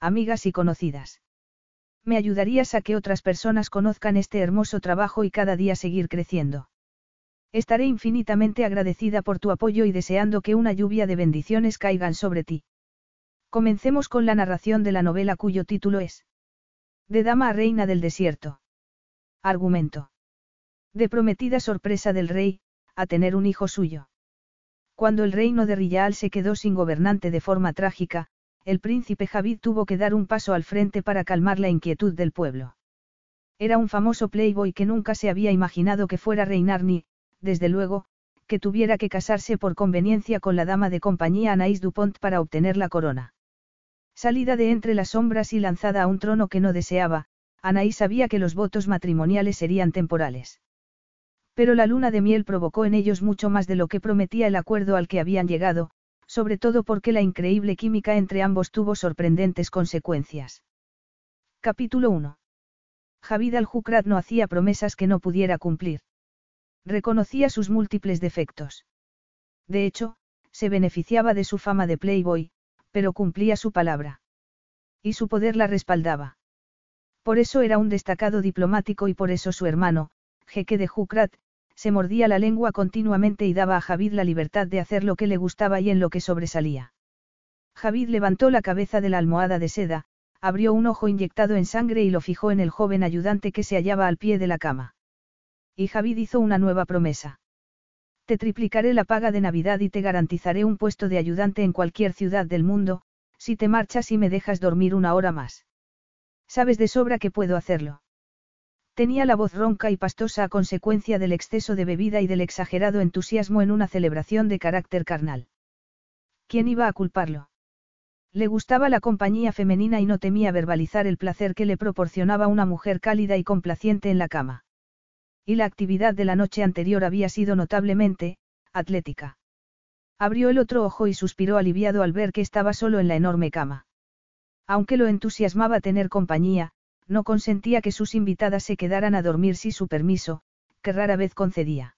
amigas y conocidas. Me ayudarías a que otras personas conozcan este hermoso trabajo y cada día seguir creciendo. Estaré infinitamente agradecida por tu apoyo y deseando que una lluvia de bendiciones caigan sobre ti. Comencemos con la narración de la novela cuyo título es De Dama a Reina del Desierto. Argumento. De prometida sorpresa del rey, a tener un hijo suyo. Cuando el reino de Riyaal se quedó sin gobernante de forma trágica, el príncipe Javid tuvo que dar un paso al frente para calmar la inquietud del pueblo. Era un famoso playboy que nunca se había imaginado que fuera a reinar ni, desde luego, que tuviera que casarse por conveniencia con la dama de compañía Anaïs Dupont para obtener la corona. Salida de entre las sombras y lanzada a un trono que no deseaba, Anaïs sabía que los votos matrimoniales serían temporales. Pero la luna de miel provocó en ellos mucho más de lo que prometía el acuerdo al que habían llegado, sobre todo porque la increíble química entre ambos tuvo sorprendentes consecuencias. Capítulo 1. Javid al-Jukrat no hacía promesas que no pudiera cumplir. Reconocía sus múltiples defectos. De hecho, se beneficiaba de su fama de playboy, pero cumplía su palabra. Y su poder la respaldaba. Por eso era un destacado diplomático y por eso su hermano, jeque de Jukrat, se mordía la lengua continuamente y daba a Javid la libertad de hacer lo que le gustaba y en lo que sobresalía. Javid levantó la cabeza de la almohada de seda, abrió un ojo inyectado en sangre y lo fijó en el joven ayudante que se hallaba al pie de la cama. Y Javid hizo una nueva promesa. Te triplicaré la paga de Navidad y te garantizaré un puesto de ayudante en cualquier ciudad del mundo, si te marchas y me dejas dormir una hora más. Sabes de sobra que puedo hacerlo. Tenía la voz ronca y pastosa a consecuencia del exceso de bebida y del exagerado entusiasmo en una celebración de carácter carnal. ¿Quién iba a culparlo? Le gustaba la compañía femenina y no temía verbalizar el placer que le proporcionaba una mujer cálida y complaciente en la cama. Y la actividad de la noche anterior había sido notablemente, atlética. Abrió el otro ojo y suspiró aliviado al ver que estaba solo en la enorme cama. Aunque lo entusiasmaba tener compañía, no consentía que sus invitadas se quedaran a dormir sin su permiso, que rara vez concedía.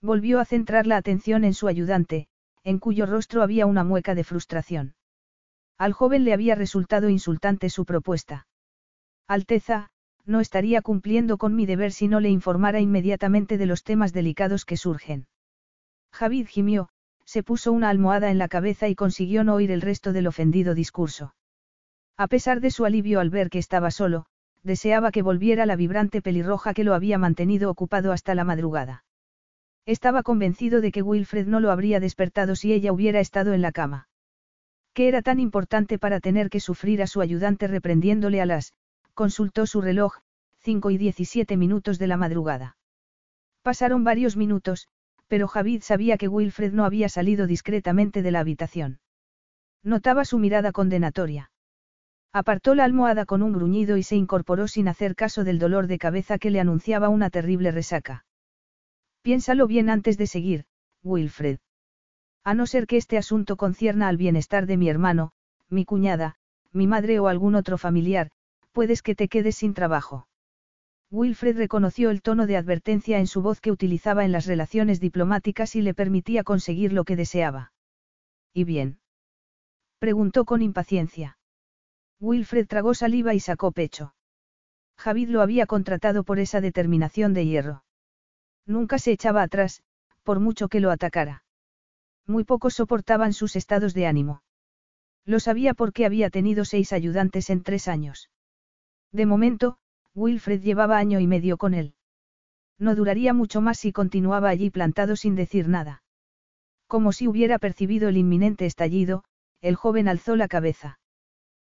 Volvió a centrar la atención en su ayudante, en cuyo rostro había una mueca de frustración. Al joven le había resultado insultante su propuesta. Alteza, no estaría cumpliendo con mi deber si no le informara inmediatamente de los temas delicados que surgen. Javid gimió, se puso una almohada en la cabeza y consiguió no oír el resto del ofendido discurso. A pesar de su alivio al ver que estaba solo, deseaba que volviera la vibrante pelirroja que lo había mantenido ocupado hasta la madrugada. Estaba convencido de que Wilfred no lo habría despertado si ella hubiera estado en la cama. ¿Qué era tan importante para tener que sufrir a su ayudante reprendiéndole a las, consultó su reloj, 5 y 17 minutos de la madrugada. Pasaron varios minutos, pero Javid sabía que Wilfred no había salido discretamente de la habitación. Notaba su mirada condenatoria. Apartó la almohada con un gruñido y se incorporó sin hacer caso del dolor de cabeza que le anunciaba una terrible resaca. Piénsalo bien antes de seguir, Wilfred. A no ser que este asunto concierna al bienestar de mi hermano, mi cuñada, mi madre o algún otro familiar, puedes que te quedes sin trabajo. Wilfred reconoció el tono de advertencia en su voz que utilizaba en las relaciones diplomáticas y le permitía conseguir lo que deseaba. ¿Y bien? Preguntó con impaciencia. Wilfred tragó saliva y sacó pecho. Javid lo había contratado por esa determinación de hierro. Nunca se echaba atrás, por mucho que lo atacara. Muy pocos soportaban sus estados de ánimo. Lo sabía porque había tenido seis ayudantes en tres años. De momento, Wilfred llevaba año y medio con él. No duraría mucho más si continuaba allí plantado sin decir nada. Como si hubiera percibido el inminente estallido, el joven alzó la cabeza.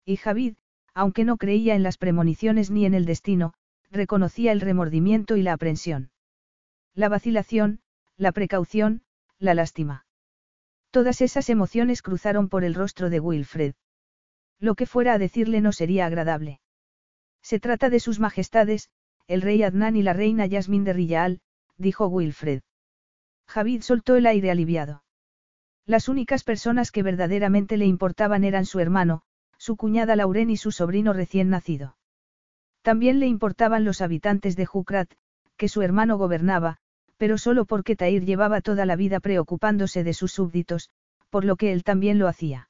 Y Javid, aunque no creía en las premoniciones ni en el destino, reconocía el remordimiento y la aprensión. La vacilación, la precaución, la lástima. Todas esas emociones cruzaron por el rostro de Wilfred. Lo que fuera a decirle no sería agradable. Se trata de sus majestades, el rey Adnan y la reina Yasmin de Rillaal, dijo Wilfred. Javid soltó el aire aliviado. Las únicas personas que verdaderamente le importaban eran su hermano, su cuñada Lauren y su sobrino recién nacido. También le importaban los habitantes de Jukrat, que su hermano gobernaba, pero solo porque Tair llevaba toda la vida preocupándose de sus súbditos, por lo que él también lo hacía.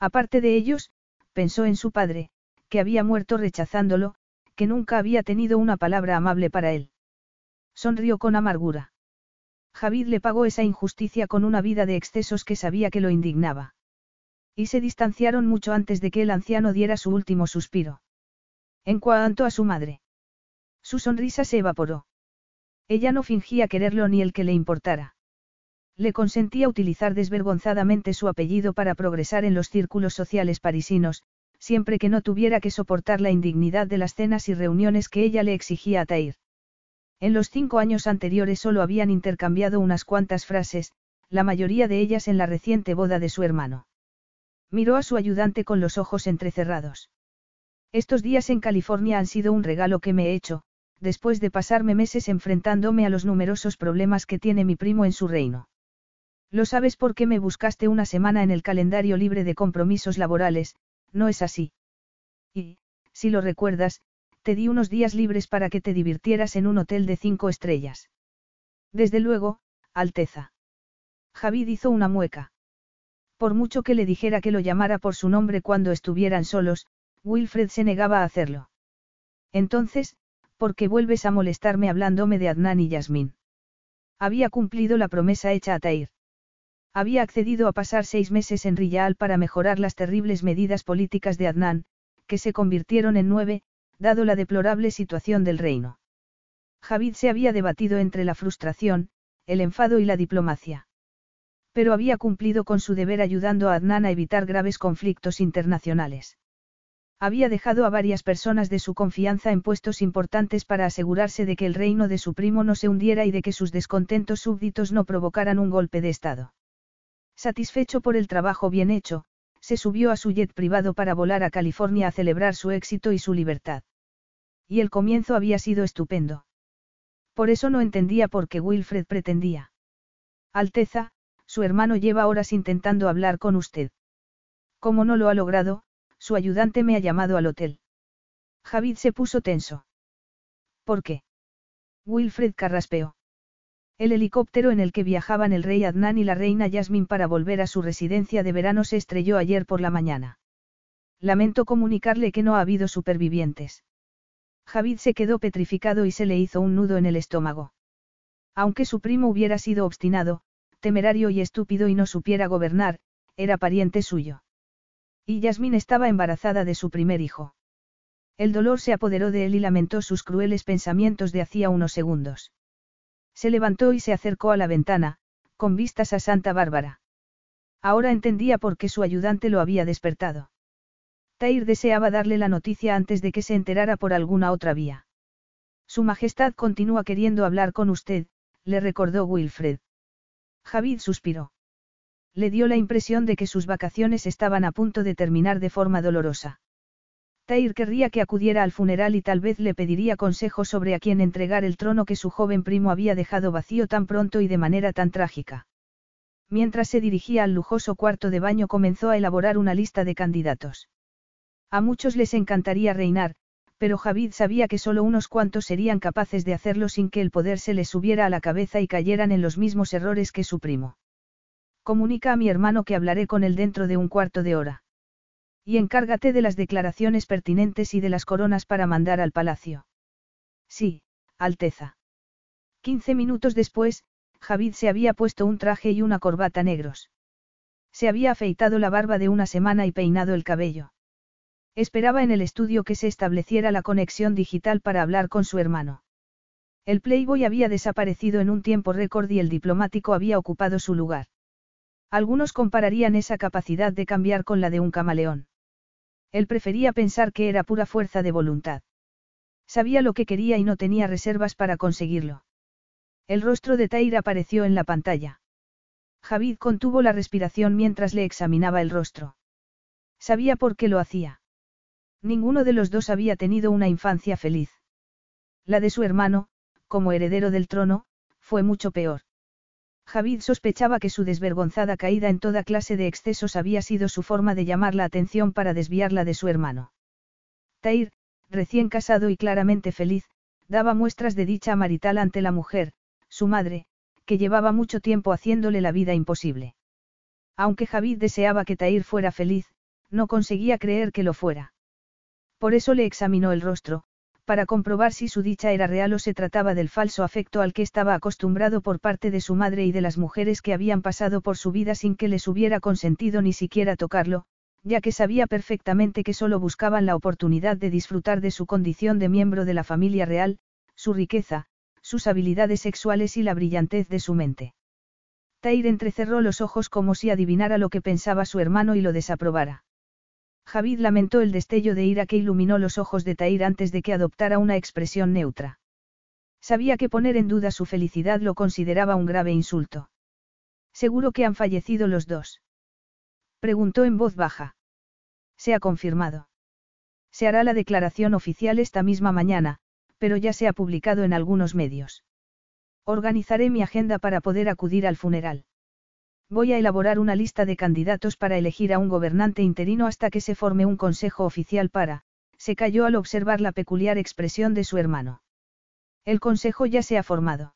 Aparte de ellos, pensó en su padre, que había muerto rechazándolo, que nunca había tenido una palabra amable para él. Sonrió con amargura. Javid le pagó esa injusticia con una vida de excesos que sabía que lo indignaba. Y se distanciaron mucho antes de que el anciano diera su último suspiro. En cuanto a su madre. Su sonrisa se evaporó. Ella no fingía quererlo ni el que le importara. Le consentía utilizar desvergonzadamente su apellido para progresar en los círculos sociales parisinos, siempre que no tuviera que soportar la indignidad de las cenas y reuniones que ella le exigía a Tair. En los cinco años anteriores solo habían intercambiado unas cuantas frases, la mayoría de ellas en la reciente boda de su hermano. Miró a su ayudante con los ojos entrecerrados. Estos días en California han sido un regalo que me he hecho, después de pasarme meses enfrentándome a los numerosos problemas que tiene mi primo en su reino. Lo sabes porque me buscaste una semana en el calendario libre de compromisos laborales, no es así. Y, si lo recuerdas, te di unos días libres para que te divirtieras en un hotel de cinco estrellas. Desde luego, Alteza. Javid hizo una mueca. Por mucho que le dijera que lo llamara por su nombre cuando estuvieran solos, Wilfred se negaba a hacerlo. Entonces, ¿por qué vuelves a molestarme hablándome de Adnan y Yasmín? Había cumplido la promesa hecha a Tair. Había accedido a pasar seis meses en Riyal para mejorar las terribles medidas políticas de Adnan, que se convirtieron en nueve, dado la deplorable situación del reino. Javid se había debatido entre la frustración, el enfado y la diplomacia. Pero había cumplido con su deber ayudando a Adnan a evitar graves conflictos internacionales. Había dejado a varias personas de su confianza en puestos importantes para asegurarse de que el reino de su primo no se hundiera y de que sus descontentos súbditos no provocaran un golpe de Estado. Satisfecho por el trabajo bien hecho, se subió a su jet privado para volar a California a celebrar su éxito y su libertad. Y el comienzo había sido estupendo. Por eso no entendía por qué Wilfred pretendía. Alteza, su hermano lleva horas intentando hablar con usted. Como no lo ha logrado, su ayudante me ha llamado al hotel. Javid se puso tenso. ¿Por qué? Wilfred carraspeó. El helicóptero en el que viajaban el rey Adnan y la reina Yasmin para volver a su residencia de verano se estrelló ayer por la mañana. Lamento comunicarle que no ha habido supervivientes. Javid se quedó petrificado y se le hizo un nudo en el estómago. Aunque su primo hubiera sido obstinado, temerario y estúpido y no supiera gobernar, era pariente suyo. Y Yasmín estaba embarazada de su primer hijo. El dolor se apoderó de él y lamentó sus crueles pensamientos de hacía unos segundos. Se levantó y se acercó a la ventana, con vistas a Santa Bárbara. Ahora entendía por qué su ayudante lo había despertado. Tair deseaba darle la noticia antes de que se enterara por alguna otra vía. Su Majestad continúa queriendo hablar con usted, le recordó Wilfred. Javid suspiró le dio la impresión de que sus vacaciones estaban a punto de terminar de forma dolorosa. Tair querría que acudiera al funeral y tal vez le pediría consejo sobre a quién entregar el trono que su joven primo había dejado vacío tan pronto y de manera tan trágica. Mientras se dirigía al lujoso cuarto de baño comenzó a elaborar una lista de candidatos. A muchos les encantaría reinar, pero Javid sabía que solo unos cuantos serían capaces de hacerlo sin que el poder se les subiera a la cabeza y cayeran en los mismos errores que su primo. Comunica a mi hermano que hablaré con él dentro de un cuarto de hora. Y encárgate de las declaraciones pertinentes y de las coronas para mandar al palacio. Sí, Alteza. Quince minutos después, Javid se había puesto un traje y una corbata negros. Se había afeitado la barba de una semana y peinado el cabello. Esperaba en el estudio que se estableciera la conexión digital para hablar con su hermano. El Playboy había desaparecido en un tiempo récord y el diplomático había ocupado su lugar. Algunos compararían esa capacidad de cambiar con la de un camaleón. Él prefería pensar que era pura fuerza de voluntad. Sabía lo que quería y no tenía reservas para conseguirlo. El rostro de Tair apareció en la pantalla. Javid contuvo la respiración mientras le examinaba el rostro. Sabía por qué lo hacía. Ninguno de los dos había tenido una infancia feliz. La de su hermano, como heredero del trono, fue mucho peor. Javid sospechaba que su desvergonzada caída en toda clase de excesos había sido su forma de llamar la atención para desviarla de su hermano. Tair, recién casado y claramente feliz, daba muestras de dicha marital ante la mujer, su madre, que llevaba mucho tiempo haciéndole la vida imposible. Aunque Javid deseaba que Tair fuera feliz, no conseguía creer que lo fuera. Por eso le examinó el rostro, para comprobar si su dicha era real o se trataba del falso afecto al que estaba acostumbrado por parte de su madre y de las mujeres que habían pasado por su vida sin que les hubiera consentido ni siquiera tocarlo, ya que sabía perfectamente que solo buscaban la oportunidad de disfrutar de su condición de miembro de la familia real, su riqueza, sus habilidades sexuales y la brillantez de su mente. Tair entrecerró los ojos como si adivinara lo que pensaba su hermano y lo desaprobara. Javid lamentó el destello de ira que iluminó los ojos de Tair antes de que adoptara una expresión neutra. Sabía que poner en duda su felicidad lo consideraba un grave insulto. Seguro que han fallecido los dos. Preguntó en voz baja. Se ha confirmado. Se hará la declaración oficial esta misma mañana, pero ya se ha publicado en algunos medios. Organizaré mi agenda para poder acudir al funeral. Voy a elaborar una lista de candidatos para elegir a un gobernante interino hasta que se forme un consejo oficial para, se cayó al observar la peculiar expresión de su hermano. El consejo ya se ha formado.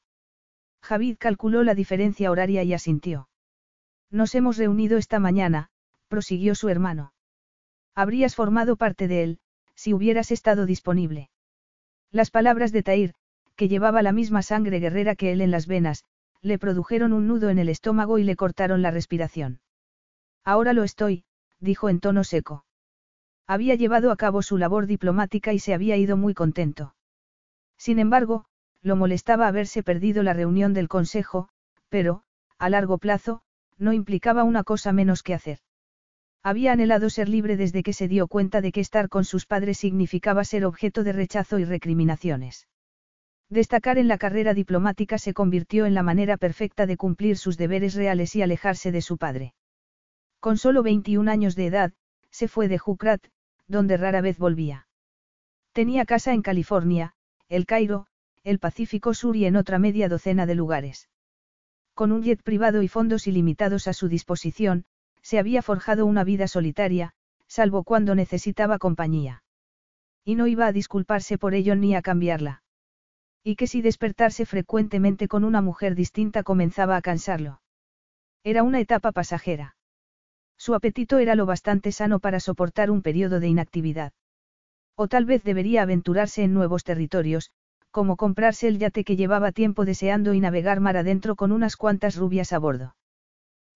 Javid calculó la diferencia horaria y asintió. Nos hemos reunido esta mañana, prosiguió su hermano. Habrías formado parte de él, si hubieras estado disponible. Las palabras de Tair, que llevaba la misma sangre guerrera que él en las venas, le produjeron un nudo en el estómago y le cortaron la respiración. Ahora lo estoy, dijo en tono seco. Había llevado a cabo su labor diplomática y se había ido muy contento. Sin embargo, lo molestaba haberse perdido la reunión del Consejo, pero, a largo plazo, no implicaba una cosa menos que hacer. Había anhelado ser libre desde que se dio cuenta de que estar con sus padres significaba ser objeto de rechazo y recriminaciones. Destacar en la carrera diplomática se convirtió en la manera perfecta de cumplir sus deberes reales y alejarse de su padre. Con solo 21 años de edad, se fue de Jukrat, donde rara vez volvía. Tenía casa en California, El Cairo, el Pacífico Sur y en otra media docena de lugares. Con un jet privado y fondos ilimitados a su disposición, se había forjado una vida solitaria, salvo cuando necesitaba compañía. Y no iba a disculparse por ello ni a cambiarla. Y que si despertarse frecuentemente con una mujer distinta comenzaba a cansarlo. Era una etapa pasajera. Su apetito era lo bastante sano para soportar un periodo de inactividad. O tal vez debería aventurarse en nuevos territorios, como comprarse el yate que llevaba tiempo deseando y navegar mar adentro con unas cuantas rubias a bordo.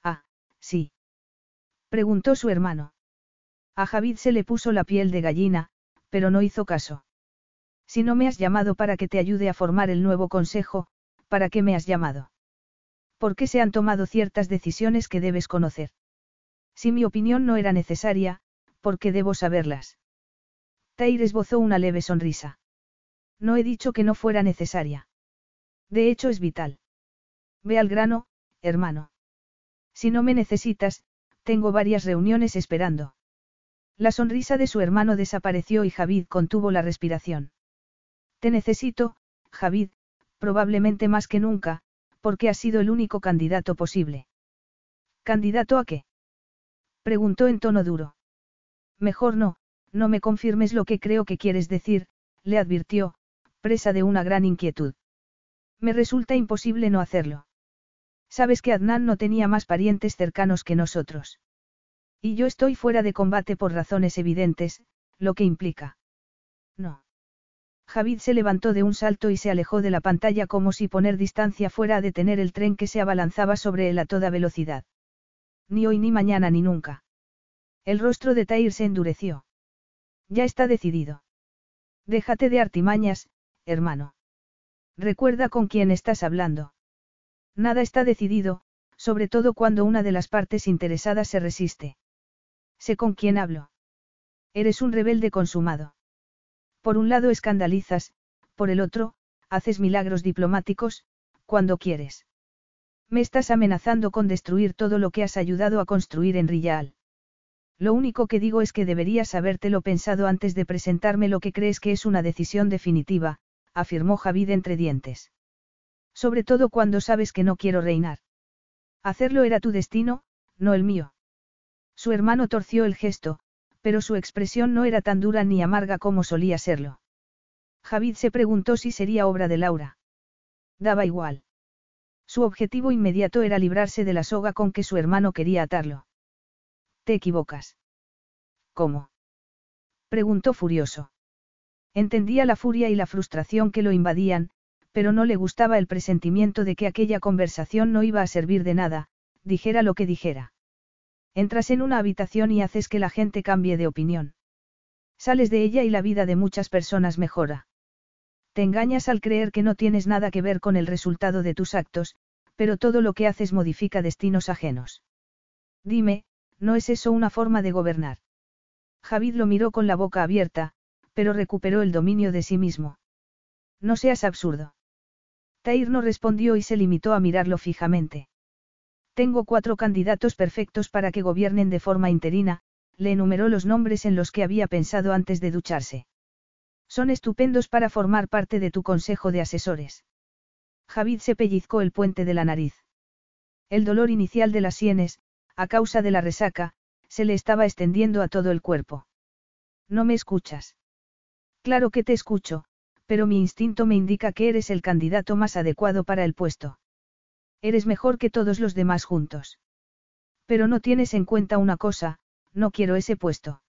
Ah, sí. Preguntó su hermano. A Javid se le puso la piel de gallina, pero no hizo caso. Si no me has llamado para que te ayude a formar el nuevo consejo, ¿para qué me has llamado? ¿Por qué se han tomado ciertas decisiones que debes conocer? Si mi opinión no era necesaria, ¿por qué debo saberlas? Tair esbozó una leve sonrisa. No he dicho que no fuera necesaria. De hecho es vital. Ve al grano, hermano. Si no me necesitas, tengo varias reuniones esperando. La sonrisa de su hermano desapareció y Javid contuvo la respiración. Te necesito, Javid, probablemente más que nunca, porque has sido el único candidato posible. ¿Candidato a qué? Preguntó en tono duro. Mejor no, no me confirmes lo que creo que quieres decir, le advirtió, presa de una gran inquietud. Me resulta imposible no hacerlo. Sabes que Adnan no tenía más parientes cercanos que nosotros. Y yo estoy fuera de combate por razones evidentes, lo que implica. No. Javid se levantó de un salto y se alejó de la pantalla como si poner distancia fuera a detener el tren que se abalanzaba sobre él a toda velocidad. Ni hoy ni mañana ni nunca. El rostro de Tair se endureció. Ya está decidido. Déjate de artimañas, hermano. Recuerda con quién estás hablando. Nada está decidido, sobre todo cuando una de las partes interesadas se resiste. Sé con quién hablo. Eres un rebelde consumado. Por un lado escandalizas, por el otro, haces milagros diplomáticos, cuando quieres. Me estás amenazando con destruir todo lo que has ayudado a construir en Riyal. Lo único que digo es que deberías habértelo pensado antes de presentarme lo que crees que es una decisión definitiva, afirmó Javid entre dientes. Sobre todo cuando sabes que no quiero reinar. Hacerlo era tu destino, no el mío. Su hermano torció el gesto, pero su expresión no era tan dura ni amarga como solía serlo. Javid se preguntó si sería obra de Laura. Daba igual. Su objetivo inmediato era librarse de la soga con que su hermano quería atarlo. Te equivocas. ¿Cómo? preguntó furioso. Entendía la furia y la frustración que lo invadían, pero no le gustaba el presentimiento de que aquella conversación no iba a servir de nada, dijera lo que dijera. Entras en una habitación y haces que la gente cambie de opinión. Sales de ella y la vida de muchas personas mejora. Te engañas al creer que no tienes nada que ver con el resultado de tus actos, pero todo lo que haces modifica destinos ajenos. Dime, ¿no es eso una forma de gobernar? Javid lo miró con la boca abierta, pero recuperó el dominio de sí mismo. No seas absurdo. Tair no respondió y se limitó a mirarlo fijamente. Tengo cuatro candidatos perfectos para que gobiernen de forma interina, le enumeró los nombres en los que había pensado antes de ducharse. Son estupendos para formar parte de tu consejo de asesores. Javid se pellizcó el puente de la nariz. El dolor inicial de las sienes, a causa de la resaca, se le estaba extendiendo a todo el cuerpo. No me escuchas. Claro que te escucho, pero mi instinto me indica que eres el candidato más adecuado para el puesto. Eres mejor que todos los demás juntos. Pero no tienes en cuenta una cosa, no quiero ese puesto.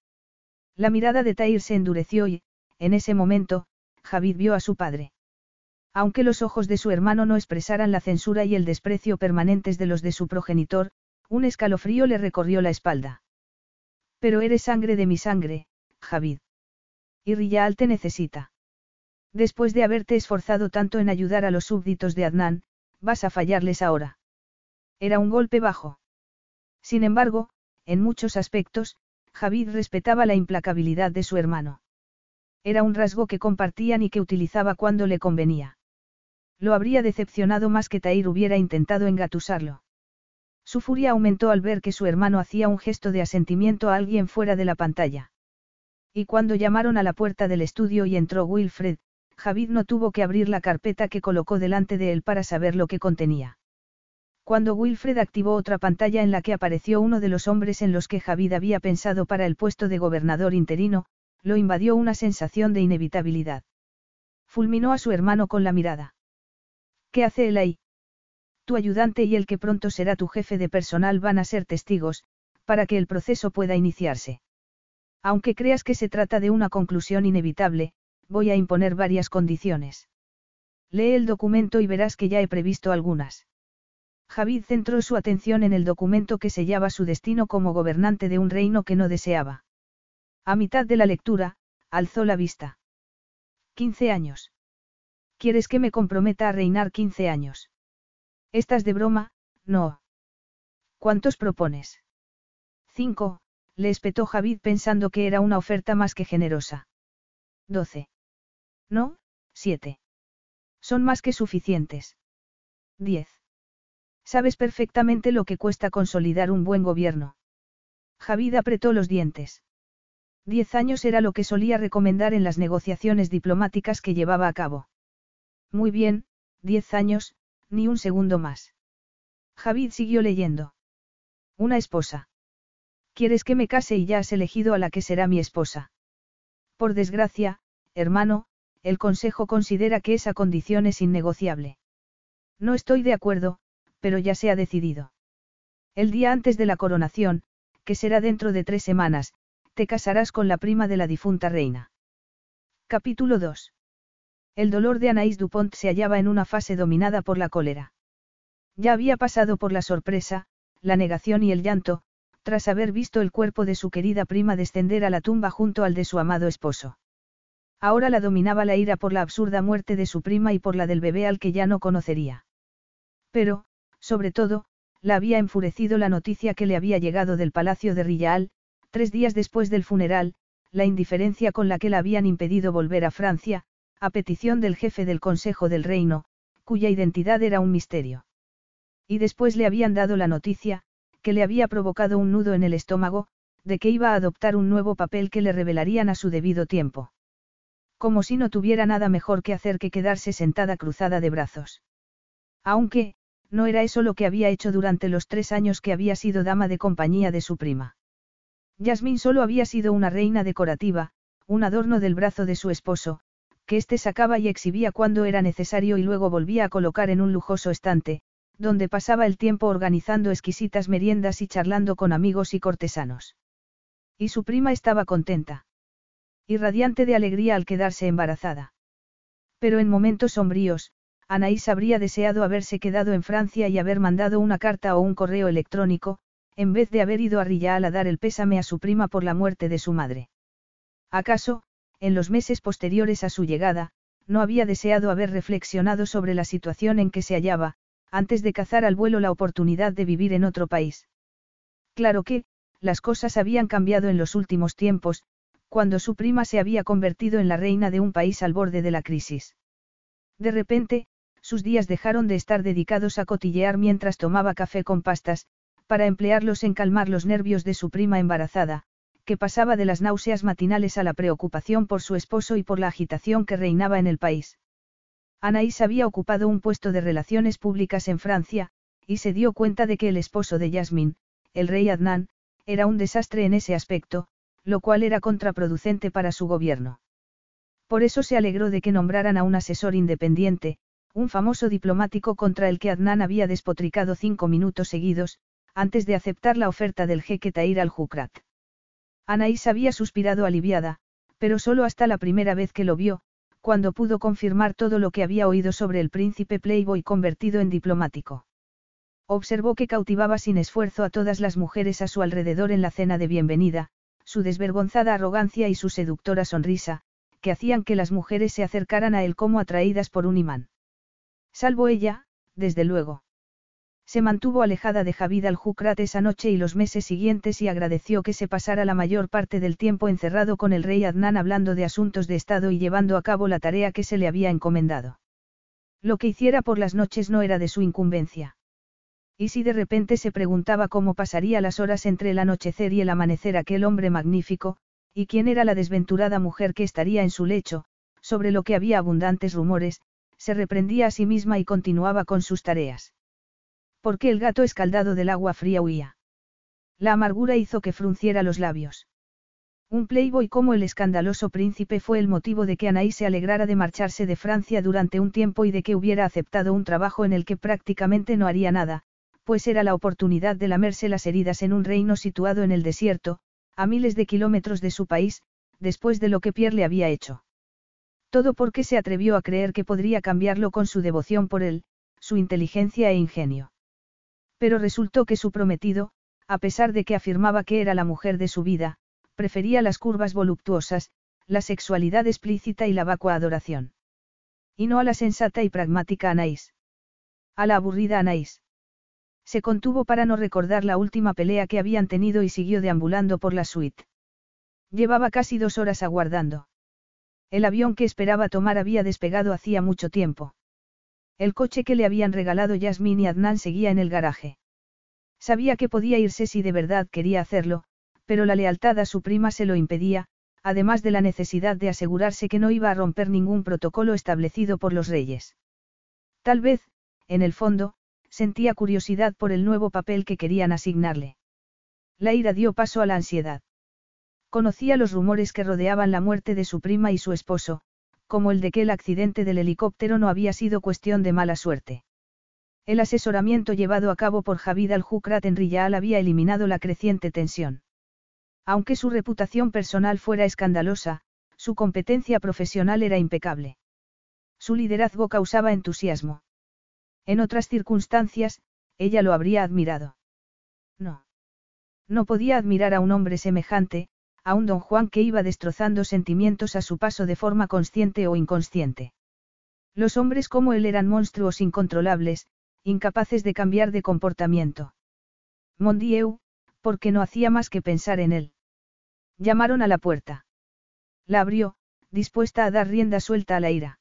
La mirada de Tair se endureció y, en ese momento, Javid vio a su padre. Aunque los ojos de su hermano no expresaran la censura y el desprecio permanentes de los de su progenitor, un escalofrío le recorrió la espalda. Pero eres sangre de mi sangre, Javid. Y Riyal te necesita. Después de haberte esforzado tanto en ayudar a los súbditos de Adnan, vas a fallarles ahora. Era un golpe bajo. Sin embargo, en muchos aspectos, Javid respetaba la implacabilidad de su hermano. Era un rasgo que compartían y que utilizaba cuando le convenía. Lo habría decepcionado más que Tair hubiera intentado engatusarlo. Su furia aumentó al ver que su hermano hacía un gesto de asentimiento a alguien fuera de la pantalla. Y cuando llamaron a la puerta del estudio y entró Wilfred, Javid no tuvo que abrir la carpeta que colocó delante de él para saber lo que contenía. Cuando Wilfred activó otra pantalla en la que apareció uno de los hombres en los que Javid había pensado para el puesto de gobernador interino, lo invadió una sensación de inevitabilidad. Fulminó a su hermano con la mirada. ¿Qué hace él ahí? Tu ayudante y el que pronto será tu jefe de personal van a ser testigos, para que el proceso pueda iniciarse. Aunque creas que se trata de una conclusión inevitable, voy a imponer varias condiciones. Lee el documento y verás que ya he previsto algunas. Javid centró su atención en el documento que sellaba su destino como gobernante de un reino que no deseaba. A mitad de la lectura, alzó la vista. 15 años. ¿Quieres que me comprometa a reinar 15 años? Estás de broma, no. ¿Cuántos propones? Cinco, le espetó Javid pensando que era una oferta más que generosa. Doce. No, siete. Son más que suficientes. Diez. Sabes perfectamente lo que cuesta consolidar un buen gobierno. Javid apretó los dientes. Diez años era lo que solía recomendar en las negociaciones diplomáticas que llevaba a cabo. Muy bien, diez años, ni un segundo más. Javid siguió leyendo. Una esposa. ¿Quieres que me case y ya has elegido a la que será mi esposa? Por desgracia, hermano, el Consejo considera que esa condición es innegociable. No estoy de acuerdo, pero ya se ha decidido. El día antes de la coronación, que será dentro de tres semanas, te casarás con la prima de la difunta reina. Capítulo 2. El dolor de Anaïs Dupont se hallaba en una fase dominada por la cólera. Ya había pasado por la sorpresa, la negación y el llanto, tras haber visto el cuerpo de su querida prima descender a la tumba junto al de su amado esposo. Ahora la dominaba la ira por la absurda muerte de su prima y por la del bebé al que ya no conocería. Pero, sobre todo, la había enfurecido la noticia que le había llegado del palacio de Rillaal, tres días después del funeral, la indiferencia con la que la habían impedido volver a Francia, a petición del jefe del Consejo del Reino, cuya identidad era un misterio. Y después le habían dado la noticia, que le había provocado un nudo en el estómago, de que iba a adoptar un nuevo papel que le revelarían a su debido tiempo. Como si no tuviera nada mejor que hacer que quedarse sentada cruzada de brazos. Aunque, no era eso lo que había hecho durante los tres años que había sido dama de compañía de su prima. Yasmín solo había sido una reina decorativa, un adorno del brazo de su esposo, que éste sacaba y exhibía cuando era necesario y luego volvía a colocar en un lujoso estante, donde pasaba el tiempo organizando exquisitas meriendas y charlando con amigos y cortesanos. Y su prima estaba contenta. Y radiante de alegría al quedarse embarazada. Pero en momentos sombríos, Anaís habría deseado haberse quedado en Francia y haber mandado una carta o un correo electrónico, en vez de haber ido a Rillal a dar el pésame a su prima por la muerte de su madre. ¿Acaso, en los meses posteriores a su llegada, no había deseado haber reflexionado sobre la situación en que se hallaba, antes de cazar al vuelo la oportunidad de vivir en otro país? Claro que, las cosas habían cambiado en los últimos tiempos, cuando su prima se había convertido en la reina de un país al borde de la crisis. De repente, sus días dejaron de estar dedicados a cotillear mientras tomaba café con pastas, para emplearlos en calmar los nervios de su prima embarazada, que pasaba de las náuseas matinales a la preocupación por su esposo y por la agitación que reinaba en el país. Anaís había ocupado un puesto de relaciones públicas en Francia, y se dio cuenta de que el esposo de Yasmín, el rey Adnan, era un desastre en ese aspecto, lo cual era contraproducente para su gobierno. Por eso se alegró de que nombraran a un asesor independiente, un famoso diplomático contra el que Adnan había despotricado cinco minutos seguidos, antes de aceptar la oferta del jeque Tahir al-Jukrat. Anaís había suspirado aliviada, pero solo hasta la primera vez que lo vio, cuando pudo confirmar todo lo que había oído sobre el príncipe Playboy convertido en diplomático. Observó que cautivaba sin esfuerzo a todas las mujeres a su alrededor en la cena de bienvenida, su desvergonzada arrogancia y su seductora sonrisa, que hacían que las mujeres se acercaran a él como atraídas por un imán. Salvo ella, desde luego. Se mantuvo alejada de Javid al-Jukrat esa noche y los meses siguientes y agradeció que se pasara la mayor parte del tiempo encerrado con el rey Adnan hablando de asuntos de Estado y llevando a cabo la tarea que se le había encomendado. Lo que hiciera por las noches no era de su incumbencia. Y si de repente se preguntaba cómo pasaría las horas entre el anochecer y el amanecer aquel hombre magnífico, y quién era la desventurada mujer que estaría en su lecho, sobre lo que había abundantes rumores, se reprendía a sí misma y continuaba con sus tareas. Porque el gato escaldado del agua fría huía. La amargura hizo que frunciera los labios. Un playboy como el escandaloso príncipe fue el motivo de que Anaí se alegrara de marcharse de Francia durante un tiempo y de que hubiera aceptado un trabajo en el que prácticamente no haría nada, pues era la oportunidad de lamerse las heridas en un reino situado en el desierto, a miles de kilómetros de su país, después de lo que Pierre le había hecho. Todo porque se atrevió a creer que podría cambiarlo con su devoción por él, su inteligencia e ingenio. Pero resultó que su prometido, a pesar de que afirmaba que era la mujer de su vida, prefería las curvas voluptuosas, la sexualidad explícita y la vacua adoración. Y no a la sensata y pragmática Anaís. A la aburrida Anaís. Se contuvo para no recordar la última pelea que habían tenido y siguió deambulando por la suite. Llevaba casi dos horas aguardando. El avión que esperaba tomar había despegado hacía mucho tiempo. El coche que le habían regalado Yasmín y Adnan seguía en el garaje. Sabía que podía irse si de verdad quería hacerlo, pero la lealtad a su prima se lo impedía, además de la necesidad de asegurarse que no iba a romper ningún protocolo establecido por los reyes. Tal vez, en el fondo, sentía curiosidad por el nuevo papel que querían asignarle. La ira dio paso a la ansiedad. Conocía los rumores que rodeaban la muerte de su prima y su esposo, como el de que el accidente del helicóptero no había sido cuestión de mala suerte. El asesoramiento llevado a cabo por Javid al-Jukrat en Riyal había eliminado la creciente tensión. Aunque su reputación personal fuera escandalosa, su competencia profesional era impecable. Su liderazgo causaba entusiasmo. En otras circunstancias, ella lo habría admirado. No. No podía admirar a un hombre semejante, a un don Juan que iba destrozando sentimientos a su paso de forma consciente o inconsciente. Los hombres como él eran monstruos incontrolables, incapaces de cambiar de comportamiento. Mondieu, porque no hacía más que pensar en él. Llamaron a la puerta. La abrió, dispuesta a dar rienda suelta a la ira.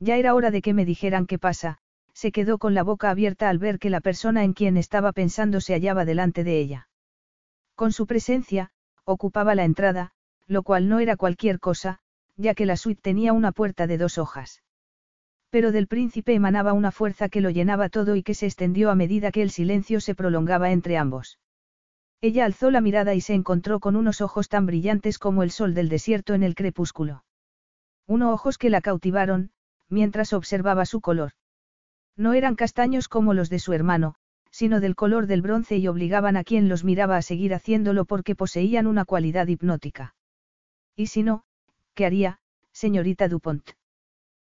Ya era hora de que me dijeran qué pasa, se quedó con la boca abierta al ver que la persona en quien estaba pensando se hallaba delante de ella. Con su presencia, ocupaba la entrada, lo cual no era cualquier cosa, ya que la suite tenía una puerta de dos hojas. Pero del príncipe emanaba una fuerza que lo llenaba todo y que se extendió a medida que el silencio se prolongaba entre ambos. Ella alzó la mirada y se encontró con unos ojos tan brillantes como el sol del desierto en el crepúsculo. Unos ojos que la cautivaron, mientras observaba su color. No eran castaños como los de su hermano, sino del color del bronce y obligaban a quien los miraba a seguir haciéndolo porque poseían una cualidad hipnótica. Y si no, ¿qué haría, señorita Dupont?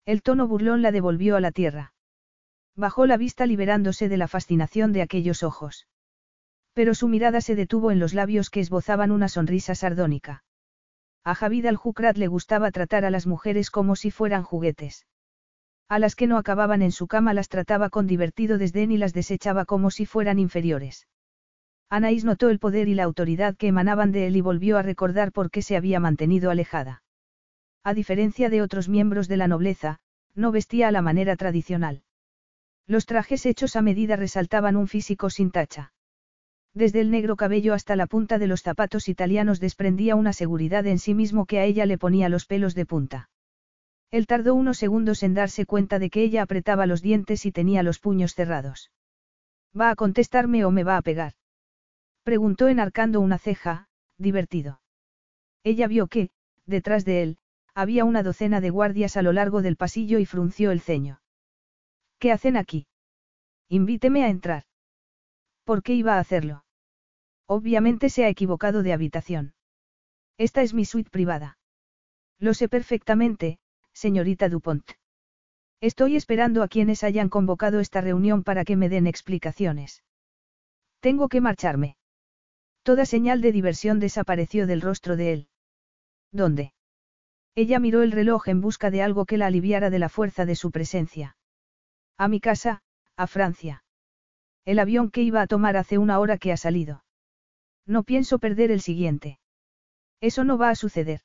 El tono burlón la devolvió a la tierra. Bajó la vista liberándose de la fascinación de aquellos ojos. Pero su mirada se detuvo en los labios que esbozaban una sonrisa sardónica. A Javid al-Jukrat le gustaba tratar a las mujeres como si fueran juguetes. A las que no acababan en su cama las trataba con divertido desdén y las desechaba como si fueran inferiores. Anaís notó el poder y la autoridad que emanaban de él y volvió a recordar por qué se había mantenido alejada. A diferencia de otros miembros de la nobleza, no vestía a la manera tradicional. Los trajes hechos a medida resaltaban un físico sin tacha. Desde el negro cabello hasta la punta de los zapatos italianos desprendía una seguridad en sí mismo que a ella le ponía los pelos de punta. Él tardó unos segundos en darse cuenta de que ella apretaba los dientes y tenía los puños cerrados. ¿Va a contestarme o me va a pegar? Preguntó enarcando una ceja, divertido. Ella vio que, detrás de él, había una docena de guardias a lo largo del pasillo y frunció el ceño. ¿Qué hacen aquí? Invíteme a entrar. ¿Por qué iba a hacerlo? Obviamente se ha equivocado de habitación. Esta es mi suite privada. Lo sé perfectamente, señorita Dupont. Estoy esperando a quienes hayan convocado esta reunión para que me den explicaciones. Tengo que marcharme. Toda señal de diversión desapareció del rostro de él. ¿Dónde? Ella miró el reloj en busca de algo que la aliviara de la fuerza de su presencia. A mi casa, a Francia. El avión que iba a tomar hace una hora que ha salido. No pienso perder el siguiente. Eso no va a suceder.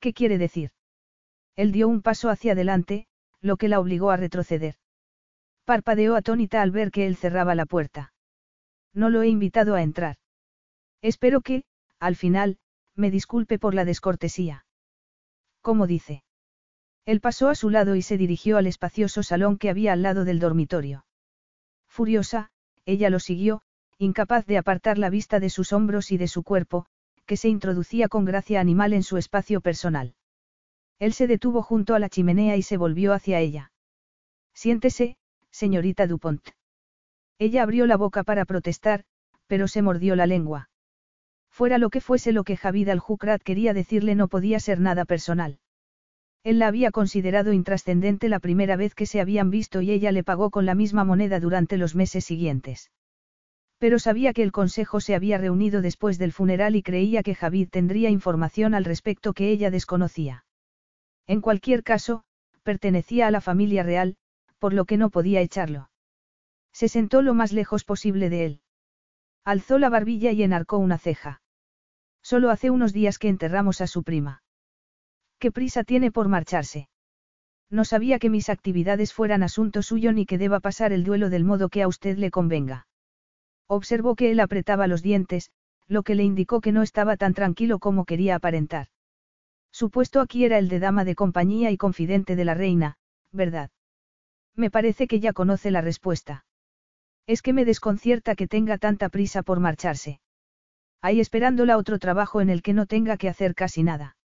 ¿Qué quiere decir? Él dio un paso hacia adelante, lo que la obligó a retroceder. Parpadeó atónita al ver que él cerraba la puerta. No lo he invitado a entrar. Espero que, al final, me disculpe por la descortesía. ¿Cómo dice? Él pasó a su lado y se dirigió al espacioso salón que había al lado del dormitorio. Furiosa, ella lo siguió, incapaz de apartar la vista de sus hombros y de su cuerpo, que se introducía con gracia animal en su espacio personal. Él se detuvo junto a la chimenea y se volvió hacia ella. Siéntese, señorita Dupont. Ella abrió la boca para protestar, pero se mordió la lengua. Fuera lo que fuese lo que Javid al-Jukrat quería decirle no podía ser nada personal. Él la había considerado intrascendente la primera vez que se habían visto y ella le pagó con la misma moneda durante los meses siguientes. Pero sabía que el consejo se había reunido después del funeral y creía que Javid tendría información al respecto que ella desconocía. En cualquier caso, pertenecía a la familia real, por lo que no podía echarlo. Se sentó lo más lejos posible de él. Alzó la barbilla y enarcó una ceja. Solo hace unos días que enterramos a su prima. ¿Qué prisa tiene por marcharse? No sabía que mis actividades fueran asunto suyo ni que deba pasar el duelo del modo que a usted le convenga. Observó que él apretaba los dientes, lo que le indicó que no estaba tan tranquilo como quería aparentar. Su puesto aquí era el de dama de compañía y confidente de la reina, ¿verdad? Me parece que ya conoce la respuesta. Es que me desconcierta que tenga tanta prisa por marcharse. Ahí esperándola otro trabajo en el que no tenga que hacer casi nada.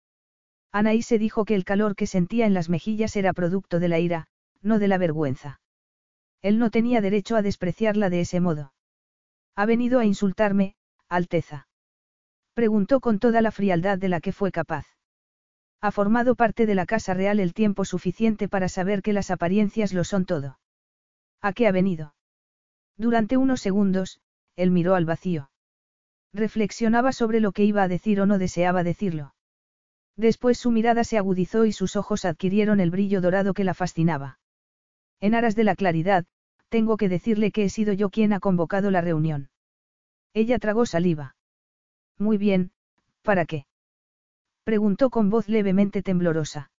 Anaí se dijo que el calor que sentía en las mejillas era producto de la ira, no de la vergüenza. Él no tenía derecho a despreciarla de ese modo. Ha venido a insultarme, Alteza. Preguntó con toda la frialdad de la que fue capaz. Ha formado parte de la Casa Real el tiempo suficiente para saber que las apariencias lo son todo. ¿A qué ha venido? Durante unos segundos, él miró al vacío. Reflexionaba sobre lo que iba a decir o no deseaba decirlo. Después su mirada se agudizó y sus ojos adquirieron el brillo dorado que la fascinaba. En aras de la claridad, tengo que decirle que he sido yo quien ha convocado la reunión. Ella tragó saliva. Muy bien, ¿para qué? Preguntó con voz levemente temblorosa.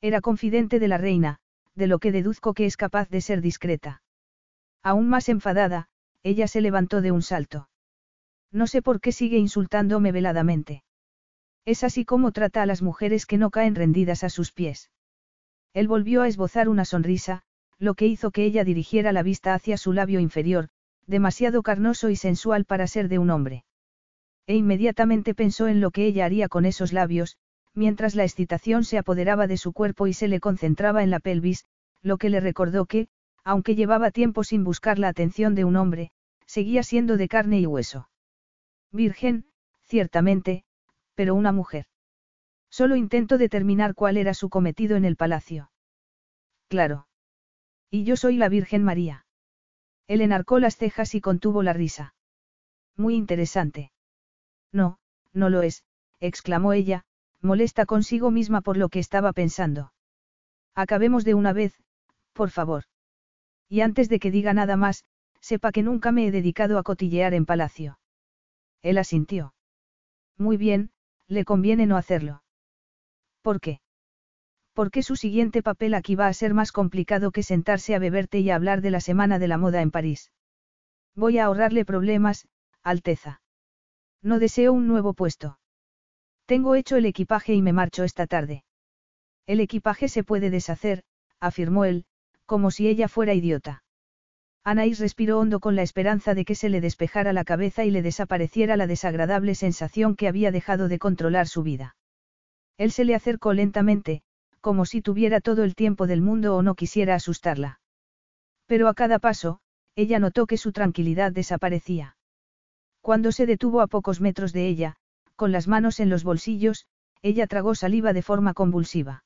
Era confidente de la reina, de lo que deduzco que es capaz de ser discreta. Aún más enfadada, ella se levantó de un salto. No sé por qué sigue insultándome veladamente. Es así como trata a las mujeres que no caen rendidas a sus pies. Él volvió a esbozar una sonrisa, lo que hizo que ella dirigiera la vista hacia su labio inferior, demasiado carnoso y sensual para ser de un hombre. E inmediatamente pensó en lo que ella haría con esos labios, mientras la excitación se apoderaba de su cuerpo y se le concentraba en la pelvis, lo que le recordó que, aunque llevaba tiempo sin buscar la atención de un hombre, seguía siendo de carne y hueso. Virgen, ciertamente, pero una mujer. Solo intento determinar cuál era su cometido en el palacio. Claro. Y yo soy la Virgen María. Él enarcó las cejas y contuvo la risa. Muy interesante. No, no lo es, exclamó ella, molesta consigo misma por lo que estaba pensando. Acabemos de una vez, por favor. Y antes de que diga nada más, sepa que nunca me he dedicado a cotillear en palacio. Él asintió. Muy bien, le conviene no hacerlo. ¿Por qué? porque su siguiente papel aquí va a ser más complicado que sentarse a beberte y a hablar de la Semana de la Moda en París. Voy a ahorrarle problemas, Alteza. No deseo un nuevo puesto. Tengo hecho el equipaje y me marcho esta tarde. El equipaje se puede deshacer, afirmó él, como si ella fuera idiota. Anaís respiró hondo con la esperanza de que se le despejara la cabeza y le desapareciera la desagradable sensación que había dejado de controlar su vida. Él se le acercó lentamente, como si tuviera todo el tiempo del mundo o no quisiera asustarla. Pero a cada paso, ella notó que su tranquilidad desaparecía. Cuando se detuvo a pocos metros de ella, con las manos en los bolsillos, ella tragó saliva de forma convulsiva.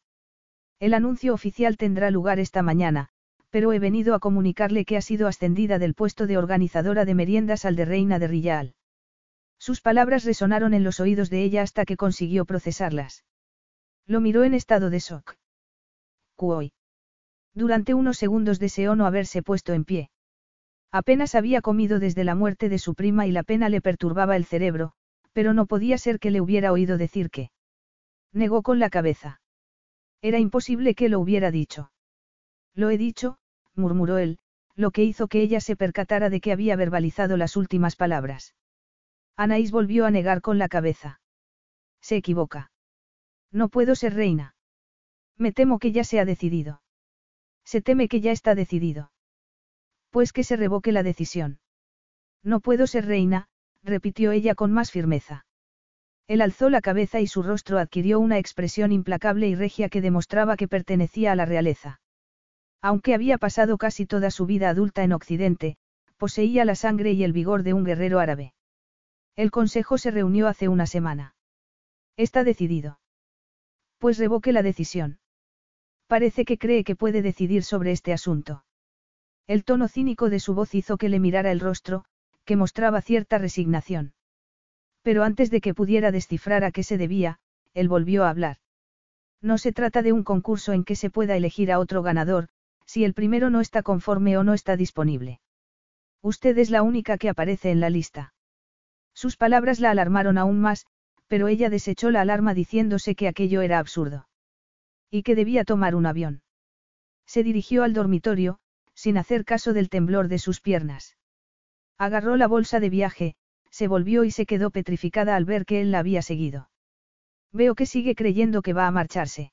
El anuncio oficial tendrá lugar esta mañana, pero he venido a comunicarle que ha sido ascendida del puesto de organizadora de meriendas al de reina de Rillal. Sus palabras resonaron en los oídos de ella hasta que consiguió procesarlas. Lo miró en estado de shock. Cuoy. Durante unos segundos deseó no haberse puesto en pie. Apenas había comido desde la muerte de su prima y la pena le perturbaba el cerebro, pero no podía ser que le hubiera oído decir que. Negó con la cabeza. Era imposible que lo hubiera dicho. Lo he dicho, murmuró él, lo que hizo que ella se percatara de que había verbalizado las últimas palabras. Anaís volvió a negar con la cabeza. Se equivoca. No puedo ser reina. Me temo que ya se ha decidido. Se teme que ya está decidido. Pues que se revoque la decisión. No puedo ser reina, repitió ella con más firmeza. Él alzó la cabeza y su rostro adquirió una expresión implacable y regia que demostraba que pertenecía a la realeza. Aunque había pasado casi toda su vida adulta en Occidente, poseía la sangre y el vigor de un guerrero árabe. El consejo se reunió hace una semana. Está decidido. Pues revoque la decisión. Parece que cree que puede decidir sobre este asunto. El tono cínico de su voz hizo que le mirara el rostro, que mostraba cierta resignación. Pero antes de que pudiera descifrar a qué se debía, él volvió a hablar. No se trata de un concurso en que se pueda elegir a otro ganador, si el primero no está conforme o no está disponible. Usted es la única que aparece en la lista. Sus palabras la alarmaron aún más, pero ella desechó la alarma diciéndose que aquello era absurdo. Y que debía tomar un avión. Se dirigió al dormitorio, sin hacer caso del temblor de sus piernas. Agarró la bolsa de viaje, se volvió y se quedó petrificada al ver que él la había seguido. Veo que sigue creyendo que va a marcharse.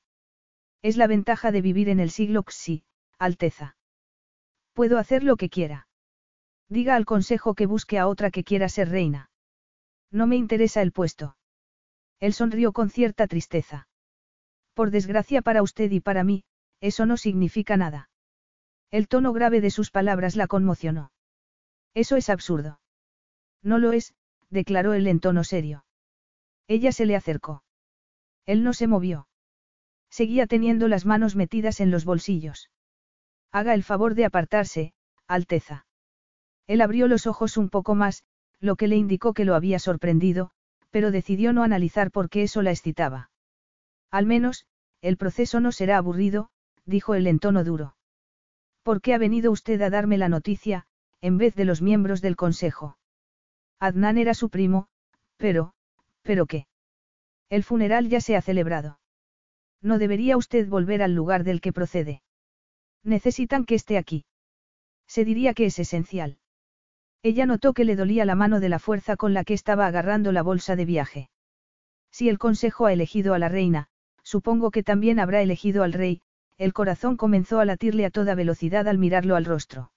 Es la ventaja de vivir en el siglo XI, Alteza. Puedo hacer lo que quiera. Diga al consejo que busque a otra que quiera ser reina. No me interesa el puesto. Él sonrió con cierta tristeza. Por desgracia para usted y para mí, eso no significa nada. El tono grave de sus palabras la conmocionó. Eso es absurdo. No lo es, declaró él en tono serio. Ella se le acercó. Él no se movió. Seguía teniendo las manos metidas en los bolsillos. Haga el favor de apartarse, Alteza. Él abrió los ojos un poco más, lo que le indicó que lo había sorprendido, pero decidió no analizar por qué eso la excitaba. Al menos, el proceso no será aburrido, dijo él en tono duro. ¿Por qué ha venido usted a darme la noticia, en vez de los miembros del consejo? Adnan era su primo, pero, ¿pero qué? El funeral ya se ha celebrado. No debería usted volver al lugar del que procede. Necesitan que esté aquí. Se diría que es esencial. Ella notó que le dolía la mano de la fuerza con la que estaba agarrando la bolsa de viaje. Si el consejo ha elegido a la reina, supongo que también habrá elegido al rey, el corazón comenzó a latirle a toda velocidad al mirarlo al rostro.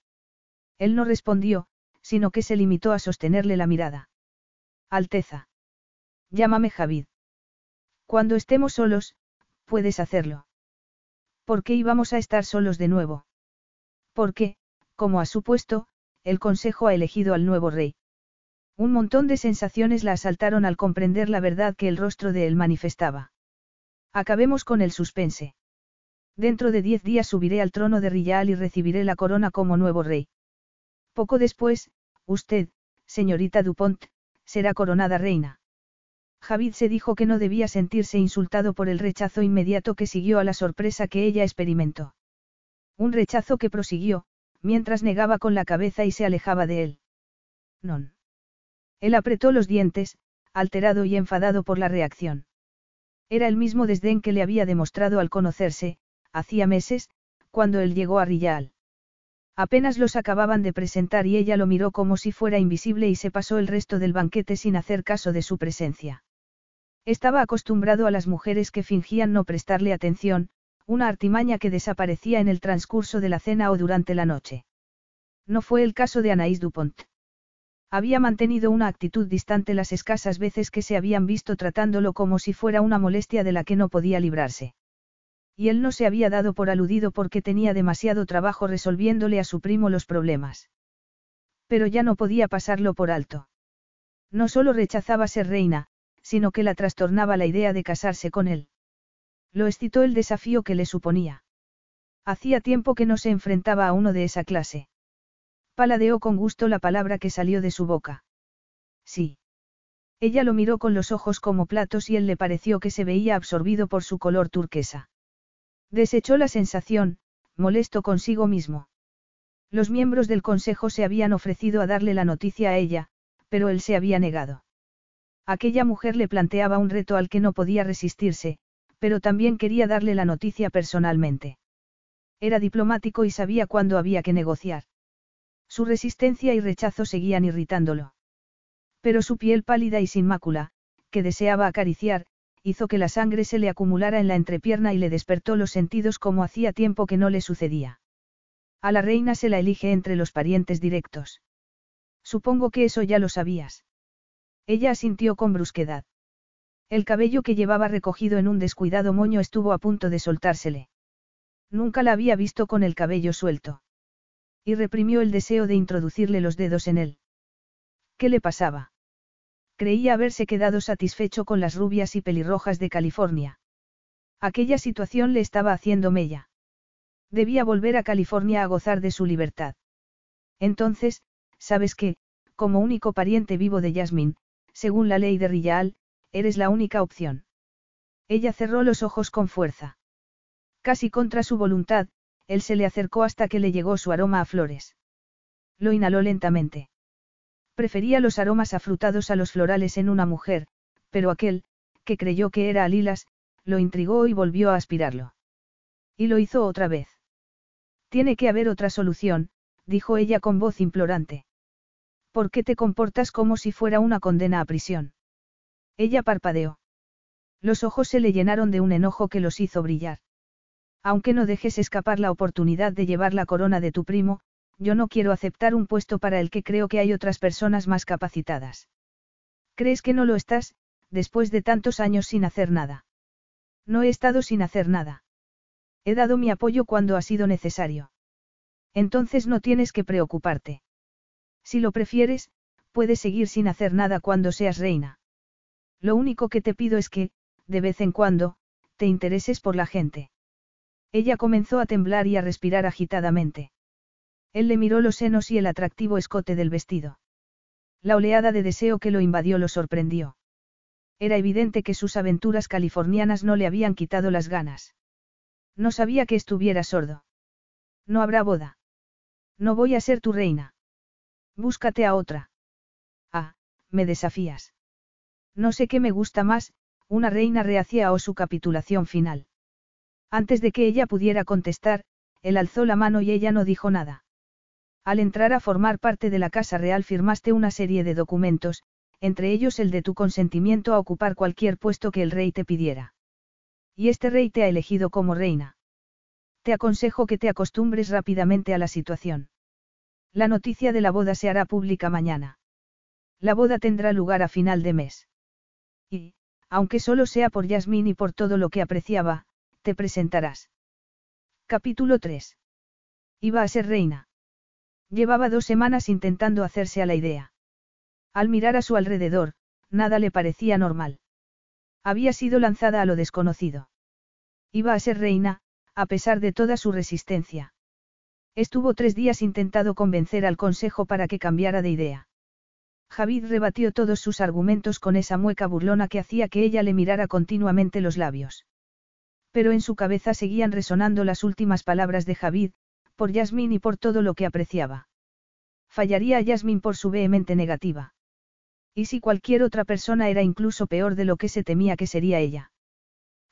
Él no respondió, sino que se limitó a sostenerle la mirada. Alteza. Llámame Javid. Cuando estemos solos, puedes hacerlo. ¿Por qué íbamos a estar solos de nuevo? Porque, como ha supuesto, el Consejo ha elegido al nuevo rey. Un montón de sensaciones la asaltaron al comprender la verdad que el rostro de él manifestaba. Acabemos con el suspense. Dentro de diez días subiré al trono de Riyal y recibiré la corona como nuevo rey. Poco después, usted, señorita Dupont, será coronada reina. Javid se dijo que no debía sentirse insultado por el rechazo inmediato que siguió a la sorpresa que ella experimentó. Un rechazo que prosiguió, mientras negaba con la cabeza y se alejaba de él. Non. Él apretó los dientes, alterado y enfadado por la reacción. Era el mismo desdén que le había demostrado al conocerse, hacía meses, cuando él llegó a Rillal. Apenas los acababan de presentar y ella lo miró como si fuera invisible y se pasó el resto del banquete sin hacer caso de su presencia. Estaba acostumbrado a las mujeres que fingían no prestarle atención, una artimaña que desaparecía en el transcurso de la cena o durante la noche. No fue el caso de Anaïs Dupont. Había mantenido una actitud distante las escasas veces que se habían visto tratándolo como si fuera una molestia de la que no podía librarse. Y él no se había dado por aludido porque tenía demasiado trabajo resolviéndole a su primo los problemas. Pero ya no podía pasarlo por alto. No solo rechazaba ser reina, sino que la trastornaba la idea de casarse con él. Lo excitó el desafío que le suponía. Hacía tiempo que no se enfrentaba a uno de esa clase. Paladeó con gusto la palabra que salió de su boca. Sí. Ella lo miró con los ojos como platos y él le pareció que se veía absorbido por su color turquesa. Desechó la sensación, molesto consigo mismo. Los miembros del consejo se habían ofrecido a darle la noticia a ella, pero él se había negado. Aquella mujer le planteaba un reto al que no podía resistirse, pero también quería darle la noticia personalmente. Era diplomático y sabía cuándo había que negociar. Su resistencia y rechazo seguían irritándolo. Pero su piel pálida y sin mácula, que deseaba acariciar, hizo que la sangre se le acumulara en la entrepierna y le despertó los sentidos como hacía tiempo que no le sucedía. A la reina se la elige entre los parientes directos. Supongo que eso ya lo sabías. Ella asintió con brusquedad. El cabello que llevaba recogido en un descuidado moño estuvo a punto de soltársele. Nunca la había visto con el cabello suelto. Y reprimió el deseo de introducirle los dedos en él. ¿Qué le pasaba? Creía haberse quedado satisfecho con las rubias y pelirrojas de California. Aquella situación le estaba haciendo mella. Debía volver a California a gozar de su libertad. Entonces, sabes que, como único pariente vivo de Yasmin, según la ley de Rillal, Eres la única opción. Ella cerró los ojos con fuerza. Casi contra su voluntad, él se le acercó hasta que le llegó su aroma a flores. Lo inhaló lentamente. Prefería los aromas afrutados a los florales en una mujer, pero aquel, que creyó que era a lilas, lo intrigó y volvió a aspirarlo. Y lo hizo otra vez. Tiene que haber otra solución, dijo ella con voz implorante. ¿Por qué te comportas como si fuera una condena a prisión? Ella parpadeó. Los ojos se le llenaron de un enojo que los hizo brillar. Aunque no dejes escapar la oportunidad de llevar la corona de tu primo, yo no quiero aceptar un puesto para el que creo que hay otras personas más capacitadas. ¿Crees que no lo estás, después de tantos años sin hacer nada? No he estado sin hacer nada. He dado mi apoyo cuando ha sido necesario. Entonces no tienes que preocuparte. Si lo prefieres, puedes seguir sin hacer nada cuando seas reina. Lo único que te pido es que, de vez en cuando, te intereses por la gente. Ella comenzó a temblar y a respirar agitadamente. Él le miró los senos y el atractivo escote del vestido. La oleada de deseo que lo invadió lo sorprendió. Era evidente que sus aventuras californianas no le habían quitado las ganas. No sabía que estuviera sordo. No habrá boda. No voy a ser tu reina. Búscate a otra. Ah, me desafías. No sé qué me gusta más, una reina reacia o su capitulación final. Antes de que ella pudiera contestar, él alzó la mano y ella no dijo nada. Al entrar a formar parte de la Casa Real firmaste una serie de documentos, entre ellos el de tu consentimiento a ocupar cualquier puesto que el rey te pidiera. Y este rey te ha elegido como reina. Te aconsejo que te acostumbres rápidamente a la situación. La noticia de la boda se hará pública mañana. La boda tendrá lugar a final de mes. Y, aunque solo sea por Yasmín y por todo lo que apreciaba, te presentarás. Capítulo 3. Iba a ser reina. Llevaba dos semanas intentando hacerse a la idea. Al mirar a su alrededor, nada le parecía normal. Había sido lanzada a lo desconocido. Iba a ser reina, a pesar de toda su resistencia. Estuvo tres días intentado convencer al consejo para que cambiara de idea. Javid rebatió todos sus argumentos con esa mueca burlona que hacía que ella le mirara continuamente los labios. Pero en su cabeza seguían resonando las últimas palabras de Javid, por Yasmín y por todo lo que apreciaba. Fallaría a Yasmín por su vehemente negativa. ¿Y si cualquier otra persona era incluso peor de lo que se temía que sería ella?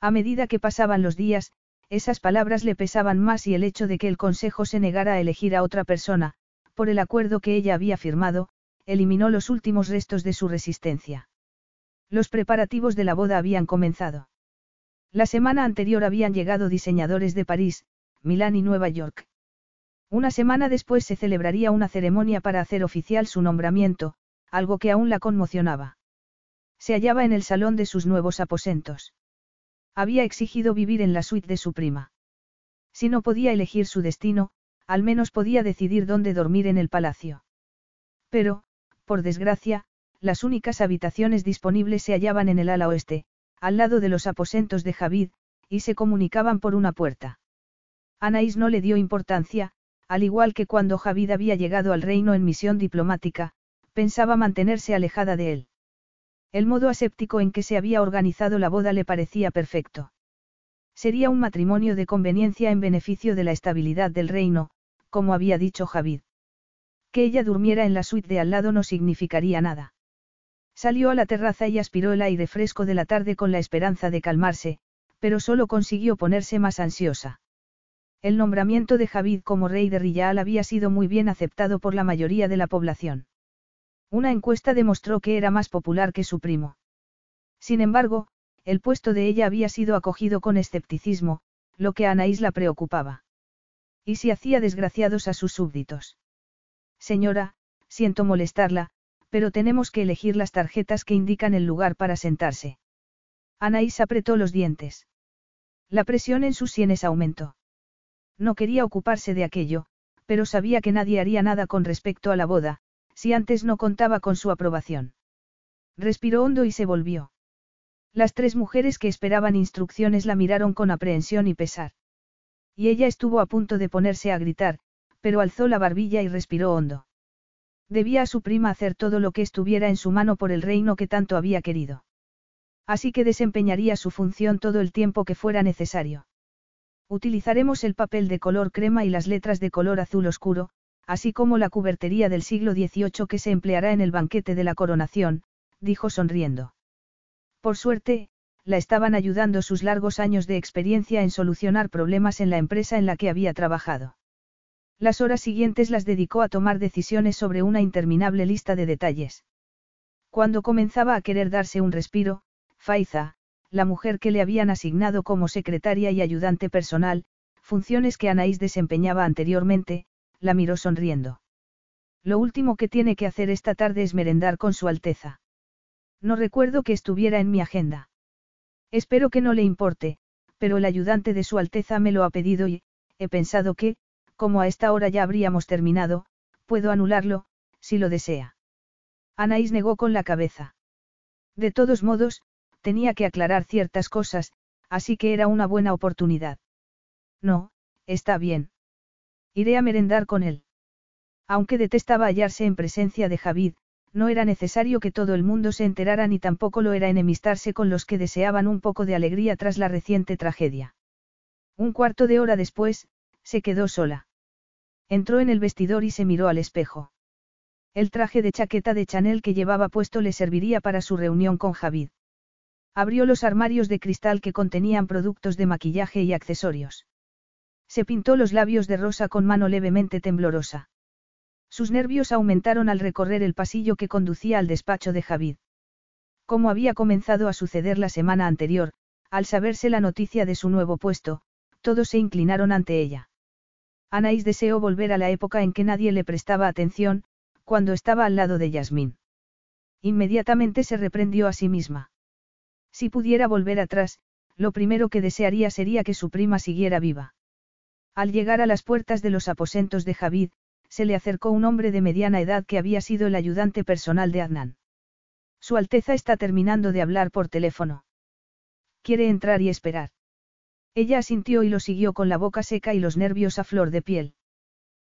A medida que pasaban los días, esas palabras le pesaban más y el hecho de que el Consejo se negara a elegir a otra persona, por el acuerdo que ella había firmado, eliminó los últimos restos de su resistencia. Los preparativos de la boda habían comenzado. La semana anterior habían llegado diseñadores de París, Milán y Nueva York. Una semana después se celebraría una ceremonia para hacer oficial su nombramiento, algo que aún la conmocionaba. Se hallaba en el salón de sus nuevos aposentos. Había exigido vivir en la suite de su prima. Si no podía elegir su destino, al menos podía decidir dónde dormir en el palacio. Pero, por desgracia, las únicas habitaciones disponibles se hallaban en el ala oeste, al lado de los aposentos de Javid, y se comunicaban por una puerta. Anaís no le dio importancia, al igual que cuando Javid había llegado al reino en misión diplomática, pensaba mantenerse alejada de él. El modo aséptico en que se había organizado la boda le parecía perfecto. Sería un matrimonio de conveniencia en beneficio de la estabilidad del reino, como había dicho Javid. Que ella durmiera en la suite de al lado no significaría nada. Salió a la terraza y aspiró el aire fresco de la tarde con la esperanza de calmarse, pero solo consiguió ponerse más ansiosa. El nombramiento de Javid como rey de Riyal había sido muy bien aceptado por la mayoría de la población. Una encuesta demostró que era más popular que su primo. Sin embargo, el puesto de ella había sido acogido con escepticismo, lo que a Anaís la preocupaba. ¿Y si hacía desgraciados a sus súbditos? Señora, siento molestarla, pero tenemos que elegir las tarjetas que indican el lugar para sentarse. Anaís apretó los dientes. La presión en sus sienes aumentó. No quería ocuparse de aquello, pero sabía que nadie haría nada con respecto a la boda, si antes no contaba con su aprobación. Respiró hondo y se volvió. Las tres mujeres que esperaban instrucciones la miraron con aprehensión y pesar. Y ella estuvo a punto de ponerse a gritar, pero alzó la barbilla y respiró hondo. Debía a su prima hacer todo lo que estuviera en su mano por el reino que tanto había querido. Así que desempeñaría su función todo el tiempo que fuera necesario. Utilizaremos el papel de color crema y las letras de color azul oscuro, así como la cubertería del siglo XVIII que se empleará en el banquete de la coronación, dijo sonriendo. Por suerte, la estaban ayudando sus largos años de experiencia en solucionar problemas en la empresa en la que había trabajado. Las horas siguientes las dedicó a tomar decisiones sobre una interminable lista de detalles. Cuando comenzaba a querer darse un respiro, Faiza, la mujer que le habían asignado como secretaria y ayudante personal, funciones que Anaís desempeñaba anteriormente, la miró sonriendo. Lo último que tiene que hacer esta tarde es merendar con Su Alteza. No recuerdo que estuviera en mi agenda. Espero que no le importe, pero el ayudante de Su Alteza me lo ha pedido y, he pensado que, como a esta hora ya habríamos terminado, puedo anularlo, si lo desea. Anaís negó con la cabeza. De todos modos, tenía que aclarar ciertas cosas, así que era una buena oportunidad. No, está bien. Iré a merendar con él. Aunque detestaba hallarse en presencia de Javid, no era necesario que todo el mundo se enterara ni tampoco lo era enemistarse con los que deseaban un poco de alegría tras la reciente tragedia. Un cuarto de hora después, se quedó sola. Entró en el vestidor y se miró al espejo. El traje de chaqueta de Chanel que llevaba puesto le serviría para su reunión con Javid. Abrió los armarios de cristal que contenían productos de maquillaje y accesorios. Se pintó los labios de rosa con mano levemente temblorosa. Sus nervios aumentaron al recorrer el pasillo que conducía al despacho de Javid. Como había comenzado a suceder la semana anterior, al saberse la noticia de su nuevo puesto, todos se inclinaron ante ella. Anaís deseó volver a la época en que nadie le prestaba atención, cuando estaba al lado de Yasmín. Inmediatamente se reprendió a sí misma. Si pudiera volver atrás, lo primero que desearía sería que su prima siguiera viva. Al llegar a las puertas de los aposentos de Javid, se le acercó un hombre de mediana edad que había sido el ayudante personal de Adnan. Su Alteza está terminando de hablar por teléfono. Quiere entrar y esperar. Ella asintió y lo siguió con la boca seca y los nervios a flor de piel.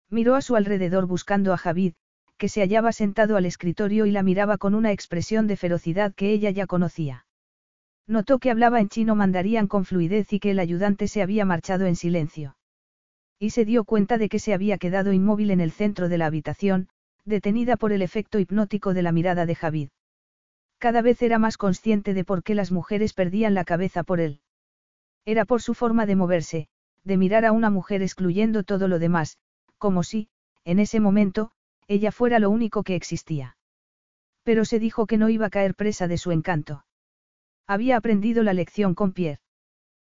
Miró a su alrededor buscando a Javid, que se hallaba sentado al escritorio y la miraba con una expresión de ferocidad que ella ya conocía. Notó que hablaba en chino mandarían con fluidez y que el ayudante se había marchado en silencio. Y se dio cuenta de que se había quedado inmóvil en el centro de la habitación, detenida por el efecto hipnótico de la mirada de Javid. Cada vez era más consciente de por qué las mujeres perdían la cabeza por él. Era por su forma de moverse, de mirar a una mujer excluyendo todo lo demás, como si, en ese momento, ella fuera lo único que existía. Pero se dijo que no iba a caer presa de su encanto. Había aprendido la lección con Pierre.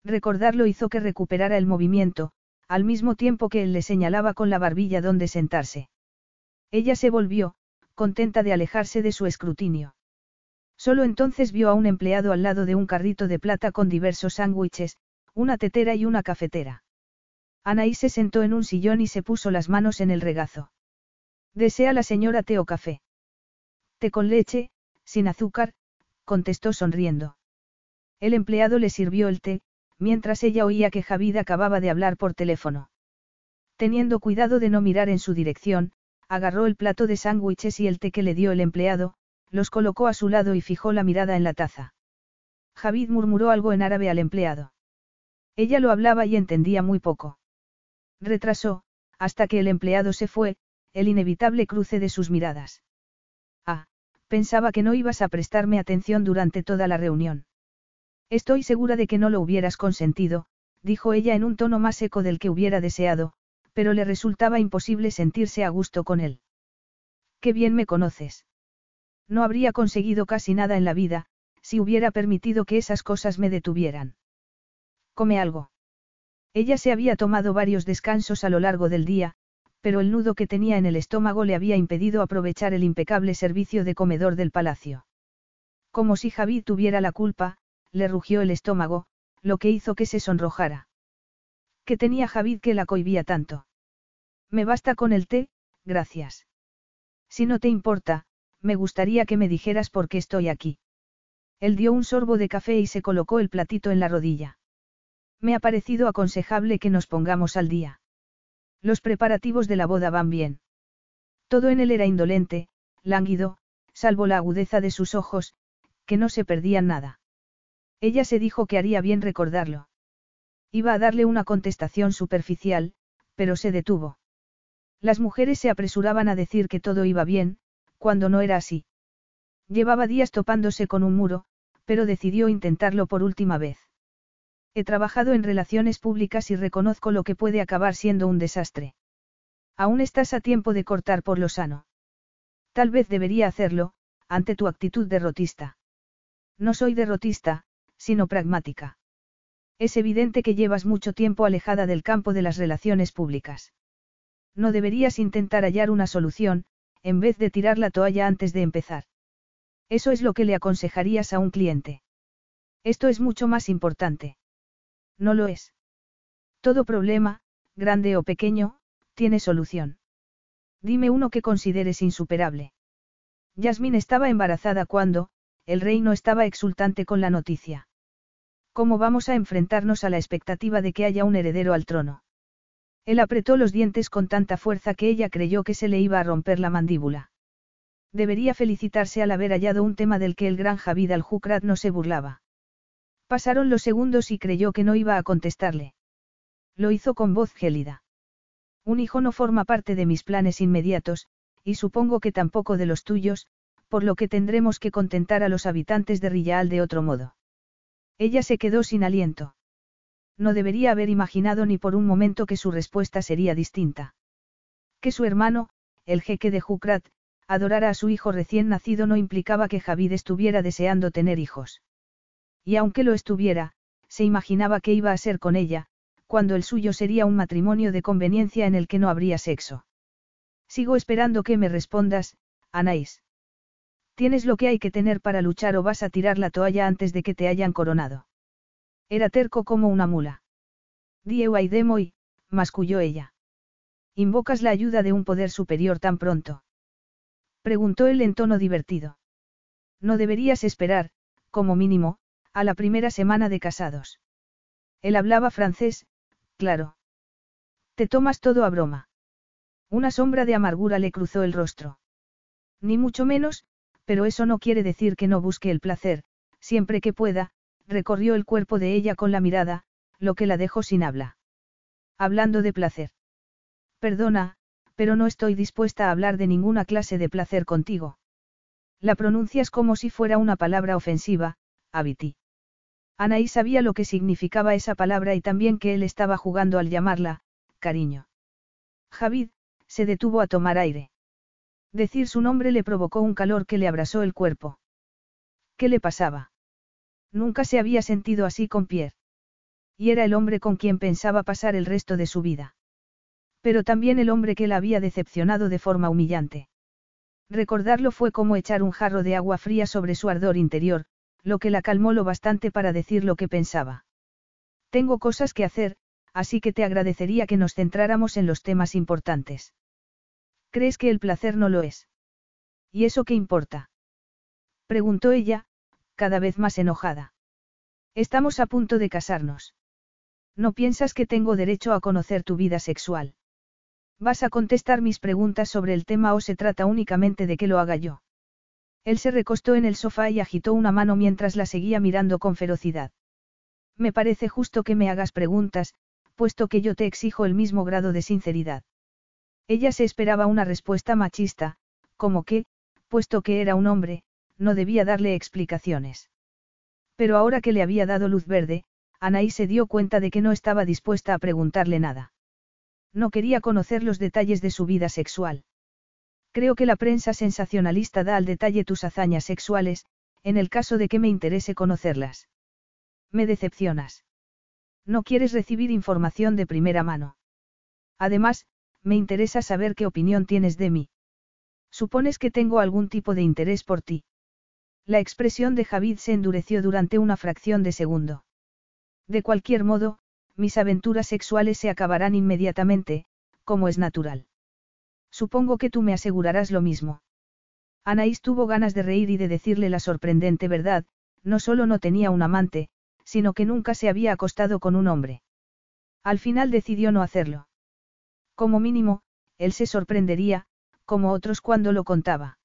Recordarlo hizo que recuperara el movimiento, al mismo tiempo que él le señalaba con la barbilla dónde sentarse. Ella se volvió, contenta de alejarse de su escrutinio. Solo entonces vio a un empleado al lado de un carrito de plata con diversos sándwiches, una tetera y una cafetera. Anaí se sentó en un sillón y se puso las manos en el regazo. ¿Desea la señora té o café? Té con leche, sin azúcar, contestó sonriendo. El empleado le sirvió el té, mientras ella oía que Javid acababa de hablar por teléfono. Teniendo cuidado de no mirar en su dirección, agarró el plato de sándwiches y el té que le dio el empleado, los colocó a su lado y fijó la mirada en la taza. Javid murmuró algo en árabe al empleado. Ella lo hablaba y entendía muy poco. Retrasó, hasta que el empleado se fue, el inevitable cruce de sus miradas. Pensaba que no ibas a prestarme atención durante toda la reunión. Estoy segura de que no lo hubieras consentido, dijo ella en un tono más seco del que hubiera deseado, pero le resultaba imposible sentirse a gusto con él. Qué bien me conoces. No habría conseguido casi nada en la vida, si hubiera permitido que esas cosas me detuvieran. Come algo. Ella se había tomado varios descansos a lo largo del día, pero el nudo que tenía en el estómago le había impedido aprovechar el impecable servicio de comedor del palacio. Como si Javid tuviera la culpa, le rugió el estómago, lo que hizo que se sonrojara. ¿Qué tenía Javid que la cohibía tanto? Me basta con el té, gracias. Si no te importa, me gustaría que me dijeras por qué estoy aquí. Él dio un sorbo de café y se colocó el platito en la rodilla. Me ha parecido aconsejable que nos pongamos al día. Los preparativos de la boda van bien. Todo en él era indolente, lánguido, salvo la agudeza de sus ojos, que no se perdían nada. Ella se dijo que haría bien recordarlo. Iba a darle una contestación superficial, pero se detuvo. Las mujeres se apresuraban a decir que todo iba bien, cuando no era así. Llevaba días topándose con un muro, pero decidió intentarlo por última vez. He trabajado en relaciones públicas y reconozco lo que puede acabar siendo un desastre. Aún estás a tiempo de cortar por lo sano. Tal vez debería hacerlo, ante tu actitud derrotista. No soy derrotista, sino pragmática. Es evidente que llevas mucho tiempo alejada del campo de las relaciones públicas. No deberías intentar hallar una solución, en vez de tirar la toalla antes de empezar. Eso es lo que le aconsejarías a un cliente. Esto es mucho más importante. No lo es. Todo problema, grande o pequeño, Tiene solución. Dime uno que consideres insuperable. Yasmín estaba embarazada cuando, el rey no estaba exultante con la noticia. ¿Cómo vamos a enfrentarnos a la expectativa de que haya un heredero al trono? Él apretó los dientes con tanta fuerza que ella creyó que se le iba a romper la mandíbula. Debería felicitarse al haber hallado un tema del que el gran Javid al-Jukrat no se burlaba. Pasaron los segundos y creyó que no iba a contestarle. Lo hizo con voz gélida. Un hijo no forma parte de mis planes inmediatos, y supongo que tampoco de los tuyos, por lo que tendremos que contentar a los habitantes de Rillaal de otro modo. Ella se quedó sin aliento. No debería haber imaginado ni por un momento que su respuesta sería distinta. Que su hermano, el jeque de Jukrat, adorara a su hijo recién nacido no implicaba que Javid estuviera deseando tener hijos. Y aunque lo estuviera, se imaginaba que iba a ser con ella, cuando el suyo sería un matrimonio de conveniencia en el que no habría sexo. Sigo esperando que me respondas, Anaís. Tienes lo que hay que tener para luchar o vas a tirar la toalla antes de que te hayan coronado. Era terco como una mula. Dieu y, masculló ella. ¿Invocas la ayuda de un poder superior tan pronto? Preguntó él en tono divertido. No deberías esperar, como mínimo, a la primera semana de casados. Él hablaba francés, claro. Te tomas todo a broma. Una sombra de amargura le cruzó el rostro. Ni mucho menos, pero eso no quiere decir que no busque el placer, siempre que pueda, recorrió el cuerpo de ella con la mirada, lo que la dejó sin habla. Hablando de placer. Perdona, pero no estoy dispuesta a hablar de ninguna clase de placer contigo. La pronuncias como si fuera una palabra ofensiva, Abiti. Anaí sabía lo que significaba esa palabra y también que él estaba jugando al llamarla, cariño. Javid, se detuvo a tomar aire. Decir su nombre le provocó un calor que le abrasó el cuerpo. ¿Qué le pasaba? Nunca se había sentido así con Pierre. Y era el hombre con quien pensaba pasar el resto de su vida. Pero también el hombre que la había decepcionado de forma humillante. Recordarlo fue como echar un jarro de agua fría sobre su ardor interior, lo que la calmó lo bastante para decir lo que pensaba. Tengo cosas que hacer, así que te agradecería que nos centráramos en los temas importantes. ¿Crees que el placer no lo es? ¿Y eso qué importa? Preguntó ella, cada vez más enojada. Estamos a punto de casarnos. ¿No piensas que tengo derecho a conocer tu vida sexual? ¿Vas a contestar mis preguntas sobre el tema o se trata únicamente de que lo haga yo? Él se recostó en el sofá y agitó una mano mientras la seguía mirando con ferocidad. Me parece justo que me hagas preguntas, puesto que yo te exijo el mismo grado de sinceridad. Ella se esperaba una respuesta machista, como que, puesto que era un hombre, no debía darle explicaciones. Pero ahora que le había dado luz verde, Anaí se dio cuenta de que no estaba dispuesta a preguntarle nada. No quería conocer los detalles de su vida sexual. Creo que la prensa sensacionalista da al detalle tus hazañas sexuales, en el caso de que me interese conocerlas. Me decepcionas. No quieres recibir información de primera mano. Además, me interesa saber qué opinión tienes de mí. Supones que tengo algún tipo de interés por ti. La expresión de Javid se endureció durante una fracción de segundo. De cualquier modo, mis aventuras sexuales se acabarán inmediatamente, como es natural. Supongo que tú me asegurarás lo mismo. Anaís tuvo ganas de reír y de decirle la sorprendente verdad, no solo no tenía un amante, sino que nunca se había acostado con un hombre. Al final decidió no hacerlo. Como mínimo, él se sorprendería, como otros cuando lo contaba.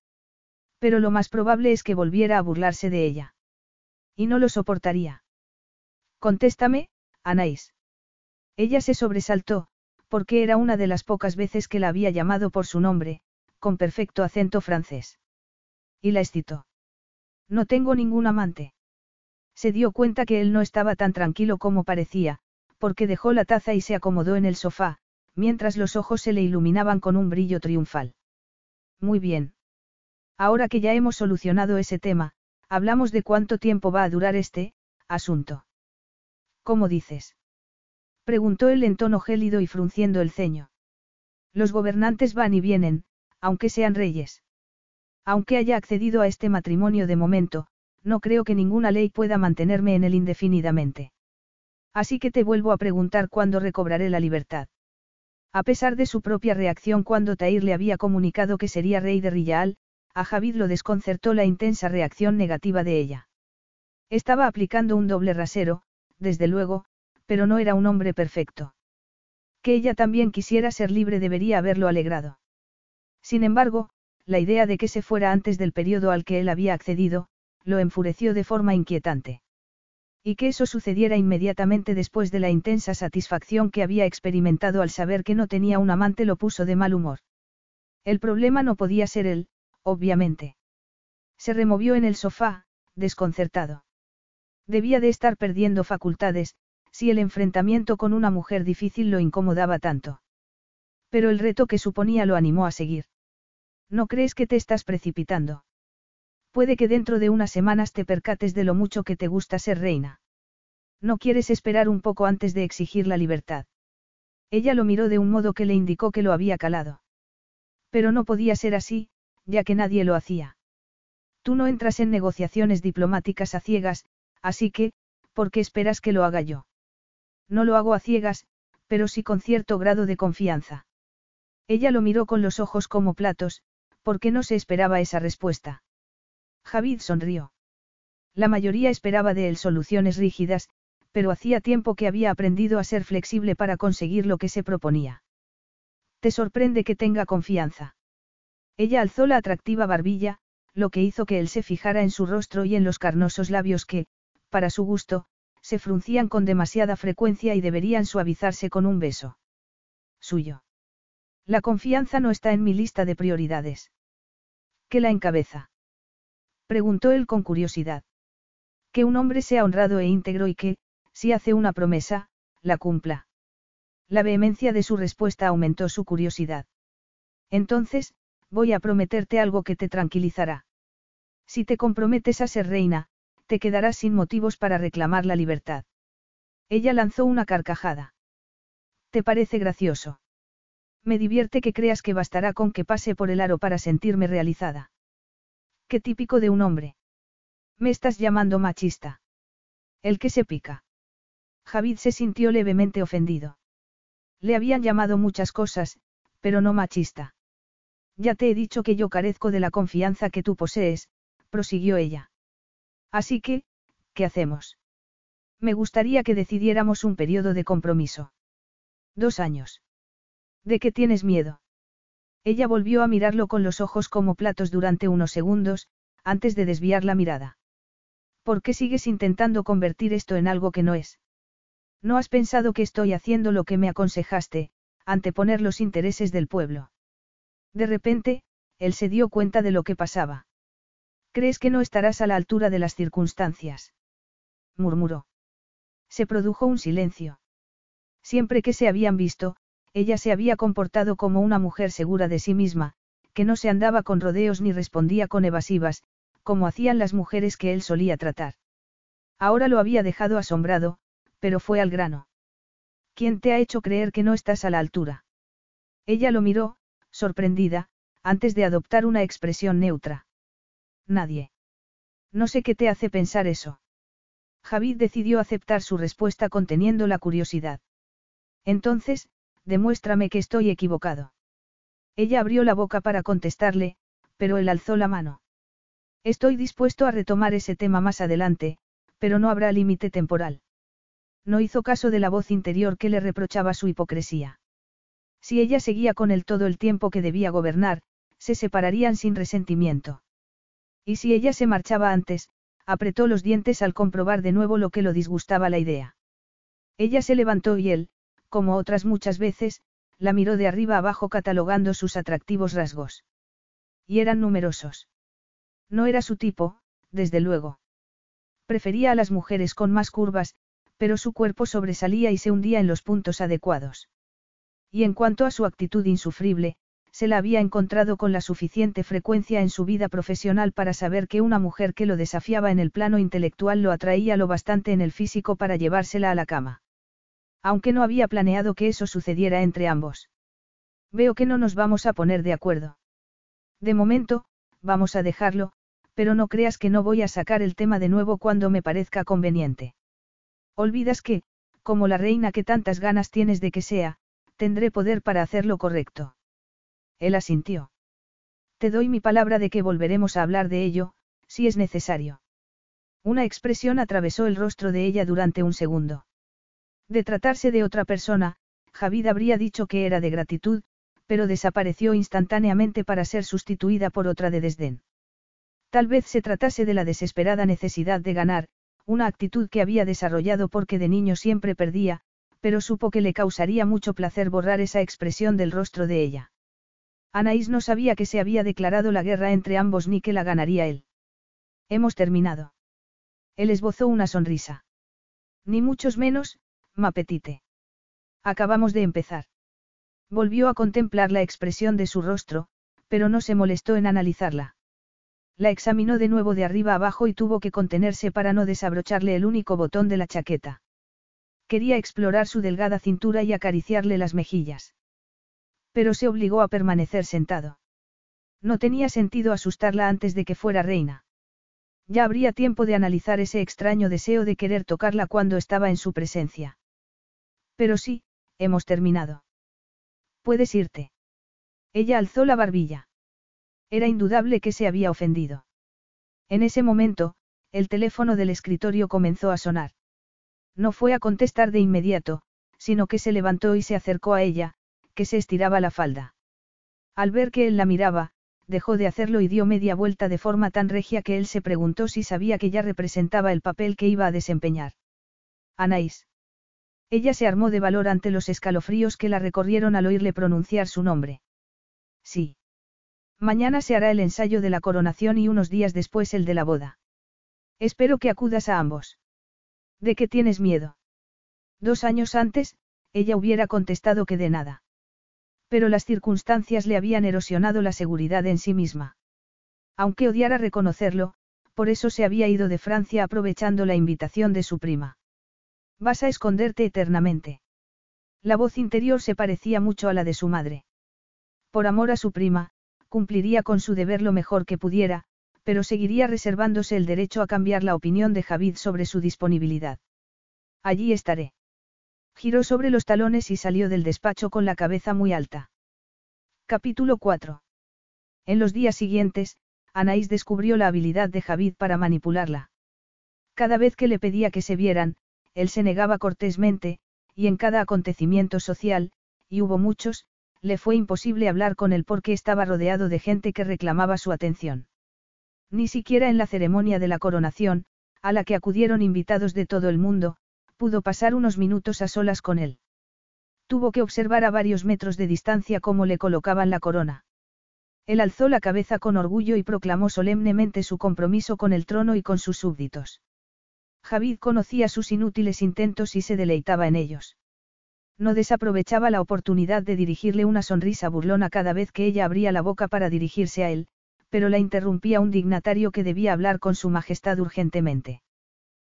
Pero lo más probable es que volviera a burlarse de ella. Y no lo soportaría. Contéstame, Anaís. Ella se sobresaltó, porque era una de las pocas veces que la había llamado por su nombre, con perfecto acento francés. Y la excitó. No tengo ningún amante. Se dio cuenta que él no estaba tan tranquilo como parecía, porque dejó la taza y se acomodó en el sofá, mientras los ojos se le iluminaban con un brillo triunfal. Muy bien. Ahora que ya hemos solucionado ese tema, hablamos de cuánto tiempo va a durar este, asunto. ¿Cómo dices? Preguntó él en tono gélido y frunciendo el ceño. Los gobernantes van y vienen, aunque sean reyes. Aunque haya accedido a este matrimonio de momento, no creo que ninguna ley pueda mantenerme en él indefinidamente. Así que te vuelvo a preguntar cuándo recobraré la libertad. A pesar de su propia reacción cuando Tair le había comunicado que sería rey de Rillaal, a Javid lo desconcertó la intensa reacción negativa de ella. Estaba aplicando un doble rasero, desde luego, pero no era un hombre perfecto. Que ella también quisiera ser libre debería haberlo alegrado. Sin embargo, la idea de que se fuera antes del periodo al que él había accedido, lo enfureció de forma inquietante. Y que eso sucediera inmediatamente después de la intensa satisfacción que había experimentado al saber que no tenía un amante lo puso de mal humor. El problema no podía ser él, obviamente. Se removió en el sofá, desconcertado. Debía de estar perdiendo facultades, si el enfrentamiento con una mujer difícil lo incomodaba tanto. Pero el reto que suponía lo animó a seguir. ¿No crees que te estás precipitando? Puede que dentro de unas semanas te percates de lo mucho que te gusta ser reina. ¿No quieres esperar un poco antes de exigir la libertad? Ella lo miró de un modo que le indicó que lo había calado. Pero no podía ser así, ya que nadie lo hacía. Tú no entras en negociaciones diplomáticas a ciegas, así que, ¿por qué esperas que lo haga yo? No lo hago a ciegas, pero sí con cierto grado de confianza. Ella lo miró con los ojos como platos, porque no se esperaba esa respuesta. Javid sonrió. La mayoría esperaba de él soluciones rígidas, pero hacía tiempo que había aprendido a ser flexible para conseguir lo que se proponía. ¿Te sorprende que tenga confianza? Ella alzó la atractiva barbilla, lo que hizo que él se fijara en su rostro y en los carnosos labios que, para su gusto, se fruncían con demasiada frecuencia y deberían suavizarse con un beso. Suyo. La confianza no está en mi lista de prioridades. ¿Qué la encabeza? Preguntó él con curiosidad. Que un hombre sea honrado e íntegro y que, si hace una promesa, la cumpla. La vehemencia de su respuesta aumentó su curiosidad. Entonces, voy a prometerte algo que te tranquilizará. Si te comprometes a ser reina, te quedarás sin motivos para reclamar la libertad. Ella lanzó una carcajada. ¿Te parece gracioso? Me divierte que creas que bastará con que pase por el aro para sentirme realizada. Qué típico de un hombre. Me estás llamando machista. El que se pica. Javid se sintió levemente ofendido. Le habían llamado muchas cosas, pero no machista. Ya te he dicho que yo carezco de la confianza que tú posees, prosiguió ella. Así que, ¿qué hacemos? Me gustaría que decidiéramos un periodo de compromiso. Dos años. ¿De qué tienes miedo? Ella volvió a mirarlo con los ojos como platos durante unos segundos, antes de desviar la mirada. ¿Por qué sigues intentando convertir esto en algo que no es? ¿No has pensado que estoy haciendo lo que me aconsejaste, anteponer los intereses del pueblo? De repente, él se dio cuenta de lo que pasaba. ¿Crees que no estarás a la altura de las circunstancias? murmuró. Se produjo un silencio. Siempre que se habían visto, ella se había comportado como una mujer segura de sí misma, que no se andaba con rodeos ni respondía con evasivas, como hacían las mujeres que él solía tratar. Ahora lo había dejado asombrado, pero fue al grano. ¿Quién te ha hecho creer que no estás a la altura? Ella lo miró, sorprendida, antes de adoptar una expresión neutra. Nadie. No sé qué te hace pensar eso. Javid decidió aceptar su respuesta conteniendo la curiosidad. Entonces, demuéstrame que estoy equivocado. Ella abrió la boca para contestarle, pero él alzó la mano. Estoy dispuesto a retomar ese tema más adelante, pero no habrá límite temporal. No hizo caso de la voz interior que le reprochaba su hipocresía. Si ella seguía con él todo el tiempo que debía gobernar, se separarían sin resentimiento. Y si ella se marchaba antes, apretó los dientes al comprobar de nuevo lo que lo disgustaba la idea. Ella se levantó y él, como otras muchas veces, la miró de arriba abajo catalogando sus atractivos rasgos. Y eran numerosos. No era su tipo, desde luego. Prefería a las mujeres con más curvas, pero su cuerpo sobresalía y se hundía en los puntos adecuados. Y en cuanto a su actitud insufrible, se la había encontrado con la suficiente frecuencia en su vida profesional para saber que una mujer que lo desafiaba en el plano intelectual lo atraía lo bastante en el físico para llevársela a la cama. Aunque no había planeado que eso sucediera entre ambos. Veo que no nos vamos a poner de acuerdo. De momento, vamos a dejarlo, pero no creas que no voy a sacar el tema de nuevo cuando me parezca conveniente. Olvidas que, como la reina que tantas ganas tienes de que sea, Tendré poder para hacer lo correcto. Él asintió. Te doy mi palabra de que volveremos a hablar de ello, si es necesario. Una expresión atravesó el rostro de ella durante un segundo. De tratarse de otra persona, Javid habría dicho que era de gratitud, pero desapareció instantáneamente para ser sustituida por otra de desdén. Tal vez se tratase de la desesperada necesidad de ganar, una actitud que había desarrollado porque de niño siempre perdía, pero supo que le causaría mucho placer borrar esa expresión del rostro de ella. Anaís no sabía que se había declarado la guerra entre ambos ni que la ganaría él. Hemos terminado. Él esbozó una sonrisa. Ni muchos menos, Mapetite. Acabamos de empezar. Volvió a contemplar la expresión de su rostro, pero no se molestó en analizarla. La examinó de nuevo de arriba abajo y tuvo que contenerse para no desabrocharle el único botón de la chaqueta. Quería explorar su delgada cintura y acariciarle las mejillas. Pero se obligó a permanecer sentado. No tenía sentido asustarla antes de que fuera reina. Ya habría tiempo de analizar ese extraño deseo de querer tocarla cuando estaba en su presencia. Pero sí, hemos terminado. Puedes irte. Ella alzó la barbilla. Era indudable que se había ofendido. En ese momento, el teléfono del escritorio comenzó a sonar. No fue a contestar de inmediato, sino que se levantó y se acercó a ella, que se estiraba la falda. Al ver que él la miraba, dejó de hacerlo y dio media vuelta de forma tan regia que él se preguntó si sabía que ya representaba el papel que iba a desempeñar. Anaís. Ella se armó de valor ante los escalofríos que la recorrieron al oírle pronunciar su nombre. Sí. Mañana se hará el ensayo de la coronación y unos días después el de la boda. Espero que acudas a ambos. ¿De qué tienes miedo? Dos años antes, ella hubiera contestado que de nada. Pero las circunstancias le habían erosionado la seguridad en sí misma. Aunque odiara reconocerlo, por eso se había ido de Francia aprovechando la invitación de su prima. Vas a esconderte eternamente. La voz interior se parecía mucho a la de su madre. Por amor a su prima, cumpliría con su deber lo mejor que pudiera, pero seguiría reservándose el derecho a cambiar la opinión de Javid sobre su disponibilidad. Allí estaré. Giró sobre los talones y salió del despacho con la cabeza muy alta. Capítulo 4. En los días siguientes, Anaís descubrió la habilidad de Javid para manipularla. Cada vez que le pedía que se vieran, él se negaba cortésmente, y en cada acontecimiento social, y hubo muchos, le fue imposible hablar con él porque estaba rodeado de gente que reclamaba su atención. Ni siquiera en la ceremonia de la coronación, a la que acudieron invitados de todo el mundo, pudo pasar unos minutos a solas con él. Tuvo que observar a varios metros de distancia cómo le colocaban la corona. Él alzó la cabeza con orgullo y proclamó solemnemente su compromiso con el trono y con sus súbditos. Javid conocía sus inútiles intentos y se deleitaba en ellos. No desaprovechaba la oportunidad de dirigirle una sonrisa burlona cada vez que ella abría la boca para dirigirse a él, pero la interrumpía un dignatario que debía hablar con su majestad urgentemente.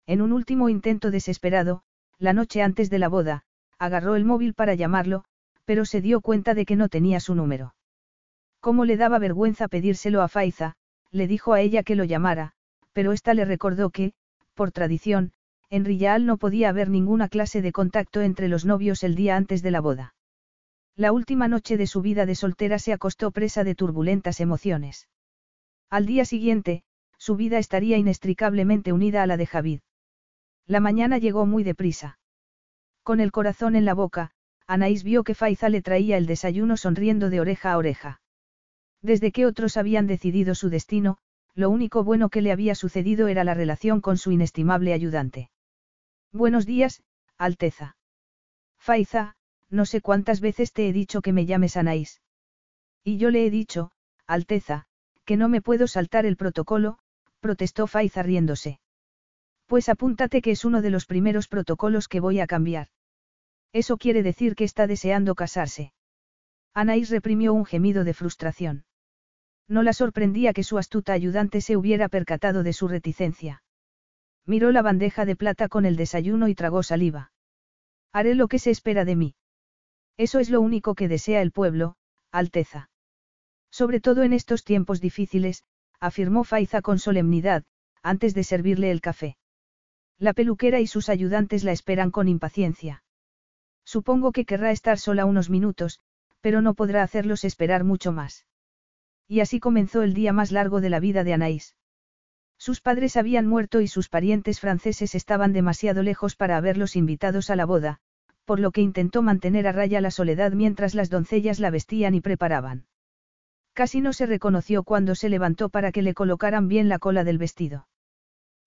En un último intento desesperado, la noche antes de la boda, agarró el móvil para llamarlo, pero se dio cuenta de que no tenía su número. Como le daba vergüenza pedírselo a Faiza, le dijo a ella que lo llamara, pero ésta le recordó que, por tradición, en Riyal no podía haber ninguna clase de contacto entre los novios el día antes de la boda. La última noche de su vida de soltera se acostó presa de turbulentas emociones. Al día siguiente, su vida estaría inextricablemente unida a la de Javid. La mañana llegó muy deprisa. Con el corazón en la boca, Anaís vio que Faiza le traía el desayuno sonriendo de oreja a oreja. Desde que otros habían decidido su destino, lo único bueno que le había sucedido era la relación con su inestimable ayudante. Buenos días, Alteza. Faiza, no sé cuántas veces te he dicho que me llames Anaís. Y yo le he dicho, Alteza, que no me puedo saltar el protocolo, protestó Faiza riéndose. Pues apúntate que es uno de los primeros protocolos que voy a cambiar. Eso quiere decir que está deseando casarse. Anaís reprimió un gemido de frustración. No la sorprendía que su astuta ayudante se hubiera percatado de su reticencia. Miró la bandeja de plata con el desayuno y tragó saliva. Haré lo que se espera de mí. Eso es lo único que desea el pueblo, Alteza. Sobre todo en estos tiempos difíciles, afirmó Faiza con solemnidad, antes de servirle el café. La peluquera y sus ayudantes la esperan con impaciencia. Supongo que querrá estar sola unos minutos, pero no podrá hacerlos esperar mucho más. Y así comenzó el día más largo de la vida de Anaís. Sus padres habían muerto y sus parientes franceses estaban demasiado lejos para haberlos invitados a la boda, por lo que intentó mantener a raya la soledad mientras las doncellas la vestían y preparaban. Casi no se reconoció cuando se levantó para que le colocaran bien la cola del vestido.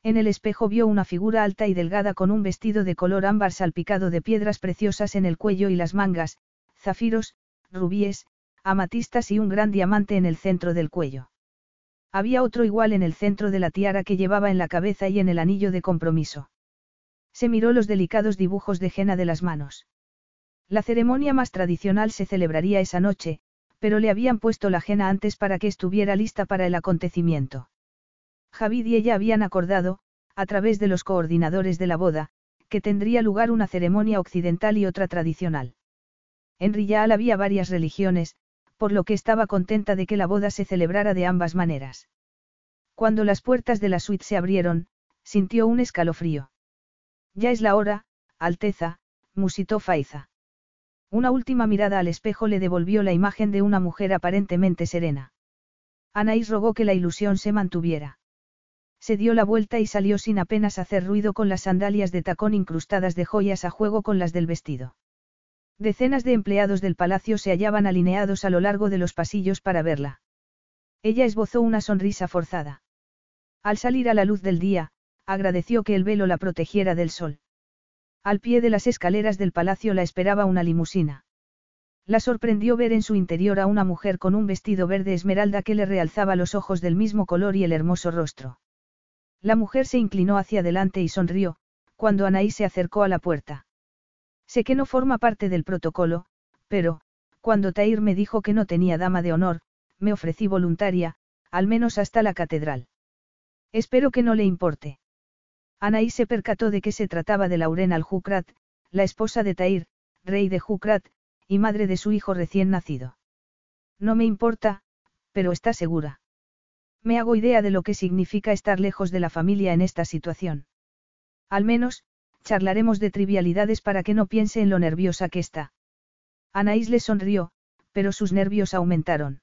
En el espejo vio una figura alta y delgada con un vestido de color ámbar salpicado de piedras preciosas en el cuello y las mangas, zafiros, rubíes, amatistas y un gran diamante en el centro del cuello. Había otro igual en el centro de la tiara que llevaba en la cabeza y en el anillo de compromiso. Se miró los delicados dibujos de henna de las manos. La ceremonia más tradicional se celebraría esa noche, pero le habían puesto la henna antes para que estuviera lista para el acontecimiento. Javid y ella habían acordado, a través de los coordinadores de la boda, que tendría lugar una ceremonia occidental y otra tradicional. En Riyal había varias religiones, por lo que estaba contenta de que la boda se celebrara de ambas maneras. Cuando las puertas de la suite se abrieron, sintió un escalofrío. Ya es la hora, Alteza, musitó Faiza. Una última mirada al espejo le devolvió la imagen de una mujer aparentemente serena. Anaís rogó que la ilusión se mantuviera. Se dio la vuelta y salió sin apenas hacer ruido con las sandalias de tacón incrustadas de joyas a juego con las del vestido. Decenas de empleados del palacio se hallaban alineados a lo largo de los pasillos para verla. Ella esbozó una sonrisa forzada. Al salir a la luz del día, agradeció que el velo la protegiera del sol. Al pie de las escaleras del palacio la esperaba una limusina. La sorprendió ver en su interior a una mujer con un vestido verde esmeralda que le realzaba los ojos del mismo color y el hermoso rostro. La mujer se inclinó hacia adelante y sonrió, cuando Anaí se acercó a la puerta. Sé que no forma parte del protocolo, pero, cuando Tair me dijo que no tenía dama de honor, me ofrecí voluntaria, al menos hasta la catedral. Espero que no le importe. Anaí se percató de que se trataba de Lauren al-Jukrat, la esposa de Tair, rey de Jukrat, y madre de su hijo recién nacido. No me importa, pero está segura. Me hago idea de lo que significa estar lejos de la familia en esta situación. Al menos, charlaremos de trivialidades para que no piense en lo nerviosa que está. Anaís le sonrió, pero sus nervios aumentaron.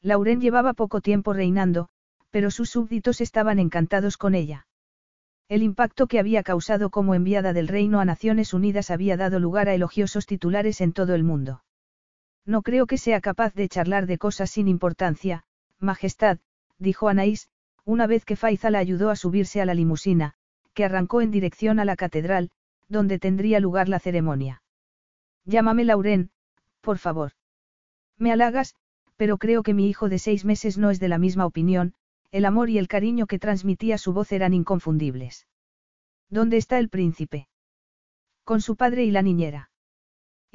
Lauren llevaba poco tiempo reinando, pero sus súbditos estaban encantados con ella. El impacto que había causado como enviada del reino a Naciones Unidas había dado lugar a elogiosos titulares en todo el mundo. No creo que sea capaz de charlar de cosas sin importancia, Majestad, dijo Anaís, una vez que Faiza la ayudó a subirse a la limusina, que arrancó en dirección a la catedral, donde tendría lugar la ceremonia. Llámame Lauren, por favor. Me halagas, pero creo que mi hijo de seis meses no es de la misma opinión, el amor y el cariño que transmitía su voz eran inconfundibles. ¿Dónde está el príncipe? Con su padre y la niñera.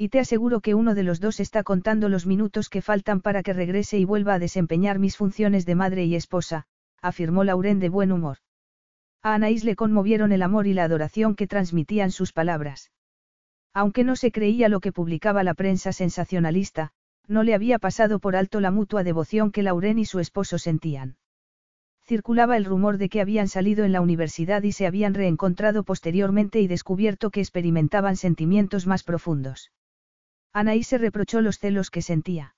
Y te aseguro que uno de los dos está contando los minutos que faltan para que regrese y vuelva a desempeñar mis funciones de madre y esposa, afirmó Lauren de buen humor. A Anaís le conmovieron el amor y la adoración que transmitían sus palabras. Aunque no se creía lo que publicaba la prensa sensacionalista, no le había pasado por alto la mutua devoción que Lauren y su esposo sentían. Circulaba el rumor de que habían salido en la universidad y se habían reencontrado posteriormente y descubierto que experimentaban sentimientos más profundos. Anaí se reprochó los celos que sentía.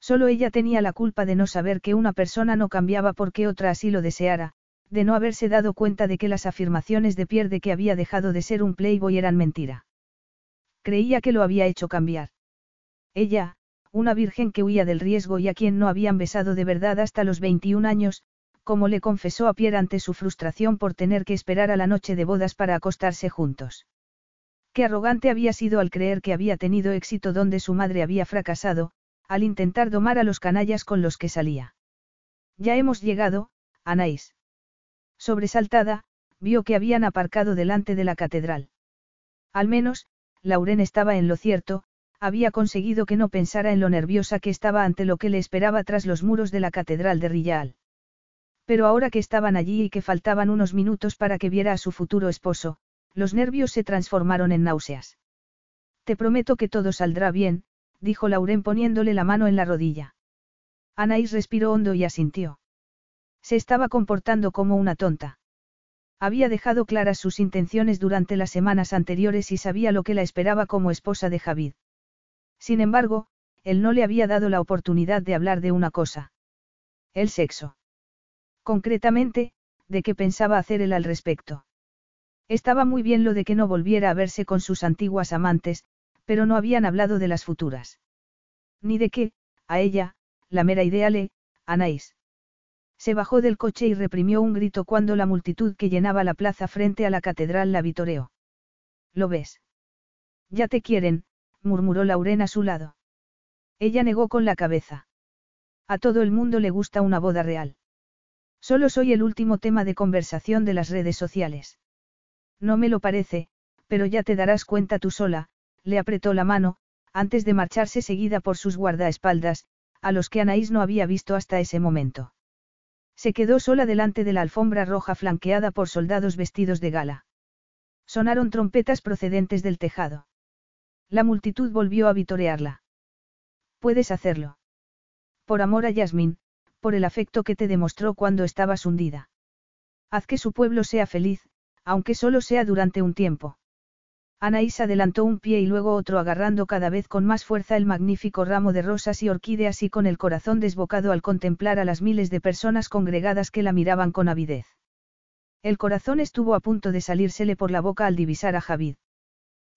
Solo ella tenía la culpa de no saber que una persona no cambiaba porque otra así lo deseara, de no haberse dado cuenta de que las afirmaciones de Pierre de que había dejado de ser un playboy eran mentira. Creía que lo había hecho cambiar. Ella, una virgen que huía del riesgo y a quien no habían besado de verdad hasta los 21 años, como le confesó a Pierre ante su frustración por tener que esperar a la noche de bodas para acostarse juntos. Qué arrogante había sido al creer que había tenido éxito donde su madre había fracasado, al intentar domar a los canallas con los que salía. Ya hemos llegado, Anaís. Sobresaltada, vio que habían aparcado delante de la catedral. Al menos, Lauren estaba en lo cierto, había conseguido que no pensara en lo nerviosa que estaba ante lo que le esperaba tras los muros de la catedral de Rillal. Pero ahora que estaban allí y que faltaban unos minutos para que viera a su futuro esposo, los nervios se transformaron en náuseas. Te prometo que todo saldrá bien, dijo Lauren poniéndole la mano en la rodilla. Anaís respiró hondo y asintió. Se estaba comportando como una tonta. Había dejado claras sus intenciones durante las semanas anteriores y sabía lo que la esperaba como esposa de Javid. Sin embargo, él no le había dado la oportunidad de hablar de una cosa. El sexo. Concretamente, de qué pensaba hacer él al respecto. Estaba muy bien lo de que no volviera a verse con sus antiguas amantes, pero no habían hablado de las futuras. Ni de qué, a ella, la mera idea le, Anaís. Se bajó del coche y reprimió un grito cuando la multitud que llenaba la plaza frente a la catedral la vitoreó. ¿Lo ves? Ya te quieren, murmuró Lauren a su lado. Ella negó con la cabeza. A todo el mundo le gusta una boda real. Solo soy el último tema de conversación de las redes sociales. No me lo parece, pero ya te darás cuenta tú sola, le apretó la mano, antes de marcharse seguida por sus guardaespaldas, a los que Anaís no había visto hasta ese momento. Se quedó sola delante de la alfombra roja flanqueada por soldados vestidos de gala. Sonaron trompetas procedentes del tejado. La multitud volvió a vitorearla. Puedes hacerlo. Por amor a Yasmín, por el afecto que te demostró cuando estabas hundida. Haz que su pueblo sea feliz, aunque solo sea durante un tiempo. Anaís adelantó un pie y luego otro agarrando cada vez con más fuerza el magnífico ramo de rosas y orquídeas y con el corazón desbocado al contemplar a las miles de personas congregadas que la miraban con avidez. El corazón estuvo a punto de salírsele por la boca al divisar a Javid.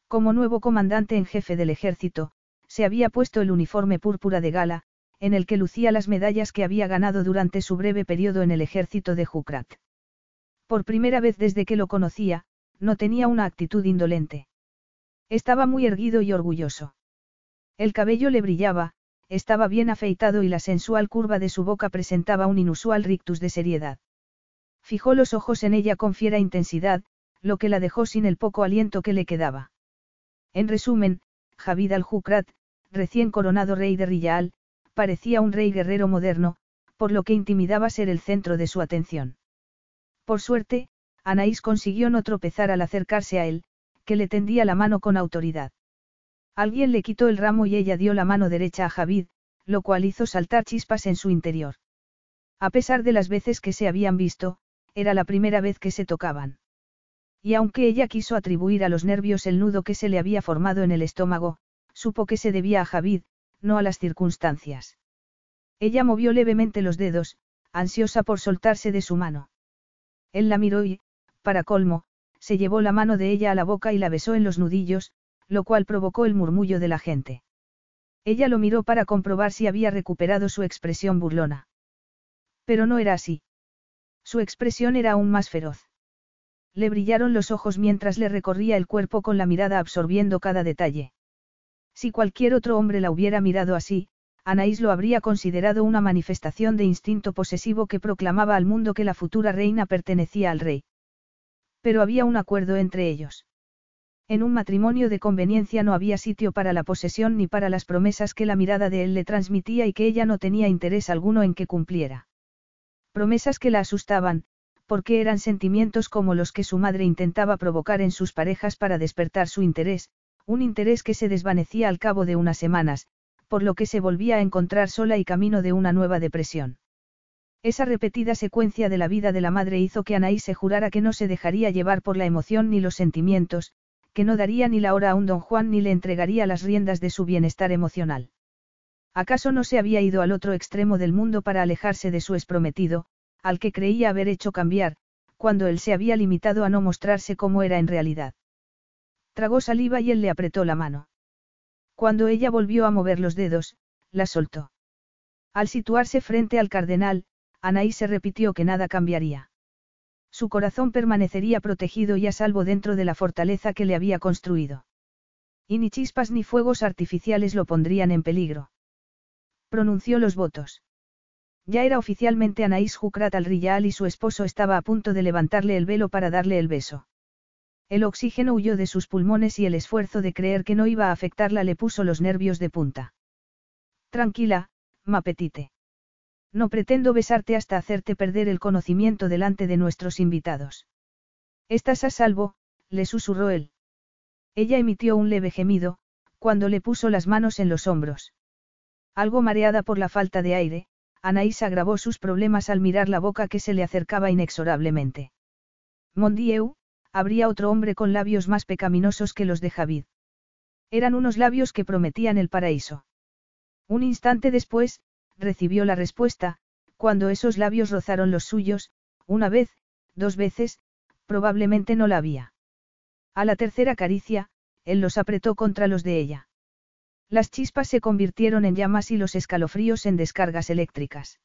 Como nuevo comandante en jefe del ejército, se había puesto el uniforme púrpura de gala, en el que lucía las medallas que había ganado durante su breve periodo en el ejército de Jukrat. Por primera vez desde que lo conocía, no tenía una actitud indolente. Estaba muy erguido y orgulloso. El cabello le brillaba, estaba bien afeitado y la sensual curva de su boca presentaba un inusual rictus de seriedad. Fijó los ojos en ella con fiera intensidad, lo que la dejó sin el poco aliento que le quedaba. En resumen, Javid al-Jukrat, recién coronado rey de Riyal, parecía un rey guerrero moderno, por lo que intimidaba ser el centro de su atención. Por suerte, Anaís consiguió no tropezar al acercarse a él, que le tendía la mano con autoridad. Alguien le quitó el ramo y ella dio la mano derecha a Javid, lo cual hizo saltar chispas en su interior. A pesar de las veces que se habían visto, era la primera vez que se tocaban. Y aunque ella quiso atribuir a los nervios el nudo que se le había formado en el estómago, supo que se debía a Javid, no a las circunstancias. Ella movió levemente los dedos, ansiosa por soltarse de su mano. Él la miró y, para colmo, se llevó la mano de ella a la boca y la besó en los nudillos, lo cual provocó el murmullo de la gente. Ella lo miró para comprobar si había recuperado su expresión burlona. Pero no era así. Su expresión era aún más feroz. Le brillaron los ojos mientras le recorría el cuerpo con la mirada absorbiendo cada detalle. Si cualquier otro hombre la hubiera mirado así, Anaís lo habría considerado una manifestación de instinto posesivo que proclamaba al mundo que la futura reina pertenecía al rey. Pero había un acuerdo entre ellos. En un matrimonio de conveniencia no había sitio para la posesión ni para las promesas que la mirada de él le transmitía y que ella no tenía interés alguno en que cumpliera. Promesas que la asustaban, porque eran sentimientos como los que su madre intentaba provocar en sus parejas para despertar su interés, un interés que se desvanecía al cabo de unas semanas, por lo que se volvía a encontrar sola y camino de una nueva depresión. Esa repetida secuencia de la vida de la madre hizo que Anaí se jurara que no se dejaría llevar por la emoción ni los sentimientos, que no daría ni la hora a un don Juan ni le entregaría las riendas de su bienestar emocional. ¿Acaso no se había ido al otro extremo del mundo para alejarse de su exprometido, al que creía haber hecho cambiar, cuando él se había limitado a no mostrarse como era en realidad? Tragó saliva y él le apretó la mano. Cuando ella volvió a mover los dedos, la soltó. Al situarse frente al cardenal, Anaí se repitió que nada cambiaría. Su corazón permanecería protegido y a salvo dentro de la fortaleza que le había construido. Y ni chispas ni fuegos artificiales lo pondrían en peligro. Pronunció los votos. Ya era oficialmente Anaís Jukrat al-Riyal y su esposo estaba a punto de levantarle el velo para darle el beso. El oxígeno huyó de sus pulmones y el esfuerzo de creer que no iba a afectarla le puso los nervios de punta. Tranquila, Mapetite. No pretendo besarte hasta hacerte perder el conocimiento delante de nuestros invitados. Estás a salvo, le susurró él. Ella emitió un leve gemido, cuando le puso las manos en los hombros. Algo mareada por la falta de aire, Anaís agravó sus problemas al mirar la boca que se le acercaba inexorablemente. Mondieu, habría otro hombre con labios más pecaminosos que los de Javid. Eran unos labios que prometían el paraíso. Un instante después, recibió la respuesta, cuando esos labios rozaron los suyos, una vez, dos veces, probablemente no la había. A la tercera caricia, él los apretó contra los de ella. Las chispas se convirtieron en llamas y los escalofríos en descargas eléctricas.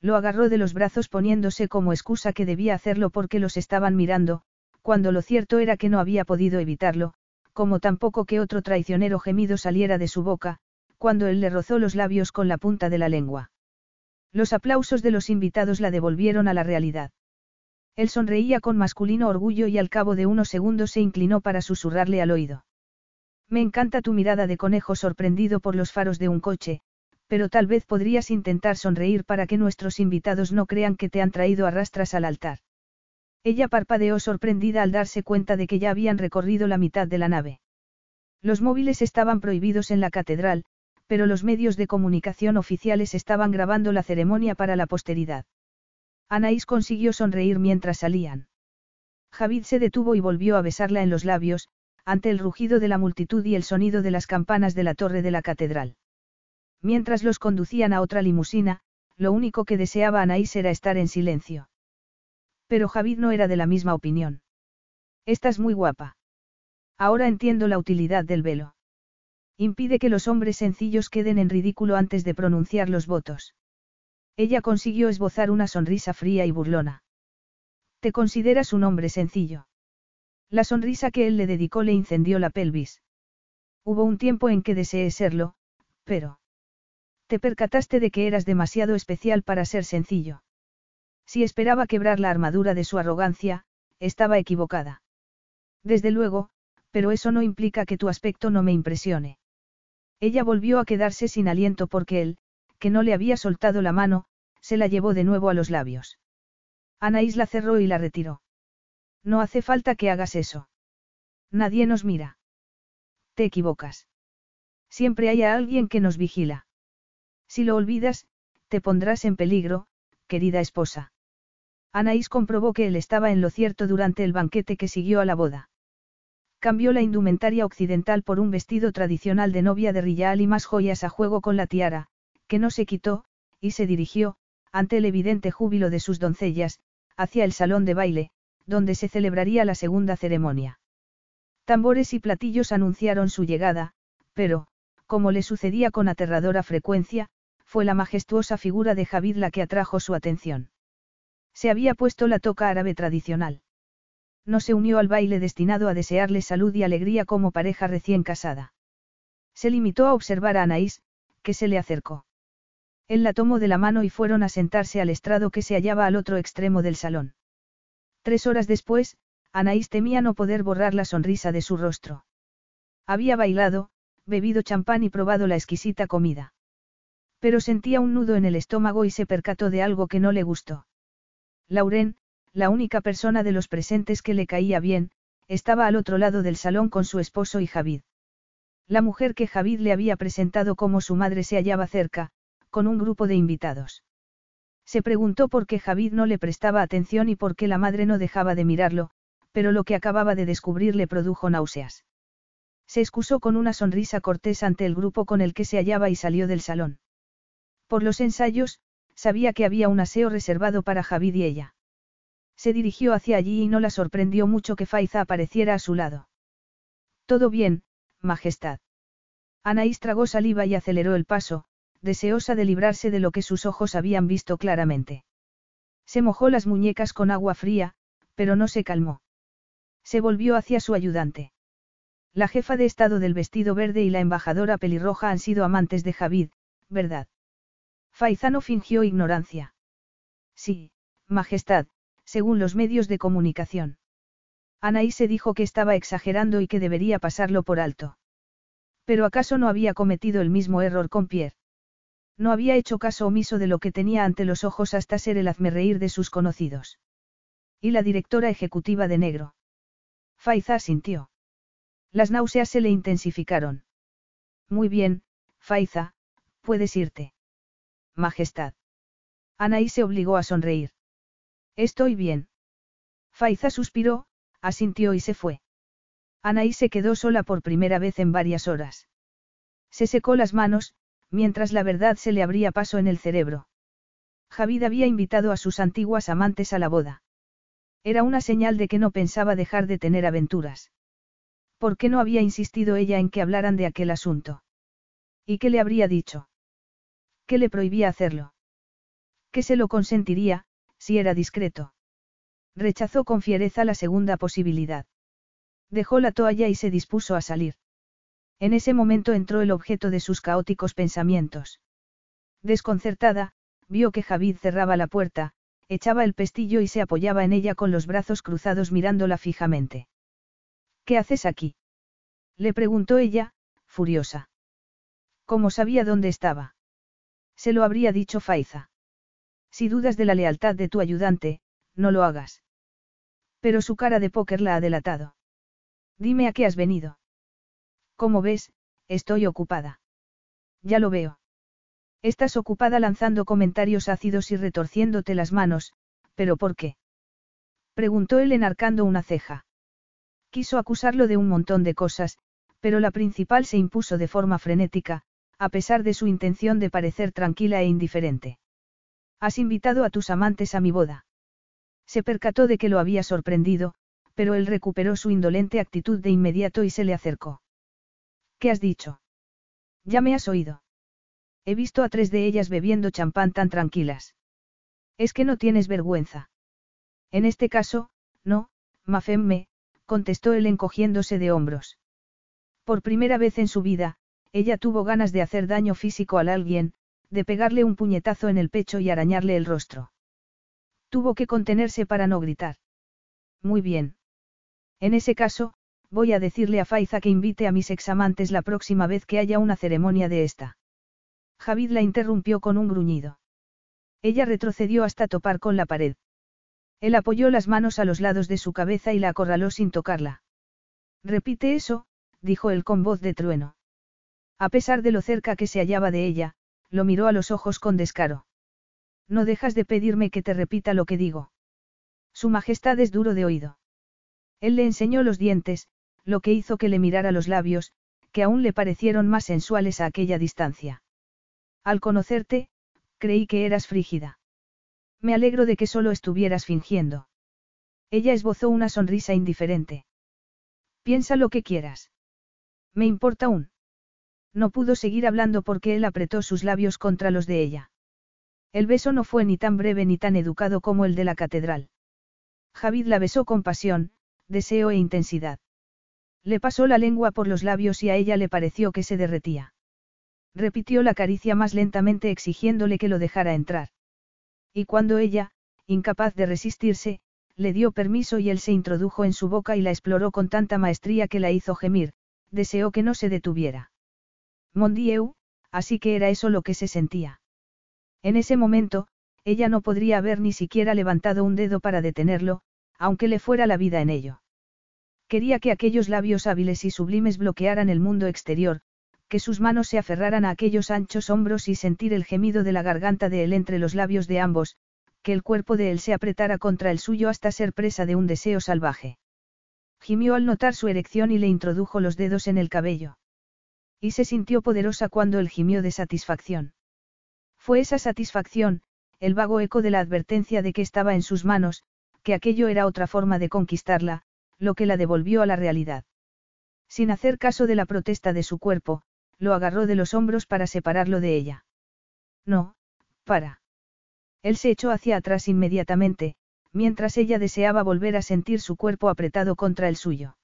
Lo agarró de los brazos poniéndose como excusa que debía hacerlo porque los estaban mirando, cuando lo cierto era que no había podido evitarlo, como tampoco que otro traicionero gemido saliera de su boca, cuando él le rozó los labios con la punta de la lengua. Los aplausos de los invitados la devolvieron a la realidad. Él sonreía con masculino orgullo y al cabo de unos segundos se inclinó para susurrarle al oído. Me encanta tu mirada de conejo sorprendido por los faros de un coche, pero tal vez podrías intentar sonreír para que nuestros invitados no crean que te han traído a rastras al altar. Ella parpadeó sorprendida al darse cuenta de que ya habían recorrido la mitad de la nave. Los móviles estaban prohibidos en la catedral, pero los medios de comunicación oficiales estaban grabando la ceremonia para la posteridad. Anaís consiguió sonreír mientras salían. Javid se detuvo y volvió a besarla en los labios, ante el rugido de la multitud y el sonido de las campanas de la torre de la catedral. Mientras los conducían a otra limusina, lo único que deseaba Anaís era estar en silencio. Pero Javid no era de la misma opinión. Estás muy guapa. Ahora entiendo la utilidad del velo. Impide que los hombres sencillos queden en ridículo antes de pronunciar los votos. Ella consiguió esbozar una sonrisa fría y burlona. ¿Te consideras un hombre sencillo? La sonrisa que él le dedicó le incendió la pelvis. Hubo un tiempo en que deseé serlo, pero... Te percataste de que eras demasiado especial para ser sencillo. Si esperaba quebrar la armadura de su arrogancia, estaba equivocada. Desde luego, pero eso no implica que tu aspecto no me impresione. Ella volvió a quedarse sin aliento porque él, que no le había soltado la mano, se la llevó de nuevo a los labios. Anaís la cerró y la retiró. No hace falta que hagas eso. Nadie nos mira. Te equivocas. Siempre hay a alguien que nos vigila. Si lo olvidas, te pondrás en peligro, querida esposa. Anaís comprobó que él estaba en lo cierto durante el banquete que siguió a la boda. Cambió la indumentaria occidental por un vestido tradicional de novia de Rillal y más joyas a juego con la tiara, que no se quitó, y se dirigió, ante el evidente júbilo de sus doncellas, hacia el salón de baile, donde se celebraría la segunda ceremonia. Tambores y platillos anunciaron su llegada, pero, como le sucedía con aterradora frecuencia, fue la majestuosa figura de Javid la que atrajo su atención. Se había puesto la toca árabe tradicional no se unió al baile destinado a desearle salud y alegría como pareja recién casada. Se limitó a observar a Anaís, que se le acercó. Él la tomó de la mano y fueron a sentarse al estrado que se hallaba al otro extremo del salón. Tres horas después, Anaís temía no poder borrar la sonrisa de su rostro. Había bailado, bebido champán y probado la exquisita comida. Pero sentía un nudo en el estómago y se percató de algo que no le gustó. Lauren, la única persona de los presentes que le caía bien, estaba al otro lado del salón con su esposo y Javid. La mujer que Javid le había presentado como su madre se hallaba cerca, con un grupo de invitados. Se preguntó por qué Javid no le prestaba atención y por qué la madre no dejaba de mirarlo, pero lo que acababa de descubrir le produjo náuseas. Se excusó con una sonrisa cortés ante el grupo con el que se hallaba y salió del salón. Por los ensayos, sabía que había un aseo reservado para Javid y ella. Se dirigió hacia allí y no la sorprendió mucho que Faiza apareciera a su lado. Todo bien, Majestad. Anaís tragó saliva y aceleró el paso, deseosa de librarse de lo que sus ojos habían visto claramente. Se mojó las muñecas con agua fría, pero no se calmó. Se volvió hacia su ayudante. La jefa de Estado del vestido verde y la embajadora pelirroja han sido amantes de Javid, ¿verdad? Faizano fingió ignorancia. Sí, Majestad, según los medios de comunicación. Anaís se dijo que estaba exagerando y que debería pasarlo por alto. Pero ¿acaso no había cometido el mismo error con Pierre? No había hecho caso omiso de lo que tenía ante los ojos hasta ser el hazmerreír de sus conocidos. Y la directora ejecutiva de negro. Faiza sintió. Las náuseas se le intensificaron. Muy bien, Faiza, puedes irte. Majestad. Anaí se obligó a sonreír. Estoy bien. Faiza suspiró, asintió y se fue. Anaí se quedó sola por primera vez en varias horas. Se secó las manos, mientras la verdad se le abría paso en el cerebro. Javid había invitado a sus antiguas amantes a la boda. Era una señal de que no pensaba dejar de tener aventuras. ¿Por qué no había insistido ella en que hablaran de aquel asunto? ¿Y qué le habría dicho? ¿Qué le prohibía hacerlo? ¿Qué se lo consentiría, si era discreto? Rechazó con fiereza la segunda posibilidad. Dejó la toalla y se dispuso a salir. En ese momento entró el objeto de sus caóticos pensamientos. Desconcertada, vio que Javid cerraba la puerta, echaba el pestillo y se apoyaba en ella con los brazos cruzados mirándola fijamente. ¿Qué haces aquí? Le preguntó ella, furiosa. ¿Cómo sabía dónde estaba? Se lo habría dicho Faiza. Si dudas de la lealtad de tu ayudante, no lo hagas. Pero su cara de póker la ha delatado. Dime a qué has venido. Como ves, estoy ocupada. Ya lo veo. Estás ocupada lanzando comentarios ácidos y retorciéndote las manos, pero ¿por qué? Preguntó él enarcando una ceja. Quiso acusarlo de un montón de cosas, pero la principal se impuso de forma frenética, a pesar de su intención de parecer tranquila e indiferente. Has invitado a tus amantes a mi boda. Se percató de que lo había sorprendido, pero él recuperó su indolente actitud de inmediato y se le acercó. ¿Qué has dicho? Ya me has oído. He visto a tres de ellas bebiendo champán tan tranquilas. Es que no tienes vergüenza. En este caso, no, Mafemme, contestó él encogiéndose de hombros. Por primera vez en su vida, ella tuvo ganas de hacer daño físico a alguien, de pegarle un puñetazo en el pecho y arañarle el rostro. Tuvo que contenerse para no gritar. Muy bien. En ese caso, voy a decirle a Faiza que invite a mis examantes la próxima vez que haya una ceremonia de esta. Javid la interrumpió con un gruñido. Ella retrocedió hasta topar con la pared. Él apoyó las manos a los lados de su cabeza y la acorraló sin tocarla. Repite eso, dijo él con voz de trueno. A pesar de lo cerca que se hallaba de ella, lo miró a los ojos con descaro. No dejas de pedirme que te repita lo que digo. Su Majestad es duro de oído. Él le enseñó los dientes, lo que hizo que le mirara los labios, que aún le parecieron más sensuales a aquella distancia. Al conocerte, creí que eras frígida. Me alegro de que solo estuvieras fingiendo. Ella esbozó una sonrisa indiferente. Piensa lo que quieras. Me importa un. No pudo seguir hablando porque él apretó sus labios contra los de ella. El beso no fue ni tan breve ni tan educado como el de la catedral. Javid la besó con pasión, deseo e intensidad. Le pasó la lengua por los labios y a ella le pareció que se derretía. Repitió la caricia más lentamente exigiéndole que lo dejara entrar. Y cuando ella, incapaz de resistirse, le dio permiso y él se introdujo en su boca y la exploró con tanta maestría que la hizo gemir, deseó que no se detuviera. Mondieu, así que era eso lo que se sentía. En ese momento, ella no podría haber ni siquiera levantado un dedo para detenerlo, aunque le fuera la vida en ello. Quería que aquellos labios hábiles y sublimes bloquearan el mundo exterior, que sus manos se aferraran a aquellos anchos hombros y sentir el gemido de la garganta de él entre los labios de ambos, que el cuerpo de él se apretara contra el suyo hasta ser presa de un deseo salvaje. Gimió al notar su erección y le introdujo los dedos en el cabello. Y se sintió poderosa cuando él gimió de satisfacción. Fue esa satisfacción, el vago eco de la advertencia de que estaba en sus manos, que aquello era otra forma de conquistarla, lo que la devolvió a la realidad. Sin hacer caso de la protesta de su cuerpo, lo agarró de los hombros para separarlo de ella. No, para. Él se echó hacia atrás inmediatamente, mientras ella deseaba volver a sentir su cuerpo apretado contra el suyo.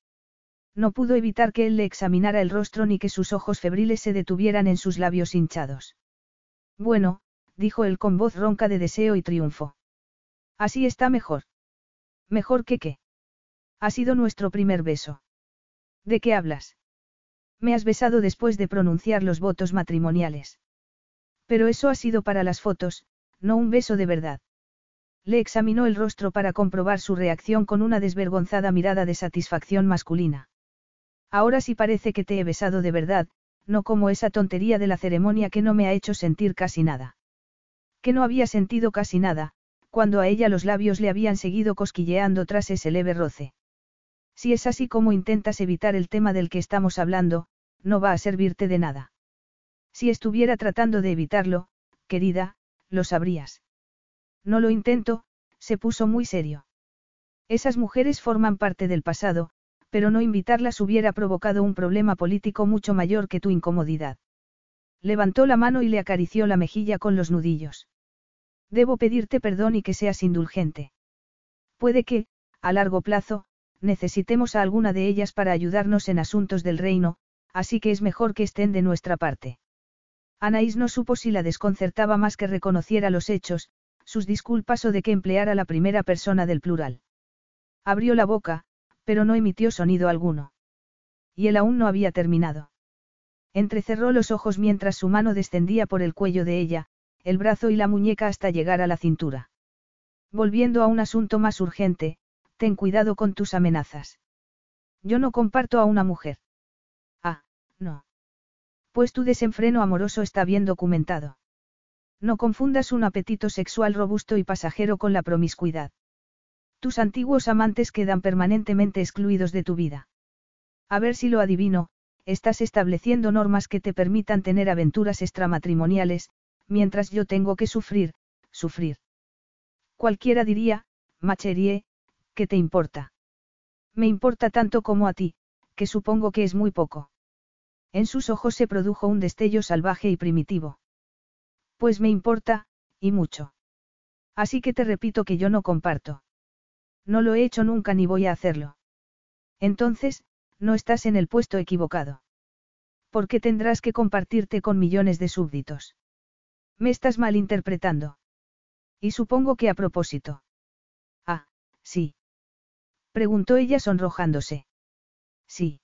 No pudo evitar que él le examinara el rostro ni que sus ojos febriles se detuvieran en sus labios hinchados. Bueno, dijo él con voz ronca de deseo y triunfo. Así está mejor. ¿Mejor que qué? Ha sido nuestro primer beso. ¿De qué hablas? Me has besado después de pronunciar los votos matrimoniales. Pero eso ha sido para las fotos, no un beso de verdad. Le examinó el rostro para comprobar su reacción con una desvergonzada mirada de satisfacción masculina. Ahora sí parece que te he besado de verdad, no como esa tontería de la ceremonia que no me ha hecho sentir casi nada. Que no había sentido casi nada, cuando a ella los labios le habían seguido cosquilleando tras ese leve roce. Si es así como intentas evitar el tema del que estamos hablando, no va a servirte de nada. Si estuviera tratando de evitarlo, querida, lo sabrías. No lo intento, se puso muy serio. Esas mujeres forman parte del pasado, pero no invitarlas hubiera provocado un problema político mucho mayor que tu incomodidad. Levantó la mano y le acarició la mejilla con los nudillos. Debo pedirte perdón y que seas indulgente. Puede que, a largo plazo, necesitemos a alguna de ellas para ayudarnos en asuntos del reino, así que es mejor que estén de nuestra parte. Anaís no supo si la desconcertaba más que reconociera los hechos, sus disculpas o de que empleara la primera persona del plural. Abrió la boca, pero no emitió sonido alguno. Y él aún no había terminado. Entrecerró los ojos mientras su mano descendía por el cuello de ella, el brazo y la muñeca hasta llegar a la cintura. Volviendo a un asunto más urgente, ten cuidado con tus amenazas. Yo no comparto a una mujer. Ah, no. Pues tu desenfreno amoroso está bien documentado. No confundas un apetito sexual robusto y pasajero con la promiscuidad. Tus antiguos amantes quedan permanentemente excluidos de tu vida. A ver si lo adivino, estás estableciendo normas que te permitan tener aventuras extramatrimoniales, mientras yo tengo que sufrir, sufrir. Cualquiera diría, Macherie, ¿qué te importa? Me importa tanto como a ti, que supongo que es muy poco. En sus ojos se produjo un destello salvaje y primitivo. Pues me importa, y mucho. Así que te repito que yo no comparto. No lo he hecho nunca ni voy a hacerlo. Entonces, no estás en el puesto equivocado. ¿Por qué tendrás que compartirte con millones de súbditos? Me estás malinterpretando. Y supongo que a propósito. Ah, sí. Preguntó ella sonrojándose. Sí.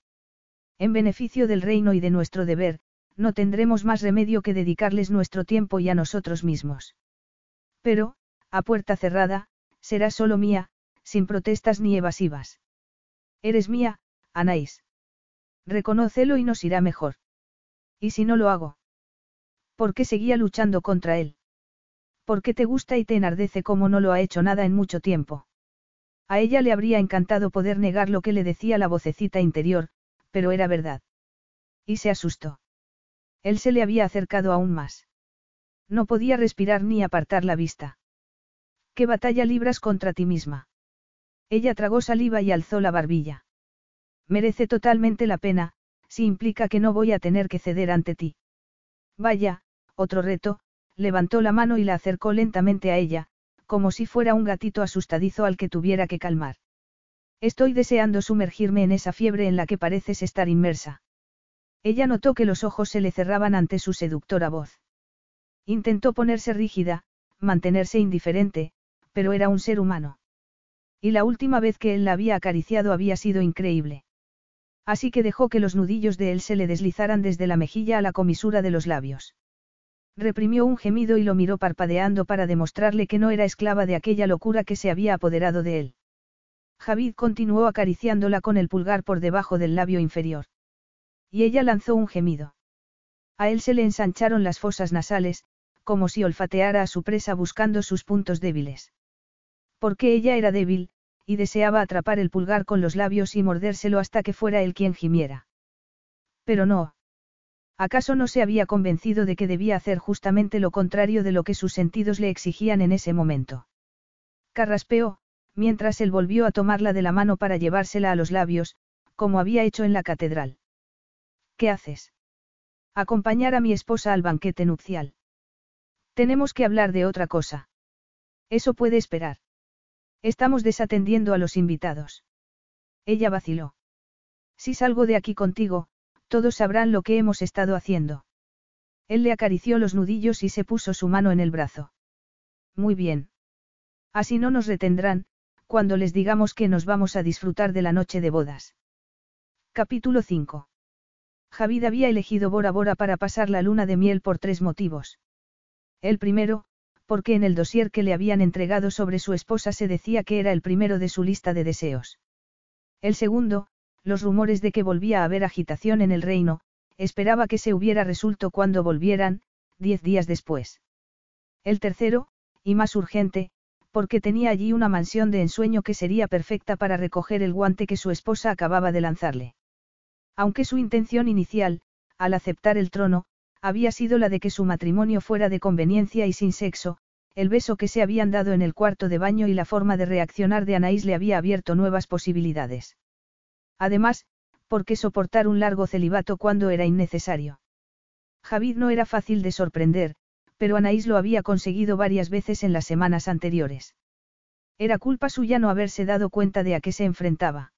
En beneficio del reino y de nuestro deber, no tendremos más remedio que dedicarles nuestro tiempo y a nosotros mismos. Pero, a puerta cerrada, será solo mía, sin protestas ni evasivas. Eres mía, Anaís. Reconócelo y nos irá mejor. ¿Y si no lo hago? ¿Por qué seguía luchando contra él? ¿Por qué te gusta y te enardece como no lo ha hecho nada en mucho tiempo? A ella le habría encantado poder negar lo que le decía la vocecita interior, pero era verdad. Y se asustó. Él se le había acercado aún más. No podía respirar ni apartar la vista. ¿Qué batalla libras contra ti misma? Ella tragó saliva y alzó la barbilla. Merece totalmente la pena, si implica que no voy a tener que ceder ante ti. Vaya, otro reto, levantó la mano y la acercó lentamente a ella, como si fuera un gatito asustadizo al que tuviera que calmar. Estoy deseando sumergirme en esa fiebre en la que pareces estar inmersa. Ella notó que los ojos se le cerraban ante su seductora voz. Intentó ponerse rígida, mantenerse indiferente, pero era un ser humano. Y la última vez que él la había acariciado había sido increíble. Así que dejó que los nudillos de él se le deslizaran desde la mejilla a la comisura de los labios. Reprimió un gemido y lo miró parpadeando para demostrarle que no era esclava de aquella locura que se había apoderado de él. Javid continuó acariciándola con el pulgar por debajo del labio inferior. Y ella lanzó un gemido. A él se le ensancharon las fosas nasales, como si olfateara a su presa buscando sus puntos débiles. Porque ella era débil, y deseaba atrapar el pulgar con los labios y mordérselo hasta que fuera él quien gimiera. Pero no. ¿Acaso no se había convencido de que debía hacer justamente lo contrario de lo que sus sentidos le exigían en ese momento? Carraspeó, mientras él volvió a tomarla de la mano para llevársela a los labios, como había hecho en la catedral. ¿Qué haces? Acompañar a mi esposa al banquete nupcial. Tenemos que hablar de otra cosa. Eso puede esperar. Estamos desatendiendo a los invitados. Ella vaciló. Si salgo de aquí contigo, todos sabrán lo que hemos estado haciendo. Él le acarició los nudillos y se puso su mano en el brazo. Muy bien. Así no nos retendrán, cuando les digamos que nos vamos a disfrutar de la noche de bodas. Capítulo 5. Javid había elegido Bora Bora para pasar la luna de miel por tres motivos. El primero, porque en el dossier que le habían entregado sobre su esposa se decía que era el primero de su lista de deseos. El segundo, los rumores de que volvía a haber agitación en el reino, esperaba que se hubiera resuelto cuando volvieran, diez días después. El tercero, y más urgente, porque tenía allí una mansión de ensueño que sería perfecta para recoger el guante que su esposa acababa de lanzarle. Aunque su intención inicial, al aceptar el trono, había sido la de que su matrimonio fuera de conveniencia y sin sexo, el beso que se habían dado en el cuarto de baño y la forma de reaccionar de Anaís le había abierto nuevas posibilidades. Además, ¿por qué soportar un largo celibato cuando era innecesario? Javid no era fácil de sorprender, pero Anaís lo había conseguido varias veces en las semanas anteriores. Era culpa suya no haberse dado cuenta de a qué se enfrentaba.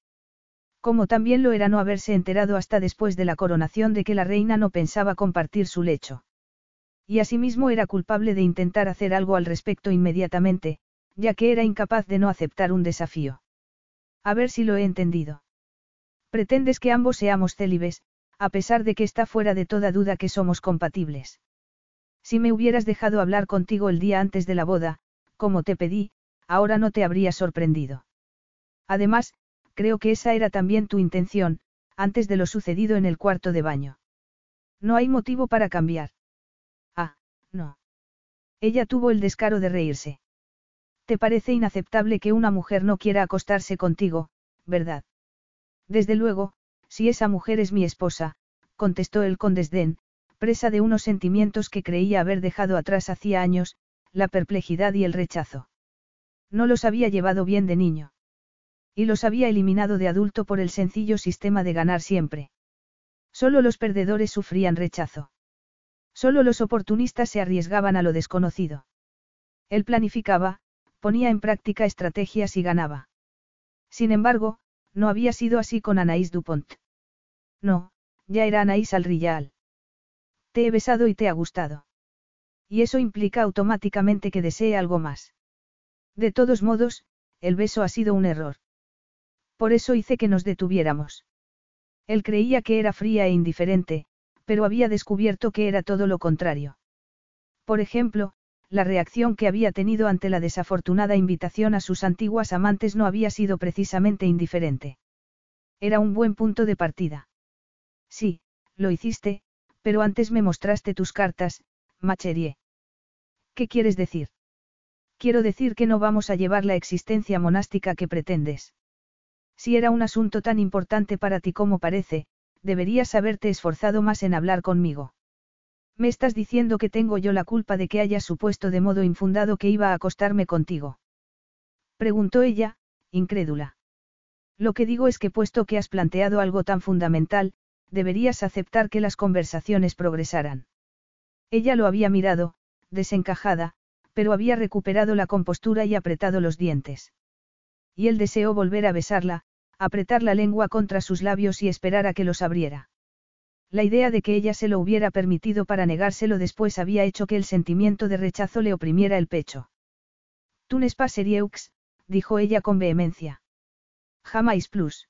Como también lo era no haberse enterado hasta después de la coronación de que la reina no pensaba compartir su lecho. Y asimismo era culpable de intentar hacer algo al respecto inmediatamente, ya que era incapaz de no aceptar un desafío. A ver si lo he entendido. Pretendes que ambos seamos célibes, a pesar de que está fuera de toda duda que somos compatibles. Si me hubieras dejado hablar contigo el día antes de la boda, como te pedí, ahora no te habría sorprendido. Además, creo que esa era también tu intención, antes de lo sucedido en el cuarto de baño. No hay motivo para cambiar. No. Ella tuvo el descaro de reírse. Te parece inaceptable que una mujer no quiera acostarse contigo, ¿verdad? Desde luego, si esa mujer es mi esposa, contestó él con desdén, presa de unos sentimientos que creía haber dejado atrás hacía años, la perplejidad y el rechazo. No los había llevado bien de niño. Y los había eliminado de adulto por el sencillo sistema de ganar siempre. Solo los perdedores sufrían rechazo. Solo los oportunistas se arriesgaban a lo desconocido. Él planificaba, ponía en práctica estrategias y ganaba. Sin embargo, no había sido así con Anaís Dupont. No, ya era Anaís Alrillal. Te he besado y te ha gustado. Y eso implica automáticamente que desee algo más. De todos modos, el beso ha sido un error. Por eso hice que nos detuviéramos. Él creía que era fría e indiferente, pero había descubierto que era todo lo contrario. Por ejemplo, la reacción que había tenido ante la desafortunada invitación a sus antiguas amantes no había sido precisamente indiferente. Era un buen punto de partida. Sí, lo hiciste, pero antes me mostraste tus cartas, Macherie. ¿Qué quieres decir? Quiero decir que no vamos a llevar la existencia monástica que pretendes. Si era un asunto tan importante para ti como parece, deberías haberte esforzado más en hablar conmigo. Me estás diciendo que tengo yo la culpa de que hayas supuesto de modo infundado que iba a acostarme contigo. Preguntó ella, incrédula. Lo que digo es que puesto que has planteado algo tan fundamental, deberías aceptar que las conversaciones progresaran. Ella lo había mirado, desencajada, pero había recuperado la compostura y apretado los dientes. Y él deseó volver a besarla, apretar la lengua contra sus labios y esperar a que los abriera. La idea de que ella se lo hubiera permitido para negárselo después había hecho que el sentimiento de rechazo le oprimiera el pecho. Tú n'es dijo ella con vehemencia. Jamás plus.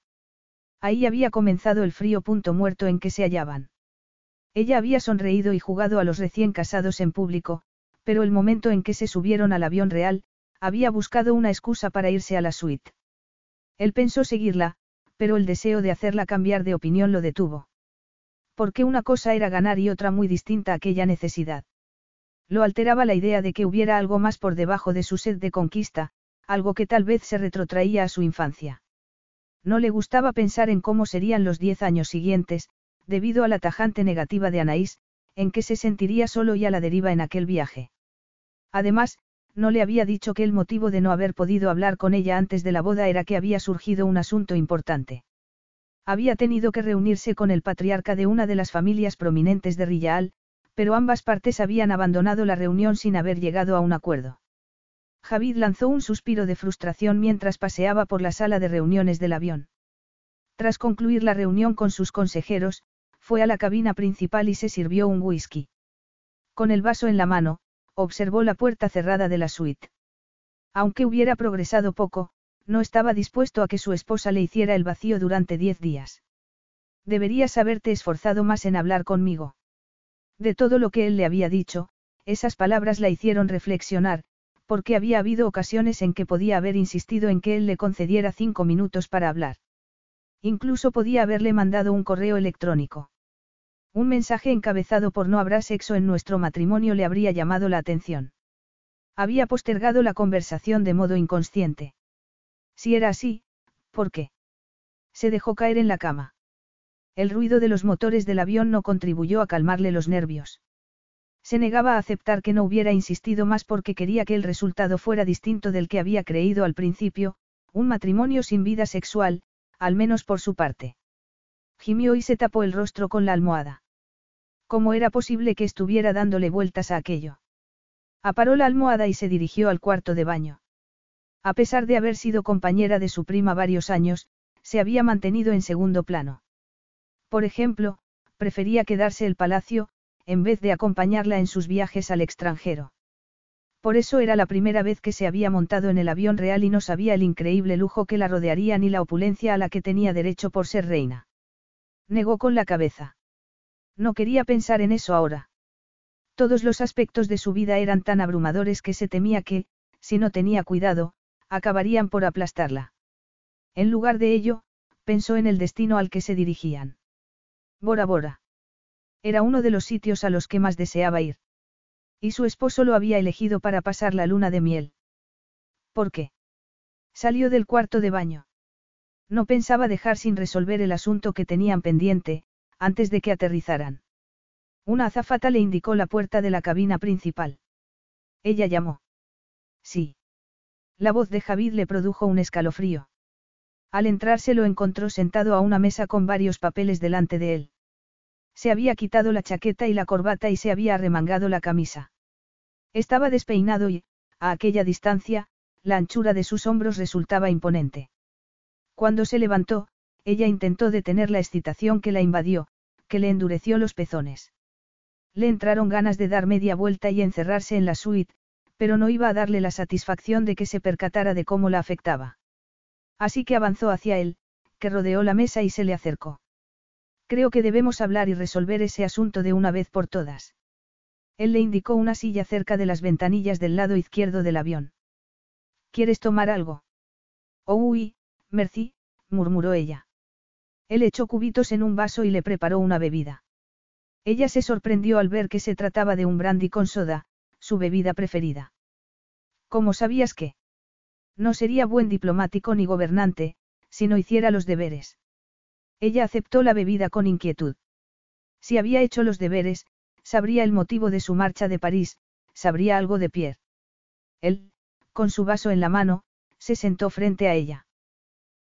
Ahí había comenzado el frío punto muerto en que se hallaban. Ella había sonreído y jugado a los recién casados en público, pero el momento en que se subieron al avión real, había buscado una excusa para irse a la suite. Él pensó seguirla, pero el deseo de hacerla cambiar de opinión lo detuvo. Porque una cosa era ganar y otra muy distinta aquella necesidad. Lo alteraba la idea de que hubiera algo más por debajo de su sed de conquista, algo que tal vez se retrotraía a su infancia. No le gustaba pensar en cómo serían los diez años siguientes, debido a la tajante negativa de Anaís, en que se sentiría solo y a la deriva en aquel viaje. Además, no le había dicho que el motivo de no haber podido hablar con ella antes de la boda era que había surgido un asunto importante. Había tenido que reunirse con el patriarca de una de las familias prominentes de Rillaal, pero ambas partes habían abandonado la reunión sin haber llegado a un acuerdo. Javid lanzó un suspiro de frustración mientras paseaba por la sala de reuniones del avión. Tras concluir la reunión con sus consejeros, fue a la cabina principal y se sirvió un whisky. Con el vaso en la mano, observó la puerta cerrada de la suite. Aunque hubiera progresado poco, no estaba dispuesto a que su esposa le hiciera el vacío durante diez días. Deberías haberte esforzado más en hablar conmigo. De todo lo que él le había dicho, esas palabras la hicieron reflexionar, porque había habido ocasiones en que podía haber insistido en que él le concediera cinco minutos para hablar. Incluso podía haberle mandado un correo electrónico. Un mensaje encabezado por no habrá sexo en nuestro matrimonio le habría llamado la atención. Había postergado la conversación de modo inconsciente. Si era así, ¿por qué? Se dejó caer en la cama. El ruido de los motores del avión no contribuyó a calmarle los nervios. Se negaba a aceptar que no hubiera insistido más porque quería que el resultado fuera distinto del que había creído al principio, un matrimonio sin vida sexual, al menos por su parte. Gimió y se tapó el rostro con la almohada. ¿Cómo era posible que estuviera dándole vueltas a aquello? Aparó la almohada y se dirigió al cuarto de baño. A pesar de haber sido compañera de su prima varios años, se había mantenido en segundo plano. Por ejemplo, prefería quedarse el palacio, en vez de acompañarla en sus viajes al extranjero. Por eso era la primera vez que se había montado en el avión real y no sabía el increíble lujo que la rodearía ni la opulencia a la que tenía derecho por ser reina. Negó con la cabeza. No quería pensar en eso ahora. Todos los aspectos de su vida eran tan abrumadores que se temía que, si no tenía cuidado, acabarían por aplastarla. En lugar de ello, pensó en el destino al que se dirigían. Bora Bora. Era uno de los sitios a los que más deseaba ir. Y su esposo lo había elegido para pasar la luna de miel. ¿Por qué? Salió del cuarto de baño. No pensaba dejar sin resolver el asunto que tenían pendiente, antes de que aterrizaran. Una azafata le indicó la puerta de la cabina principal. Ella llamó. Sí. La voz de Javid le produjo un escalofrío. Al entrar se lo encontró sentado a una mesa con varios papeles delante de él. Se había quitado la chaqueta y la corbata y se había arremangado la camisa. Estaba despeinado y, a aquella distancia, la anchura de sus hombros resultaba imponente. Cuando se levantó, ella intentó detener la excitación que la invadió, que le endureció los pezones. Le entraron ganas de dar media vuelta y encerrarse en la suite, pero no iba a darle la satisfacción de que se percatara de cómo la afectaba. Así que avanzó hacia él, que rodeó la mesa y se le acercó. Creo que debemos hablar y resolver ese asunto de una vez por todas. Él le indicó una silla cerca de las ventanillas del lado izquierdo del avión. ¿Quieres tomar algo? Oh, uy, merci, murmuró ella. Él echó cubitos en un vaso y le preparó una bebida. Ella se sorprendió al ver que se trataba de un brandy con soda, su bebida preferida. ¿Cómo sabías que? No sería buen diplomático ni gobernante, si no hiciera los deberes. Ella aceptó la bebida con inquietud. Si había hecho los deberes, sabría el motivo de su marcha de París, sabría algo de Pierre. Él, con su vaso en la mano, se sentó frente a ella.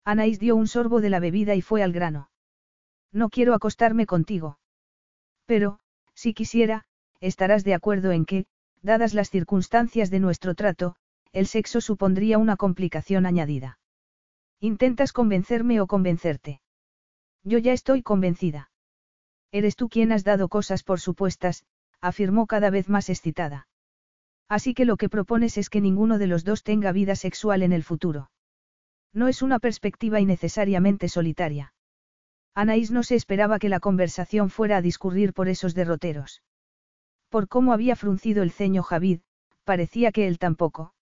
Anaís dio un sorbo de la bebida y fue al grano. No quiero acostarme contigo. Pero, si quisiera, estarás de acuerdo en que, dadas las circunstancias de nuestro trato, el sexo supondría una complicación añadida. ¿Intentas convencerme o convencerte? Yo ya estoy convencida. Eres tú quien has dado cosas por supuestas, afirmó cada vez más excitada. Así que lo que propones es que ninguno de los dos tenga vida sexual en el futuro. No es una perspectiva innecesariamente solitaria. Anaís no se esperaba que la conversación fuera a discurrir por esos derroteros. Por cómo había fruncido el ceño Javid, parecía que él tampoco.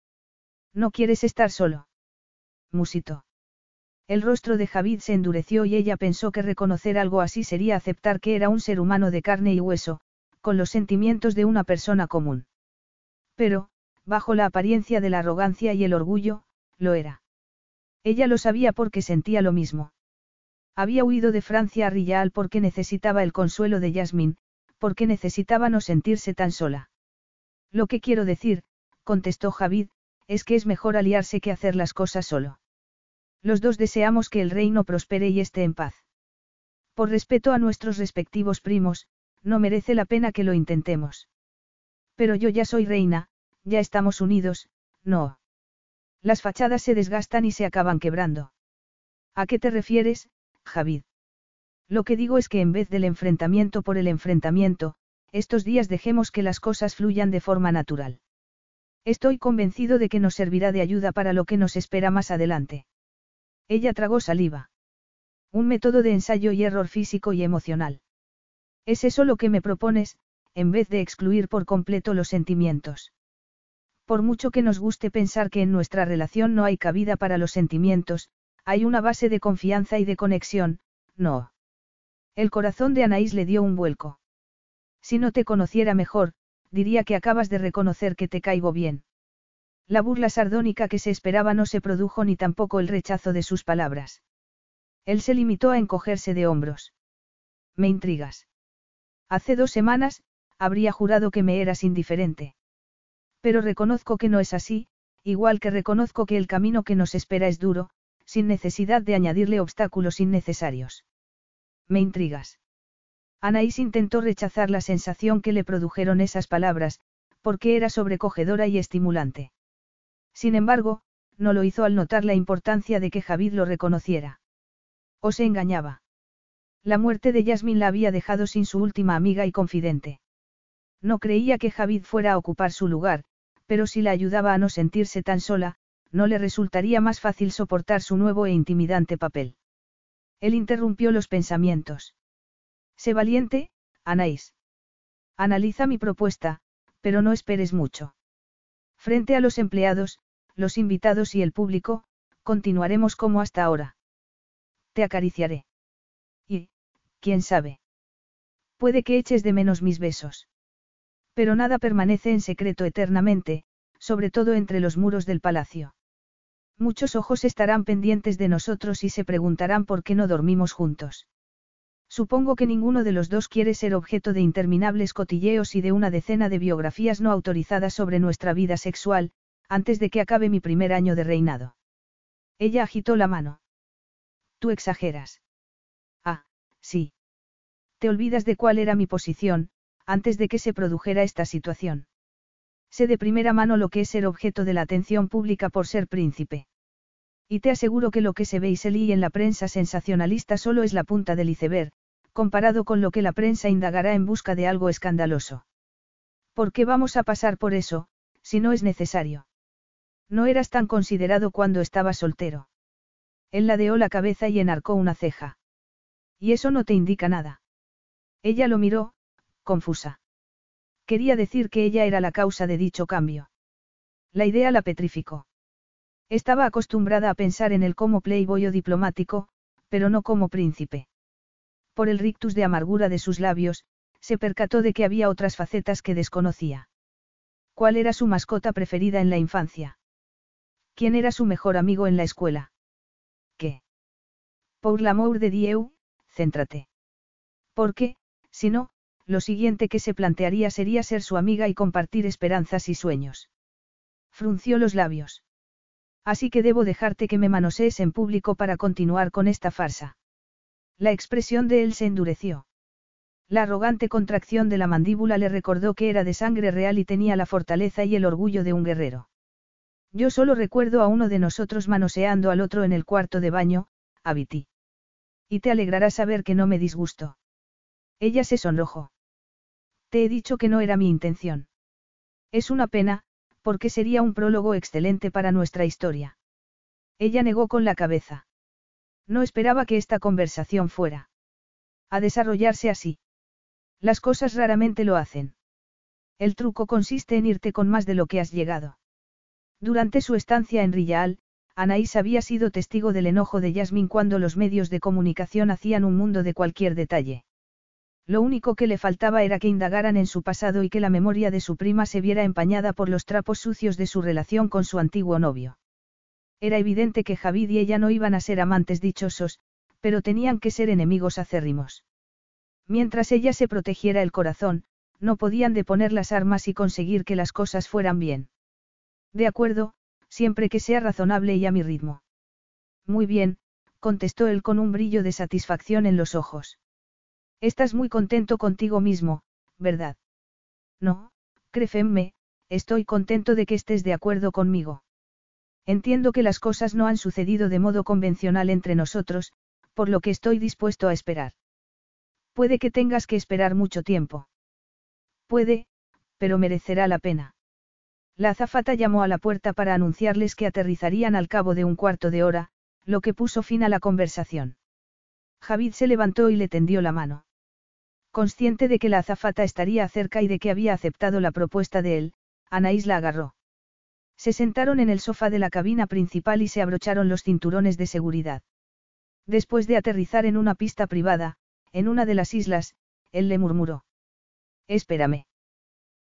No quieres estar solo. Musito. El rostro de Javid se endureció y ella pensó que reconocer algo así sería aceptar que era un ser humano de carne y hueso, con los sentimientos de una persona común. Pero, bajo la apariencia de la arrogancia y el orgullo, lo era. Ella lo sabía porque sentía lo mismo. Había huido de Francia a Rillal porque necesitaba el consuelo de Yasmín, porque necesitaba no sentirse tan sola. Lo que quiero decir, contestó Javid, es que es mejor aliarse que hacer las cosas solo. Los dos deseamos que el reino prospere y esté en paz. Por respeto a nuestros respectivos primos, no merece la pena que lo intentemos. Pero yo ya soy reina, ya estamos unidos, no. Las fachadas se desgastan y se acaban quebrando. ¿A qué te refieres, Javid? Lo que digo es que en vez del enfrentamiento por el enfrentamiento, estos días dejemos que las cosas fluyan de forma natural. Estoy convencido de que nos servirá de ayuda para lo que nos espera más adelante. Ella tragó saliva. Un método de ensayo y error físico y emocional. ¿Es eso lo que me propones, en vez de excluir por completo los sentimientos? Por mucho que nos guste pensar que en nuestra relación no hay cabida para los sentimientos, hay una base de confianza y de conexión, no. El corazón de Anaís le dio un vuelco. Si no te conociera mejor, diría que acabas de reconocer que te caigo bien. La burla sardónica que se esperaba no se produjo ni tampoco el rechazo de sus palabras. Él se limitó a encogerse de hombros. Me intrigas. Hace dos semanas, habría jurado que me eras indiferente. Pero reconozco que no es así, igual que reconozco que el camino que nos espera es duro, sin necesidad de añadirle obstáculos innecesarios. Me intrigas. Anaís intentó rechazar la sensación que le produjeron esas palabras, porque era sobrecogedora y estimulante. Sin embargo, no lo hizo al notar la importancia de que Javid lo reconociera. O se engañaba. La muerte de Yasmin la había dejado sin su última amiga y confidente. No creía que Javid fuera a ocupar su lugar, pero si la ayudaba a no sentirse tan sola, no le resultaría más fácil soportar su nuevo e intimidante papel. Él interrumpió los pensamientos. Sé valiente, Anaís. Analiza mi propuesta, pero no esperes mucho. Frente a los empleados, los invitados y el público, continuaremos como hasta ahora. Te acariciaré. Y, quién sabe. Puede que eches de menos mis besos. Pero nada permanece en secreto eternamente, sobre todo entre los muros del palacio. Muchos ojos estarán pendientes de nosotros y se preguntarán por qué no dormimos juntos. Supongo que ninguno de los dos quiere ser objeto de interminables cotilleos y de una decena de biografías no autorizadas sobre nuestra vida sexual, antes de que acabe mi primer año de reinado. Ella agitó la mano. Tú exageras. Ah, sí. Te olvidas de cuál era mi posición, antes de que se produjera esta situación. Sé de primera mano lo que es ser objeto de la atención pública por ser príncipe. Y te aseguro que lo que se ve y se lee en la prensa sensacionalista solo es la punta del iceberg, comparado con lo que la prensa indagará en busca de algo escandaloso. ¿Por qué vamos a pasar por eso, si no es necesario? No eras tan considerado cuando estabas soltero. Él ladeó la cabeza y enarcó una ceja. Y eso no te indica nada. Ella lo miró, confusa. Quería decir que ella era la causa de dicho cambio. La idea la petrificó. Estaba acostumbrada a pensar en él como playboy o diplomático, pero no como príncipe. Por el rictus de amargura de sus labios, se percató de que había otras facetas que desconocía. ¿Cuál era su mascota preferida en la infancia? ¿Quién era su mejor amigo en la escuela? ¿Qué? Pour l'amour de Dieu, céntrate. Porque, si no, lo siguiente que se plantearía sería ser su amiga y compartir esperanzas y sueños. Frunció los labios. Así que debo dejarte que me manosees en público para continuar con esta farsa. La expresión de él se endureció. La arrogante contracción de la mandíbula le recordó que era de sangre real y tenía la fortaleza y el orgullo de un guerrero. Yo solo recuerdo a uno de nosotros manoseando al otro en el cuarto de baño, Abiti. Y te alegrará saber que no me disgustó. Ella se sonrojó. Te he dicho que no era mi intención. Es una pena, porque sería un prólogo excelente para nuestra historia. Ella negó con la cabeza. No esperaba que esta conversación fuera a desarrollarse así. Las cosas raramente lo hacen. El truco consiste en irte con más de lo que has llegado. Durante su estancia en Rillaal, Anaís había sido testigo del enojo de Yasmin cuando los medios de comunicación hacían un mundo de cualquier detalle. Lo único que le faltaba era que indagaran en su pasado y que la memoria de su prima se viera empañada por los trapos sucios de su relación con su antiguo novio. Era evidente que Javid y ella no iban a ser amantes dichosos, pero tenían que ser enemigos acérrimos. Mientras ella se protegiera el corazón, no podían deponer las armas y conseguir que las cosas fueran bien. De acuerdo, siempre que sea razonable y a mi ritmo. Muy bien, contestó él con un brillo de satisfacción en los ojos. Estás muy contento contigo mismo, ¿verdad? No, créeme, estoy contento de que estés de acuerdo conmigo. Entiendo que las cosas no han sucedido de modo convencional entre nosotros, por lo que estoy dispuesto a esperar. Puede que tengas que esperar mucho tiempo. Puede, pero merecerá la pena. La azafata llamó a la puerta para anunciarles que aterrizarían al cabo de un cuarto de hora, lo que puso fin a la conversación. Javid se levantó y le tendió la mano. Consciente de que la azafata estaría cerca y de que había aceptado la propuesta de él, Anaís la agarró. Se sentaron en el sofá de la cabina principal y se abrocharon los cinturones de seguridad. Después de aterrizar en una pista privada, en una de las islas, él le murmuró. Espérame.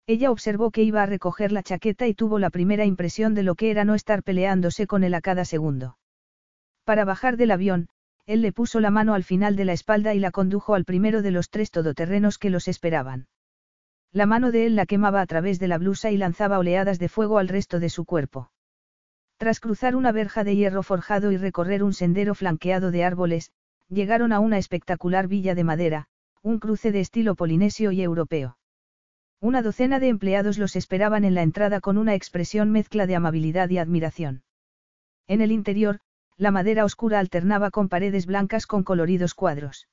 Ella observó que iba a recoger la chaqueta y tuvo la primera impresión de lo que era no estar peleándose con él a cada segundo. Para bajar del avión, él le puso la mano al final de la espalda y la condujo al primero de los tres todoterrenos que los esperaban. La mano de él la quemaba a través de la blusa y lanzaba oleadas de fuego al resto de su cuerpo. Tras cruzar una verja de hierro forjado y recorrer un sendero flanqueado de árboles, llegaron a una espectacular villa de madera, un cruce de estilo polinesio y europeo. Una docena de empleados los esperaban en la entrada con una expresión mezcla de amabilidad y admiración. En el interior, la madera oscura alternaba con paredes blancas con coloridos cuadros.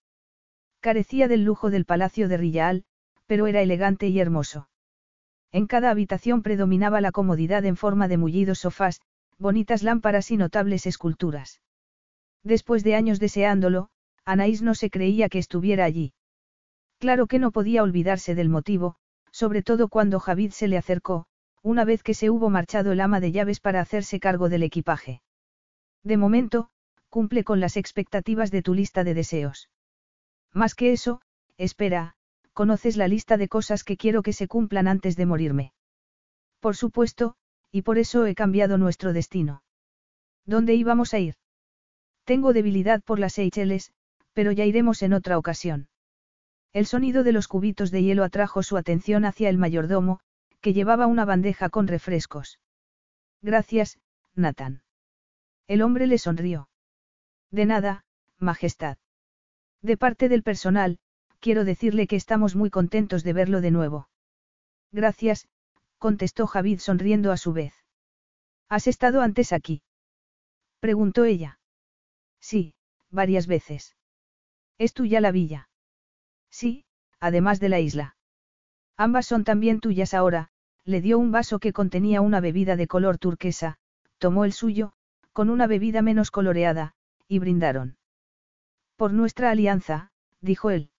Carecía del lujo del palacio de Rillaal, pero era elegante y hermoso. En cada habitación predominaba la comodidad en forma de mullidos sofás, bonitas lámparas y notables esculturas. Después de años deseándolo, Anaís no se creía que estuviera allí. Claro que no podía olvidarse del motivo, sobre todo cuando Javid se le acercó, una vez que se hubo marchado el ama de llaves para hacerse cargo del equipaje. De momento, cumple con las expectativas de tu lista de deseos. Más que eso, espera, conoces la lista de cosas que quiero que se cumplan antes de morirme. Por supuesto, y por eso he cambiado nuestro destino. ¿Dónde íbamos a ir? Tengo debilidad por las Seychelles, pero ya iremos en otra ocasión. El sonido de los cubitos de hielo atrajo su atención hacia el mayordomo, que llevaba una bandeja con refrescos. Gracias, Nathan. El hombre le sonrió. De nada, Majestad. De parte del personal, quiero decirle que estamos muy contentos de verlo de nuevo. Gracias, contestó Javid sonriendo a su vez. ¿Has estado antes aquí? preguntó ella. Sí, varias veces. ¿Es tuya la villa? Sí, además de la isla. Ambas son también tuyas ahora, le dio un vaso que contenía una bebida de color turquesa, tomó el suyo, con una bebida menos coloreada, y brindaron. Por nuestra alianza, dijo él.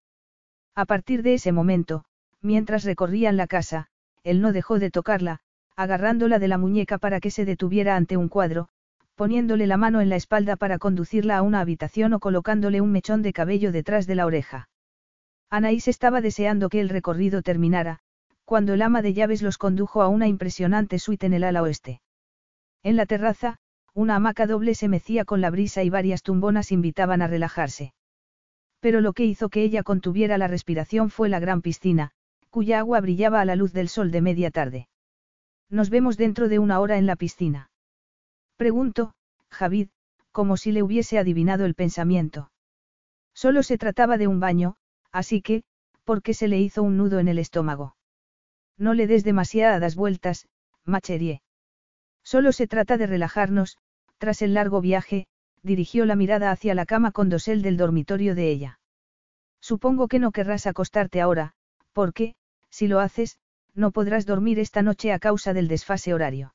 A partir de ese momento, mientras recorrían la casa, él no dejó de tocarla, agarrándola de la muñeca para que se detuviera ante un cuadro, poniéndole la mano en la espalda para conducirla a una habitación o colocándole un mechón de cabello detrás de la oreja. Anaís estaba deseando que el recorrido terminara, cuando el ama de llaves los condujo a una impresionante suite en el ala oeste. En la terraza, una hamaca doble se mecía con la brisa y varias tumbonas invitaban a relajarse. Pero lo que hizo que ella contuviera la respiración fue la gran piscina, cuya agua brillaba a la luz del sol de media tarde. Nos vemos dentro de una hora en la piscina. Pregunto, Javid, como si le hubiese adivinado el pensamiento. Solo se trataba de un baño, Así que, ¿por qué se le hizo un nudo en el estómago? No le des demasiadas vueltas, Macherie. Solo se trata de relajarnos, tras el largo viaje, dirigió la mirada hacia la cama con dosel del dormitorio de ella. Supongo que no querrás acostarte ahora, porque, si lo haces, no podrás dormir esta noche a causa del desfase horario.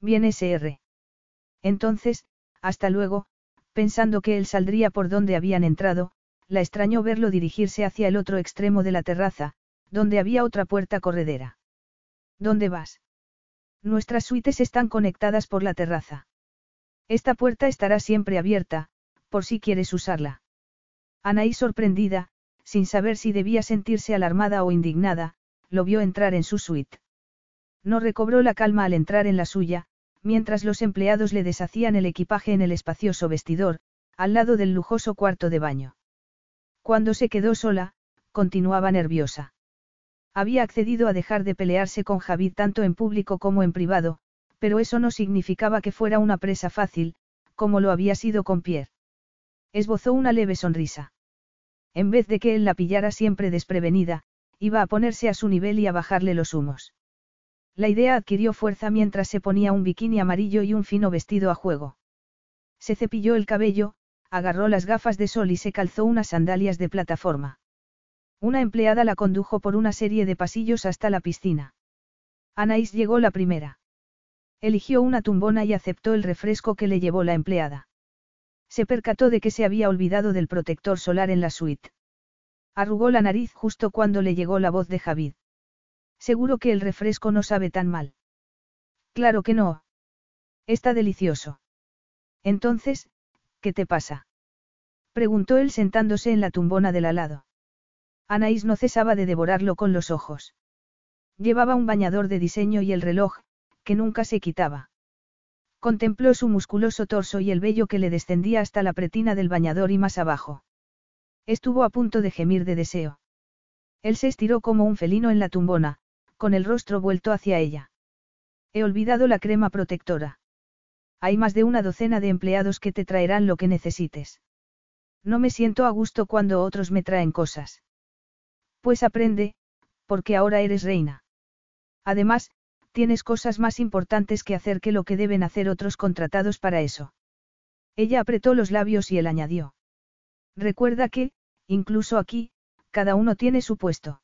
Bien SR. Entonces, hasta luego, pensando que él saldría por donde habían entrado, la extrañó verlo dirigirse hacia el otro extremo de la terraza, donde había otra puerta corredera. ¿Dónde vas? Nuestras suites están conectadas por la terraza. Esta puerta estará siempre abierta, por si quieres usarla. Anaí sorprendida, sin saber si debía sentirse alarmada o indignada, lo vio entrar en su suite. No recobró la calma al entrar en la suya, mientras los empleados le deshacían el equipaje en el espacioso vestidor, al lado del lujoso cuarto de baño. Cuando se quedó sola, continuaba nerviosa. Había accedido a dejar de pelearse con Javid tanto en público como en privado, pero eso no significaba que fuera una presa fácil, como lo había sido con Pierre. Esbozó una leve sonrisa. En vez de que él la pillara siempre desprevenida, iba a ponerse a su nivel y a bajarle los humos. La idea adquirió fuerza mientras se ponía un bikini amarillo y un fino vestido a juego. Se cepilló el cabello, agarró las gafas de sol y se calzó unas sandalias de plataforma. Una empleada la condujo por una serie de pasillos hasta la piscina. Anaís llegó la primera. Eligió una tumbona y aceptó el refresco que le llevó la empleada. Se percató de que se había olvidado del protector solar en la suite. Arrugó la nariz justo cuando le llegó la voz de Javid. Seguro que el refresco no sabe tan mal. Claro que no. Está delicioso. Entonces, ¿Qué te pasa? Preguntó él sentándose en la tumbona del alado. Anaís no cesaba de devorarlo con los ojos. Llevaba un bañador de diseño y el reloj, que nunca se quitaba. Contempló su musculoso torso y el vello que le descendía hasta la pretina del bañador y más abajo. Estuvo a punto de gemir de deseo. Él se estiró como un felino en la tumbona, con el rostro vuelto hacia ella. He olvidado la crema protectora. Hay más de una docena de empleados que te traerán lo que necesites. No me siento a gusto cuando otros me traen cosas. Pues aprende, porque ahora eres reina. Además, tienes cosas más importantes que hacer que lo que deben hacer otros contratados para eso. Ella apretó los labios y él añadió. Recuerda que, incluso aquí, cada uno tiene su puesto.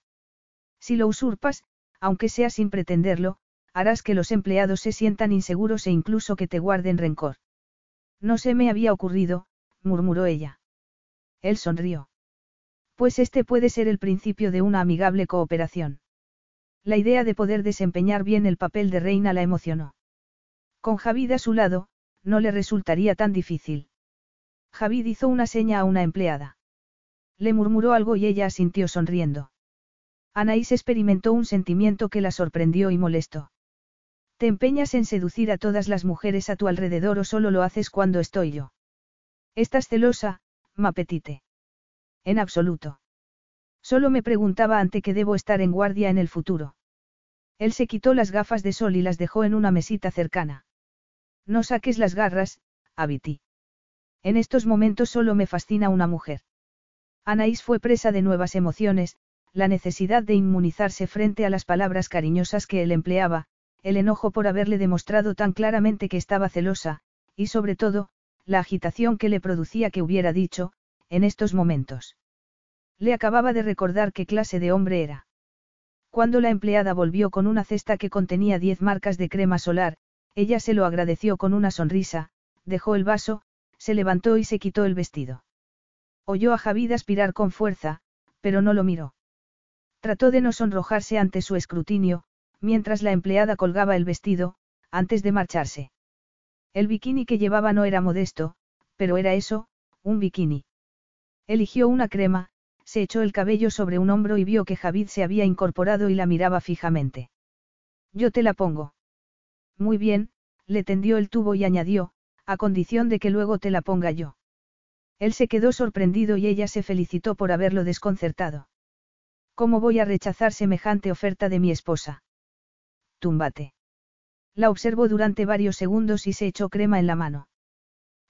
Si lo usurpas, aunque sea sin pretenderlo, harás que los empleados se sientan inseguros e incluso que te guarden rencor. No se me había ocurrido, murmuró ella. Él sonrió. Pues este puede ser el principio de una amigable cooperación. La idea de poder desempeñar bien el papel de reina la emocionó. Con Javid a su lado, no le resultaría tan difícil. Javid hizo una seña a una empleada. Le murmuró algo y ella asintió sonriendo. Anaís experimentó un sentimiento que la sorprendió y molestó. ¿Te empeñas en seducir a todas las mujeres a tu alrededor o solo lo haces cuando estoy yo? ¿Estás celosa, Mapetite? En absoluto. Solo me preguntaba ante qué debo estar en guardia en el futuro. Él se quitó las gafas de sol y las dejó en una mesita cercana. No saques las garras, Abiti. En estos momentos solo me fascina una mujer. Anaís fue presa de nuevas emociones, la necesidad de inmunizarse frente a las palabras cariñosas que él empleaba, el enojo por haberle demostrado tan claramente que estaba celosa, y sobre todo, la agitación que le producía que hubiera dicho, en estos momentos. Le acababa de recordar qué clase de hombre era. Cuando la empleada volvió con una cesta que contenía diez marcas de crema solar, ella se lo agradeció con una sonrisa, dejó el vaso, se levantó y se quitó el vestido. Oyó a Javid aspirar con fuerza, pero no lo miró. Trató de no sonrojarse ante su escrutinio, mientras la empleada colgaba el vestido, antes de marcharse. El bikini que llevaba no era modesto, pero era eso, un bikini. Eligió una crema, se echó el cabello sobre un hombro y vio que Javid se había incorporado y la miraba fijamente. Yo te la pongo. Muy bien, le tendió el tubo y añadió, a condición de que luego te la ponga yo. Él se quedó sorprendido y ella se felicitó por haberlo desconcertado. ¿Cómo voy a rechazar semejante oferta de mi esposa? Túmbate. La observó durante varios segundos y se echó crema en la mano.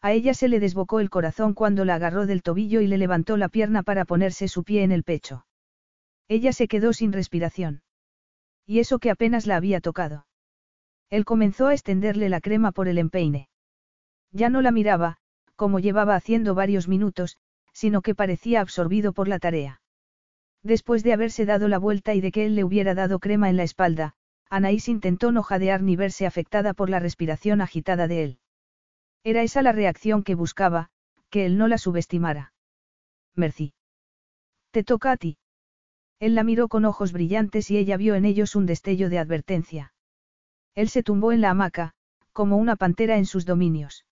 A ella se le desbocó el corazón cuando la agarró del tobillo y le levantó la pierna para ponerse su pie en el pecho. Ella se quedó sin respiración. Y eso que apenas la había tocado. Él comenzó a extenderle la crema por el empeine. Ya no la miraba, como llevaba haciendo varios minutos, sino que parecía absorbido por la tarea. Después de haberse dado la vuelta y de que él le hubiera dado crema en la espalda, Anaís intentó no jadear ni verse afectada por la respiración agitada de él. Era esa la reacción que buscaba, que él no la subestimara. Merci. Te toca a ti. Él la miró con ojos brillantes y ella vio en ellos un destello de advertencia. Él se tumbó en la hamaca, como una pantera en sus dominios.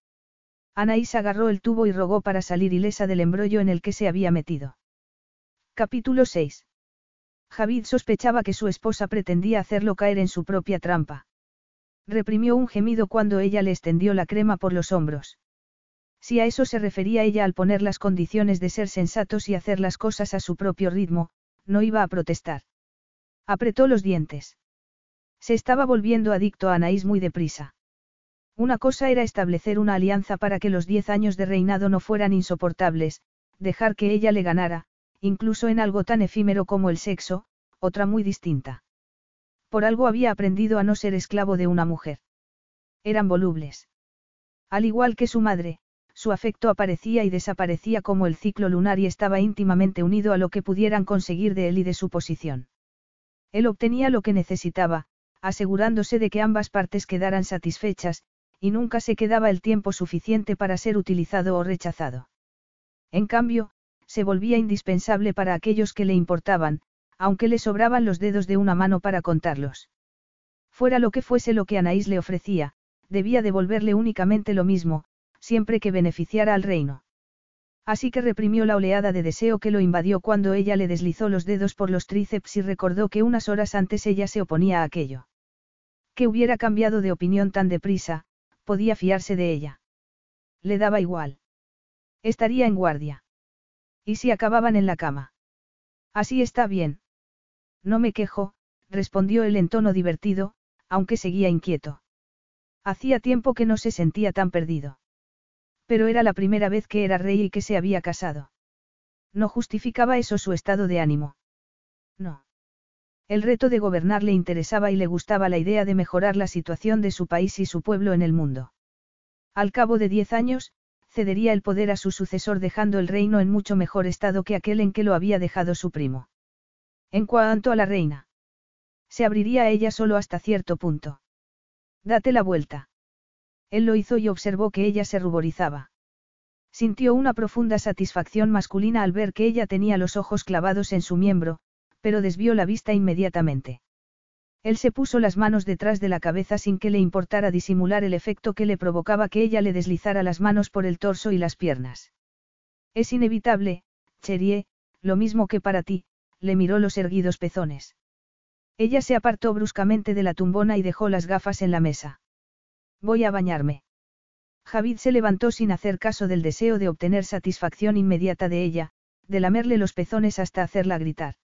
Anaís agarró el tubo y rogó para salir ilesa del embrollo en el que se había metido. Capítulo 6. Javid sospechaba que su esposa pretendía hacerlo caer en su propia trampa. Reprimió un gemido cuando ella le extendió la crema por los hombros. Si a eso se refería ella al poner las condiciones de ser sensatos y hacer las cosas a su propio ritmo, no iba a protestar. Apretó los dientes. Se estaba volviendo adicto a Anaís muy deprisa. Una cosa era establecer una alianza para que los diez años de reinado no fueran insoportables, dejar que ella le ganara, incluso en algo tan efímero como el sexo, otra muy distinta. Por algo había aprendido a no ser esclavo de una mujer. Eran volubles. Al igual que su madre, su afecto aparecía y desaparecía como el ciclo lunar y estaba íntimamente unido a lo que pudieran conseguir de él y de su posición. Él obtenía lo que necesitaba, asegurándose de que ambas partes quedaran satisfechas, y nunca se quedaba el tiempo suficiente para ser utilizado o rechazado. En cambio, se volvía indispensable para aquellos que le importaban, aunque le sobraban los dedos de una mano para contarlos. Fuera lo que fuese lo que Anaís le ofrecía, debía devolverle únicamente lo mismo, siempre que beneficiara al reino. Así que reprimió la oleada de deseo que lo invadió cuando ella le deslizó los dedos por los tríceps y recordó que unas horas antes ella se oponía a aquello. Que hubiera cambiado de opinión tan deprisa, podía fiarse de ella. Le daba igual. Estaría en guardia. ¿Y si acababan en la cama? Así está bien. No me quejo, respondió él en tono divertido, aunque seguía inquieto. Hacía tiempo que no se sentía tan perdido. Pero era la primera vez que era rey y que se había casado. No justificaba eso su estado de ánimo. No. El reto de gobernar le interesaba y le gustaba la idea de mejorar la situación de su país y su pueblo en el mundo. Al cabo de diez años, cedería el poder a su sucesor dejando el reino en mucho mejor estado que aquel en que lo había dejado su primo. En cuanto a la reina. Se abriría a ella solo hasta cierto punto. Date la vuelta. Él lo hizo y observó que ella se ruborizaba. Sintió una profunda satisfacción masculina al ver que ella tenía los ojos clavados en su miembro, pero desvió la vista inmediatamente. Él se puso las manos detrás de la cabeza sin que le importara disimular el efecto que le provocaba que ella le deslizara las manos por el torso y las piernas. Es inevitable, Cherie, lo mismo que para ti, le miró los erguidos pezones. Ella se apartó bruscamente de la tumbona y dejó las gafas en la mesa. Voy a bañarme. Javid se levantó sin hacer caso del deseo de obtener satisfacción inmediata de ella, de lamerle los pezones hasta hacerla gritar.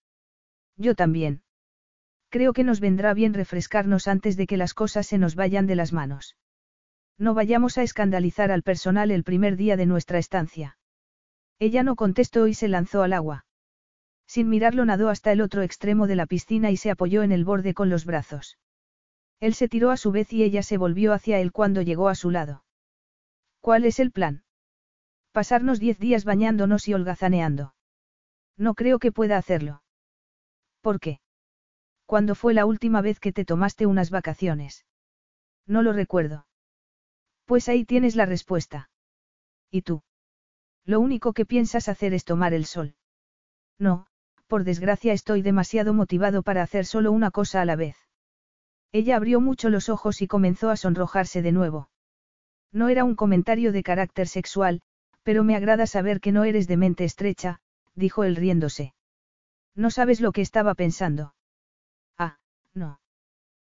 Yo también. Creo que nos vendrá bien refrescarnos antes de que las cosas se nos vayan de las manos. No vayamos a escandalizar al personal el primer día de nuestra estancia. Ella no contestó y se lanzó al agua. Sin mirarlo nadó hasta el otro extremo de la piscina y se apoyó en el borde con los brazos. Él se tiró a su vez y ella se volvió hacia él cuando llegó a su lado. ¿Cuál es el plan? Pasarnos diez días bañándonos y holgazaneando. No creo que pueda hacerlo. ¿Por qué? ¿Cuándo fue la última vez que te tomaste unas vacaciones? No lo recuerdo. Pues ahí tienes la respuesta. ¿Y tú? Lo único que piensas hacer es tomar el sol. No, por desgracia estoy demasiado motivado para hacer solo una cosa a la vez. Ella abrió mucho los ojos y comenzó a sonrojarse de nuevo. No era un comentario de carácter sexual, pero me agrada saber que no eres de mente estrecha, dijo él riéndose. No sabes lo que estaba pensando. Ah, no.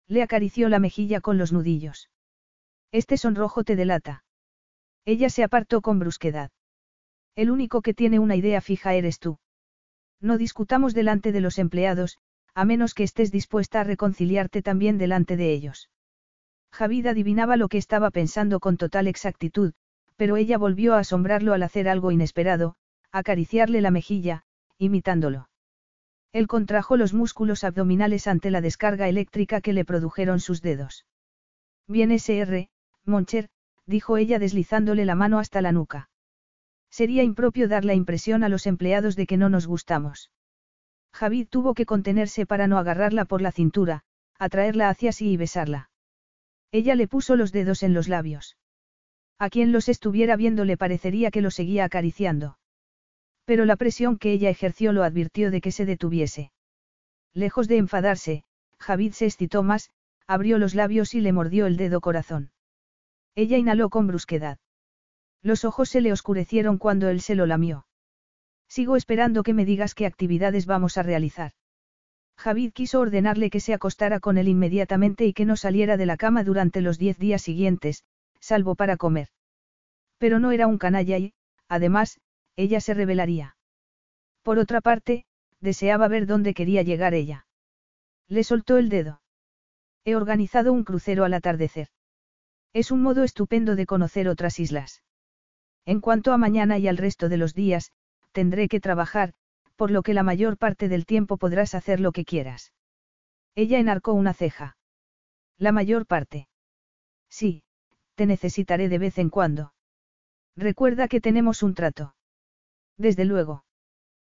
Le acarició la mejilla con los nudillos. Este sonrojo te delata. Ella se apartó con brusquedad. El único que tiene una idea fija eres tú. No discutamos delante de los empleados, a menos que estés dispuesta a reconciliarte también delante de ellos. Javid adivinaba lo que estaba pensando con total exactitud, pero ella volvió a asombrarlo al hacer algo inesperado, acariciarle la mejilla, imitándolo. Él contrajo los músculos abdominales ante la descarga eléctrica que le produjeron sus dedos. Bien SR, Moncher, dijo ella deslizándole la mano hasta la nuca. Sería impropio dar la impresión a los empleados de que no nos gustamos. Javid tuvo que contenerse para no agarrarla por la cintura, atraerla hacia sí y besarla. Ella le puso los dedos en los labios. A quien los estuviera viendo le parecería que lo seguía acariciando. Pero la presión que ella ejerció lo advirtió de que se detuviese. Lejos de enfadarse, Javid se excitó más, abrió los labios y le mordió el dedo corazón. Ella inhaló con brusquedad. Los ojos se le oscurecieron cuando él se lo lamió. Sigo esperando que me digas qué actividades vamos a realizar. Javid quiso ordenarle que se acostara con él inmediatamente y que no saliera de la cama durante los diez días siguientes, salvo para comer. Pero no era un canalla y, además, ella se revelaría. Por otra parte, deseaba ver dónde quería llegar ella. Le soltó el dedo. He organizado un crucero al atardecer. Es un modo estupendo de conocer otras islas. En cuanto a mañana y al resto de los días, tendré que trabajar, por lo que la mayor parte del tiempo podrás hacer lo que quieras. Ella enarcó una ceja. La mayor parte. Sí, te necesitaré de vez en cuando. Recuerda que tenemos un trato. Desde luego.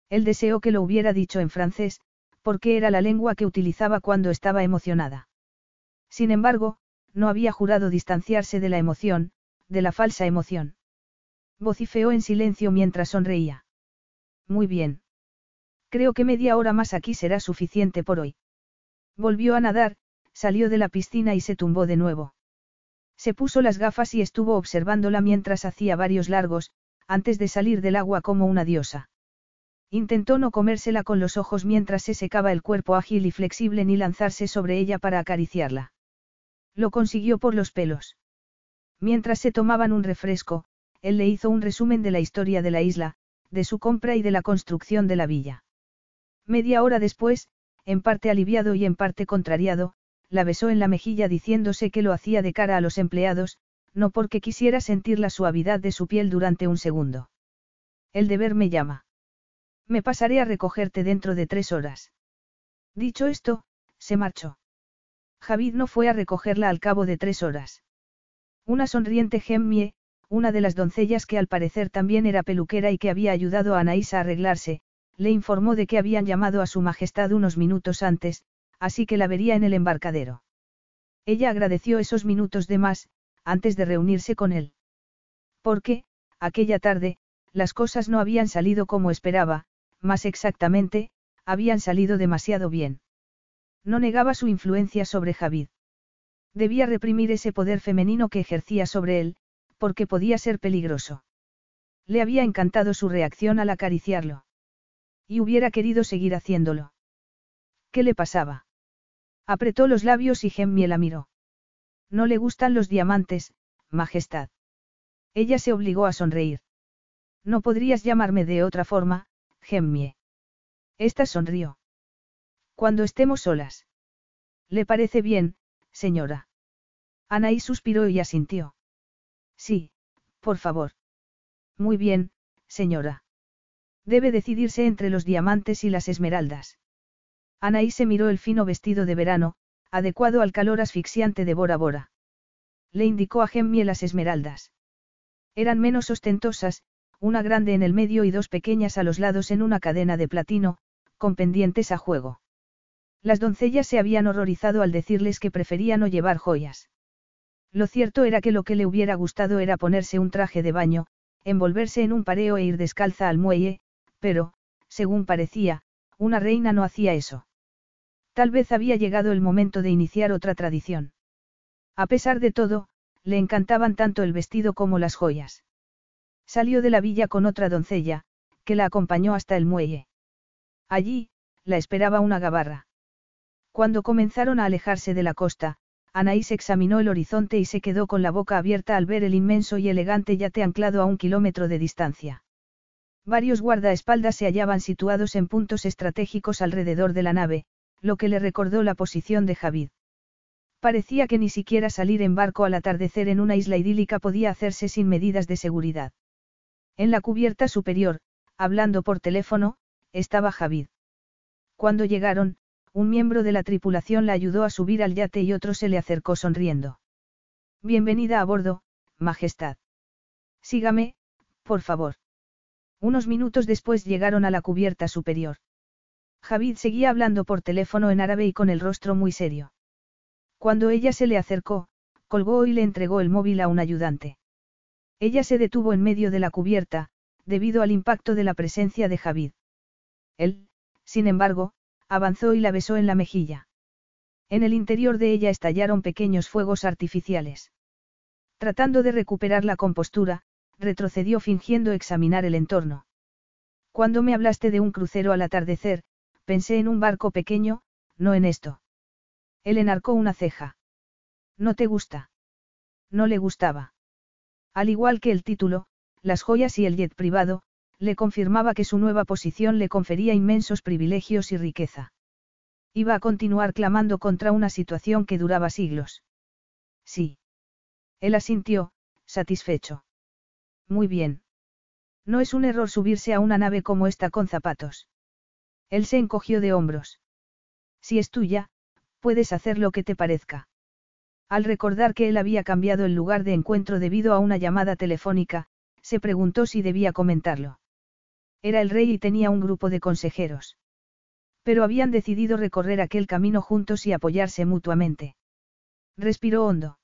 Él deseó que lo hubiera dicho en francés, porque era la lengua que utilizaba cuando estaba emocionada. Sin embargo, no había jurado distanciarse de la emoción, de la falsa emoción. Vocifeó en silencio mientras sonreía. Muy bien. Creo que media hora más aquí será suficiente por hoy. Volvió a nadar, salió de la piscina y se tumbó de nuevo. Se puso las gafas y estuvo observándola mientras hacía varios largos, antes de salir del agua como una diosa. Intentó no comérsela con los ojos mientras se secaba el cuerpo ágil y flexible ni lanzarse sobre ella para acariciarla. Lo consiguió por los pelos. Mientras se tomaban un refresco, él le hizo un resumen de la historia de la isla, de su compra y de la construcción de la villa. Media hora después, en parte aliviado y en parte contrariado, la besó en la mejilla diciéndose que lo hacía de cara a los empleados, no porque quisiera sentir la suavidad de su piel durante un segundo. El deber me llama. Me pasaré a recogerte dentro de tres horas. Dicho esto, se marchó. Javid no fue a recogerla al cabo de tres horas. Una sonriente Gemmie, una de las doncellas que al parecer también era peluquera y que había ayudado a Anaís a arreglarse, le informó de que habían llamado a su majestad unos minutos antes, así que la vería en el embarcadero. Ella agradeció esos minutos de más, antes de reunirse con él. Porque, aquella tarde, las cosas no habían salido como esperaba, más exactamente, habían salido demasiado bien. No negaba su influencia sobre Javid. Debía reprimir ese poder femenino que ejercía sobre él, porque podía ser peligroso. Le había encantado su reacción al acariciarlo. Y hubiera querido seguir haciéndolo. ¿Qué le pasaba? Apretó los labios y Gemmie la miró. No le gustan los diamantes, Majestad. Ella se obligó a sonreír. No podrías llamarme de otra forma, Gemmie. Esta sonrió. Cuando estemos solas. ¿Le parece bien, señora? Anaí suspiró y asintió. Sí, por favor. Muy bien, señora. Debe decidirse entre los diamantes y las esmeraldas. Anaí se miró el fino vestido de verano, adecuado al calor asfixiante de Bora Bora. Le indicó a Gemmie las esmeraldas. Eran menos ostentosas, una grande en el medio y dos pequeñas a los lados en una cadena de platino, con pendientes a juego. Las doncellas se habían horrorizado al decirles que preferían no llevar joyas. Lo cierto era que lo que le hubiera gustado era ponerse un traje de baño, envolverse en un pareo e ir descalza al muelle, pero, según parecía, una reina no hacía eso. Tal vez había llegado el momento de iniciar otra tradición. A pesar de todo, le encantaban tanto el vestido como las joyas. Salió de la villa con otra doncella, que la acompañó hasta el muelle. Allí, la esperaba una gabarra. Cuando comenzaron a alejarse de la costa, Anaís examinó el horizonte y se quedó con la boca abierta al ver el inmenso y elegante yate anclado a un kilómetro de distancia. Varios guardaespaldas se hallaban situados en puntos estratégicos alrededor de la nave, lo que le recordó la posición de Javid. Parecía que ni siquiera salir en barco al atardecer en una isla idílica podía hacerse sin medidas de seguridad. En la cubierta superior, hablando por teléfono, estaba Javid. Cuando llegaron, un miembro de la tripulación la ayudó a subir al yate y otro se le acercó sonriendo. Bienvenida a bordo, Majestad. Sígame, por favor. Unos minutos después llegaron a la cubierta superior. Javid seguía hablando por teléfono en árabe y con el rostro muy serio. Cuando ella se le acercó, colgó y le entregó el móvil a un ayudante. Ella se detuvo en medio de la cubierta, debido al impacto de la presencia de Javid. Él, sin embargo, avanzó y la besó en la mejilla. En el interior de ella estallaron pequeños fuegos artificiales. Tratando de recuperar la compostura, retrocedió fingiendo examinar el entorno. Cuando me hablaste de un crucero al atardecer, pensé en un barco pequeño, no en esto. Él enarcó una ceja. ¿No te gusta? No le gustaba. Al igual que el título, las joyas y el jet privado, le confirmaba que su nueva posición le confería inmensos privilegios y riqueza. Iba a continuar clamando contra una situación que duraba siglos. Sí. Él asintió, satisfecho. Muy bien. No es un error subirse a una nave como esta con zapatos. Él se encogió de hombros. Si es tuya, puedes hacer lo que te parezca. Al recordar que él había cambiado el lugar de encuentro debido a una llamada telefónica, se preguntó si debía comentarlo. Era el rey y tenía un grupo de consejeros. Pero habían decidido recorrer aquel camino juntos y apoyarse mutuamente. Respiró hondo.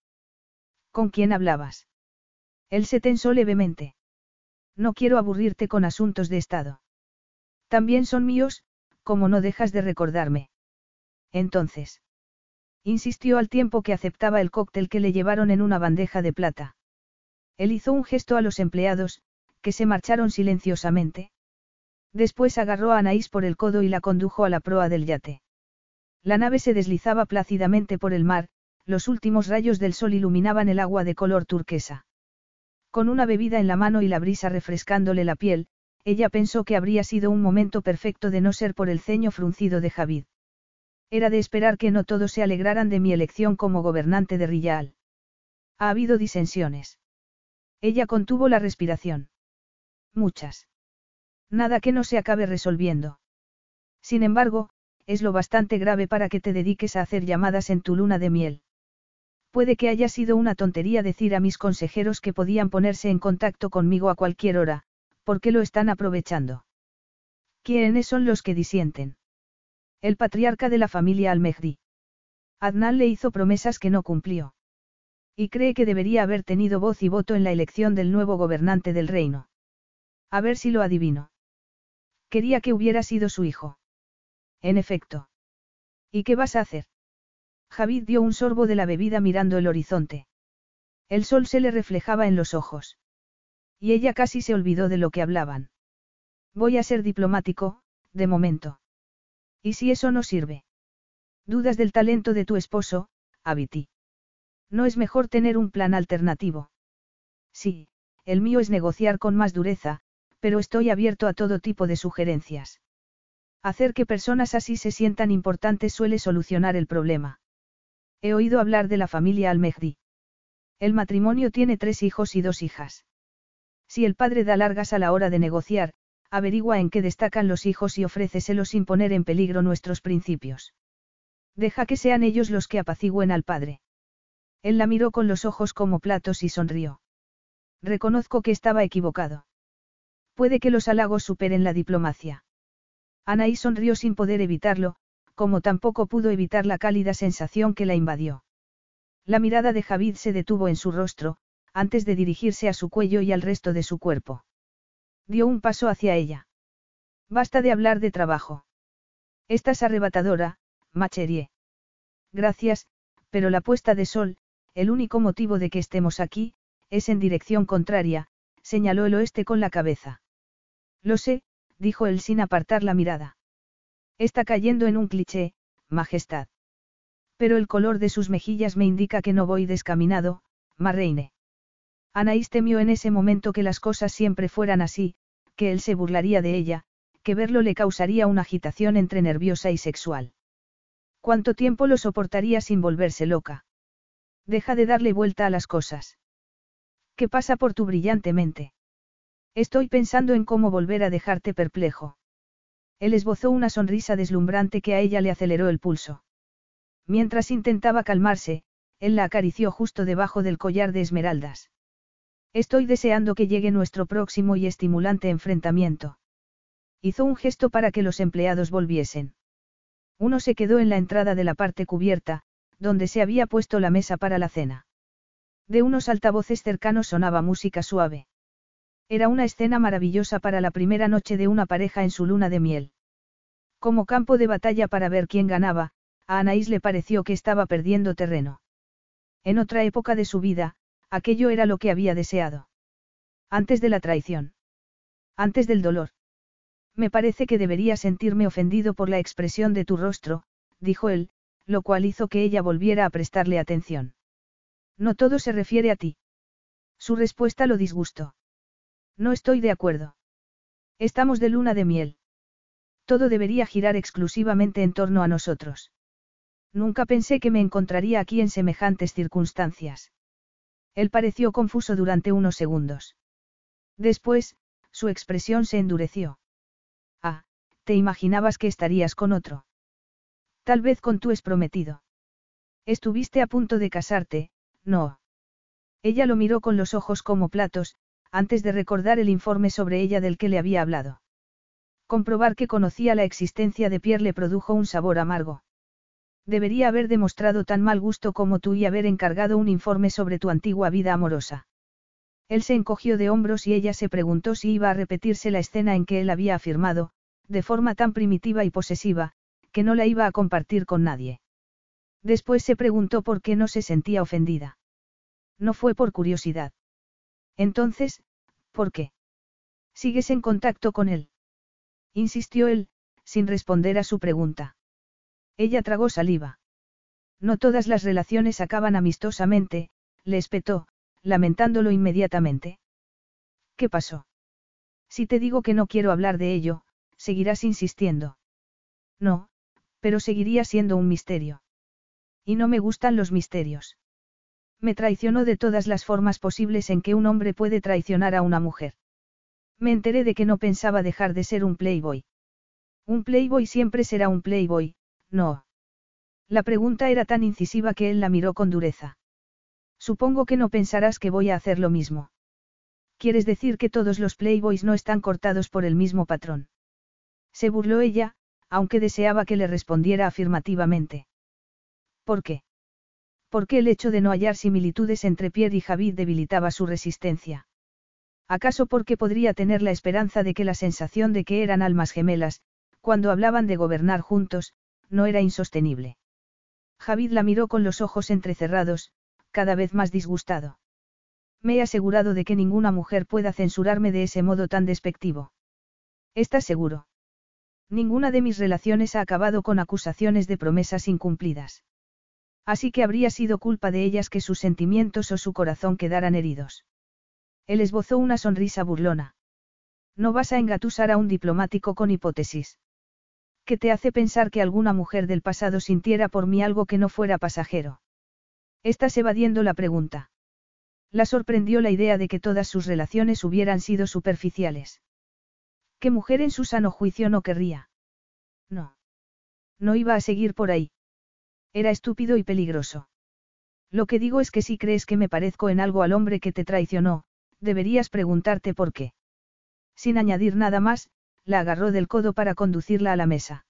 ¿Con quién hablabas? Él se tensó levemente. No quiero aburrirte con asuntos de Estado. También son míos, como no dejas de recordarme. Entonces. Insistió al tiempo que aceptaba el cóctel que le llevaron en una bandeja de plata. Él hizo un gesto a los empleados, que se marcharon silenciosamente. Después agarró a Anaís por el codo y la condujo a la proa del yate. La nave se deslizaba plácidamente por el mar, los últimos rayos del sol iluminaban el agua de color turquesa. Con una bebida en la mano y la brisa refrescándole la piel, ella pensó que habría sido un momento perfecto de no ser por el ceño fruncido de Javid. Era de esperar que no todos se alegraran de mi elección como gobernante de Rillal. Ha habido disensiones. Ella contuvo la respiración. Muchas. Nada que no se acabe resolviendo. Sin embargo, es lo bastante grave para que te dediques a hacer llamadas en tu luna de miel. Puede que haya sido una tontería decir a mis consejeros que podían ponerse en contacto conmigo a cualquier hora, porque lo están aprovechando. ¿Quiénes son los que disienten? El patriarca de la familia Almehdi. Adnan le hizo promesas que no cumplió. Y cree que debería haber tenido voz y voto en la elección del nuevo gobernante del reino. A ver si lo adivino. Quería que hubiera sido su hijo. En efecto. ¿Y qué vas a hacer? Javid dio un sorbo de la bebida mirando el horizonte. El sol se le reflejaba en los ojos. Y ella casi se olvidó de lo que hablaban. Voy a ser diplomático, de momento. ¿Y si eso no sirve? ¿Dudas del talento de tu esposo, Abiti? ¿No es mejor tener un plan alternativo? Sí, el mío es negociar con más dureza, pero estoy abierto a todo tipo de sugerencias. Hacer que personas así se sientan importantes suele solucionar el problema. He oído hablar de la familia Al-Mehdi. El matrimonio tiene tres hijos y dos hijas. Si el padre da largas a la hora de negociar, averigua en qué destacan los hijos y ofréceselos sin poner en peligro nuestros principios. Deja que sean ellos los que apacigüen al padre. Él la miró con los ojos como platos y sonrió. Reconozco que estaba equivocado. Puede que los halagos superen la diplomacia. Anaí sonrió sin poder evitarlo, como tampoco pudo evitar la cálida sensación que la invadió. La mirada de Javid se detuvo en su rostro, antes de dirigirse a su cuello y al resto de su cuerpo. Dio un paso hacia ella. Basta de hablar de trabajo. Estás arrebatadora, Macherie. Gracias, pero la puesta de sol, el único motivo de que estemos aquí, es en dirección contraria, señaló el oeste con la cabeza. Lo sé, dijo él sin apartar la mirada. Está cayendo en un cliché, Majestad. Pero el color de sus mejillas me indica que no voy descaminado, Marreine. Anaís temió en ese momento que las cosas siempre fueran así, que él se burlaría de ella, que verlo le causaría una agitación entre nerviosa y sexual. ¿Cuánto tiempo lo soportaría sin volverse loca? Deja de darle vuelta a las cosas. ¿Qué pasa por tu brillante mente? Estoy pensando en cómo volver a dejarte perplejo. Él esbozó una sonrisa deslumbrante que a ella le aceleró el pulso. Mientras intentaba calmarse, él la acarició justo debajo del collar de esmeraldas. Estoy deseando que llegue nuestro próximo y estimulante enfrentamiento. Hizo un gesto para que los empleados volviesen. Uno se quedó en la entrada de la parte cubierta, donde se había puesto la mesa para la cena. De unos altavoces cercanos sonaba música suave. Era una escena maravillosa para la primera noche de una pareja en su luna de miel. Como campo de batalla para ver quién ganaba, a Anaís le pareció que estaba perdiendo terreno. En otra época de su vida, Aquello era lo que había deseado. Antes de la traición. Antes del dolor. Me parece que debería sentirme ofendido por la expresión de tu rostro, dijo él, lo cual hizo que ella volviera a prestarle atención. No todo se refiere a ti. Su respuesta lo disgustó. No estoy de acuerdo. Estamos de luna de miel. Todo debería girar exclusivamente en torno a nosotros. Nunca pensé que me encontraría aquí en semejantes circunstancias. Él pareció confuso durante unos segundos. Después, su expresión se endureció. Ah, te imaginabas que estarías con otro. Tal vez con tu prometido. Estuviste a punto de casarte, no. Ella lo miró con los ojos como platos, antes de recordar el informe sobre ella del que le había hablado. Comprobar que conocía la existencia de Pierre le produjo un sabor amargo. Debería haber demostrado tan mal gusto como tú y haber encargado un informe sobre tu antigua vida amorosa. Él se encogió de hombros y ella se preguntó si iba a repetirse la escena en que él había afirmado, de forma tan primitiva y posesiva, que no la iba a compartir con nadie. Después se preguntó por qué no se sentía ofendida. No fue por curiosidad. Entonces, ¿por qué? ¿Sigues en contacto con él? Insistió él, sin responder a su pregunta. Ella tragó saliva. No todas las relaciones acaban amistosamente, le espetó, lamentándolo inmediatamente. ¿Qué pasó? Si te digo que no quiero hablar de ello, seguirás insistiendo. No, pero seguiría siendo un misterio. Y no me gustan los misterios. Me traicionó de todas las formas posibles en que un hombre puede traicionar a una mujer. Me enteré de que no pensaba dejar de ser un playboy. Un playboy siempre será un playboy, no. La pregunta era tan incisiva que él la miró con dureza. Supongo que no pensarás que voy a hacer lo mismo. ¿Quieres decir que todos los playboys no están cortados por el mismo patrón? Se burló ella, aunque deseaba que le respondiera afirmativamente. ¿Por qué? Porque el hecho de no hallar similitudes entre Pierre y Javid debilitaba su resistencia. ¿Acaso porque podría tener la esperanza de que la sensación de que eran almas gemelas, cuando hablaban de gobernar juntos, no era insostenible? Javid la miró con los ojos entrecerrados, cada vez más disgustado. Me he asegurado de que ninguna mujer pueda censurarme de ese modo tan despectivo. ¿Estás seguro? Ninguna de mis relaciones ha acabado con acusaciones de promesas incumplidas. Así que habría sido culpa de ellas que sus sentimientos o su corazón quedaran heridos. Él esbozó una sonrisa burlona. No vas a engatusar a un diplomático con hipótesis. ¿Qué te hace pensar que alguna mujer del pasado sintiera por mí algo que no fuera pasajero? Estás evadiendo la pregunta. La sorprendió la idea de que todas sus relaciones hubieran sido superficiales. ¿Qué mujer en su sano juicio no querría? No. No iba a seguir por ahí. Era estúpido y peligroso. Lo que digo es que si crees que me parezco en algo al hombre que te traicionó, deberías preguntarte por qué. Sin añadir nada más, la agarró del codo para conducirla a la mesa.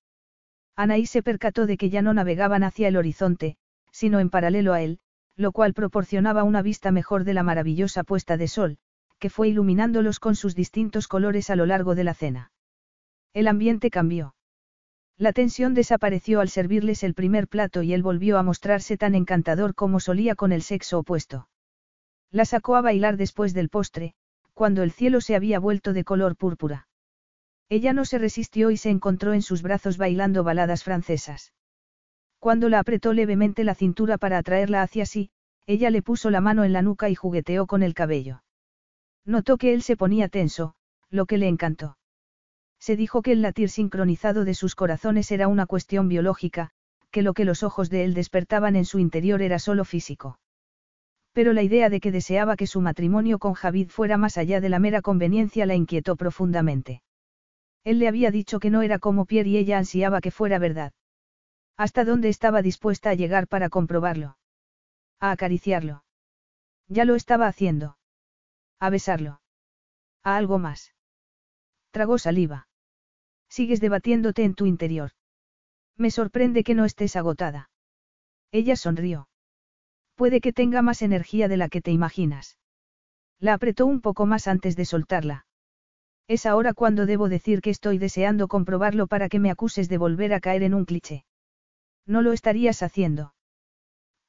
Anaí se percató de que ya no navegaban hacia el horizonte, sino en paralelo a él, lo cual proporcionaba una vista mejor de la maravillosa puesta de sol, que fue iluminándolos con sus distintos colores a lo largo de la cena. El ambiente cambió. La tensión desapareció al servirles el primer plato y él volvió a mostrarse tan encantador como solía con el sexo opuesto. La sacó a bailar después del postre, cuando el cielo se había vuelto de color púrpura. Ella no se resistió y se encontró en sus brazos bailando baladas francesas. Cuando la apretó levemente la cintura para atraerla hacia sí, ella le puso la mano en la nuca y jugueteó con el cabello. Notó que él se ponía tenso, lo que le encantó. Se dijo que el latir sincronizado de sus corazones era una cuestión biológica, que lo que los ojos de él despertaban en su interior era solo físico. Pero la idea de que deseaba que su matrimonio con Javid fuera más allá de la mera conveniencia la inquietó profundamente. Él le había dicho que no era como Pierre y ella ansiaba que fuera verdad. ¿Hasta dónde estaba dispuesta a llegar para comprobarlo? A acariciarlo. Ya lo estaba haciendo. A besarlo. A algo más. Tragó saliva. Sigues debatiéndote en tu interior. Me sorprende que no estés agotada. Ella sonrió. Puede que tenga más energía de la que te imaginas. La apretó un poco más antes de soltarla. Es ahora cuando debo decir que estoy deseando comprobarlo para que me acuses de volver a caer en un cliché. No lo estarías haciendo.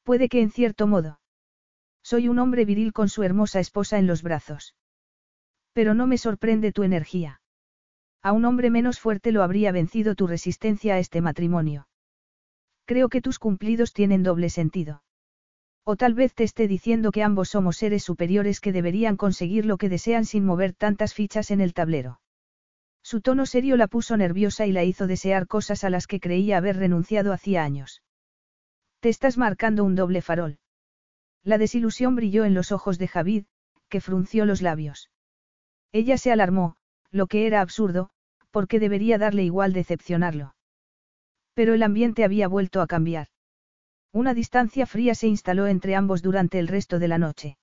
Puede que en cierto modo. Soy un hombre viril con su hermosa esposa en los brazos. Pero no me sorprende tu energía. A un hombre menos fuerte lo habría vencido tu resistencia a este matrimonio. Creo que tus cumplidos tienen doble sentido. O tal vez te esté diciendo que ambos somos seres superiores que deberían conseguir lo que desean sin mover tantas fichas en el tablero. Su tono serio la puso nerviosa y la hizo desear cosas a las que creía haber renunciado hacía años. Te estás marcando un doble farol. La desilusión brilló en los ojos de Javid, que frunció los labios. Ella se alarmó, lo que era absurdo, porque debería darle igual decepcionarlo. Pero el ambiente había vuelto a cambiar. Una distancia fría se instaló entre ambos durante el resto de la noche.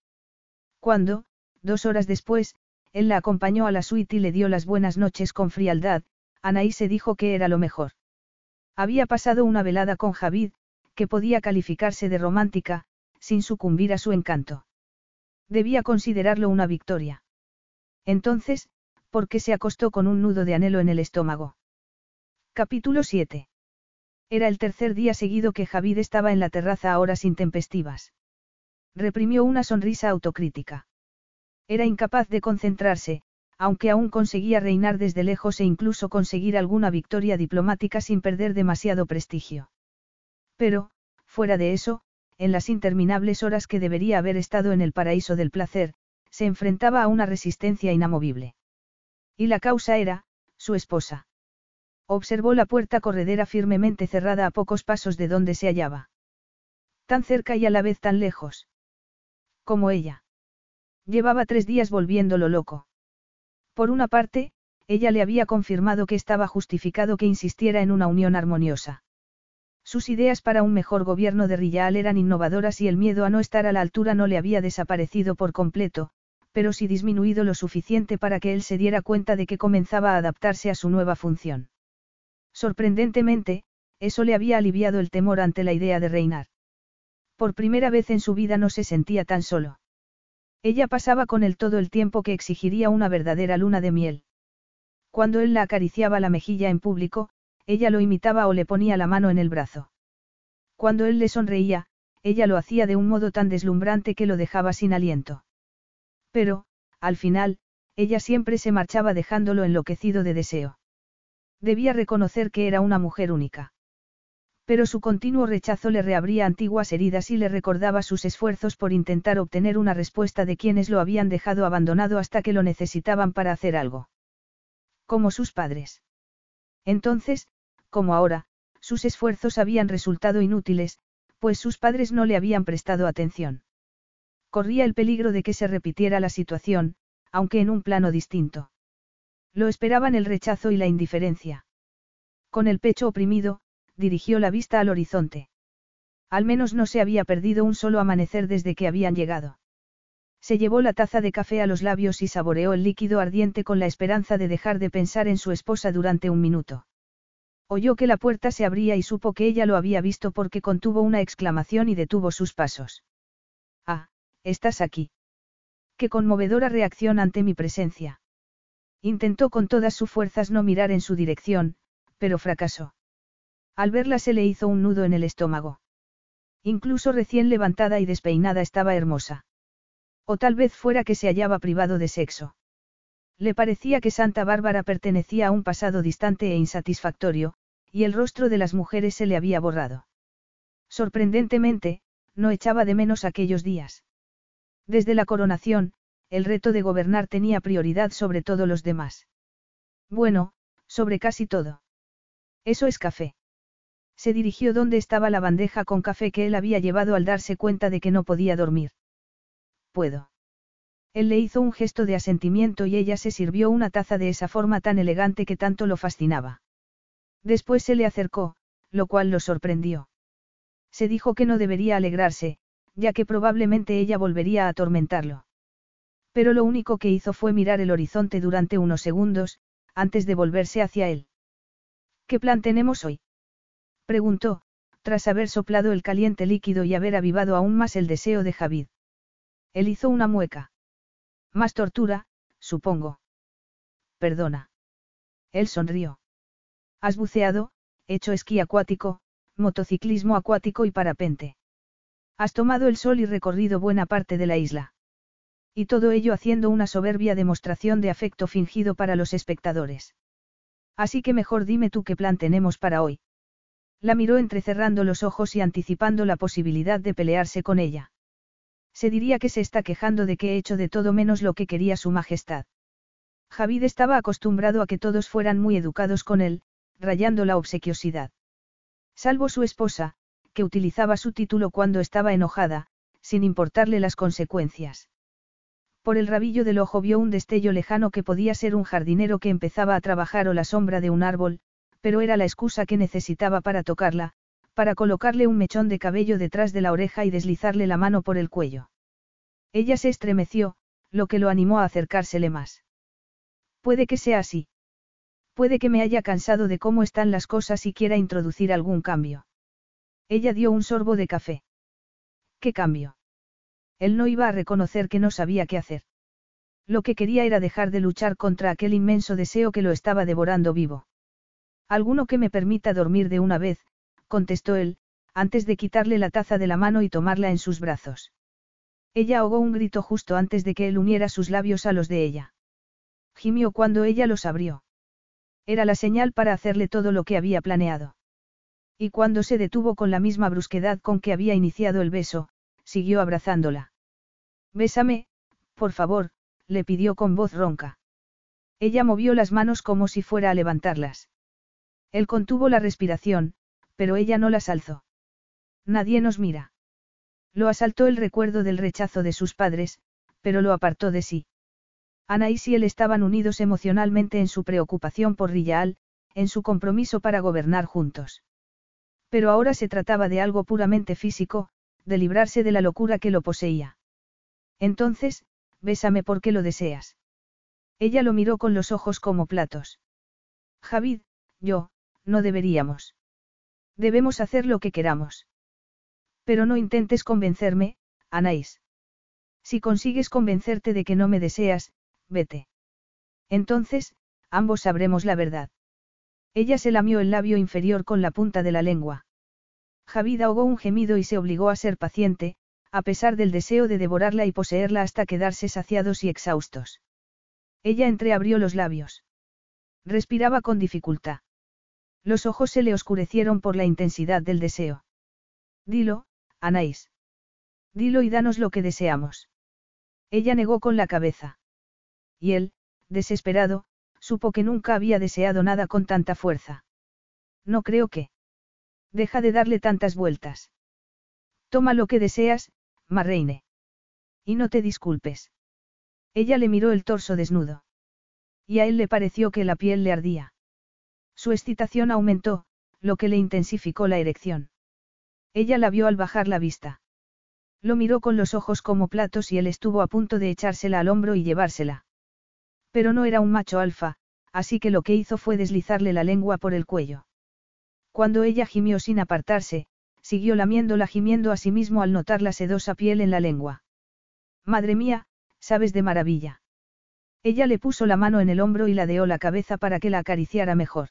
Cuando, dos horas después, él la acompañó a la suite y le dio las buenas noches con frialdad, Anaí se dijo que era lo mejor. Había pasado una velada con Javid, que podía calificarse de romántica, sin sucumbir a su encanto. Debía considerarlo una victoria. Entonces, porque se acostó con un nudo de anhelo en el estómago. Capítulo 7. Era el tercer día seguido que Javid estaba en la terraza a horas intempestivas. Reprimió una sonrisa autocrítica. Era incapaz de concentrarse, aunque aún conseguía reinar desde lejos e incluso conseguir alguna victoria diplomática sin perder demasiado prestigio. Pero, fuera de eso, en las interminables horas que debería haber estado en el paraíso del placer, se enfrentaba a una resistencia inamovible. Y la causa era, su esposa. Observó la puerta corredera firmemente cerrada a pocos pasos de donde se hallaba. Tan cerca y a la vez tan lejos. Como ella. Llevaba tres días volviéndolo loco. Por una parte, ella le había confirmado que estaba justificado que insistiera en una unión armoniosa. Sus ideas para un mejor gobierno de Rillal eran innovadoras y el miedo a no estar a la altura no le había desaparecido por completo, pero sí disminuido lo suficiente para que él se diera cuenta de que comenzaba a adaptarse a su nueva función. Sorprendentemente, eso le había aliviado el temor ante la idea de reinar. Por primera vez en su vida no se sentía tan solo. Ella pasaba con él todo el tiempo que exigiría una verdadera luna de miel. Cuando él la acariciaba la mejilla en público, ella lo imitaba o le ponía la mano en el brazo. Cuando él le sonreía, ella lo hacía de un modo tan deslumbrante que lo dejaba sin aliento. Pero, al final, ella siempre se marchaba dejándolo enloquecido de deseo. Debía reconocer que era una mujer única. Pero su continuo rechazo le reabría antiguas heridas y le recordaba sus esfuerzos por intentar obtener una respuesta de quienes lo habían dejado abandonado hasta que lo necesitaban para hacer algo. Como sus padres. Entonces, como ahora, sus esfuerzos habían resultado inútiles, pues sus padres no le habían prestado atención. Corría el peligro de que se repitiera la situación, aunque en un plano distinto. Lo esperaban el rechazo y la indiferencia. Con el pecho oprimido, dirigió la vista al horizonte. Al menos no se había perdido un solo amanecer desde que habían llegado. Se llevó la taza de café a los labios y saboreó el líquido ardiente con la esperanza de dejar de pensar en su esposa durante un minuto. Oyó que la puerta se abría y supo que ella lo había visto porque contuvo una exclamación y detuvo sus pasos. Estás aquí. Qué conmovedora reacción ante mi presencia. Intentó con todas sus fuerzas no mirar en su dirección, pero fracasó. Al verla se le hizo un nudo en el estómago. Incluso recién levantada y despeinada estaba hermosa. O tal vez fuera que se hallaba privado de sexo. Le parecía que Santa Bárbara pertenecía a un pasado distante e insatisfactorio, y el rostro de las mujeres se le había borrado. Sorprendentemente, no echaba de menos aquellos días. Desde la coronación, el reto de gobernar tenía prioridad sobre todos los demás. Bueno, sobre casi todo. Eso es café. Se dirigió donde estaba la bandeja con café que él había llevado al darse cuenta de que no podía dormir. Puedo. Él le hizo un gesto de asentimiento y ella se sirvió una taza de esa forma tan elegante que tanto lo fascinaba. Después se le acercó, lo cual lo sorprendió. Se dijo que no debería alegrarse, ya que probablemente ella volvería a atormentarlo. Pero lo único que hizo fue mirar el horizonte durante unos segundos, antes de volverse hacia él. ¿Qué plan tenemos hoy? Preguntó, tras haber soplado el caliente líquido y haber avivado aún más el deseo de Javid. Él hizo una mueca. Más tortura, supongo. Perdona. Él sonrió. Has buceado, hecho esquí acuático, motociclismo acuático y parapente. Has tomado el sol y recorrido buena parte de la isla. Y todo ello haciendo una soberbia demostración de afecto fingido para los espectadores. Así que mejor dime tú qué plan tenemos para hoy. La miró entrecerrando los ojos y anticipando la posibilidad de pelearse con ella. Se diría que se está quejando de que he hecho de todo menos lo que quería su majestad. Javid estaba acostumbrado a que todos fueran muy educados con él, rayando la obsequiosidad. Salvo su esposa, que utilizaba su título cuando estaba enojada, sin importarle las consecuencias. Por el rabillo del ojo vio un destello lejano que podía ser un jardinero que empezaba a trabajar o la sombra de un árbol, pero era la excusa que necesitaba para tocarla, para colocarle un mechón de cabello detrás de la oreja y deslizarle la mano por el cuello. Ella se estremeció, lo que lo animó a acercársele más. Puede que sea así. Puede que me haya cansado de cómo están las cosas y quiera introducir algún cambio. Ella dio un sorbo de café. ¿Qué cambio? Él no iba a reconocer que no sabía qué hacer. Lo que quería era dejar de luchar contra aquel inmenso deseo que lo estaba devorando vivo. Alguno que me permita dormir de una vez, contestó él, antes de quitarle la taza de la mano y tomarla en sus brazos. Ella ahogó un grito justo antes de que él uniera sus labios a los de ella. Gimió cuando ella los abrió. Era la señal para hacerle todo lo que había planeado. Y cuando se detuvo con la misma brusquedad con que había iniciado el beso, siguió abrazándola. Bésame, por favor, le pidió con voz ronca. Ella movió las manos como si fuera a levantarlas. Él contuvo la respiración, pero ella no las alzó. Nadie nos mira. Lo asaltó el recuerdo del rechazo de sus padres, pero lo apartó de sí. Anaís y él estaban unidos emocionalmente en su preocupación por Rillaal, en su compromiso para gobernar juntos. Pero ahora se trataba de algo puramente físico, de librarse de la locura que lo poseía. Entonces, bésame porque lo deseas. Ella lo miró con los ojos como platos. Javid, yo, no deberíamos. Debemos hacer lo que queramos. Pero no intentes convencerme, Anaís. Si consigues convencerte de que no me deseas, vete. Entonces, ambos sabremos la verdad. Ella se lamió el labio inferior con la punta de la lengua. Javid ahogó un gemido y se obligó a ser paciente, a pesar del deseo de devorarla y poseerla hasta quedarse saciados y exhaustos. Ella entreabrió los labios. Respiraba con dificultad. Los ojos se le oscurecieron por la intensidad del deseo. Dilo, Anaís. Dilo y danos lo que deseamos. Ella negó con la cabeza. Y él, desesperado, supo que nunca había deseado nada con tanta fuerza. No creo que. Deja de darle tantas vueltas. Toma lo que deseas, Marreine. Y no te disculpes. Ella le miró el torso desnudo. Y a él le pareció que la piel le ardía. Su excitación aumentó, lo que le intensificó la erección. Ella la vio al bajar la vista. Lo miró con los ojos como platos y él estuvo a punto de echársela al hombro y llevársela. Pero no era un macho alfa, así que lo que hizo fue deslizarle la lengua por el cuello. Cuando ella gimió sin apartarse, siguió lamiéndola gimiendo a sí mismo al notar la sedosa piel en la lengua. Madre mía, sabes de maravilla. Ella le puso la mano en el hombro y ladeó la cabeza para que la acariciara mejor.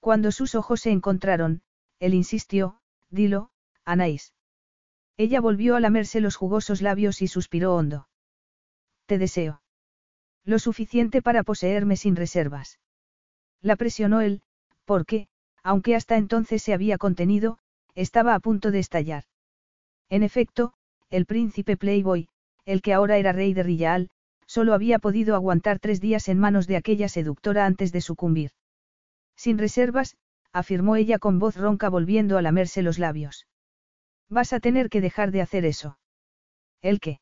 Cuando sus ojos se encontraron, él insistió, dilo, Anaís. Ella volvió a lamerse los jugosos labios y suspiró hondo. Te deseo. Lo suficiente para poseerme sin reservas. La presionó él, porque, aunque hasta entonces se había contenido, estaba a punto de estallar. En efecto, el príncipe Playboy, el que ahora era rey de Rillaal, solo había podido aguantar tres días en manos de aquella seductora antes de sucumbir. Sin reservas, afirmó ella con voz ronca volviendo a lamerse los labios. Vas a tener que dejar de hacer eso. ¿El qué?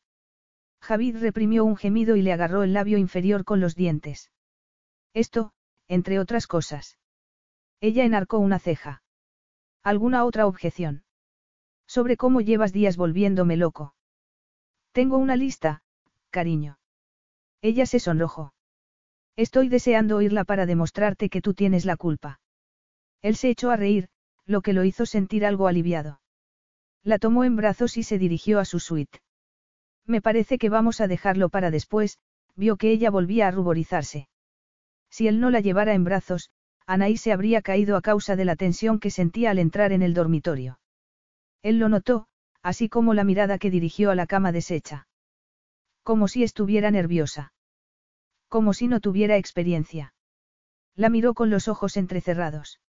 Javid reprimió un gemido y le agarró el labio inferior con los dientes. Esto, entre otras cosas. Ella enarcó una ceja. ¿Alguna otra objeción? Sobre cómo llevas días volviéndome loco. Tengo una lista, cariño. Ella se sonrojó. Estoy deseando oírla para demostrarte que tú tienes la culpa. Él se echó a reír, lo que lo hizo sentir algo aliviado. La tomó en brazos y se dirigió a su suite. Me parece que vamos a dejarlo para después, vio que ella volvía a ruborizarse. Si él no la llevara en brazos, Anaí se habría caído a causa de la tensión que sentía al entrar en el dormitorio. Él lo notó, así como la mirada que dirigió a la cama deshecha. Como si estuviera nerviosa. Como si no tuviera experiencia. La miró con los ojos entrecerrados.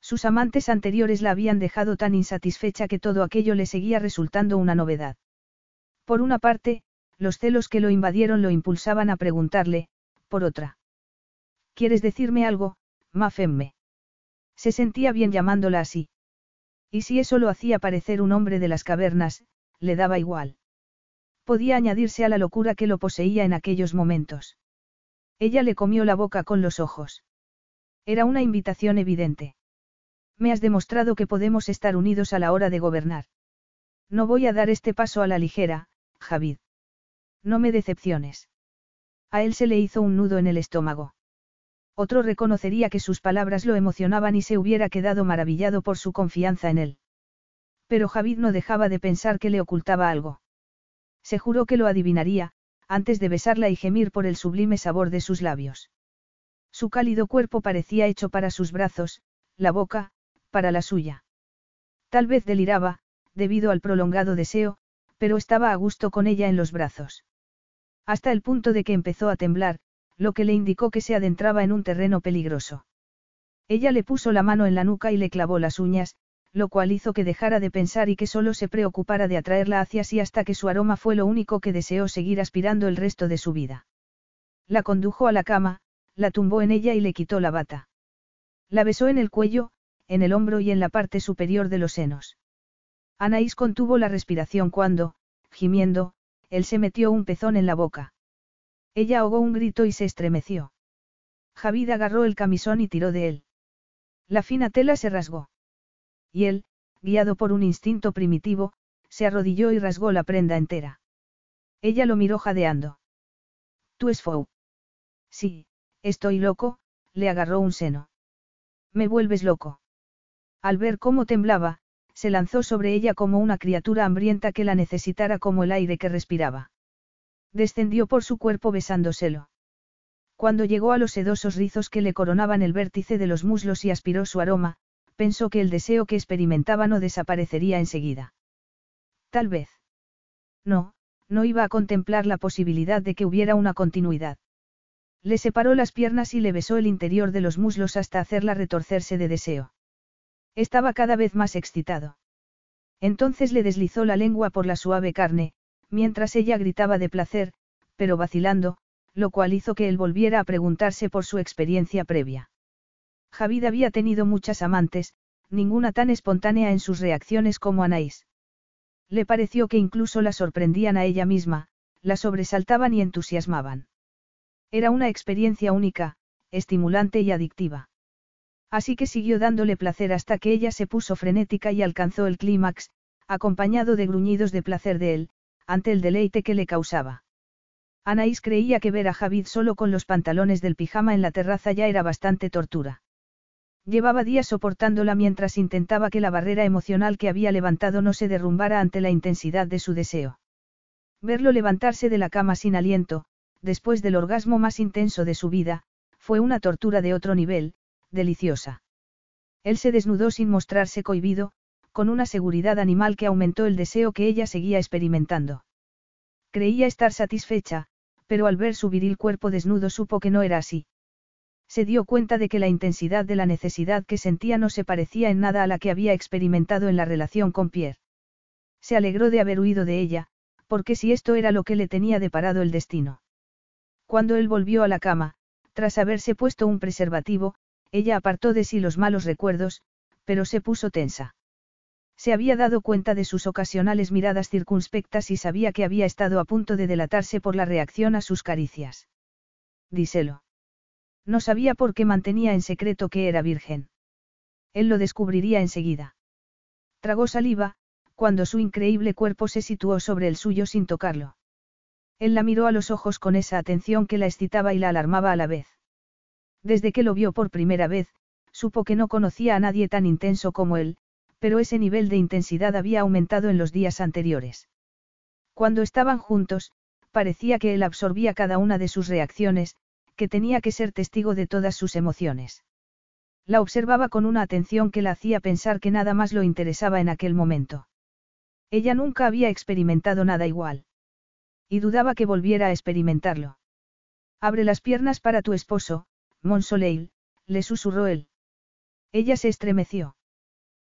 Sus amantes anteriores la habían dejado tan insatisfecha que todo aquello le seguía resultando una novedad. Por una parte, los celos que lo invadieron lo impulsaban a preguntarle, por otra. ¿Quieres decirme algo, Mafemme. Se sentía bien llamándola así. Y si eso lo hacía parecer un hombre de las cavernas, le daba igual. Podía añadirse a la locura que lo poseía en aquellos momentos. Ella le comió la boca con los ojos. Era una invitación evidente. Me has demostrado que podemos estar unidos a la hora de gobernar. No voy a dar este paso a la ligera, Javid. No me decepciones. A él se le hizo un nudo en el estómago. Otro reconocería que sus palabras lo emocionaban y se hubiera quedado maravillado por su confianza en él. Pero Javid no dejaba de pensar que le ocultaba algo. Se juró que lo adivinaría, antes de besarla y gemir por el sublime sabor de sus labios. Su cálido cuerpo parecía hecho para sus brazos, la boca, para la suya. Tal vez deliraba, debido al prolongado deseo, pero estaba a gusto con ella en los brazos. Hasta el punto de que empezó a temblar, lo que le indicó que se adentraba en un terreno peligroso. Ella le puso la mano en la nuca y le clavó las uñas, lo cual hizo que dejara de pensar y que solo se preocupara de atraerla hacia sí hasta que su aroma fue lo único que deseó seguir aspirando el resto de su vida. La condujo a la cama, la tumbó en ella y le quitó la bata. La besó en el cuello, en el hombro y en la parte superior de los senos. Anaís contuvo la respiración cuando, gimiendo, él se metió un pezón en la boca. Ella ahogó un grito y se estremeció. Javid agarró el camisón y tiró de él. La fina tela se rasgó. Y él, guiado por un instinto primitivo, se arrodilló y rasgó la prenda entera. Ella lo miró jadeando. ¿Tú es Fou? Sí, estoy loco, le agarró un seno. Me vuelves loco. Al ver cómo temblaba, se lanzó sobre ella como una criatura hambrienta que la necesitara como el aire que respiraba. Descendió por su cuerpo besándoselo. Cuando llegó a los sedosos rizos que le coronaban el vértice de los muslos y aspiró su aroma, pensó que el deseo que experimentaba no desaparecería enseguida. Tal vez. No, no iba a contemplar la posibilidad de que hubiera una continuidad. Le separó las piernas y le besó el interior de los muslos hasta hacerla retorcerse de deseo. Estaba cada vez más excitado. Entonces le deslizó la lengua por la suave carne, mientras ella gritaba de placer, pero vacilando, lo cual hizo que él volviera a preguntarse por su experiencia previa. Javid había tenido muchas amantes, ninguna tan espontánea en sus reacciones como Anaís. Le pareció que incluso la sorprendían a ella misma, la sobresaltaban y entusiasmaban. Era una experiencia única, estimulante y adictiva. Así que siguió dándole placer hasta que ella se puso frenética y alcanzó el clímax, acompañado de gruñidos de placer de él, ante el deleite que le causaba. Anaís creía que ver a Javid solo con los pantalones del pijama en la terraza ya era bastante tortura. Llevaba días soportándola mientras intentaba que la barrera emocional que había levantado no se derrumbara ante la intensidad de su deseo. Verlo levantarse de la cama sin aliento, después del orgasmo más intenso de su vida, fue una tortura de otro nivel, deliciosa. Él se desnudó sin mostrarse cohibido, con una seguridad animal que aumentó el deseo que ella seguía experimentando. Creía estar satisfecha, pero al ver su viril cuerpo desnudo supo que no era así. Se dio cuenta de que la intensidad de la necesidad que sentía no se parecía en nada a la que había experimentado en la relación con Pierre. Se alegró de haber huido de ella, porque si esto era lo que le tenía deparado el destino. Cuando él volvió a la cama, tras haberse puesto un preservativo, ella apartó de sí los malos recuerdos, pero se puso tensa. Se había dado cuenta de sus ocasionales miradas circunspectas y sabía que había estado a punto de delatarse por la reacción a sus caricias. Díselo. No sabía por qué mantenía en secreto que era virgen. Él lo descubriría enseguida. Tragó saliva, cuando su increíble cuerpo se situó sobre el suyo sin tocarlo. Él la miró a los ojos con esa atención que la excitaba y la alarmaba a la vez. Desde que lo vio por primera vez, supo que no conocía a nadie tan intenso como él, pero ese nivel de intensidad había aumentado en los días anteriores. Cuando estaban juntos, parecía que él absorbía cada una de sus reacciones, que tenía que ser testigo de todas sus emociones. La observaba con una atención que la hacía pensar que nada más lo interesaba en aquel momento. Ella nunca había experimentado nada igual. Y dudaba que volviera a experimentarlo. Abre las piernas para tu esposo, Monsoleil, le susurró él. Ella se estremeció.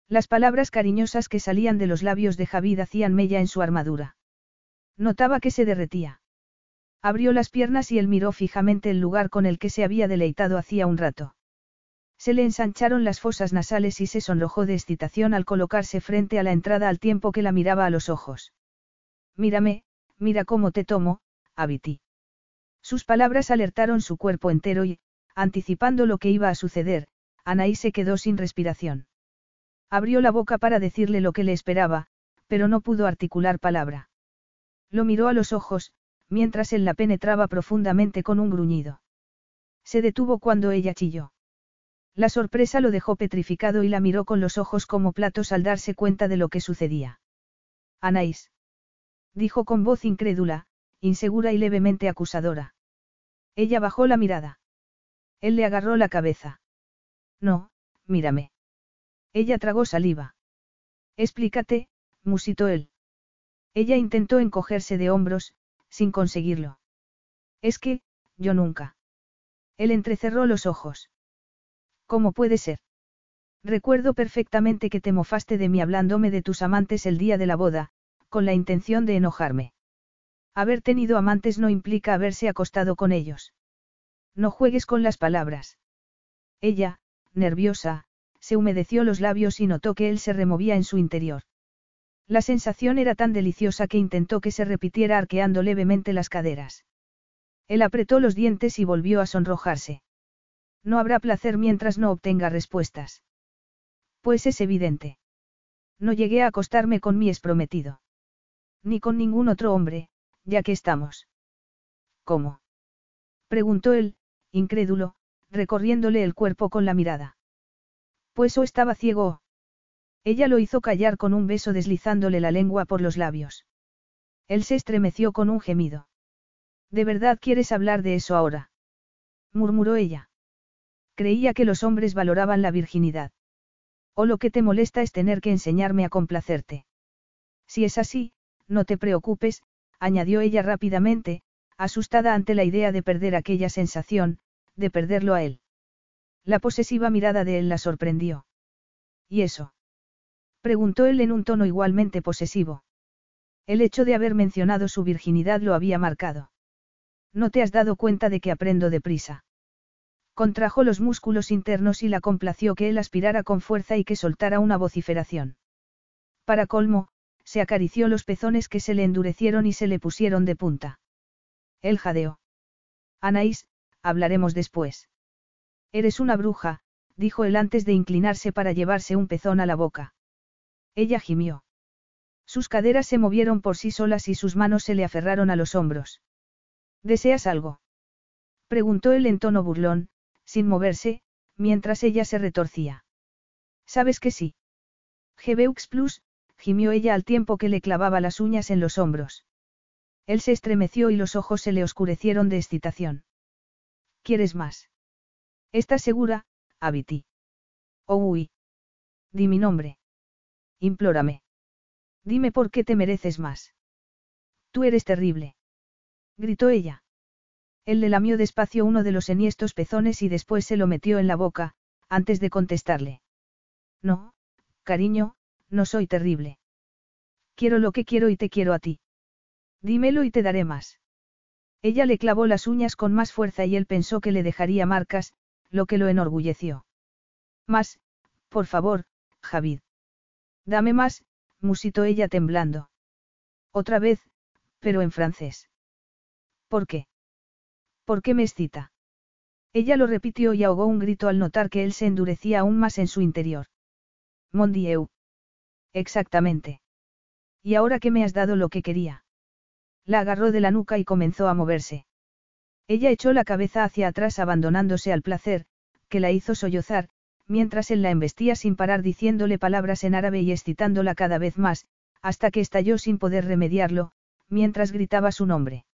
Las palabras cariñosas que salían de los labios de Javid hacían mella en su armadura. Notaba que se derretía. Abrió las piernas y él miró fijamente el lugar con el que se había deleitado hacía un rato. Se le ensancharon las fosas nasales y se sonrojó de excitación al colocarse frente a la entrada al tiempo que la miraba a los ojos. Mírame, mira cómo te tomo, Abiti. Sus palabras alertaron su cuerpo entero y, anticipando lo que iba a suceder, Anaí se quedó sin respiración. Abrió la boca para decirle lo que le esperaba, pero no pudo articular palabra. Lo miró a los ojos, mientras él la penetraba profundamente con un gruñido. Se detuvo cuando ella chilló. La sorpresa lo dejó petrificado y la miró con los ojos como platos al darse cuenta de lo que sucedía. Anaís. Dijo con voz incrédula, insegura y levemente acusadora. Ella bajó la mirada. Él le agarró la cabeza. No, mírame. Ella tragó saliva. Explícate, musitó él. Ella intentó encogerse de hombros, sin conseguirlo. Es que, yo nunca. Él entrecerró los ojos. ¿Cómo puede ser? Recuerdo perfectamente que te mofaste de mí hablándome de tus amantes el día de la boda, con la intención de enojarme. Haber tenido amantes no implica haberse acostado con ellos. No juegues con las palabras. Ella, nerviosa, se humedeció los labios y notó que él se removía en su interior. La sensación era tan deliciosa que intentó que se repitiera arqueando levemente las caderas. Él apretó los dientes y volvió a sonrojarse. No habrá placer mientras no obtenga respuestas. Pues es evidente. No llegué a acostarme con mi prometido. Ni con ningún otro hombre, ya que estamos. ¿Cómo? preguntó él, incrédulo, recorriéndole el cuerpo con la mirada. Pues o estaba ciego. Ella lo hizo callar con un beso deslizándole la lengua por los labios. Él se estremeció con un gemido. ¿De verdad quieres hablar de eso ahora? murmuró ella. Creía que los hombres valoraban la virginidad. O lo que te molesta es tener que enseñarme a complacerte. Si es así, no te preocupes, añadió ella rápidamente, asustada ante la idea de perder aquella sensación, de perderlo a él. La posesiva mirada de él la sorprendió. ¿Y eso? preguntó él en un tono igualmente posesivo. El hecho de haber mencionado su virginidad lo había marcado. No te has dado cuenta de que aprendo deprisa. Contrajo los músculos internos y la complació que él aspirara con fuerza y que soltara una vociferación. Para colmo, se acarició los pezones que se le endurecieron y se le pusieron de punta. Él jadeó. Anaís, hablaremos después. Eres una bruja, dijo él antes de inclinarse para llevarse un pezón a la boca. Ella gimió. Sus caderas se movieron por sí solas y sus manos se le aferraron a los hombros. ¿Deseas algo? Preguntó él en tono burlón, sin moverse, mientras ella se retorcía. ¿Sabes que sí? Gebeux Plus, gimió ella al tiempo que le clavaba las uñas en los hombros. Él se estremeció y los ojos se le oscurecieron de excitación. ¿Quieres más? ¿Estás segura, Abiti? Oh, uy. Di mi nombre. Implórame. Dime por qué te mereces más. Tú eres terrible. Gritó ella. Él le lamió despacio uno de los enhiestos pezones y después se lo metió en la boca, antes de contestarle. No, cariño, no soy terrible. Quiero lo que quiero y te quiero a ti. Dímelo y te daré más. Ella le clavó las uñas con más fuerza y él pensó que le dejaría marcas, lo que lo enorgulleció. Más, por favor, Javid. Dame más, musitó ella temblando. Otra vez, pero en francés. ¿Por qué? ¿Por qué me excita? Ella lo repitió y ahogó un grito al notar que él se endurecía aún más en su interior. Mon Dieu. Exactamente. ¿Y ahora que me has dado lo que quería? La agarró de la nuca y comenzó a moverse. Ella echó la cabeza hacia atrás abandonándose al placer, que la hizo sollozar, mientras él la embestía sin parar diciéndole palabras en árabe y excitándola cada vez más, hasta que estalló sin poder remediarlo, mientras gritaba su nombre.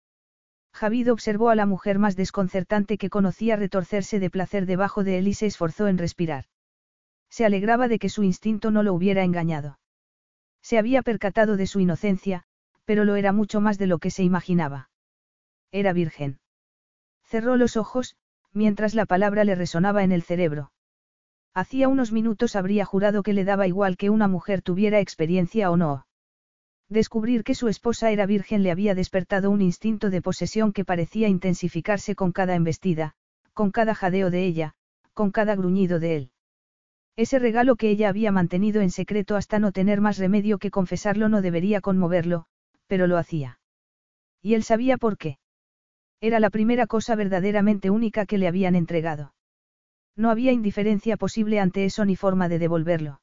Javid observó a la mujer más desconcertante que conocía retorcerse de placer debajo de él y se esforzó en respirar. Se alegraba de que su instinto no lo hubiera engañado. Se había percatado de su inocencia, pero lo era mucho más de lo que se imaginaba. Era virgen. Cerró los ojos, mientras la palabra le resonaba en el cerebro. Hacía unos minutos habría jurado que le daba igual que una mujer tuviera experiencia o no. Descubrir que su esposa era virgen le había despertado un instinto de posesión que parecía intensificarse con cada embestida, con cada jadeo de ella, con cada gruñido de él. Ese regalo que ella había mantenido en secreto hasta no tener más remedio que confesarlo no debería conmoverlo, pero lo hacía. Y él sabía por qué. Era la primera cosa verdaderamente única que le habían entregado. No había indiferencia posible ante eso ni forma de devolverlo.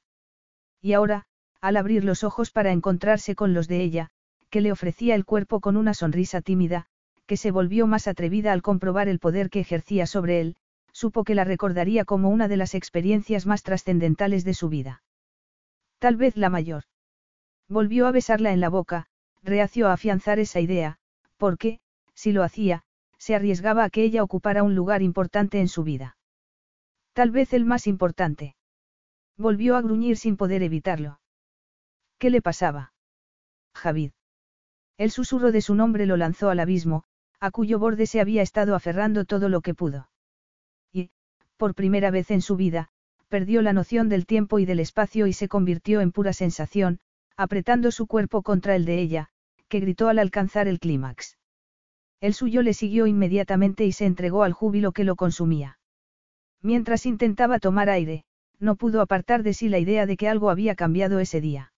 Y ahora, al abrir los ojos para encontrarse con los de ella, que le ofrecía el cuerpo con una sonrisa tímida, que se volvió más atrevida al comprobar el poder que ejercía sobre él, supo que la recordaría como una de las experiencias más trascendentales de su vida. Tal vez la mayor. Volvió a besarla en la boca, reació a afianzar esa idea, porque, si lo hacía, se arriesgaba a que ella ocupara un lugar importante en su vida. Tal vez el más importante. Volvió a gruñir sin poder evitarlo. ¿Qué le pasaba? Javid. El susurro de su nombre lo lanzó al abismo, a cuyo borde se había estado aferrando todo lo que pudo. por primera vez en su vida, perdió la noción del tiempo y del espacio y se convirtió en pura sensación, apretando su cuerpo contra el de ella, que gritó al alcanzar el clímax. El suyo le siguió inmediatamente y se entregó al júbilo que lo consumía. Mientras intentaba tomar aire, no pudo apartar de sí la idea de que algo había cambiado ese día.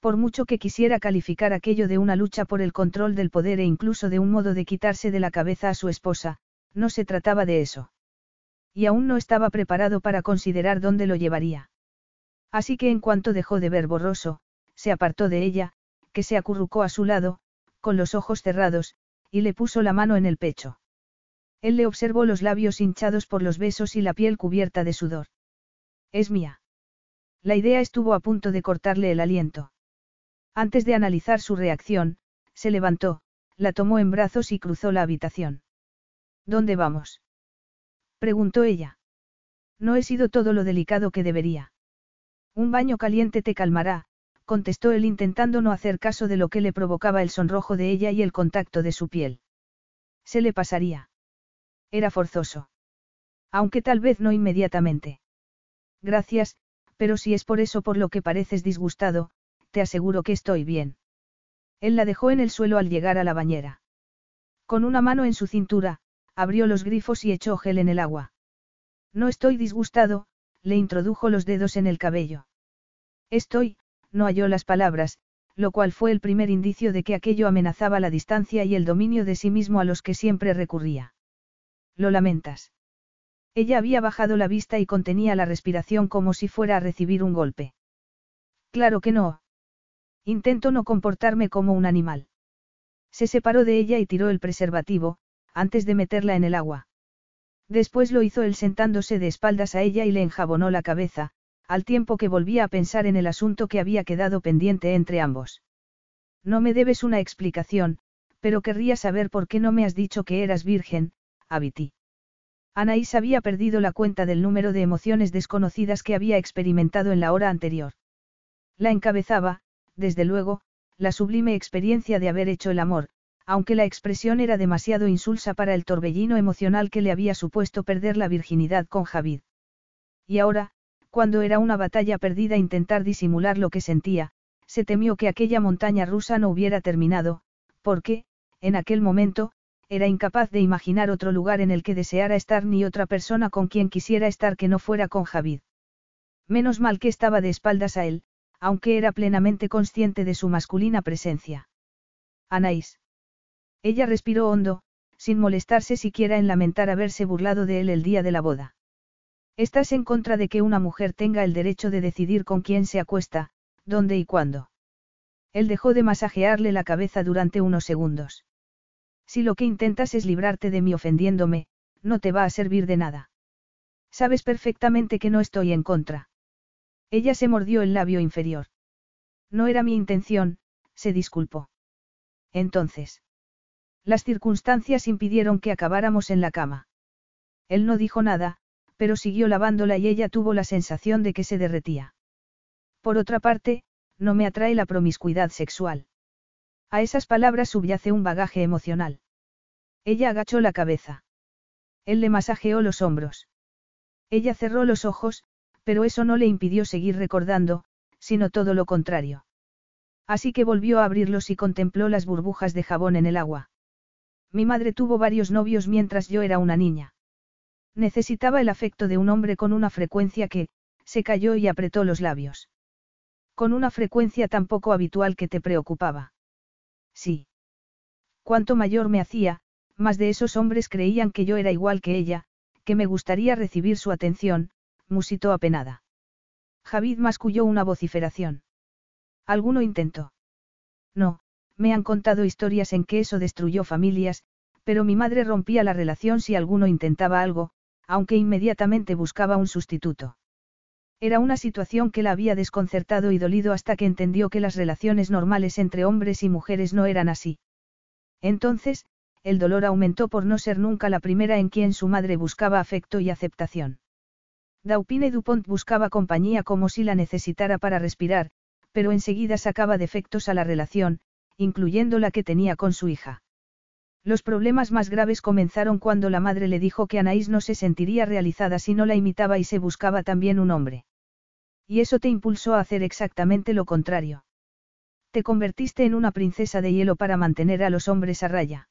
Por mucho que quisiera calificar aquello de una lucha por el control del poder e incluso de un modo de quitarse de la cabeza a su esposa, no se trataba de eso. Y aún no estaba preparado para considerar dónde lo llevaría. Así que en cuanto dejó de ver borroso, se apartó de ella, que se acurrucó a su lado, con los ojos cerrados, y le puso la mano en el pecho. Él le observó los labios hinchados por los besos y la piel cubierta de sudor. Es mía. La idea estuvo a punto de cortarle el aliento. Antes de analizar su reacción, se levantó, la tomó en brazos y cruzó la habitación. ¿Dónde vamos? preguntó ella. No he sido todo lo delicado que debería. Un baño caliente te calmará, contestó él intentando no hacer caso de lo que le provocaba el sonrojo de ella y el contacto de su piel. Se le pasaría. Era forzoso. Aunque tal vez no inmediatamente. Gracias, pero si es por eso por lo que pareces disgustado, te aseguro que estoy bien. Él la dejó en el suelo al llegar a la bañera. Con una mano en su cintura, abrió los grifos y echó gel en el agua. No estoy disgustado, le introdujo los dedos en el cabello. Estoy, no halló las palabras, lo cual fue el primer indicio de que aquello amenazaba la distancia y el dominio de sí mismo a los que siempre recurría. Lo lamentas. Ella había bajado la vista y contenía la respiración como si fuera a recibir un golpe. Claro que no. Intento no comportarme como un animal. Se separó de ella y tiró el preservativo, antes de meterla en el agua. Después lo hizo él sentándose de espaldas a ella y le enjabonó la cabeza, al tiempo que volvía a pensar en el asunto que había quedado pendiente entre ambos. No me debes una explicación, pero querría saber por qué no me has dicho que eras virgen, Abiti. Anaís había perdido la cuenta del número de emociones desconocidas que había experimentado en la hora anterior. La encabezaba, desde luego, la sublime experiencia de haber hecho el amor, aunque la expresión era demasiado insulsa para el torbellino emocional que le había supuesto perder la virginidad con Javid. Y ahora, cuando era una batalla perdida intentar disimular lo que sentía, se temió que aquella montaña rusa no hubiera terminado, porque, en aquel momento, era incapaz de imaginar otro lugar en el que deseara estar ni otra persona con quien quisiera estar que no fuera con Javid. Menos mal que estaba de espaldas a él, aunque era plenamente consciente de su masculina presencia. Anaís. Ella respiró hondo, sin molestarse siquiera en lamentar haberse burlado de él el día de la boda. Estás en contra de que una mujer tenga el derecho de decidir con quién se acuesta, dónde y cuándo. Él dejó de masajearle la cabeza durante unos segundos. Si lo que intentas es librarte de mí ofendiéndome, no te va a servir de nada. Sabes perfectamente que no estoy en contra. Ella se mordió el labio inferior. No era mi intención, se disculpó. Entonces. Las circunstancias impidieron que acabáramos en la cama. Él no dijo nada, pero siguió lavándola y ella tuvo la sensación de que se derretía. Por otra parte, no me atrae la promiscuidad sexual. A esas palabras subyace un bagaje emocional. Ella agachó la cabeza. Él le masajeó los hombros. Ella cerró los ojos, pero eso no le impidió seguir recordando, sino todo lo contrario. Así que volvió a abrirlos y contempló las burbujas de jabón en el agua. Mi madre tuvo varios novios mientras yo era una niña. Necesitaba el afecto de un hombre con una frecuencia que, se cayó y apretó los labios. Con una frecuencia tan poco habitual que te preocupaba. Sí. Cuanto mayor me hacía, más de esos hombres creían que yo era igual que ella, que me gustaría recibir su atención, musitó apenada. Javid masculló una vociferación. ¿Alguno intentó? No, me han contado historias en que eso destruyó familias, pero mi madre rompía la relación si alguno intentaba algo, aunque inmediatamente buscaba un sustituto. Era una situación que la había desconcertado y dolido hasta que entendió que las relaciones normales entre hombres y mujeres no eran así. Entonces, el dolor aumentó por no ser nunca la primera en quien su madre buscaba afecto y aceptación. Daupine Dupont buscaba compañía como si la necesitara para respirar, pero enseguida sacaba defectos a la relación, incluyendo la que tenía con su hija. Los problemas más graves comenzaron cuando la madre le dijo que Anaís no se sentiría realizada si no la imitaba y se buscaba también un hombre. Y eso te impulsó a hacer exactamente lo contrario. Te convertiste en una princesa de hielo para mantener a los hombres a raya.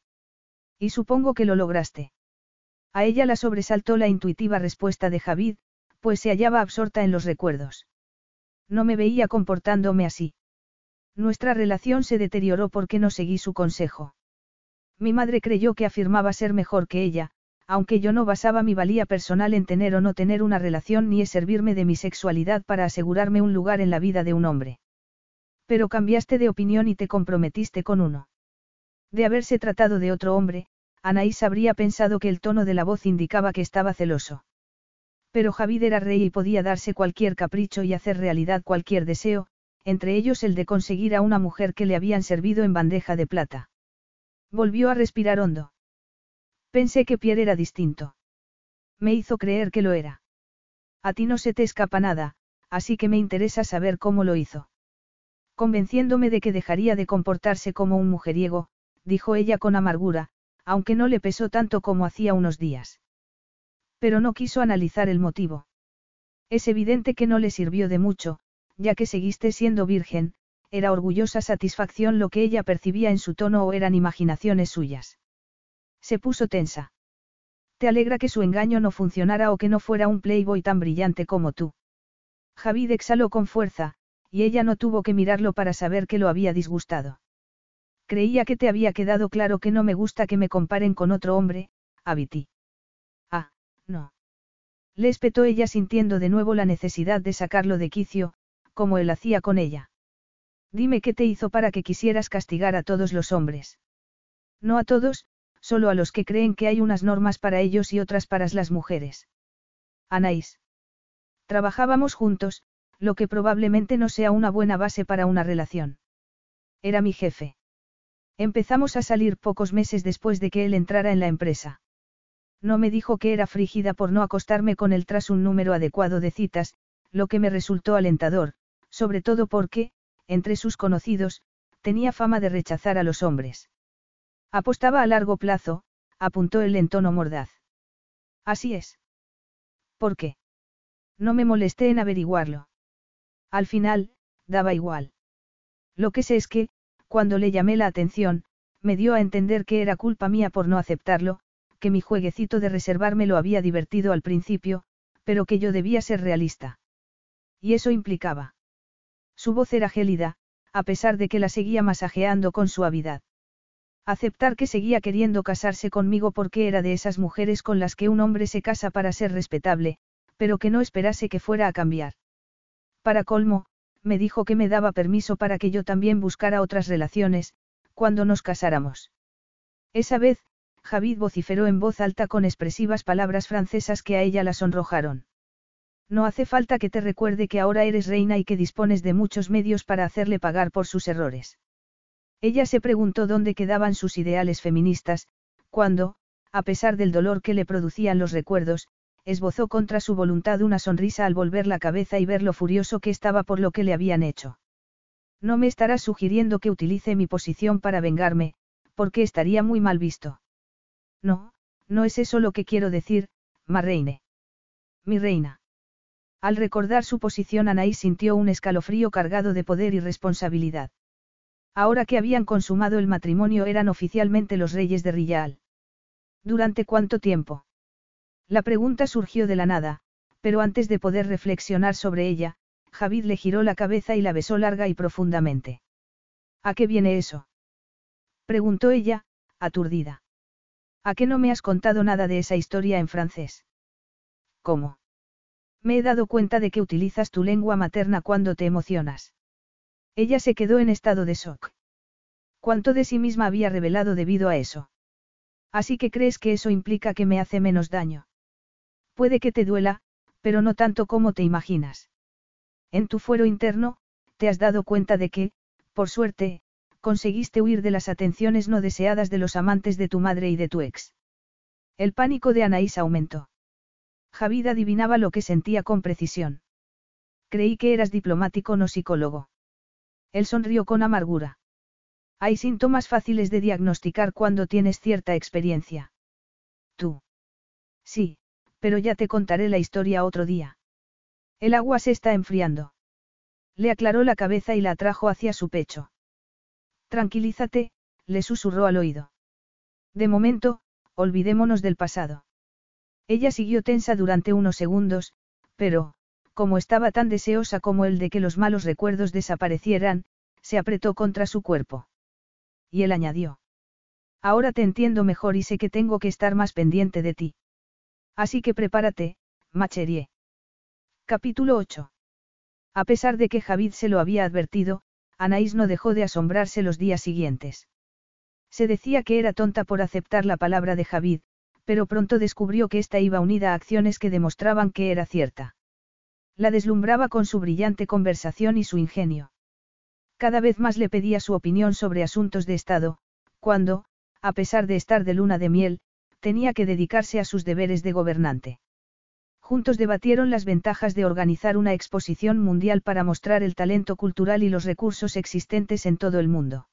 Y supongo que lo lograste. A ella la sobresaltó la intuitiva respuesta de Javid, pues se hallaba absorta en los recuerdos. No me veía comportándome así. Nuestra relación se deterioró porque no seguí su consejo. Mi madre creyó que afirmaba ser mejor que ella, aunque yo no basaba mi valía personal en tener o no tener una relación ni es servirme de mi sexualidad para asegurarme un lugar en la vida de un hombre. Pero cambiaste de opinión y te comprometiste con uno. De haberse tratado de otro hombre, Anaís habría pensado que el tono de la voz indicaba que estaba celoso. Pero Javid era rey y podía darse cualquier capricho y hacer realidad cualquier deseo, entre ellos el de conseguir a una mujer que le habían servido en bandeja de plata. Volvió a respirar hondo. Pensé que Pierre era distinto. Me hizo creer que lo era. A ti no se te escapa nada, así que me interesa saber cómo lo hizo. Convenciéndome de que dejaría de comportarse como un mujeriego, dijo ella con amargura, aunque no le pesó tanto como hacía unos días. Pero no quiso analizar el motivo. Es evidente que no le sirvió de mucho, ya que seguiste siendo virgen, era orgullosa satisfacción lo que ella percibía en su tono o eran imaginaciones suyas. Se puso tensa. ¿Te alegra que su engaño no funcionara o que no fuera un playboy tan brillante como tú? Javid exhaló con fuerza, y ella no tuvo que mirarlo para saber que lo había disgustado. Creía que te había quedado claro que no me gusta que me comparen con otro hombre, Abiti. Ah, no. Le espetó ella sintiendo de nuevo la necesidad de sacarlo de quicio, como él hacía con ella. Dime qué te hizo para que quisieras castigar a todos los hombres. No a todos, solo a los que creen que hay unas normas para ellos y otras para las mujeres. Anaís. Trabajábamos juntos, lo que probablemente no sea una buena base para una relación. Era mi jefe. Empezamos a salir pocos meses después de que él entrara en la empresa. No me dijo que era frígida por no acostarme con él tras un número adecuado de citas, lo que me resultó alentador, sobre todo porque, entre sus conocidos, tenía fama de rechazar a los hombres. Apostaba a largo plazo, apuntó él en tono mordaz. Así es. ¿Por qué? No me molesté en averiguarlo. Al final, daba igual. Lo que sé es que, cuando le llamé la atención, me dio a entender que era culpa mía por no aceptarlo, que mi jueguecito de reservarme lo había divertido al principio, pero que yo debía ser realista. Y eso implicaba. Su voz era gélida, a pesar de que la seguía masajeando con suavidad. Aceptar que seguía queriendo casarse conmigo porque era de esas mujeres con las que un hombre se casa para ser respetable, pero que no esperase que fuera a cambiar. Para colmo, me dijo que me daba permiso para que yo también buscara otras relaciones, cuando nos casáramos. Esa vez, Javid vociferó en voz alta con expresivas palabras francesas que a ella la sonrojaron. No hace falta que te recuerde que ahora eres reina y que dispones de muchos medios para hacerle pagar por sus errores. Ella se preguntó dónde quedaban sus ideales feministas, cuando, a pesar del dolor que le producían los recuerdos, esbozó contra su voluntad una sonrisa al volver la cabeza y ver lo furioso que estaba por lo que le habían hecho. No me estarás sugiriendo que utilice mi posición para vengarme, porque estaría muy mal visto. No, no es eso lo que quiero decir, Marreine. Mi reina. Al recordar su posición Anaís sintió un escalofrío cargado de poder y responsabilidad. Ahora que habían consumado el matrimonio eran oficialmente los reyes de Rillal. ¿Durante cuánto tiempo? La pregunta surgió de la nada, pero antes de poder reflexionar sobre ella, Javid le giró la cabeza y la besó larga y profundamente. ¿A qué viene eso? preguntó ella, aturdida. ¿A qué no me has contado nada de esa historia en francés? ¿Cómo? Me he dado cuenta de que utilizas tu lengua materna cuando te emocionas. Ella se quedó en estado de shock. ¿Cuánto de sí misma había revelado debido a eso? Así que crees que eso implica que me hace menos daño. Puede que te duela, pero no tanto como te imaginas. En tu fuero interno, te has dado cuenta de que, por suerte, conseguiste huir de las atenciones no deseadas de los amantes de tu madre y de tu ex. El pánico de Anaís aumentó. Javid adivinaba lo que sentía con precisión. Creí que eras diplomático no psicólogo. Él sonrió con amargura. Hay síntomas fáciles de diagnosticar cuando tienes cierta experiencia. Tú. Sí, pero ya te contaré la historia otro día. El agua se está enfriando. Le aclaró la cabeza y la atrajo hacia su pecho. Tranquilízate, le susurró al oído. De momento, olvidémonos del pasado. Ella siguió tensa durante unos segundos, pero, como estaba tan deseosa como él de que los malos recuerdos desaparecieran, se apretó contra su cuerpo. Y él añadió. Ahora te entiendo mejor y sé que tengo que estar más pendiente de ti. Así que prepárate, Macherie. Capítulo 8. A pesar de que Javid se lo había advertido, Anaís no dejó de asombrarse los días siguientes. Se decía que era tonta por aceptar la palabra de Javid, pero pronto descubrió que ésta iba unida a acciones que demostraban que era cierta. La deslumbraba con su brillante conversación y su ingenio. Cada vez más le pedía su opinión sobre asuntos de Estado, cuando, a pesar de estar de luna de miel, tenía que dedicarse a sus deberes de gobernante. Juntos debatieron las ventajas de organizar una exposición mundial para mostrar el talento cultural y los recursos existentes en todo el mundo.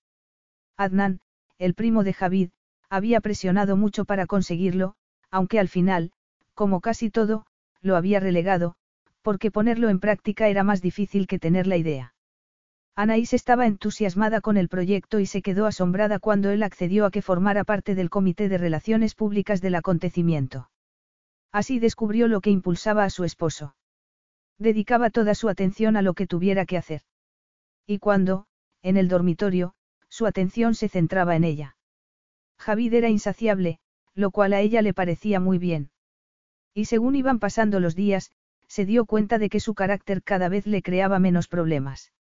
Adnan, el primo de Javid, había presionado mucho para conseguirlo, aunque al final, como casi todo, lo había relegado, porque ponerlo en práctica era más difícil que tener la idea. Anaís estaba entusiasmada con el proyecto y se quedó asombrada cuando él accedió a que formara parte del Comité de Relaciones Públicas del acontecimiento. Así descubrió lo que impulsaba a su esposo. Dedicaba toda su atención a lo que tuviera que hacer. Y cuando, en el dormitorio, su atención se centraba en ella. Javid era insaciable, lo cual a ella le parecía muy bien. Y según iban pasando los días, se dio cuenta de que su carácter cada vez le creaba menos problemas.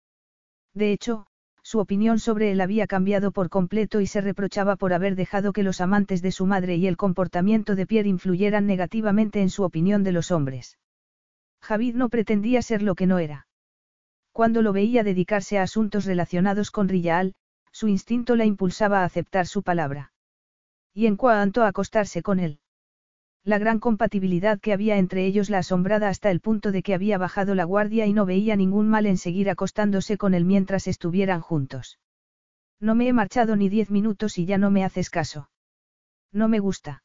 De hecho, su opinión sobre él había cambiado por completo y se reprochaba por haber dejado que los amantes de su madre y el comportamiento de Pierre influyeran negativamente en su opinión de los hombres. Javid no pretendía ser lo que no era. Cuando lo veía dedicarse a asuntos relacionados con Rillaal, su instinto la impulsaba a aceptar su palabra. Y en cuanto a acostarse con él. La gran compatibilidad que había entre ellos la asombrada hasta el punto de que había bajado la guardia y no veía ningún mal en seguir acostándose con él mientras estuvieran juntos. No me he marchado ni diez minutos y ya no me haces caso. No me gusta.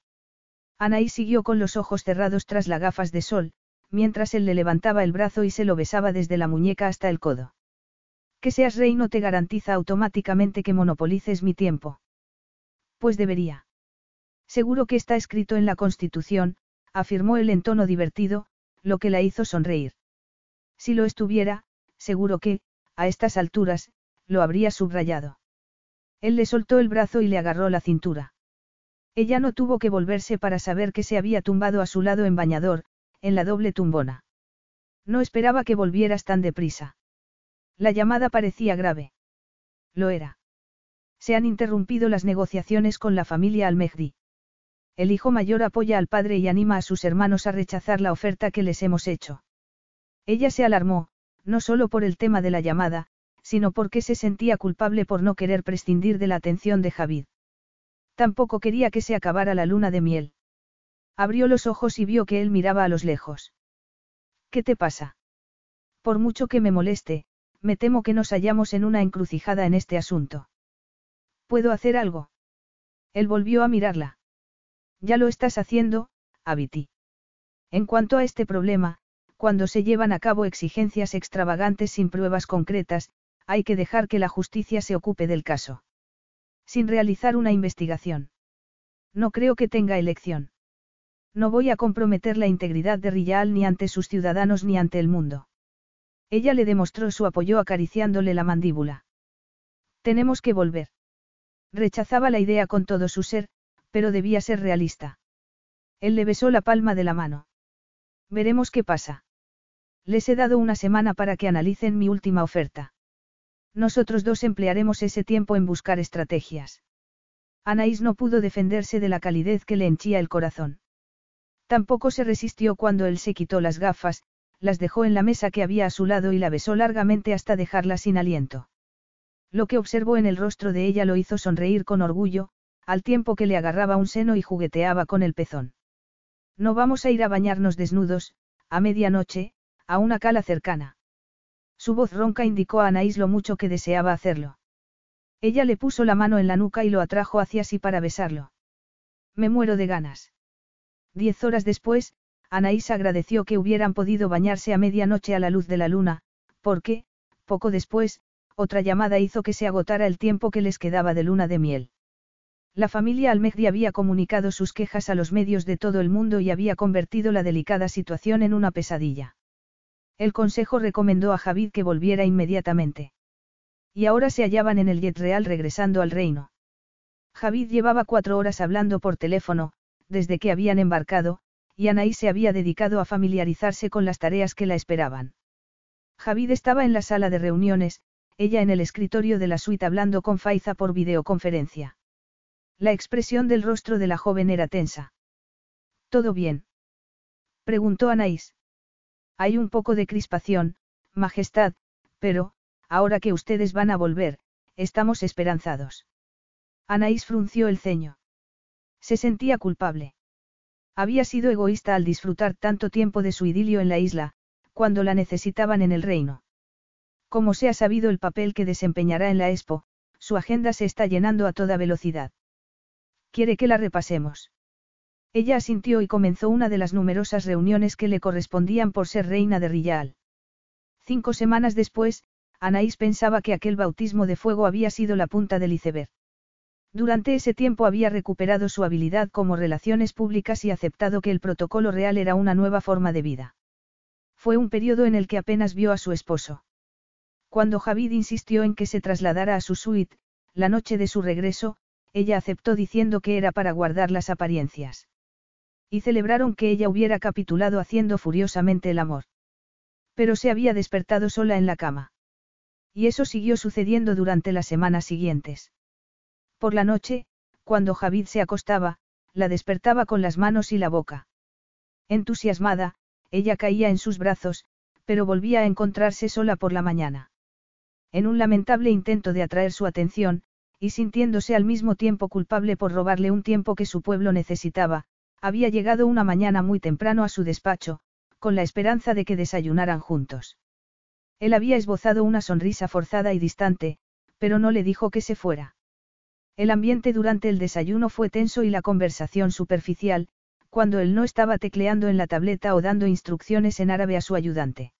Anaí siguió con los ojos cerrados tras las gafas de sol, mientras él le levantaba el brazo y se lo besaba desde la muñeca hasta el codo. Que seas rey no te garantiza automáticamente que monopolices mi tiempo. Pues debería. Seguro que está escrito en la Constitución, afirmó él en tono divertido, lo que la hizo sonreír. Si lo estuviera, seguro que, a estas alturas, lo habría subrayado. Él le soltó el brazo y le agarró la cintura. Ella no tuvo que volverse para saber que se había tumbado a su lado en bañador, en la doble tumbona. No esperaba que volvieras tan deprisa. La llamada parecía grave. Lo era. Se han interrumpido las negociaciones con la familia Almejdi. El hijo mayor apoya al padre y anima a sus hermanos a rechazar la oferta que les hemos hecho. Ella se alarmó, no solo por el tema de la llamada, sino porque se sentía culpable por no querer prescindir de la atención de Javid. Tampoco quería que se acabara la luna de miel. Abrió los ojos y vio que él miraba a los lejos. ¿Qué te pasa? Por mucho que me moleste, me temo que nos hallamos en una encrucijada en este asunto. ¿Puedo hacer algo? Él volvió a mirarla. Ya lo estás haciendo, Abiti. En cuanto a este problema, cuando se llevan a cabo exigencias extravagantes sin pruebas concretas, hay que dejar que la justicia se ocupe del caso. Sin realizar una investigación. No creo que tenga elección. No voy a comprometer la integridad de Rillal ni ante sus ciudadanos ni ante el mundo. Ella le demostró su apoyo acariciándole la mandíbula. Tenemos que volver. Rechazaba la idea con todo su ser, pero debía ser realista. Él le besó la palma de la mano. Veremos qué pasa. Les he dado una semana para que analicen mi última oferta. Nosotros dos emplearemos ese tiempo en buscar estrategias. Anaís no pudo defenderse de la calidez que le henchía el corazón. Tampoco se resistió cuando él se quitó las gafas, las dejó en la mesa que había a su lado y la besó largamente hasta dejarla sin aliento. Lo que observó en el rostro de ella lo hizo sonreír con orgullo, al tiempo que le agarraba un seno y jugueteaba con el pezón. No vamos a ir a bañarnos desnudos, a medianoche, a una cala cercana. Su voz ronca indicó a Anaís lo mucho que deseaba hacerlo. Ella le puso la mano en la nuca y lo atrajo hacia sí para besarlo. Me muero de ganas. Diez horas después, Anaís agradeció que hubieran podido bañarse a medianoche a la luz de la luna, porque, poco después, otra llamada hizo que se agotara el tiempo que les quedaba de luna de miel. La familia Almegdi había comunicado sus quejas a los medios de todo el mundo y había convertido la delicada situación en una pesadilla. El consejo recomendó a Javid que volviera inmediatamente. Y ahora se hallaban en el jet real regresando al reino. Javid llevaba cuatro horas hablando por teléfono, desde que habían embarcado, y Anaís se había dedicado a familiarizarse con las tareas que la esperaban. Javid estaba en la sala de reuniones, ella en el escritorio de la suite hablando con Faiza por videoconferencia. La expresión del rostro de la joven era tensa. ¿Todo bien? preguntó Anaís. Hay un poco de crispación, Majestad, pero, ahora que ustedes van a volver, estamos esperanzados. Anaís frunció el ceño. Se sentía culpable. Había sido egoísta al disfrutar tanto tiempo de su idilio en la isla, cuando la necesitaban en el reino. Como se ha sabido el papel que desempeñará en la Expo, su agenda se está llenando a toda velocidad. ¿Quiere que la repasemos? Ella asintió y comenzó una de las numerosas reuniones que le correspondían por ser reina de Rillal. Cinco semanas después, Anaís pensaba que aquel bautismo de fuego había sido la punta del iceberg. Durante ese tiempo había recuperado su habilidad como relaciones públicas y aceptado que el protocolo real era una nueva forma de vida. Fue un periodo en el que apenas vio a su esposo. Cuando Javid insistió en que se trasladara a su suite, la noche de su regreso, ella aceptó diciendo que era para guardar las apariencias. Y celebraron que ella hubiera capitulado haciendo furiosamente el amor. Pero se había despertado sola en la cama. Y eso siguió sucediendo durante las semanas siguientes. Por la noche, cuando Javid se acostaba, la despertaba con las manos y la boca. Entusiasmada, ella caía en sus brazos, pero volvía a encontrarse sola por la mañana. En un lamentable intento de atraer su atención, y sintiéndose al mismo tiempo culpable por robarle un tiempo que su pueblo necesitaba, había llegado una mañana muy temprano a su despacho, con la esperanza de que desayunaran juntos. Él había esbozado una sonrisa forzada y distante, pero no le dijo que se fuera. El ambiente durante el desayuno fue tenso y la conversación superficial, cuando él no estaba tecleando en la tableta o dando instrucciones en árabe a su ayudante.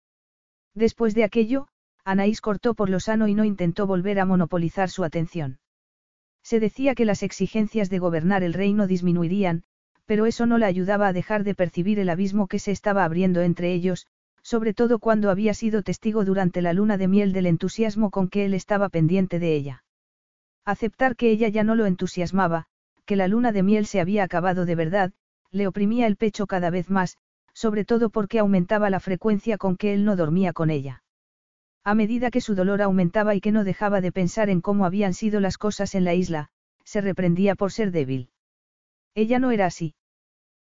Después de aquello, Anaís cortó por lo sano y no intentó volver a monopolizar su atención. Se decía que las exigencias de gobernar el reino disminuirían, pero eso no la ayudaba a dejar de percibir el abismo que se estaba abriendo entre ellos, sobre todo cuando había sido testigo durante la luna de miel del entusiasmo con que él estaba pendiente de ella. Aceptar que ella ya no lo entusiasmaba, que la luna de miel se había acabado de verdad, le oprimía el pecho cada vez más, sobre todo porque aumentaba la frecuencia con que él no dormía con ella. A medida que su dolor aumentaba y que no dejaba de pensar en cómo habían sido las cosas en la isla, se reprendía por ser débil. Ella no era así.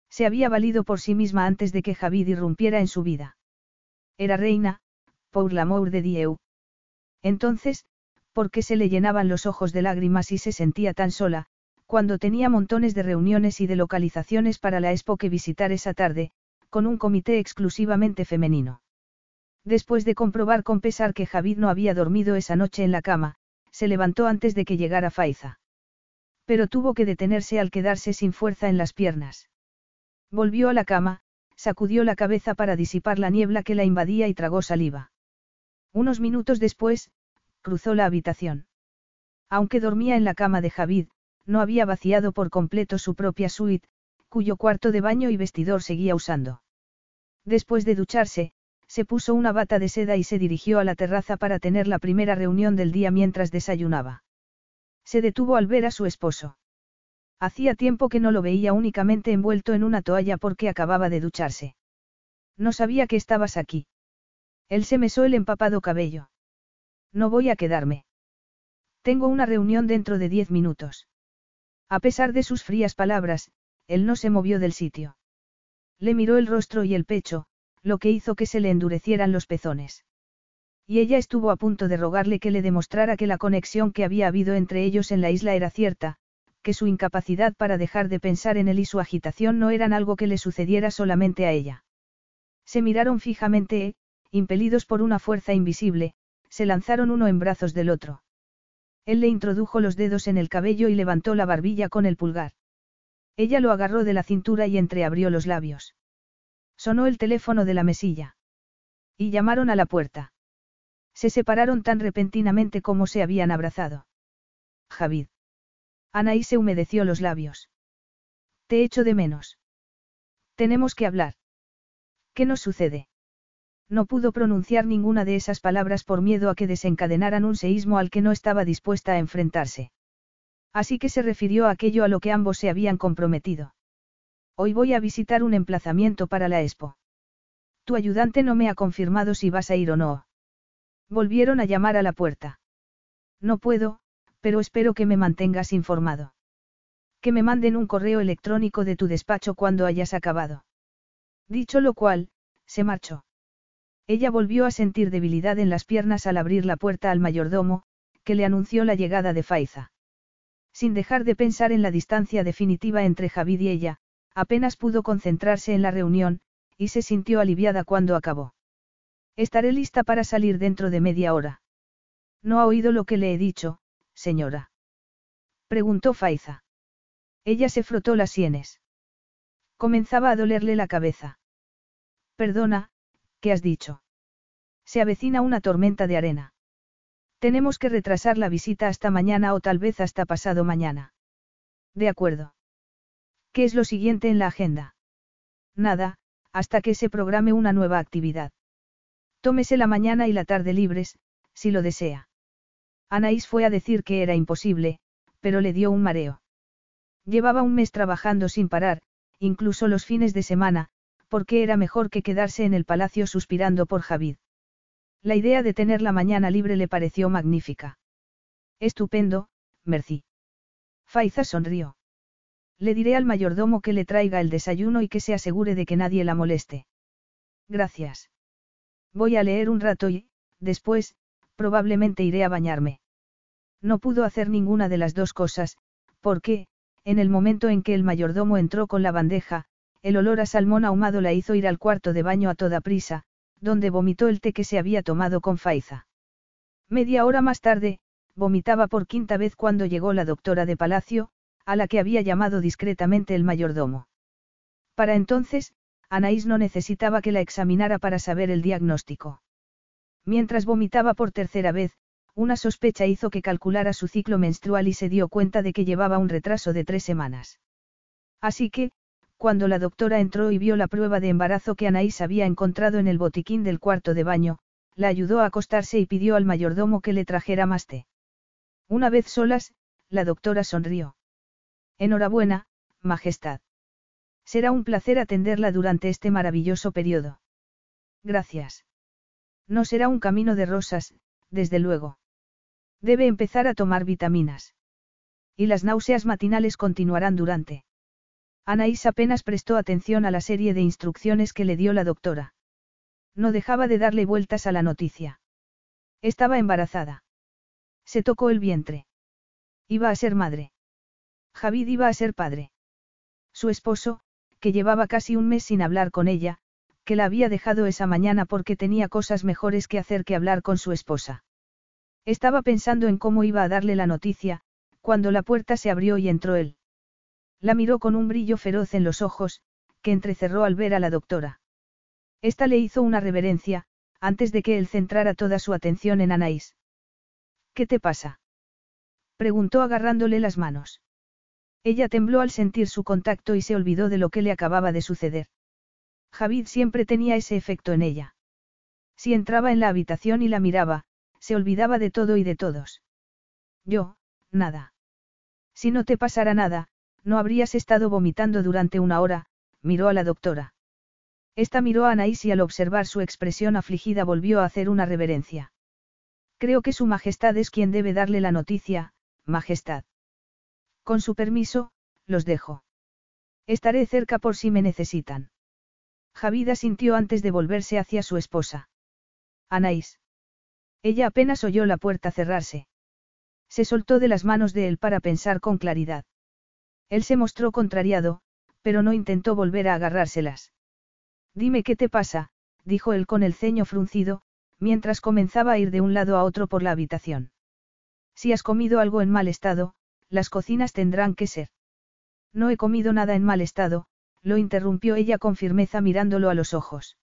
Se había valido por sí misma antes de que Javid irrumpiera en su vida. Era reina, por l'amour de Dieu. Entonces, porque se le llenaban los ojos de lágrimas y se sentía tan sola, cuando tenía montones de reuniones y de localizaciones para la expo que visitar esa tarde, con un comité exclusivamente femenino. Después de comprobar con pesar que Javid no había dormido esa noche en la cama, se levantó antes de que llegara Faiza. Pero tuvo que detenerse al quedarse sin fuerza en las piernas. Volvió a la cama, sacudió la cabeza para disipar la niebla que la invadía y tragó saliva. Unos minutos después, cruzó la habitación. Aunque dormía en la cama de Javid, no había vaciado por completo su propia suite, cuyo cuarto de baño y vestidor seguía usando. Después de ducharse, se puso una bata de seda y se dirigió a la terraza para tener la primera reunión del día mientras desayunaba. Se detuvo al ver a su esposo. Hacía tiempo que no lo veía únicamente envuelto en una toalla porque acababa de ducharse. No sabía que estabas aquí. Él se mesó el empapado cabello. No voy a quedarme. Tengo una reunión dentro de diez minutos. A pesar de sus frías palabras, él no se movió del sitio. Le miró el rostro y el pecho, lo que hizo que se le endurecieran los pezones. Y ella estuvo a punto de rogarle que le demostrara que la conexión que había habido entre ellos en la isla era cierta, que su incapacidad para dejar de pensar en él y su agitación no eran algo que le sucediera solamente a ella. Se miraron fijamente, impelidos por una fuerza invisible, se lanzaron uno en brazos del otro. Él le introdujo los dedos en el cabello y levantó la barbilla con el pulgar. Ella lo agarró de la cintura y entreabrió los labios. Sonó el teléfono de la mesilla. Y llamaron a la puerta. Se separaron tan repentinamente como se habían abrazado. Javid. Anaí se humedeció los labios. Te echo de menos. Tenemos que hablar. ¿Qué nos sucede? No pudo pronunciar ninguna de esas palabras por miedo a que desencadenaran un seísmo al que no estaba dispuesta a enfrentarse. Así que se refirió a aquello a lo que ambos se habían comprometido. Hoy voy a visitar un emplazamiento para la expo. Tu ayudante no me ha confirmado si vas a ir o no. Volvieron a llamar a la puerta. No puedo, pero espero que me mantengas informado. Que me manden un correo electrónico de tu despacho cuando hayas acabado. Dicho lo cual, se marchó. Ella volvió a sentir debilidad en las piernas al abrir la puerta al mayordomo, que le anunció la llegada de Faiza. Sin dejar de pensar en la distancia definitiva entre Javid y ella, apenas pudo concentrarse en la reunión, y se sintió aliviada cuando acabó. Estaré lista para salir dentro de media hora. ¿No ha oído lo que le he dicho, señora? Preguntó Faiza. Ella se frotó las sienes. Comenzaba a dolerle la cabeza. Perdona, ¿qué has dicho? Se avecina una tormenta de arena. Tenemos que retrasar la visita hasta mañana o tal vez hasta pasado mañana. De acuerdo. ¿Qué es lo siguiente en la agenda? Nada, hasta que se programe una nueva actividad. Tómese la mañana y la tarde libres, si lo desea. Anaís fue a decir que era imposible, pero le dio un mareo. Llevaba un mes trabajando sin parar, incluso los fines de semana, porque era mejor que quedarse en el palacio suspirando por Javid. La idea de tener la mañana libre le pareció magnífica. Estupendo, Merci. Faiza sonrió. Le diré al mayordomo que le traiga el desayuno y que se asegure de que nadie la moleste. Gracias. Voy a leer un rato y, después, probablemente iré a bañarme. No pudo hacer ninguna de las dos cosas, porque, en el momento en que el mayordomo entró con la bandeja, el olor a salmón ahumado la hizo ir al cuarto de baño a toda prisa, donde vomitó el té que se había tomado con Faiza. Media hora más tarde, vomitaba por quinta vez cuando llegó la doctora de palacio, a la que había llamado discretamente el mayordomo. Para entonces, Anaís no necesitaba que la examinara para saber el diagnóstico. Mientras vomitaba por tercera vez, una sospecha hizo que calculara su ciclo menstrual y se dio cuenta de que llevaba un retraso de tres semanas. Así que, cuando la doctora entró y vio la prueba de embarazo que Anaís había encontrado en el botiquín del cuarto de baño, la ayudó a acostarse y pidió al mayordomo que le trajera más té. Una vez solas, la doctora sonrió. Enhorabuena, Majestad. Será un placer atenderla durante este maravilloso periodo. Gracias. No será un camino de rosas, desde luego. Debe empezar a tomar vitaminas. Y las náuseas matinales continuarán durante. Anaís apenas prestó atención a la serie de instrucciones que le dio la doctora. No dejaba de darle vueltas a la noticia. Estaba embarazada. Se tocó el vientre. Iba a ser madre. Javid iba a ser padre. Su esposo, que llevaba casi un mes sin hablar con ella, que la había dejado esa mañana porque tenía cosas mejores que hacer que hablar con su esposa. Estaba pensando en cómo iba a darle la noticia, cuando la puerta se abrió y entró él. La miró con un brillo feroz en los ojos, que entrecerró al ver a la doctora. Esta le hizo una reverencia, antes de que él centrara toda su atención en Anaís. ¿Qué te pasa? preguntó agarrándole las manos. Ella tembló al sentir su contacto y se olvidó de lo que le acababa de suceder. Javid siempre tenía ese efecto en ella. Si entraba en la habitación y la miraba, se olvidaba de todo y de todos. Yo, nada. Si no te pasara nada, no habrías estado vomitando durante una hora, miró a la doctora. Esta miró a Anaís y al observar su expresión afligida volvió a hacer una reverencia. Creo que Su Majestad es quien debe darle la noticia, Majestad. Con su permiso, los dejo. Estaré cerca por si me necesitan. Javida sintió antes de volverse hacia su esposa. Anaís. Ella apenas oyó la puerta cerrarse. Se soltó de las manos de él para pensar con claridad. Él se mostró contrariado, pero no intentó volver a agarrárselas. Dime qué te pasa, dijo él con el ceño fruncido, mientras comenzaba a ir de un lado a otro por la habitación. Si has comido algo en mal estado, las cocinas tendrán que ser. No he comido nada en mal estado, lo interrumpió ella con firmeza mirándolo a los ojos.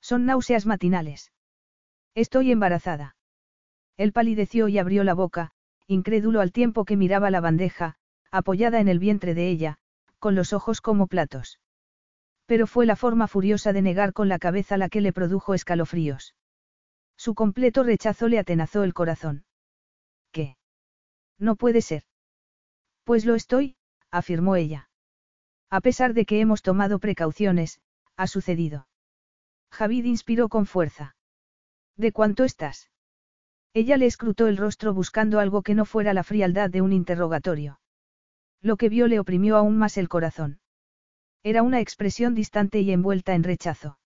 Son náuseas matinales. Estoy embarazada. Él palideció y abrió la boca, incrédulo al tiempo que miraba la bandeja, apoyada en el vientre de ella, con los ojos como platos. Pero fue la forma furiosa de negar con la cabeza la que le produjo escalofríos. Su completo rechazo le atenazó el corazón. ¿Qué? No puede ser. Pues lo estoy, afirmó ella. A pesar de que hemos tomado precauciones, ha sucedido. Javid inspiró con fuerza. ¿De cuánto estás? Ella le escrutó el rostro buscando algo que no fuera la frialdad de un interrogatorio. Lo que vio le oprimió aún más el corazón. Era una expresión distante y envuelta en rechazo.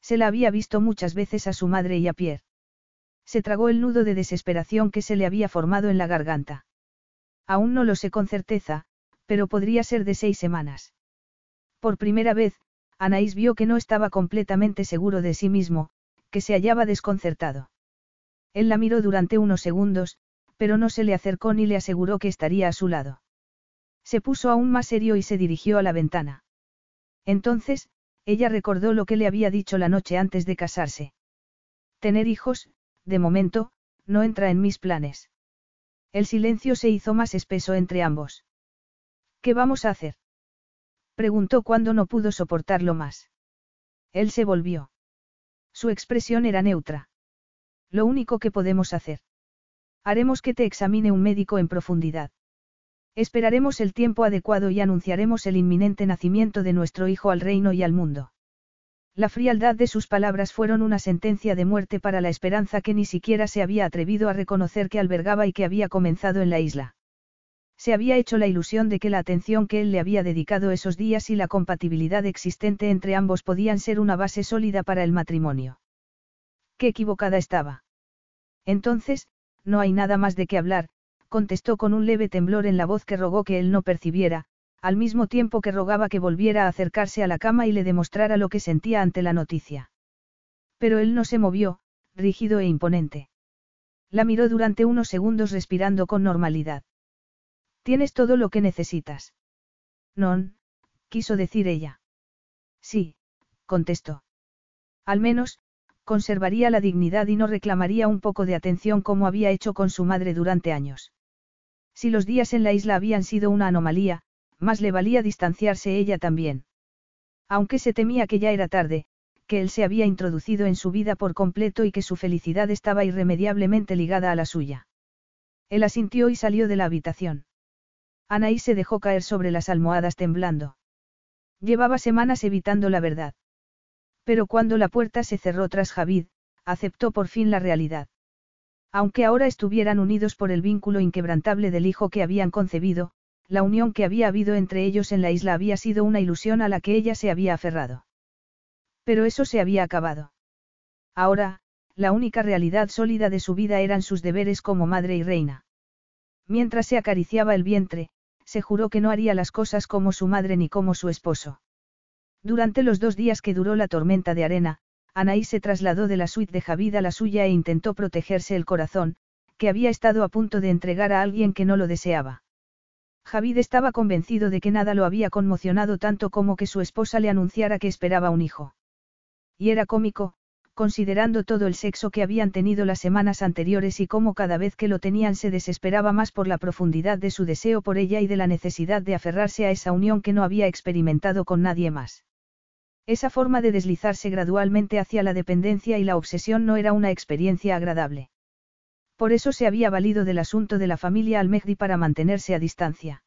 Se la había visto muchas veces a su madre y a Pierre. Se tragó el nudo de desesperación que se le había formado en la garganta. Aún no lo sé con certeza, pero podría ser de seis semanas. Por primera vez, Anaís vio que no estaba completamente seguro de sí mismo, que se hallaba desconcertado. Él la miró durante unos segundos, pero no se le acercó ni le aseguró que estaría a su lado. Se puso aún más serio y se dirigió a la ventana. Entonces, ella recordó lo que le había dicho la noche antes de casarse. Tener hijos, de momento, no entra en mis planes. El silencio se hizo más espeso entre ambos. ¿Qué vamos a hacer? Preguntó cuando no pudo soportarlo más. Él se volvió. Su expresión era neutra. Lo único que podemos hacer. Haremos que te examine un médico en profundidad. Esperaremos el tiempo adecuado y anunciaremos el inminente nacimiento de nuestro hijo al reino y al mundo. La frialdad de sus palabras fueron una sentencia de muerte para la esperanza que ni siquiera se había atrevido a reconocer que albergaba y que había comenzado en la isla. Se había hecho la ilusión de que la atención que él le había dedicado esos días y la compatibilidad existente entre ambos podían ser una base sólida para el matrimonio. Qué equivocada estaba. Entonces, no hay nada más de qué hablar, contestó con un leve temblor en la voz que rogó que él no percibiera, al mismo tiempo que rogaba que volviera a acercarse a la cama y le demostrara lo que sentía ante la noticia. Pero él no se movió, rígido e imponente. La miró durante unos segundos respirando con normalidad. Tienes todo lo que necesitas. Non, quiso decir ella. Sí, contestó. Al menos, conservaría la dignidad y no reclamaría un poco de atención como había hecho con su madre durante años. Si los días en la isla habían sido una anomalía, más le valía distanciarse ella también. Aunque se temía que ya era tarde, que él se había introducido en su vida por completo y que su felicidad estaba irremediablemente ligada a la suya. Él asintió y salió de la habitación. Anaí se dejó caer sobre las almohadas temblando. Llevaba semanas evitando la verdad. Pero cuando la puerta se cerró tras Javid, aceptó por fin la realidad. Aunque ahora estuvieran unidos por el vínculo inquebrantable del hijo que habían concebido, la unión que había habido entre ellos en la isla había sido una ilusión a la que ella se había aferrado. Pero eso se había acabado. Ahora, la única realidad sólida de su vida eran sus deberes como madre y reina. Mientras se acariciaba el vientre, se juró que no haría las cosas como su madre ni como su esposo. Durante los dos días que duró la tormenta de arena, Anaí se trasladó de la suite de Javid a la suya e intentó protegerse el corazón, que había estado a punto de entregar a alguien que no lo deseaba. Javid estaba convencido de que nada lo había conmocionado tanto como que su esposa le anunciara que esperaba un hijo. Y era cómico, considerando todo el sexo que habían tenido las semanas anteriores y cómo cada vez que lo tenían se desesperaba más por la profundidad de su deseo por ella y de la necesidad de aferrarse a esa unión que no había experimentado con nadie más. Esa forma de deslizarse gradualmente hacia la dependencia y la obsesión no era una experiencia agradable. Por eso se había valido del asunto de la familia Almehdi para mantenerse a distancia.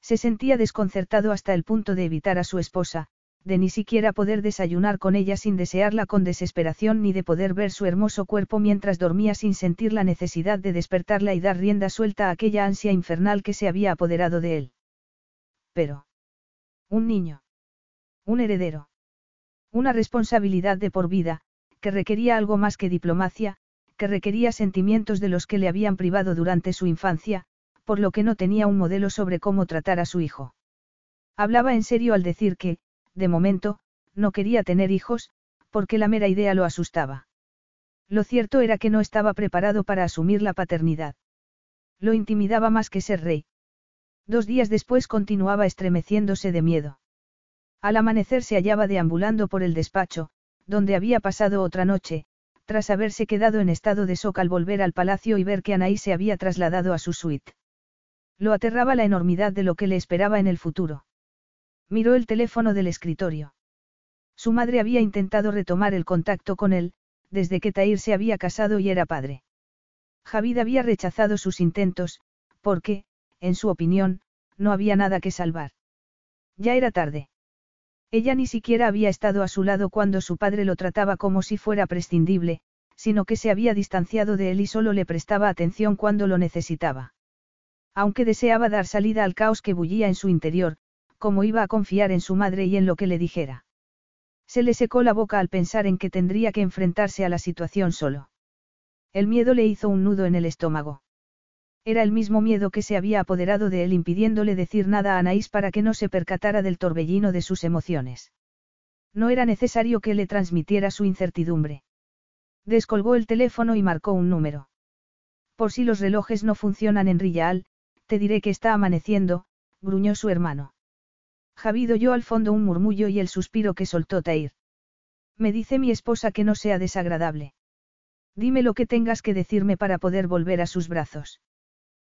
Se sentía desconcertado hasta el punto de evitar a su esposa, de ni siquiera poder desayunar con ella sin desearla con desesperación ni de poder ver su hermoso cuerpo mientras dormía sin sentir la necesidad de despertarla y dar rienda suelta a aquella ansia infernal que se había apoderado de él. Pero. Un niño. Un heredero. Una responsabilidad de por vida, que requería algo más que diplomacia, que requería sentimientos de los que le habían privado durante su infancia, por lo que no tenía un modelo sobre cómo tratar a su hijo. Hablaba en serio al decir que, de momento, no quería tener hijos, porque la mera idea lo asustaba. Lo cierto era que no estaba preparado para asumir la paternidad. Lo intimidaba más que ser rey. Dos días después continuaba estremeciéndose de miedo. Al amanecer se hallaba deambulando por el despacho, donde había pasado otra noche, tras haberse quedado en estado de shock al volver al palacio y ver que Anaí se había trasladado a su suite. Lo aterraba la enormidad de lo que le esperaba en el futuro. Miró el teléfono del escritorio. Su madre había intentado retomar el contacto con él, desde que Tair se había casado y era padre. Javid había rechazado sus intentos, porque, en su opinión, no había nada que salvar. Ya era tarde. Ella ni siquiera había estado a su lado cuando su padre lo trataba como si fuera prescindible, sino que se había distanciado de él y solo le prestaba atención cuando lo necesitaba. Aunque deseaba dar salida al caos que bullía en su interior, como iba a confiar en su madre y en lo que le dijera. Se le secó la boca al pensar en que tendría que enfrentarse a la situación solo. El miedo le hizo un nudo en el estómago. Era el mismo miedo que se había apoderado de él impidiéndole decir nada a Anaís para que no se percatara del torbellino de sus emociones. No era necesario que le transmitiera su incertidumbre. Descolgó el teléfono y marcó un número. Por si los relojes no funcionan en Rillaal, te diré que está amaneciendo, gruñó su hermano. Javid oyó al fondo un murmullo y el suspiro que soltó Tair. Me dice mi esposa que no sea desagradable. Dime lo que tengas que decirme para poder volver a sus brazos.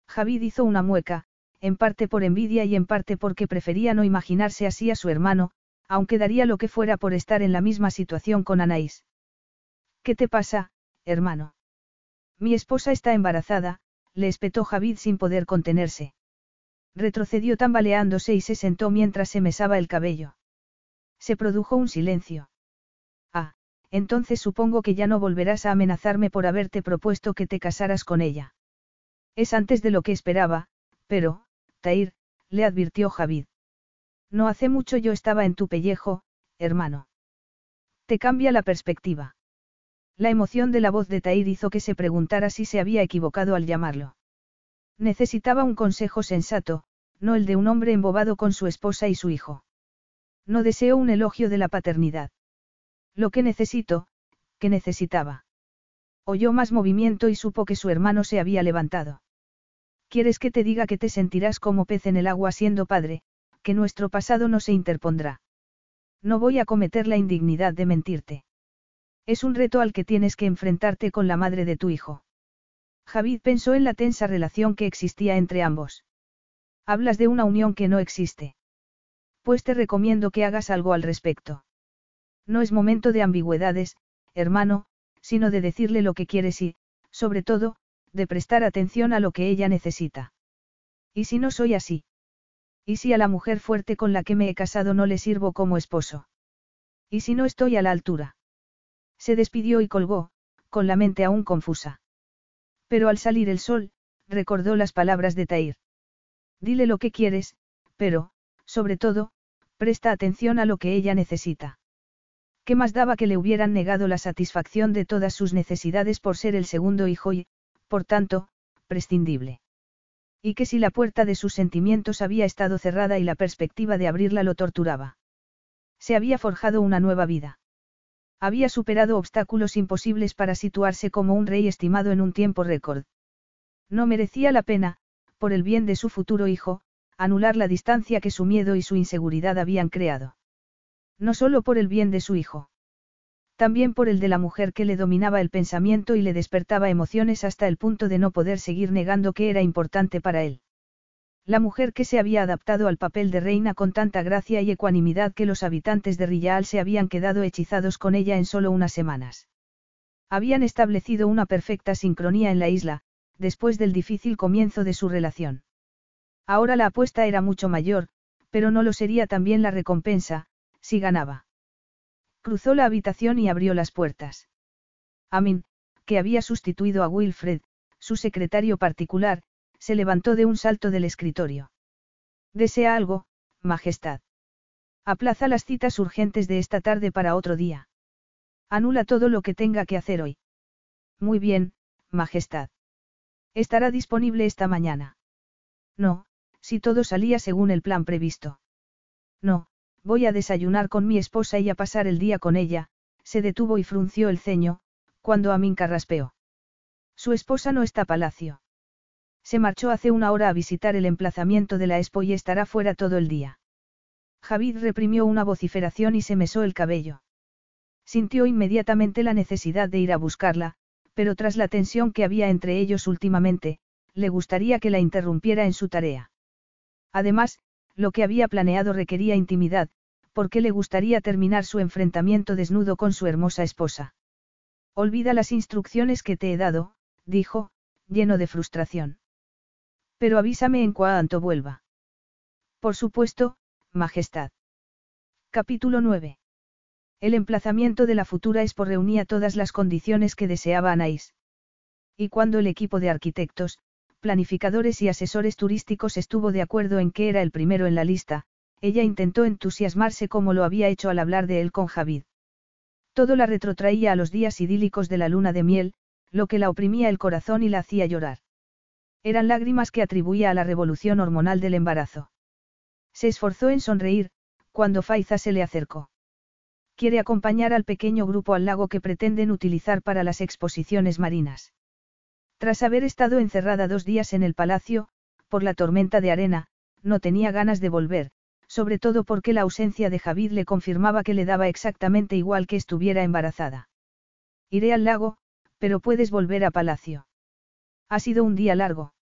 Javid hizo una mueca, en parte por envidia y en parte porque prefería no imaginarse así a su hermano, aunque daría lo que fuera por estar en la misma situación con Anaís. ¿Qué te pasa, hermano? Mi esposa está embarazada, le espetó Javid sin poder contenerse. Retrocedió tambaleándose y se sentó mientras se mesaba el cabello. Se produjo un silencio. Ah, entonces supongo que ya no volverás a amenazarme por haberte propuesto que te casaras con ella. Es antes de lo que esperaba, pero, Tair, le advirtió Javid. No hace mucho yo estaba en tu pellejo, hermano. Te cambia la perspectiva. La emoción de la voz de Tair hizo que se preguntara si se había equivocado al llamarlo. Necesitaba un consejo sensato, no el de un hombre embobado con su esposa y su hijo. No deseo un elogio de la paternidad. Lo que necesito, que necesitaba. Oyó más movimiento y supo que su hermano se había levantado. ¿Quieres que te diga que te sentirás como pez en el agua siendo padre, que nuestro pasado no se interpondrá? No voy a cometer la indignidad de mentirte. Es un reto al que tienes que enfrentarte con la madre de tu hijo. Javid pensó en la tensa relación que existía entre ambos. Hablas de una unión que no existe. Pues te recomiendo que hagas algo al respecto. No es momento de ambigüedades, hermano, sino de decirle lo que quieres y, sobre todo, de prestar atención a lo que ella necesita. ¿Y si no soy así? ¿Y si a la mujer fuerte con la que me he casado no le sirvo como esposo? ¿Y si no estoy a la altura? Se despidió y colgó, con la mente aún confusa. Pero al salir el sol, recordó las palabras de Tair. Dile lo que quieres, pero, sobre todo, presta atención a lo que ella necesita. ¿Qué más daba que le hubieran negado la satisfacción de todas sus necesidades por ser el segundo hijo y, por tanto, prescindible? Y que si la puerta de sus sentimientos había estado cerrada y la perspectiva de abrirla lo torturaba. Se había forjado una nueva vida. Había superado obstáculos imposibles para situarse como un rey estimado en un tiempo récord. No merecía la pena, por el bien de su futuro hijo, anular la distancia que su miedo y su inseguridad habían creado. No solo por el bien de su hijo. También por el de la mujer que le dominaba el pensamiento y le despertaba emociones hasta el punto de no poder seguir negando que era importante para él. La mujer que se había adaptado al papel de reina con tanta gracia y ecuanimidad que los habitantes de Rillaal se habían quedado hechizados con ella en solo unas semanas. Habían establecido una perfecta sincronía en la isla, después del difícil comienzo de su relación. Ahora la apuesta era mucho mayor, pero no lo sería también la recompensa, si ganaba. Cruzó la habitación y abrió las puertas. Amin, que había sustituido a Wilfred, su secretario particular, se levantó de un salto del escritorio. ¿Desea algo, Majestad? Aplaza las citas urgentes de esta tarde para otro día. Anula todo lo que tenga que hacer hoy. Muy bien, Majestad. Estará disponible esta mañana. No, si todo salía según el plan previsto. No, voy a desayunar con mi esposa y a pasar el día con ella, se detuvo y frunció el ceño, cuando Amin carraspeó. Su esposa no está palacio. Se marchó hace una hora a visitar el emplazamiento de la Expo y estará fuera todo el día. Javid reprimió una vociferación y se mesó el cabello. Sintió inmediatamente la necesidad de ir a buscarla, pero tras la tensión que había entre ellos últimamente, le gustaría que la interrumpiera en su tarea. Además, lo que había planeado requería intimidad, porque le gustaría terminar su enfrentamiento desnudo con su hermosa esposa. Olvida las instrucciones que te he dado, dijo, lleno de frustración. Pero avísame en cuanto vuelva. Por supuesto, Majestad. Capítulo 9. El emplazamiento de la futura Expo reunía todas las condiciones que deseaba Anaís. Y cuando el equipo de arquitectos, planificadores y asesores turísticos estuvo de acuerdo en que era el primero en la lista, ella intentó entusiasmarse como lo había hecho al hablar de él con Javid. Todo la retrotraía a los días idílicos de la luna de miel, lo que la oprimía el corazón y la hacía llorar. Eran lágrimas que atribuía a la revolución hormonal del embarazo. Se esforzó en sonreír, cuando Faiza se le acercó quiere acompañar al pequeño grupo al lago que pretenden utilizar para las exposiciones marinas. Tras haber estado encerrada dos días en el palacio, por la tormenta de arena, no tenía ganas de volver, sobre todo porque la ausencia de Javid le confirmaba que le daba exactamente igual que estuviera embarazada. Iré al lago, pero puedes volver a palacio. Ha sido un día largo.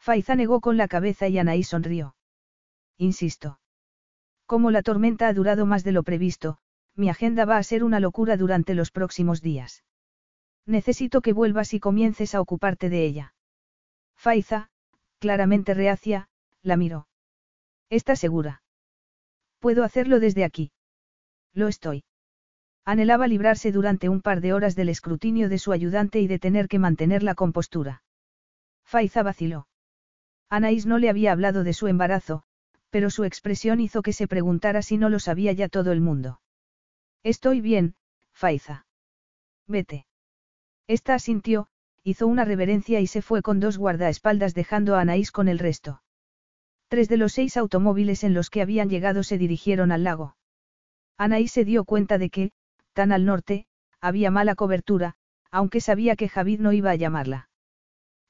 Faiza negó con la cabeza y Anaí sonrió. Insisto. Como la tormenta ha durado más de lo previsto, mi agenda va a ser una locura durante los próximos días. Necesito que vuelvas y comiences a ocuparte de ella. Faiza, claramente reacia, la miró. ¿Estás segura? Puedo hacerlo desde aquí. Lo estoy. Anhelaba librarse durante un par de horas del escrutinio de su ayudante y de tener que mantener la compostura. Faiza vaciló. Anaís no le había hablado de su embarazo, pero su expresión hizo que se preguntara si no lo sabía ya todo el mundo. Estoy bien, Faiza. Vete. Esta asintió, hizo una reverencia y se fue con dos guardaespaldas dejando a Anaís con el resto. Tres de los seis automóviles en los que habían llegado se dirigieron al lago. Anaís se dio cuenta de que, tan al norte, había mala cobertura, aunque sabía que Javid no iba a llamarla.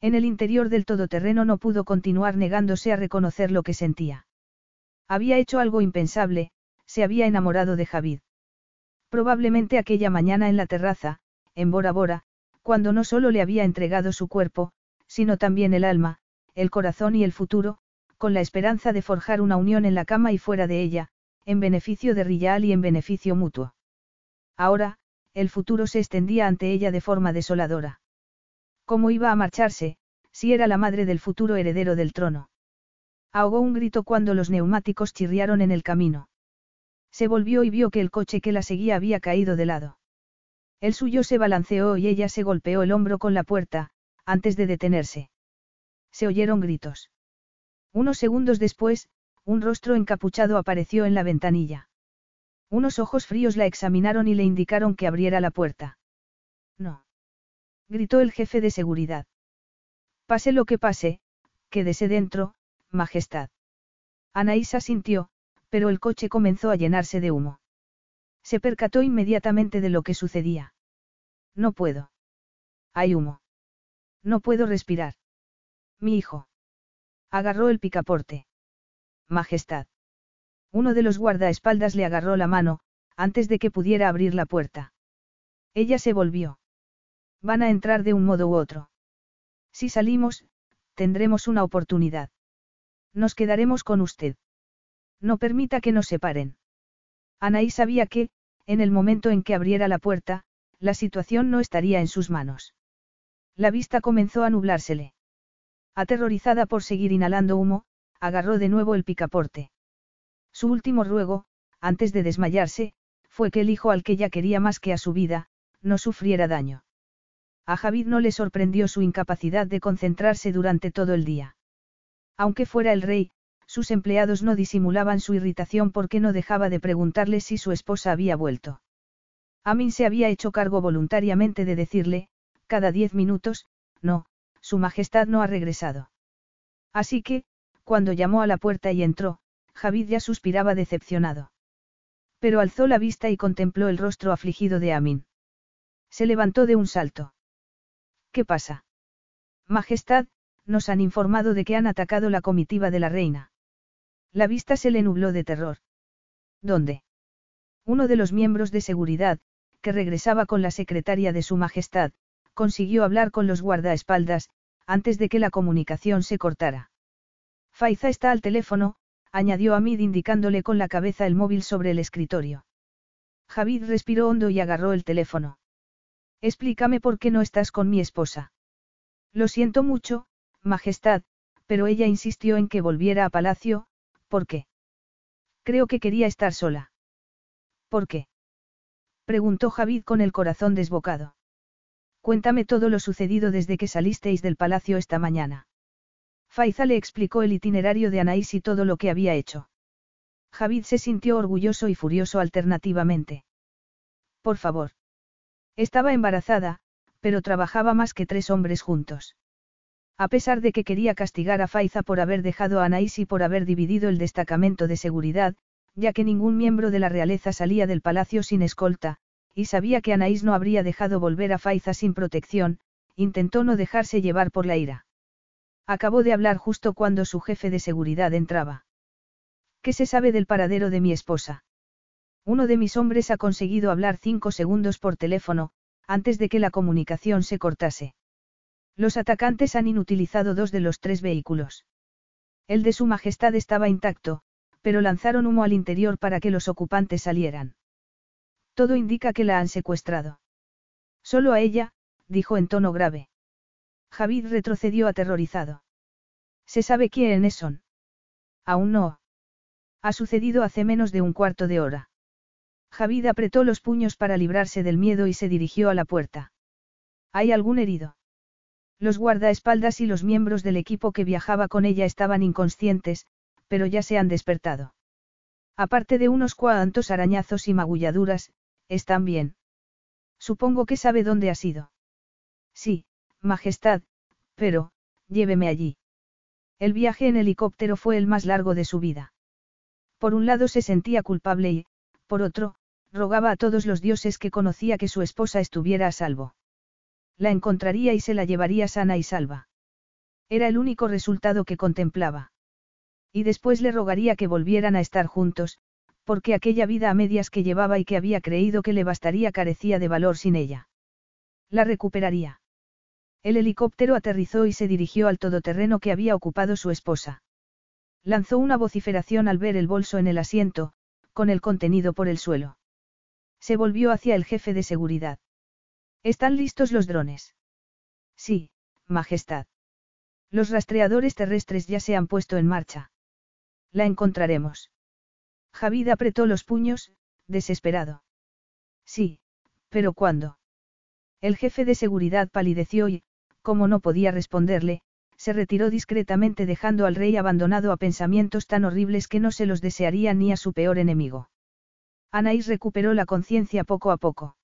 En el interior del todoterreno no pudo continuar negándose a reconocer lo que sentía. Había hecho algo impensable, se había enamorado de Javid. Probablemente aquella mañana en la terraza, en Bora Bora, cuando no solo le había entregado su cuerpo, sino también el alma, el corazón y el futuro, con la esperanza de forjar una unión en la cama y fuera de ella, en beneficio de Riyal y en beneficio mutuo. Ahora, el futuro se extendía ante ella de forma desoladora. ¿Cómo iba a marcharse, si era la madre del futuro heredero del trono? Ahogó un grito cuando los neumáticos chirriaron en el camino. Se volvió y vio que el coche que la seguía había caído de lado. El suyo se balanceó y ella se golpeó el hombro con la puerta, antes de detenerse. Se oyeron gritos. Unos segundos después, un rostro encapuchado apareció en la ventanilla. Unos ojos fríos la examinaron y le indicaron que abriera la puerta. No. Gritó el jefe de seguridad. Pase lo que pase, quédese dentro, Majestad. Anaísa sintió, pero el coche comenzó a llenarse de humo. Se percató inmediatamente de lo que sucedía. No puedo. Hay humo. No puedo respirar. Mi hijo. Agarró el picaporte. Majestad. Uno de los guardaespaldas le agarró la mano, antes de que pudiera abrir la puerta. Ella se volvió. Van a entrar de un modo u otro. Si salimos, tendremos una oportunidad. Nos quedaremos con usted. No permita que nos separen. Anaí sabía que, en el momento en que abriera la puerta, la situación no estaría en sus manos. La vista comenzó a nublársele. Aterrorizada por seguir inhalando humo, agarró de nuevo el picaporte. Su último ruego, antes de desmayarse, fue que el hijo al que ya quería más que a su vida, no sufriera daño. A Javid no le sorprendió su incapacidad de concentrarse durante todo el día. Aunque fuera el rey, sus empleados no disimulaban su irritación porque no dejaba de preguntarle si su esposa había vuelto. Amin se había hecho cargo voluntariamente de decirle, cada diez minutos, no, su majestad no ha regresado. Así que, cuando llamó a la puerta y entró, Javid ya suspiraba decepcionado. Pero alzó la vista y contempló el rostro afligido de Amin. Se levantó de un salto. ¿Qué pasa? Majestad, nos han informado de que han atacado la comitiva de la reina. La vista se le nubló de terror. ¿Dónde? Uno de los miembros de seguridad, que regresaba con la secretaria de Su Majestad, consiguió hablar con los guardaespaldas, antes de que la comunicación se cortara. Faiza está al teléfono, añadió Amid indicándole con la cabeza el móvil sobre el escritorio. Javid respiró hondo y agarró el teléfono. Explícame por qué no estás con mi esposa. Lo siento mucho, Majestad, pero ella insistió en que volviera a palacio, ¿por qué? Creo que quería estar sola. ¿Por qué? Preguntó Javid con el corazón desbocado. Cuéntame todo lo sucedido desde que salisteis del palacio esta mañana. Faiza le explicó el itinerario de Anaís y todo lo que había hecho. Javid se sintió orgulloso y furioso alternativamente. Por favor. Estaba embarazada, pero trabajaba más que tres hombres juntos. A pesar de que quería castigar a Faiza por haber dejado a Anaís y por haber dividido el destacamento de seguridad, ya que ningún miembro de la realeza salía del palacio sin escolta, y sabía que Anaís no habría dejado volver a Faiza sin protección, intentó no dejarse llevar por la ira. Acabó de hablar justo cuando su jefe de seguridad entraba. ¿Qué se sabe del paradero de mi esposa? Uno de mis hombres ha conseguido hablar cinco segundos por teléfono, antes de que la comunicación se cortase. Los atacantes han inutilizado dos de los tres vehículos. El de su majestad estaba intacto, pero lanzaron humo al interior para que los ocupantes salieran. Todo indica que la han secuestrado. Solo a ella, dijo en tono grave. Javid retrocedió aterrorizado. ¿Se sabe quiénes son? Aún no. Ha sucedido hace menos de un cuarto de hora. Javid apretó los puños para librarse del miedo y se dirigió a la puerta. ¿Hay algún herido? Los guardaespaldas y los miembros del equipo que viajaba con ella estaban inconscientes, pero ya se han despertado. Aparte de unos cuantos arañazos y magulladuras, están bien. Supongo que sabe dónde ha sido. Sí, Majestad, pero, lléveme allí. El viaje en helicóptero fue el más largo de su vida. Por un lado se sentía culpable y, por otro, rogaba a todos los dioses que conocía que su esposa estuviera a salvo. La encontraría y se la llevaría sana y salva. Era el único resultado que contemplaba. Y después le rogaría que volvieran a estar juntos, porque aquella vida a medias que llevaba y que había creído que le bastaría carecía de valor sin ella. La recuperaría. El helicóptero aterrizó y se dirigió al todoterreno que había ocupado su esposa. Lanzó una vociferación al ver el bolso en el asiento, con el contenido por el suelo. Se volvió hacia el jefe de seguridad. ¿Están listos los drones? Sí, Majestad. Los rastreadores terrestres ya se han puesto en marcha. La encontraremos. Javid apretó los puños, desesperado. Sí, pero ¿cuándo? El jefe de seguridad palideció y, como no podía responderle, se retiró discretamente dejando al rey abandonado a pensamientos tan horribles que no se los desearía ni a su peor enemigo. Anaís recuperó la conciencia poco a poco.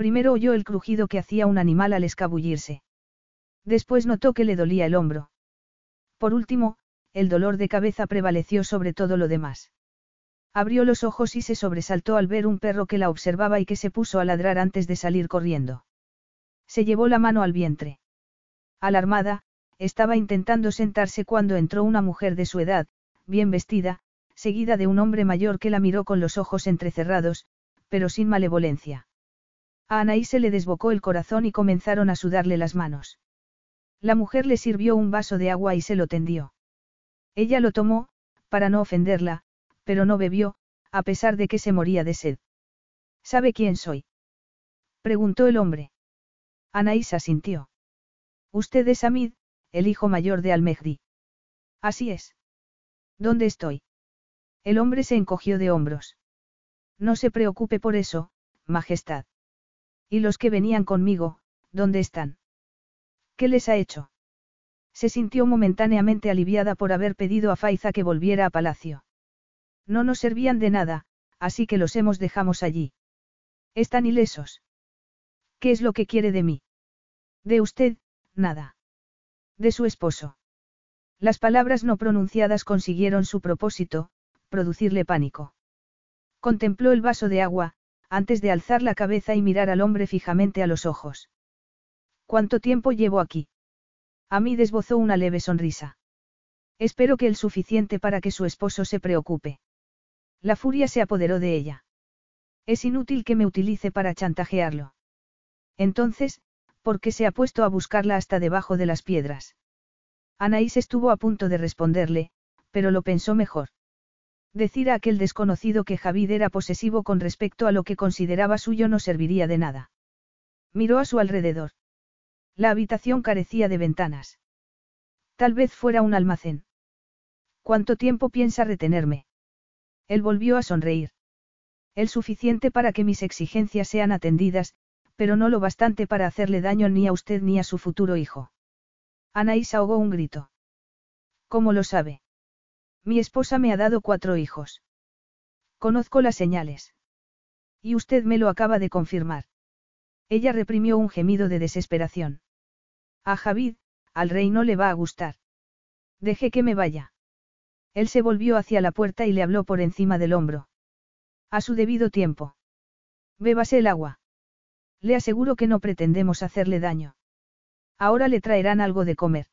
Primero oyó el crujido que hacía un animal al escabullirse. Después notó que le dolía el hombro. Por último, el dolor de cabeza prevaleció sobre todo lo demás. Abrió los ojos y se sobresaltó al ver un perro que la observaba y que se puso a ladrar antes de salir corriendo. Se llevó la mano al vientre. Alarmada, estaba intentando sentarse cuando entró una mujer de su edad, bien vestida, seguida de un hombre mayor que la miró con los ojos entrecerrados, pero sin malevolencia. A Anaí se le desbocó el corazón y comenzaron a sudarle las manos. La mujer le sirvió un vaso de agua y se lo tendió. Ella lo tomó, para no ofenderla, pero no bebió, a pesar de que se moría de sed. ¿Sabe quién soy? preguntó el hombre. Anaís asintió. Usted es Amid, el hijo mayor de Almehdi. Así es. ¿Dónde estoy? El hombre se encogió de hombros. No se preocupe por eso, Majestad. ¿Y los que venían conmigo, dónde están? ¿Qué les ha hecho? Se sintió momentáneamente aliviada por haber pedido a Faiza que volviera a palacio. No nos servían de nada, así que los hemos dejamos allí. Están ilesos. ¿Qué es lo que quiere de mí? De usted, nada. De su esposo. Las palabras no pronunciadas consiguieron su propósito, producirle pánico. Contempló el vaso de agua, antes de alzar la cabeza y mirar al hombre fijamente a los ojos. ¿Cuánto tiempo llevo aquí? A mí desbozó una leve sonrisa. Espero que el suficiente para que su esposo se preocupe. La furia se apoderó de ella. Es inútil que me utilice para chantajearlo. Entonces, ¿por qué se ha puesto a buscarla hasta debajo de las piedras? Anaís estuvo a punto de responderle, pero lo pensó mejor. Decir a aquel desconocido que Javid era posesivo con respecto a lo que consideraba suyo no serviría de nada. Miró a su alrededor. La habitación carecía de ventanas. Tal vez fuera un almacén. ¿Cuánto tiempo piensa retenerme? Él volvió a sonreír. El suficiente para que mis exigencias sean atendidas, pero no lo bastante para hacerle daño ni a usted ni a su futuro hijo. Anaís ahogó un grito. ¿Cómo lo sabe? Mi esposa me ha dado cuatro hijos. Conozco las señales. Y usted me lo acaba de confirmar. Ella reprimió un gemido de desesperación. A Javid, al rey no le va a gustar. Deje que me vaya. Él se volvió hacia la puerta y le habló por encima del hombro. A su debido tiempo. Bébase el agua. Le aseguro que no pretendemos hacerle daño. Ahora le traerán algo de comer.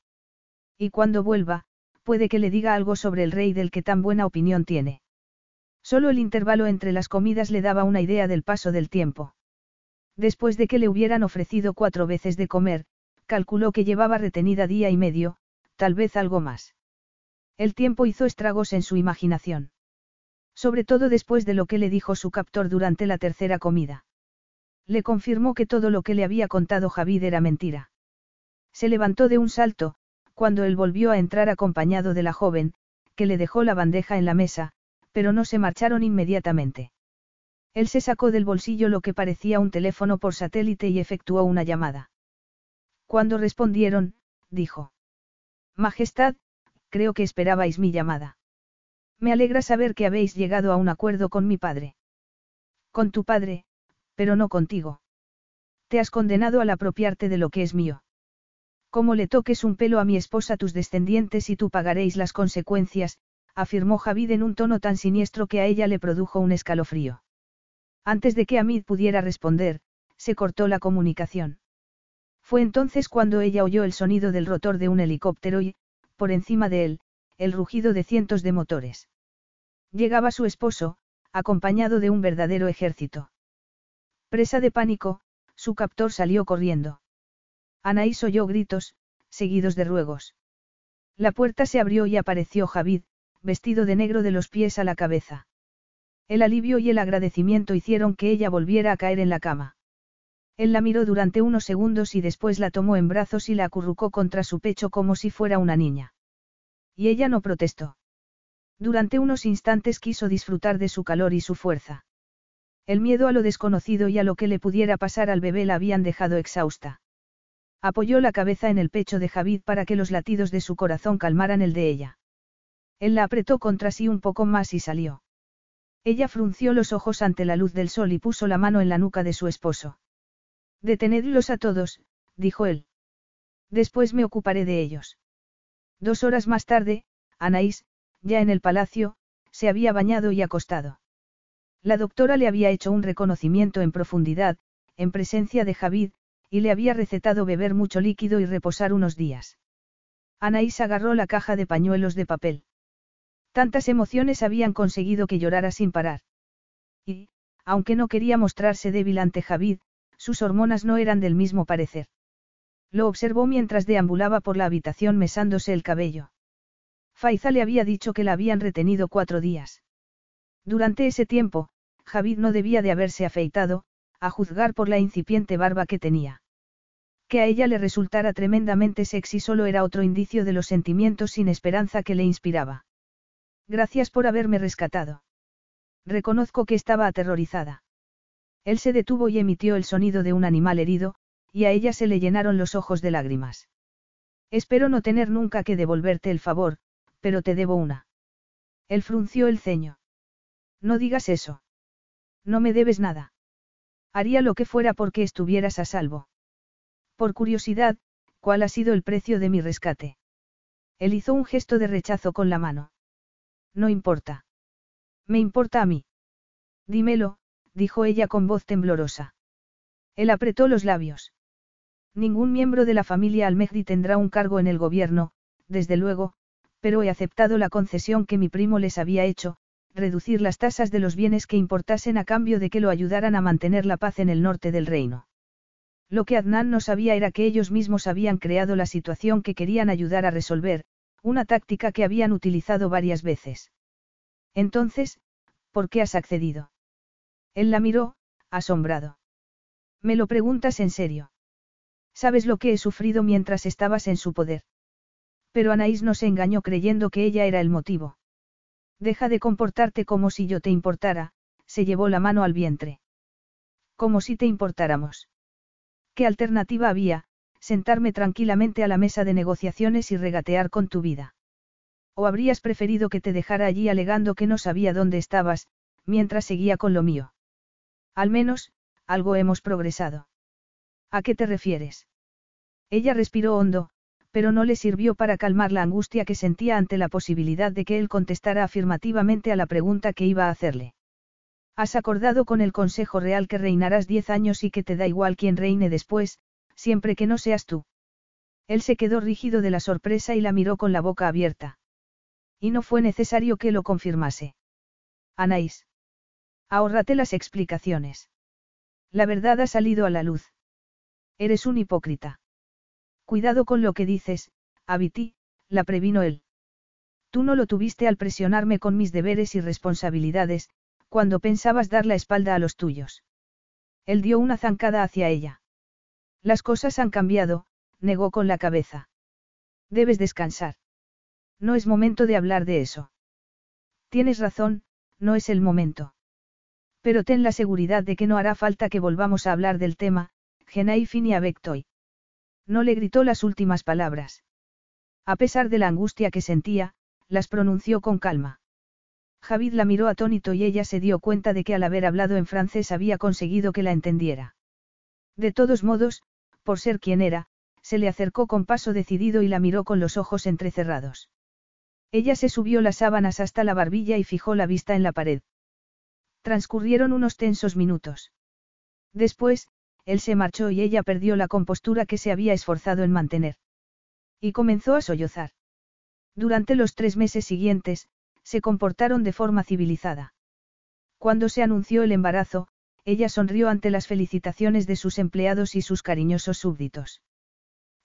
Y cuando vuelva, puede que le diga algo sobre el rey del que tan buena opinión tiene. Solo el intervalo entre las comidas le daba una idea del paso del tiempo. Después de que le hubieran ofrecido cuatro veces de comer, calculó que llevaba retenida día y medio, tal vez algo más. El tiempo hizo estragos en su imaginación. Sobre todo después de lo que le dijo su captor durante la tercera comida. Le confirmó que todo lo que le había contado Javid era mentira. Se levantó de un salto, cuando él volvió a entrar acompañado de la joven, que le dejó la bandeja en la mesa, pero no se marcharon inmediatamente. Él se sacó del bolsillo lo que parecía un teléfono por satélite y efectuó una llamada. Cuando respondieron, dijo. Majestad, creo que esperabais mi llamada. Me alegra saber que habéis llegado a un acuerdo con mi padre. Con tu padre, pero no contigo. Te has condenado al apropiarte de lo que es mío. Como le toques un pelo a mi esposa tus descendientes y tú pagaréis las consecuencias, afirmó Javid en un tono tan siniestro que a ella le produjo un escalofrío. Antes de que Amid pudiera responder, se cortó la comunicación. Fue entonces cuando ella oyó el sonido del rotor de un helicóptero y, por encima de él, el rugido de cientos de motores. Llegaba su esposo, acompañado de un verdadero ejército. Presa de pánico, su captor salió corriendo. Anaís oyó gritos, seguidos de ruegos. La puerta se abrió y apareció Javid, vestido de negro de los pies a la cabeza. El alivio y el agradecimiento hicieron que ella volviera a caer en la cama. Él la miró durante unos segundos y después la tomó en brazos y la acurrucó contra su pecho como si fuera una niña. Y ella no protestó. Durante unos instantes quiso disfrutar de su calor y su fuerza. El miedo a lo desconocido y a lo que le pudiera pasar al bebé la habían dejado exhausta. Apoyó la cabeza en el pecho de Javid para que los latidos de su corazón calmaran el de ella. Él la apretó contra sí un poco más y salió. Ella frunció los ojos ante la luz del sol y puso la mano en la nuca de su esposo. Detenedlos a todos, dijo él. Después me ocuparé de ellos. Dos horas más tarde, Anaís, ya en el palacio, se había bañado y acostado. La doctora le había hecho un reconocimiento en profundidad, en presencia de Javid, y le había recetado beber mucho líquido y reposar unos días. Anaís agarró la caja de pañuelos de papel. Tantas emociones habían conseguido que llorara sin parar. Y, aunque no quería mostrarse débil ante Javid, sus hormonas no eran del mismo parecer. Lo observó mientras deambulaba por la habitación mesándose el cabello. Faiza le había dicho que la habían retenido cuatro días. Durante ese tiempo, Javid no debía de haberse afeitado, a juzgar por la incipiente barba que tenía. Que a ella le resultara tremendamente sexy solo era otro indicio de los sentimientos sin esperanza que le inspiraba. Gracias por haberme rescatado. Reconozco que estaba aterrorizada. Él se detuvo y emitió el sonido de un animal herido, y a ella se le llenaron los ojos de lágrimas. Espero no tener nunca que devolverte el favor, pero te debo una. Él frunció el ceño. No digas eso. No me debes nada. Haría lo que fuera porque estuvieras a salvo. Por curiosidad, ¿cuál ha sido el precio de mi rescate? Él hizo un gesto de rechazo con la mano. No importa. Me importa a mí. Dímelo, dijo ella con voz temblorosa. Él apretó los labios. Ningún miembro de la familia Almehdi tendrá un cargo en el gobierno, desde luego, pero he aceptado la concesión que mi primo les había hecho, reducir las tasas de los bienes que importasen a cambio de que lo ayudaran a mantener la paz en el norte del reino. Lo que Adnan no sabía era que ellos mismos habían creado la situación que querían ayudar a resolver, una táctica que habían utilizado varias veces. Entonces, ¿por qué has accedido? Él la miró, asombrado. ¿Me lo preguntas en serio? ¿Sabes lo que he sufrido mientras estabas en su poder? Pero Anaís no se engañó creyendo que ella era el motivo. Deja de comportarte como si yo te importara, se llevó la mano al vientre. Como si te importáramos. ¿Qué alternativa había? Sentarme tranquilamente a la mesa de negociaciones y regatear con tu vida. ¿O habrías preferido que te dejara allí alegando que no sabía dónde estabas, mientras seguía con lo mío? Al menos, algo hemos progresado. ¿A qué te refieres? Ella respiró hondo, pero no le sirvió para calmar la angustia que sentía ante la posibilidad de que él contestara afirmativamente a la pregunta que iba a hacerle. Has acordado con el Consejo Real que reinarás diez años y que te da igual quien reine después, siempre que no seas tú. Él se quedó rígido de la sorpresa y la miró con la boca abierta. Y no fue necesario que lo confirmase. Anaís. Ahórrate las explicaciones. La verdad ha salido a la luz. Eres un hipócrita. Cuidado con lo que dices, Abiti, la previno él. Tú no lo tuviste al presionarme con mis deberes y responsabilidades, cuando pensabas dar la espalda a los tuyos. Él dio una zancada hacia ella. Las cosas han cambiado, negó con la cabeza. Debes descansar. No es momento de hablar de eso. Tienes razón, no es el momento. Pero ten la seguridad de que no hará falta que volvamos a hablar del tema, Genai Finia Vectoy. No le gritó las últimas palabras. A pesar de la angustia que sentía, las pronunció con calma. Javid la miró atónito y ella se dio cuenta de que al haber hablado en francés había conseguido que la entendiera. De todos modos, por ser quien era, se le acercó con paso decidido y la miró con los ojos entrecerrados. Ella se subió las sábanas hasta la barbilla y fijó la vista en la pared. Transcurrieron unos tensos minutos. Después, él se marchó y ella perdió la compostura que se había esforzado en mantener. Y comenzó a sollozar. Durante los tres meses siguientes, se comportaron de forma civilizada. Cuando se anunció el embarazo, ella sonrió ante las felicitaciones de sus empleados y sus cariñosos súbditos.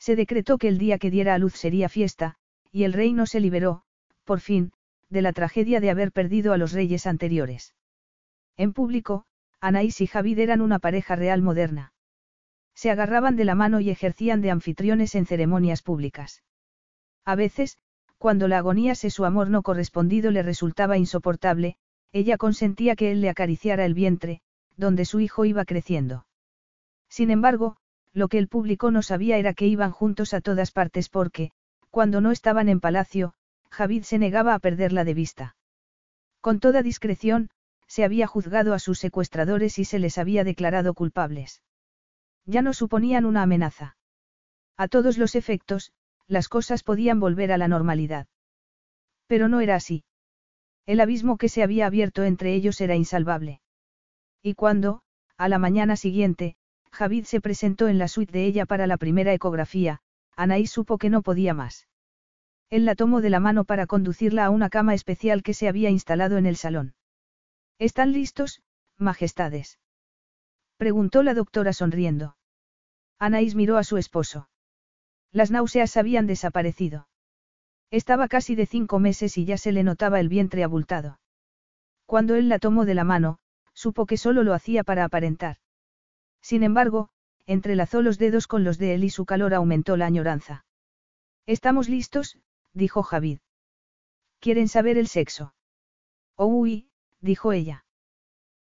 Se decretó que el día que diera a luz sería fiesta, y el reino se liberó, por fin, de la tragedia de haber perdido a los reyes anteriores. En público, Anaís y Javid eran una pareja real moderna. Se agarraban de la mano y ejercían de anfitriones en ceremonias públicas. A veces, cuando la agonía de su amor no correspondido le resultaba insoportable, ella consentía que él le acariciara el vientre, donde su hijo iba creciendo. Sin embargo, lo que el público no sabía era que iban juntos a todas partes porque, cuando no estaban en palacio, Javid se negaba a perderla de vista. Con toda discreción, se había juzgado a sus secuestradores y se les había declarado culpables. Ya no suponían una amenaza. A todos los efectos, las cosas podían volver a la normalidad. Pero no era así. El abismo que se había abierto entre ellos era insalvable. Y cuando, a la mañana siguiente, Javid se presentó en la suite de ella para la primera ecografía, Anaí supo que no podía más. Él la tomó de la mano para conducirla a una cama especial que se había instalado en el salón. ¿Están listos, majestades? Preguntó la doctora sonriendo. Anaís miró a su esposo. Las náuseas habían desaparecido. Estaba casi de cinco meses y ya se le notaba el vientre abultado. Cuando él la tomó de la mano, supo que solo lo hacía para aparentar. Sin embargo, entrelazó los dedos con los de él y su calor aumentó la añoranza. Estamos listos, dijo Javid. ¿Quieren saber el sexo? Oh, uy, dijo ella.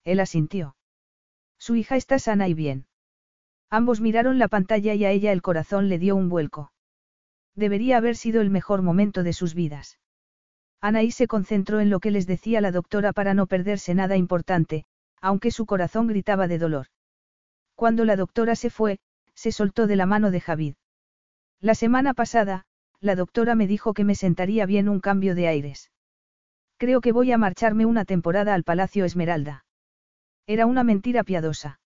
Él asintió. Su hija está sana y bien. Ambos miraron la pantalla y a ella el corazón le dio un vuelco. Debería haber sido el mejor momento de sus vidas. Anaí se concentró en lo que les decía la doctora para no perderse nada importante, aunque su corazón gritaba de dolor. Cuando la doctora se fue, se soltó de la mano de Javid. La semana pasada, la doctora me dijo que me sentaría bien un cambio de aires. Creo que voy a marcharme una temporada al Palacio Esmeralda. Era una mentira piadosa.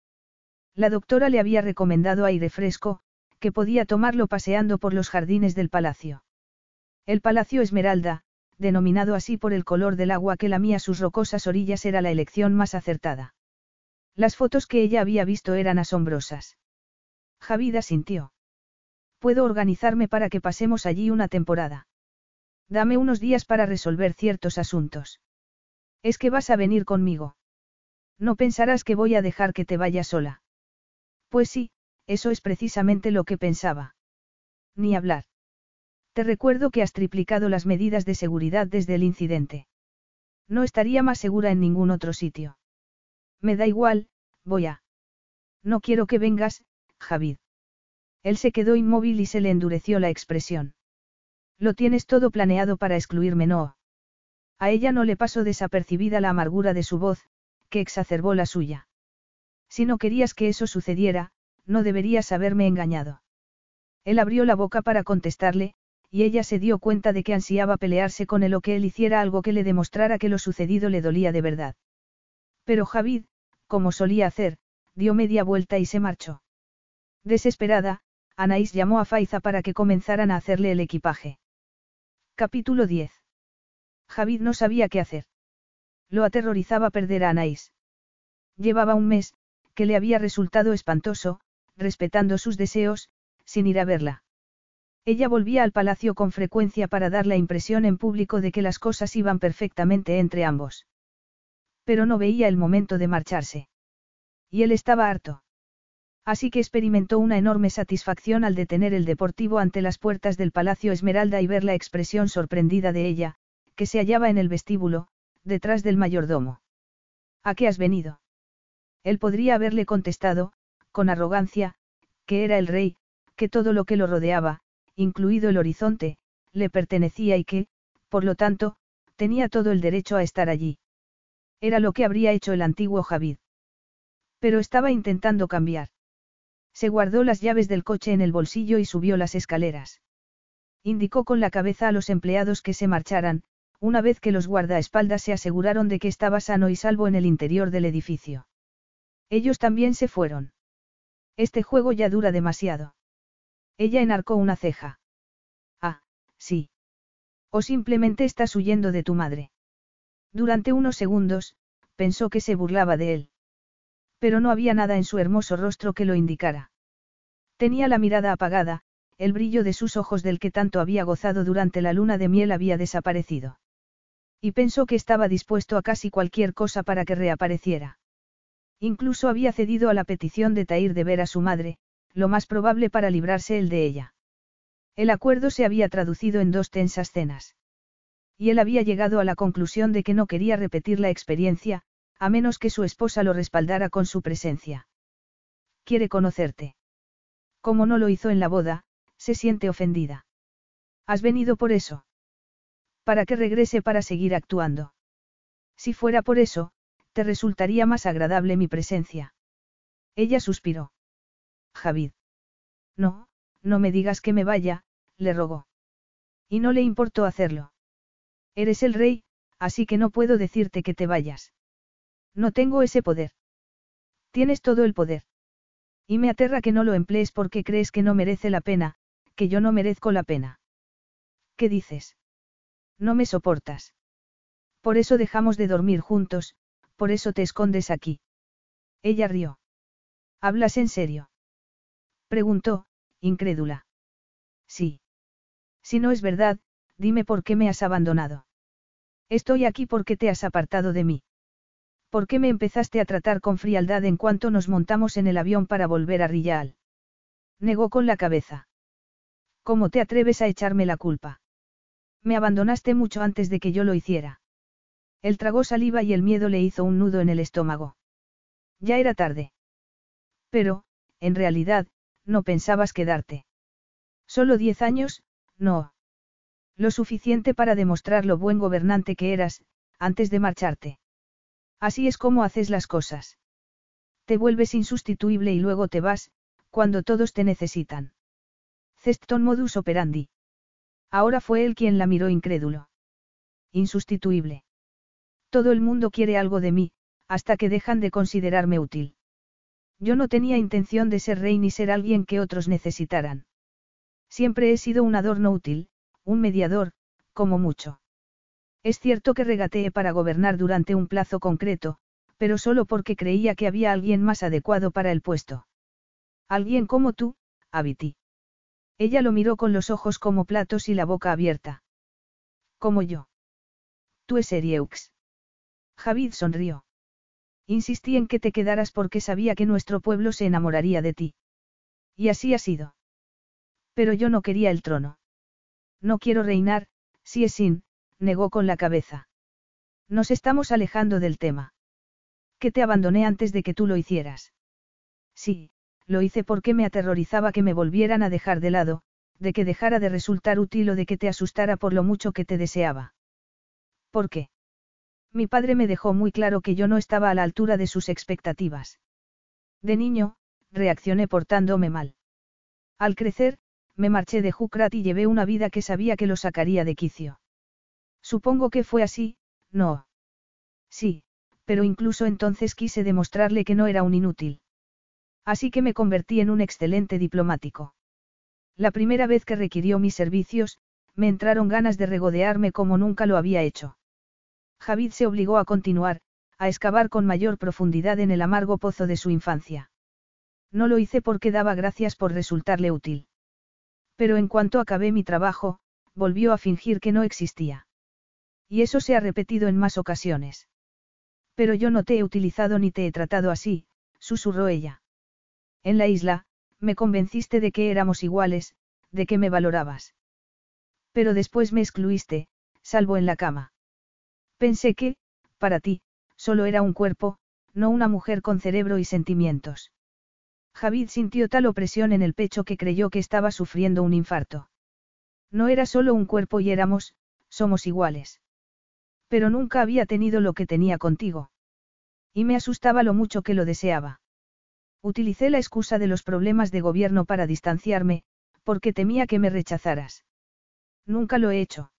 La doctora le había recomendado aire fresco, que podía tomarlo paseando por los jardines del palacio. El Palacio Esmeralda, denominado así por el color del agua que lamía sus rocosas orillas, era la elección más acertada. Las fotos que ella había visto eran asombrosas. Javida sintió. Puedo organizarme para que pasemos allí una temporada. Dame unos días para resolver ciertos asuntos. Es que vas a venir conmigo. No pensarás que voy a dejar que te vayas sola. Pues sí, eso es precisamente lo que pensaba. Ni hablar. Te recuerdo que has triplicado las medidas de seguridad desde el incidente. No estaría más segura en ningún otro sitio. Me da igual, voy a. No quiero que vengas, Javid. Él se quedó inmóvil y se le endureció la expresión. Lo tienes todo planeado para excluirme, no. A ella no le pasó desapercibida la amargura de su voz, que exacerbó la suya. Si no querías que eso sucediera, no deberías haberme engañado. Él abrió la boca para contestarle, y ella se dio cuenta de que ansiaba pelearse con él o que él hiciera algo que le demostrara que lo sucedido le dolía de verdad. Pero Javid, como solía hacer, dio media vuelta y se marchó. Desesperada, Anaís llamó a Faiza para que comenzaran a hacerle el equipaje. Capítulo 10. Javid no sabía qué hacer. Lo aterrorizaba perder a Anaís. Llevaba un mes, que le había resultado espantoso, respetando sus deseos, sin ir a verla. Ella volvía al palacio con frecuencia para dar la impresión en público de que las cosas iban perfectamente entre ambos. Pero no veía el momento de marcharse. Y él estaba harto. Así que experimentó una enorme satisfacción al detener el deportivo ante las puertas del Palacio Esmeralda y ver la expresión sorprendida de ella, que se hallaba en el vestíbulo, detrás del mayordomo. ¿A qué has venido? Él podría haberle contestado, con arrogancia, que era el rey, que todo lo que lo rodeaba, incluido el horizonte, le pertenecía y que, por lo tanto, tenía todo el derecho a estar allí. Era lo que habría hecho el antiguo Javid. Pero estaba intentando cambiar. Se guardó las llaves del coche en el bolsillo y subió las escaleras. Indicó con la cabeza a los empleados que se marcharan, una vez que los guardaespaldas se aseguraron de que estaba sano y salvo en el interior del edificio. Ellos también se fueron. Este juego ya dura demasiado. Ella enarcó una ceja. Ah, sí. O simplemente estás huyendo de tu madre. Durante unos segundos, pensó que se burlaba de él. Pero no había nada en su hermoso rostro que lo indicara. Tenía la mirada apagada, el brillo de sus ojos del que tanto había gozado durante la luna de miel había desaparecido. Y pensó que estaba dispuesto a casi cualquier cosa para que reapareciera. Incluso había cedido a la petición de Tair de ver a su madre, lo más probable para librarse él de ella. El acuerdo se había traducido en dos tensas cenas. Y él había llegado a la conclusión de que no quería repetir la experiencia, a menos que su esposa lo respaldara con su presencia. Quiere conocerte. Como no lo hizo en la boda, se siente ofendida. ¿Has venido por eso? Para que regrese para seguir actuando. Si fuera por eso, te resultaría más agradable mi presencia. Ella suspiró. Javid. No, no me digas que me vaya, le rogó. Y no le importó hacerlo. Eres el rey, así que no puedo decirte que te vayas. No tengo ese poder. Tienes todo el poder. Y me aterra que no lo emplees porque crees que no merece la pena, que yo no merezco la pena. ¿Qué dices? No me soportas. Por eso dejamos de dormir juntos, por eso te escondes aquí. Ella rió. ¿Hablas en serio? Preguntó, incrédula. Sí. Si no es verdad, dime por qué me has abandonado. Estoy aquí porque te has apartado de mí. ¿Por qué me empezaste a tratar con frialdad en cuanto nos montamos en el avión para volver a Rillal? Negó con la cabeza. ¿Cómo te atreves a echarme la culpa? Me abandonaste mucho antes de que yo lo hiciera. Él tragó saliva y el miedo le hizo un nudo en el estómago. Ya era tarde. Pero, en realidad, no pensabas quedarte. Solo diez años, no. Lo suficiente para demostrar lo buen gobernante que eras, antes de marcharte. Así es como haces las cosas. Te vuelves insustituible y luego te vas, cuando todos te necesitan. Ceston modus operandi. Ahora fue él quien la miró incrédulo. Insustituible. Todo el mundo quiere algo de mí, hasta que dejan de considerarme útil. Yo no tenía intención de ser rey ni ser alguien que otros necesitaran. Siempre he sido un adorno útil, un mediador, como mucho. Es cierto que regateé para gobernar durante un plazo concreto, pero solo porque creía que había alguien más adecuado para el puesto. Alguien como tú, Abiti. Ella lo miró con los ojos como platos y la boca abierta. Como yo. Tú es Erieux. Javid sonrió. Insistí en que te quedaras porque sabía que nuestro pueblo se enamoraría de ti. Y así ha sido. Pero yo no quería el trono. No quiero reinar, si es sin, negó con la cabeza. Nos estamos alejando del tema. Que te abandoné antes de que tú lo hicieras. Sí, lo hice porque me aterrorizaba que me volvieran a dejar de lado, de que dejara de resultar útil o de que te asustara por lo mucho que te deseaba. ¿Por qué? Mi padre me dejó muy claro que yo no estaba a la altura de sus expectativas. De niño, reaccioné portándome mal. Al crecer, me marché de Jukrat y llevé una vida que sabía que lo sacaría de quicio. Supongo que fue así, no. Sí, pero incluso entonces quise demostrarle que no era un inútil. Así que me convertí en un excelente diplomático. La primera vez que requirió mis servicios, me entraron ganas de regodearme como nunca lo había hecho. Javid se obligó a continuar, a excavar con mayor profundidad en el amargo pozo de su infancia. No lo hice porque daba gracias por resultarle útil. Pero en cuanto acabé mi trabajo, volvió a fingir que no existía. Y eso se ha repetido en más ocasiones. Pero yo no te he utilizado ni te he tratado así, susurró ella. En la isla, me convenciste de que éramos iguales, de que me valorabas. Pero después me excluiste, salvo en la cama. Pensé que, para ti, solo era un cuerpo, no una mujer con cerebro y sentimientos. Javid sintió tal opresión en el pecho que creyó que estaba sufriendo un infarto. No era solo un cuerpo y éramos, somos iguales. Pero nunca había tenido lo que tenía contigo. Y me asustaba lo mucho que lo deseaba. Utilicé la excusa de los problemas de gobierno para distanciarme, porque temía que me rechazaras. Nunca lo he hecho.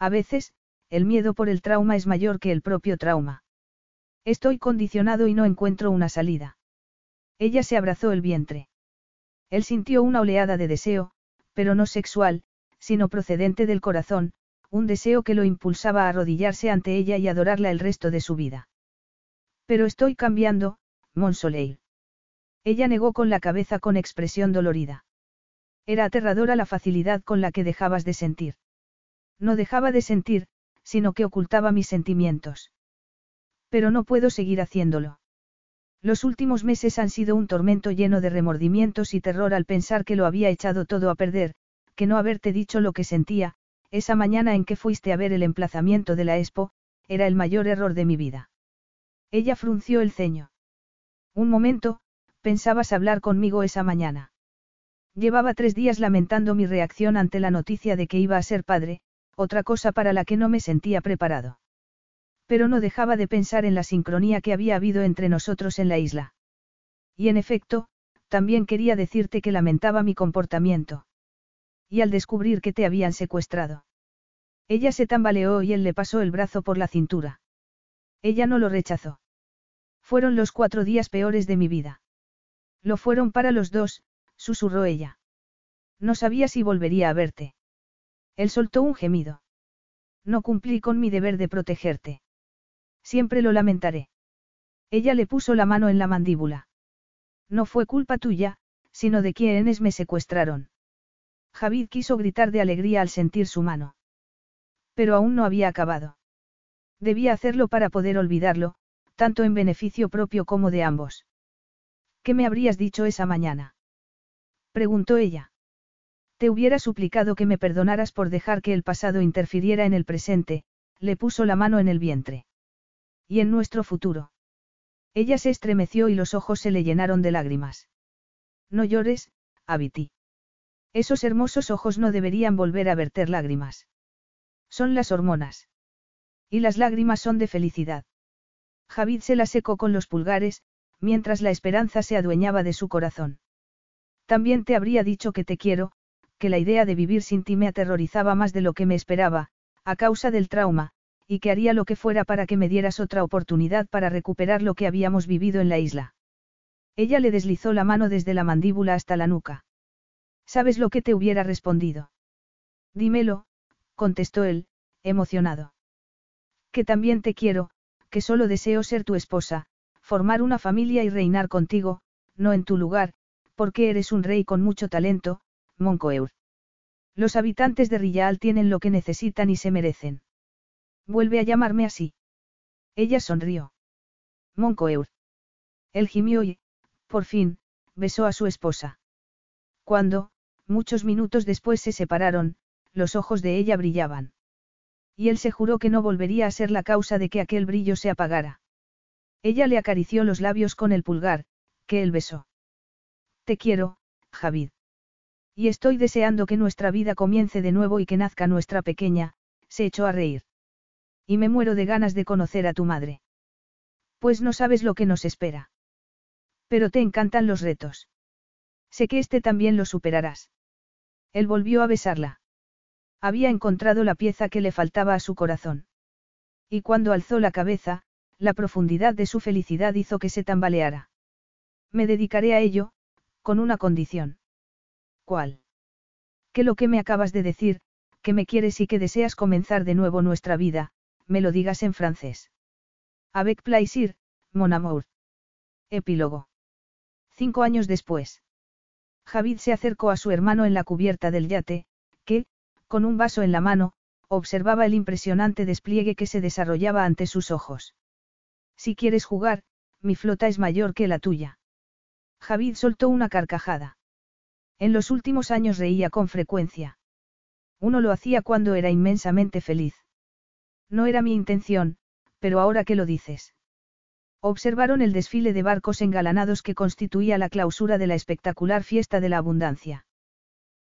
A veces, el miedo por el trauma es mayor que el propio trauma. Estoy condicionado y no encuentro una salida. Ella se abrazó el vientre. Él sintió una oleada de deseo, pero no sexual, sino procedente del corazón, un deseo que lo impulsaba a arrodillarse ante ella y adorarla el resto de su vida. Pero estoy cambiando, Monsoleil. Ella negó con la cabeza con expresión dolorida. Era aterradora la facilidad con la que dejabas de sentir. No dejaba de sentir, sino que ocultaba mis sentimientos. Pero no puedo seguir haciéndolo. Los últimos meses han sido un tormento lleno de remordimientos y terror al pensar que lo había echado todo a perder, que no haberte dicho lo que sentía, esa mañana en que fuiste a ver el emplazamiento de la expo, era el mayor error de mi vida. Ella frunció el ceño. Un momento, pensabas hablar conmigo esa mañana. Llevaba tres días lamentando mi reacción ante la noticia de que iba a ser padre, otra cosa para la que no me sentía preparado. Pero no dejaba de pensar en la sincronía que había habido entre nosotros en la isla. Y en efecto, también quería decirte que lamentaba mi comportamiento y al descubrir que te habían secuestrado. Ella se tambaleó y él le pasó el brazo por la cintura. Ella no lo rechazó. Fueron los cuatro días peores de mi vida. Lo fueron para los dos, susurró ella. No sabía si volvería a verte. Él soltó un gemido. No cumplí con mi deber de protegerte. Siempre lo lamentaré. Ella le puso la mano en la mandíbula. No fue culpa tuya, sino de quienes me secuestraron. Javid quiso gritar de alegría al sentir su mano. Pero aún no había acabado. Debía hacerlo para poder olvidarlo, tanto en beneficio propio como de ambos. ¿Qué me habrías dicho esa mañana? preguntó ella. Te hubiera suplicado que me perdonaras por dejar que el pasado interfiriera en el presente, le puso la mano en el vientre. Y en nuestro futuro. Ella se estremeció y los ojos se le llenaron de lágrimas. No llores, Abiti. Esos hermosos ojos no deberían volver a verter lágrimas. Son las hormonas. Y las lágrimas son de felicidad. Javid se la secó con los pulgares, mientras la esperanza se adueñaba de su corazón. También te habría dicho que te quiero, que la idea de vivir sin ti me aterrorizaba más de lo que me esperaba, a causa del trauma, y que haría lo que fuera para que me dieras otra oportunidad para recuperar lo que habíamos vivido en la isla. Ella le deslizó la mano desde la mandíbula hasta la nuca. ¿Sabes lo que te hubiera respondido? Dímelo, contestó él, emocionado. Que también te quiero, que solo deseo ser tu esposa, formar una familia y reinar contigo, no en tu lugar, porque eres un rey con mucho talento, Moncoeur. Los habitantes de Rillal tienen lo que necesitan y se merecen. Vuelve a llamarme así. Ella sonrió. Moncoeur. Él gimió y, por fin, besó a su esposa. Cuando, muchos minutos después se separaron, los ojos de ella brillaban. Y él se juró que no volvería a ser la causa de que aquel brillo se apagara. Ella le acarició los labios con el pulgar, que él besó. Te quiero, Javid. Y estoy deseando que nuestra vida comience de nuevo y que nazca nuestra pequeña, se echó a reír. Y me muero de ganas de conocer a tu madre. Pues no sabes lo que nos espera. Pero te encantan los retos. Sé que este también lo superarás. Él volvió a besarla. Había encontrado la pieza que le faltaba a su corazón. Y cuando alzó la cabeza, la profundidad de su felicidad hizo que se tambaleara. Me dedicaré a ello, con una condición. ¿Cuál? Que lo que me acabas de decir, que me quieres y que deseas comenzar de nuevo nuestra vida, me lo digas en francés. Avec plaisir, mon amour. Epílogo. Cinco años después. Javid se acercó a su hermano en la cubierta del yate, que, con un vaso en la mano, observaba el impresionante despliegue que se desarrollaba ante sus ojos. Si quieres jugar, mi flota es mayor que la tuya. Javid soltó una carcajada. En los últimos años reía con frecuencia. Uno lo hacía cuando era inmensamente feliz. No era mi intención, pero ahora que lo dices. Observaron el desfile de barcos engalanados que constituía la clausura de la espectacular fiesta de la abundancia.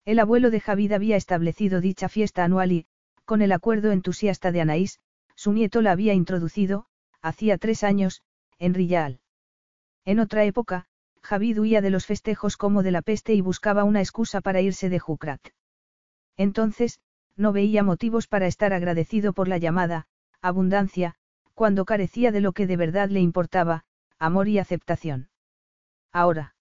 El abuelo de Javid había establecido dicha fiesta anual y, con el acuerdo entusiasta de Anaís, su nieto la había introducido, hacía tres años, en Rillal. En otra época, Javid huía de los festejos como de la peste y buscaba una excusa para irse de Jukrat. Entonces, no veía motivos para estar agradecido por la llamada, abundancia, cuando carecía de lo que de verdad le importaba, amor y aceptación. Ahora.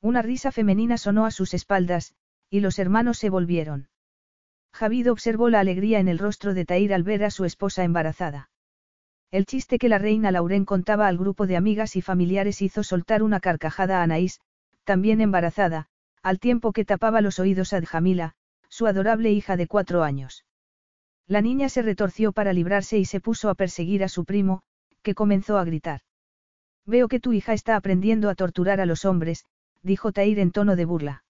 Una risa femenina sonó a sus espaldas, y los hermanos se volvieron. Javid observó la alegría en el rostro de Tair al ver a su esposa embarazada. El chiste que la reina Lauren contaba al grupo de amigas y familiares hizo soltar una carcajada a Anaís, también embarazada, al tiempo que tapaba los oídos a Djamila, su adorable hija de cuatro años. La niña se retorció para librarse y se puso a perseguir a su primo, que comenzó a gritar. Veo que tu hija está aprendiendo a torturar a los hombres, dijo Tair en tono de burla.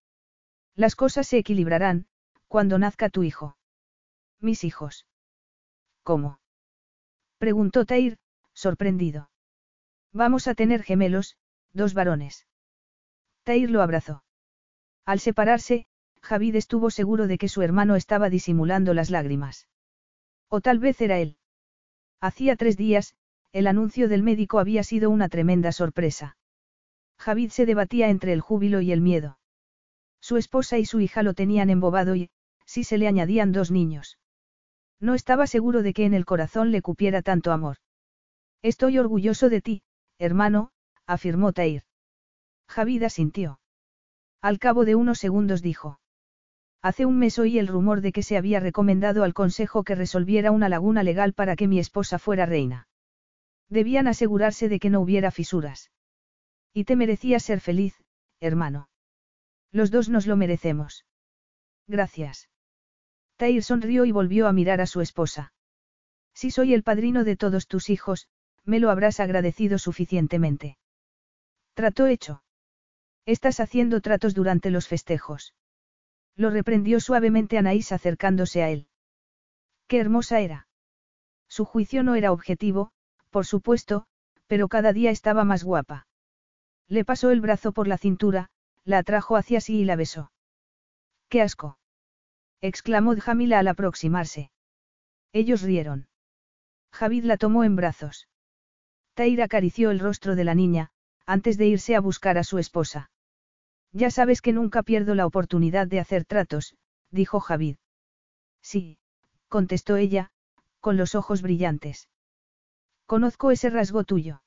Las cosas se equilibrarán, cuando nazca tu hijo. Mis hijos. ¿Cómo? preguntó Tair, sorprendido. Vamos a tener gemelos, dos varones. Tair lo abrazó. Al separarse, Javid estuvo seguro de que su hermano estaba disimulando las lágrimas. O tal vez era él. Hacía tres días, el anuncio del médico había sido una tremenda sorpresa. Javid se debatía entre el júbilo y el miedo. Su esposa y su hija lo tenían embobado y, si se le añadían dos niños. No estaba seguro de que en el corazón le cupiera tanto amor. Estoy orgulloso de ti, hermano, afirmó Tair. Javid asintió. Al cabo de unos segundos dijo. Hace un mes oí el rumor de que se había recomendado al Consejo que resolviera una laguna legal para que mi esposa fuera reina. Debían asegurarse de que no hubiera fisuras. Y te merecías ser feliz, hermano. Los dos nos lo merecemos. Gracias. Tair sonrió y volvió a mirar a su esposa. Si soy el padrino de todos tus hijos, me lo habrás agradecido suficientemente. Trato hecho. Estás haciendo tratos durante los festejos. Lo reprendió suavemente Anaís acercándose a él. Qué hermosa era. Su juicio no era objetivo, por supuesto, pero cada día estaba más guapa. Le pasó el brazo por la cintura, la atrajo hacia sí y la besó. ¡Qué asco! exclamó Jamila al aproximarse. Ellos rieron. Javid la tomó en brazos. Taira acarició el rostro de la niña, antes de irse a buscar a su esposa. Ya sabes que nunca pierdo la oportunidad de hacer tratos, dijo Javid. Sí, contestó ella, con los ojos brillantes. Conozco ese rasgo tuyo.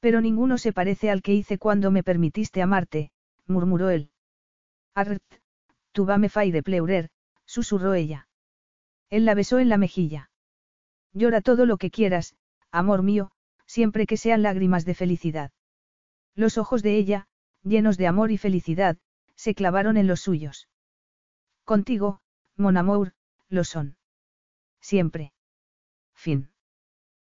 Pero ninguno se parece al que hice cuando me permitiste amarte, murmuró él. Arrt, tu va me faire pleurer, susurró ella. Él la besó en la mejilla. Llora todo lo que quieras, amor mío, siempre que sean lágrimas de felicidad. Los ojos de ella, llenos de amor y felicidad, se clavaron en los suyos. Contigo, mon amour, lo son. Siempre. Fin.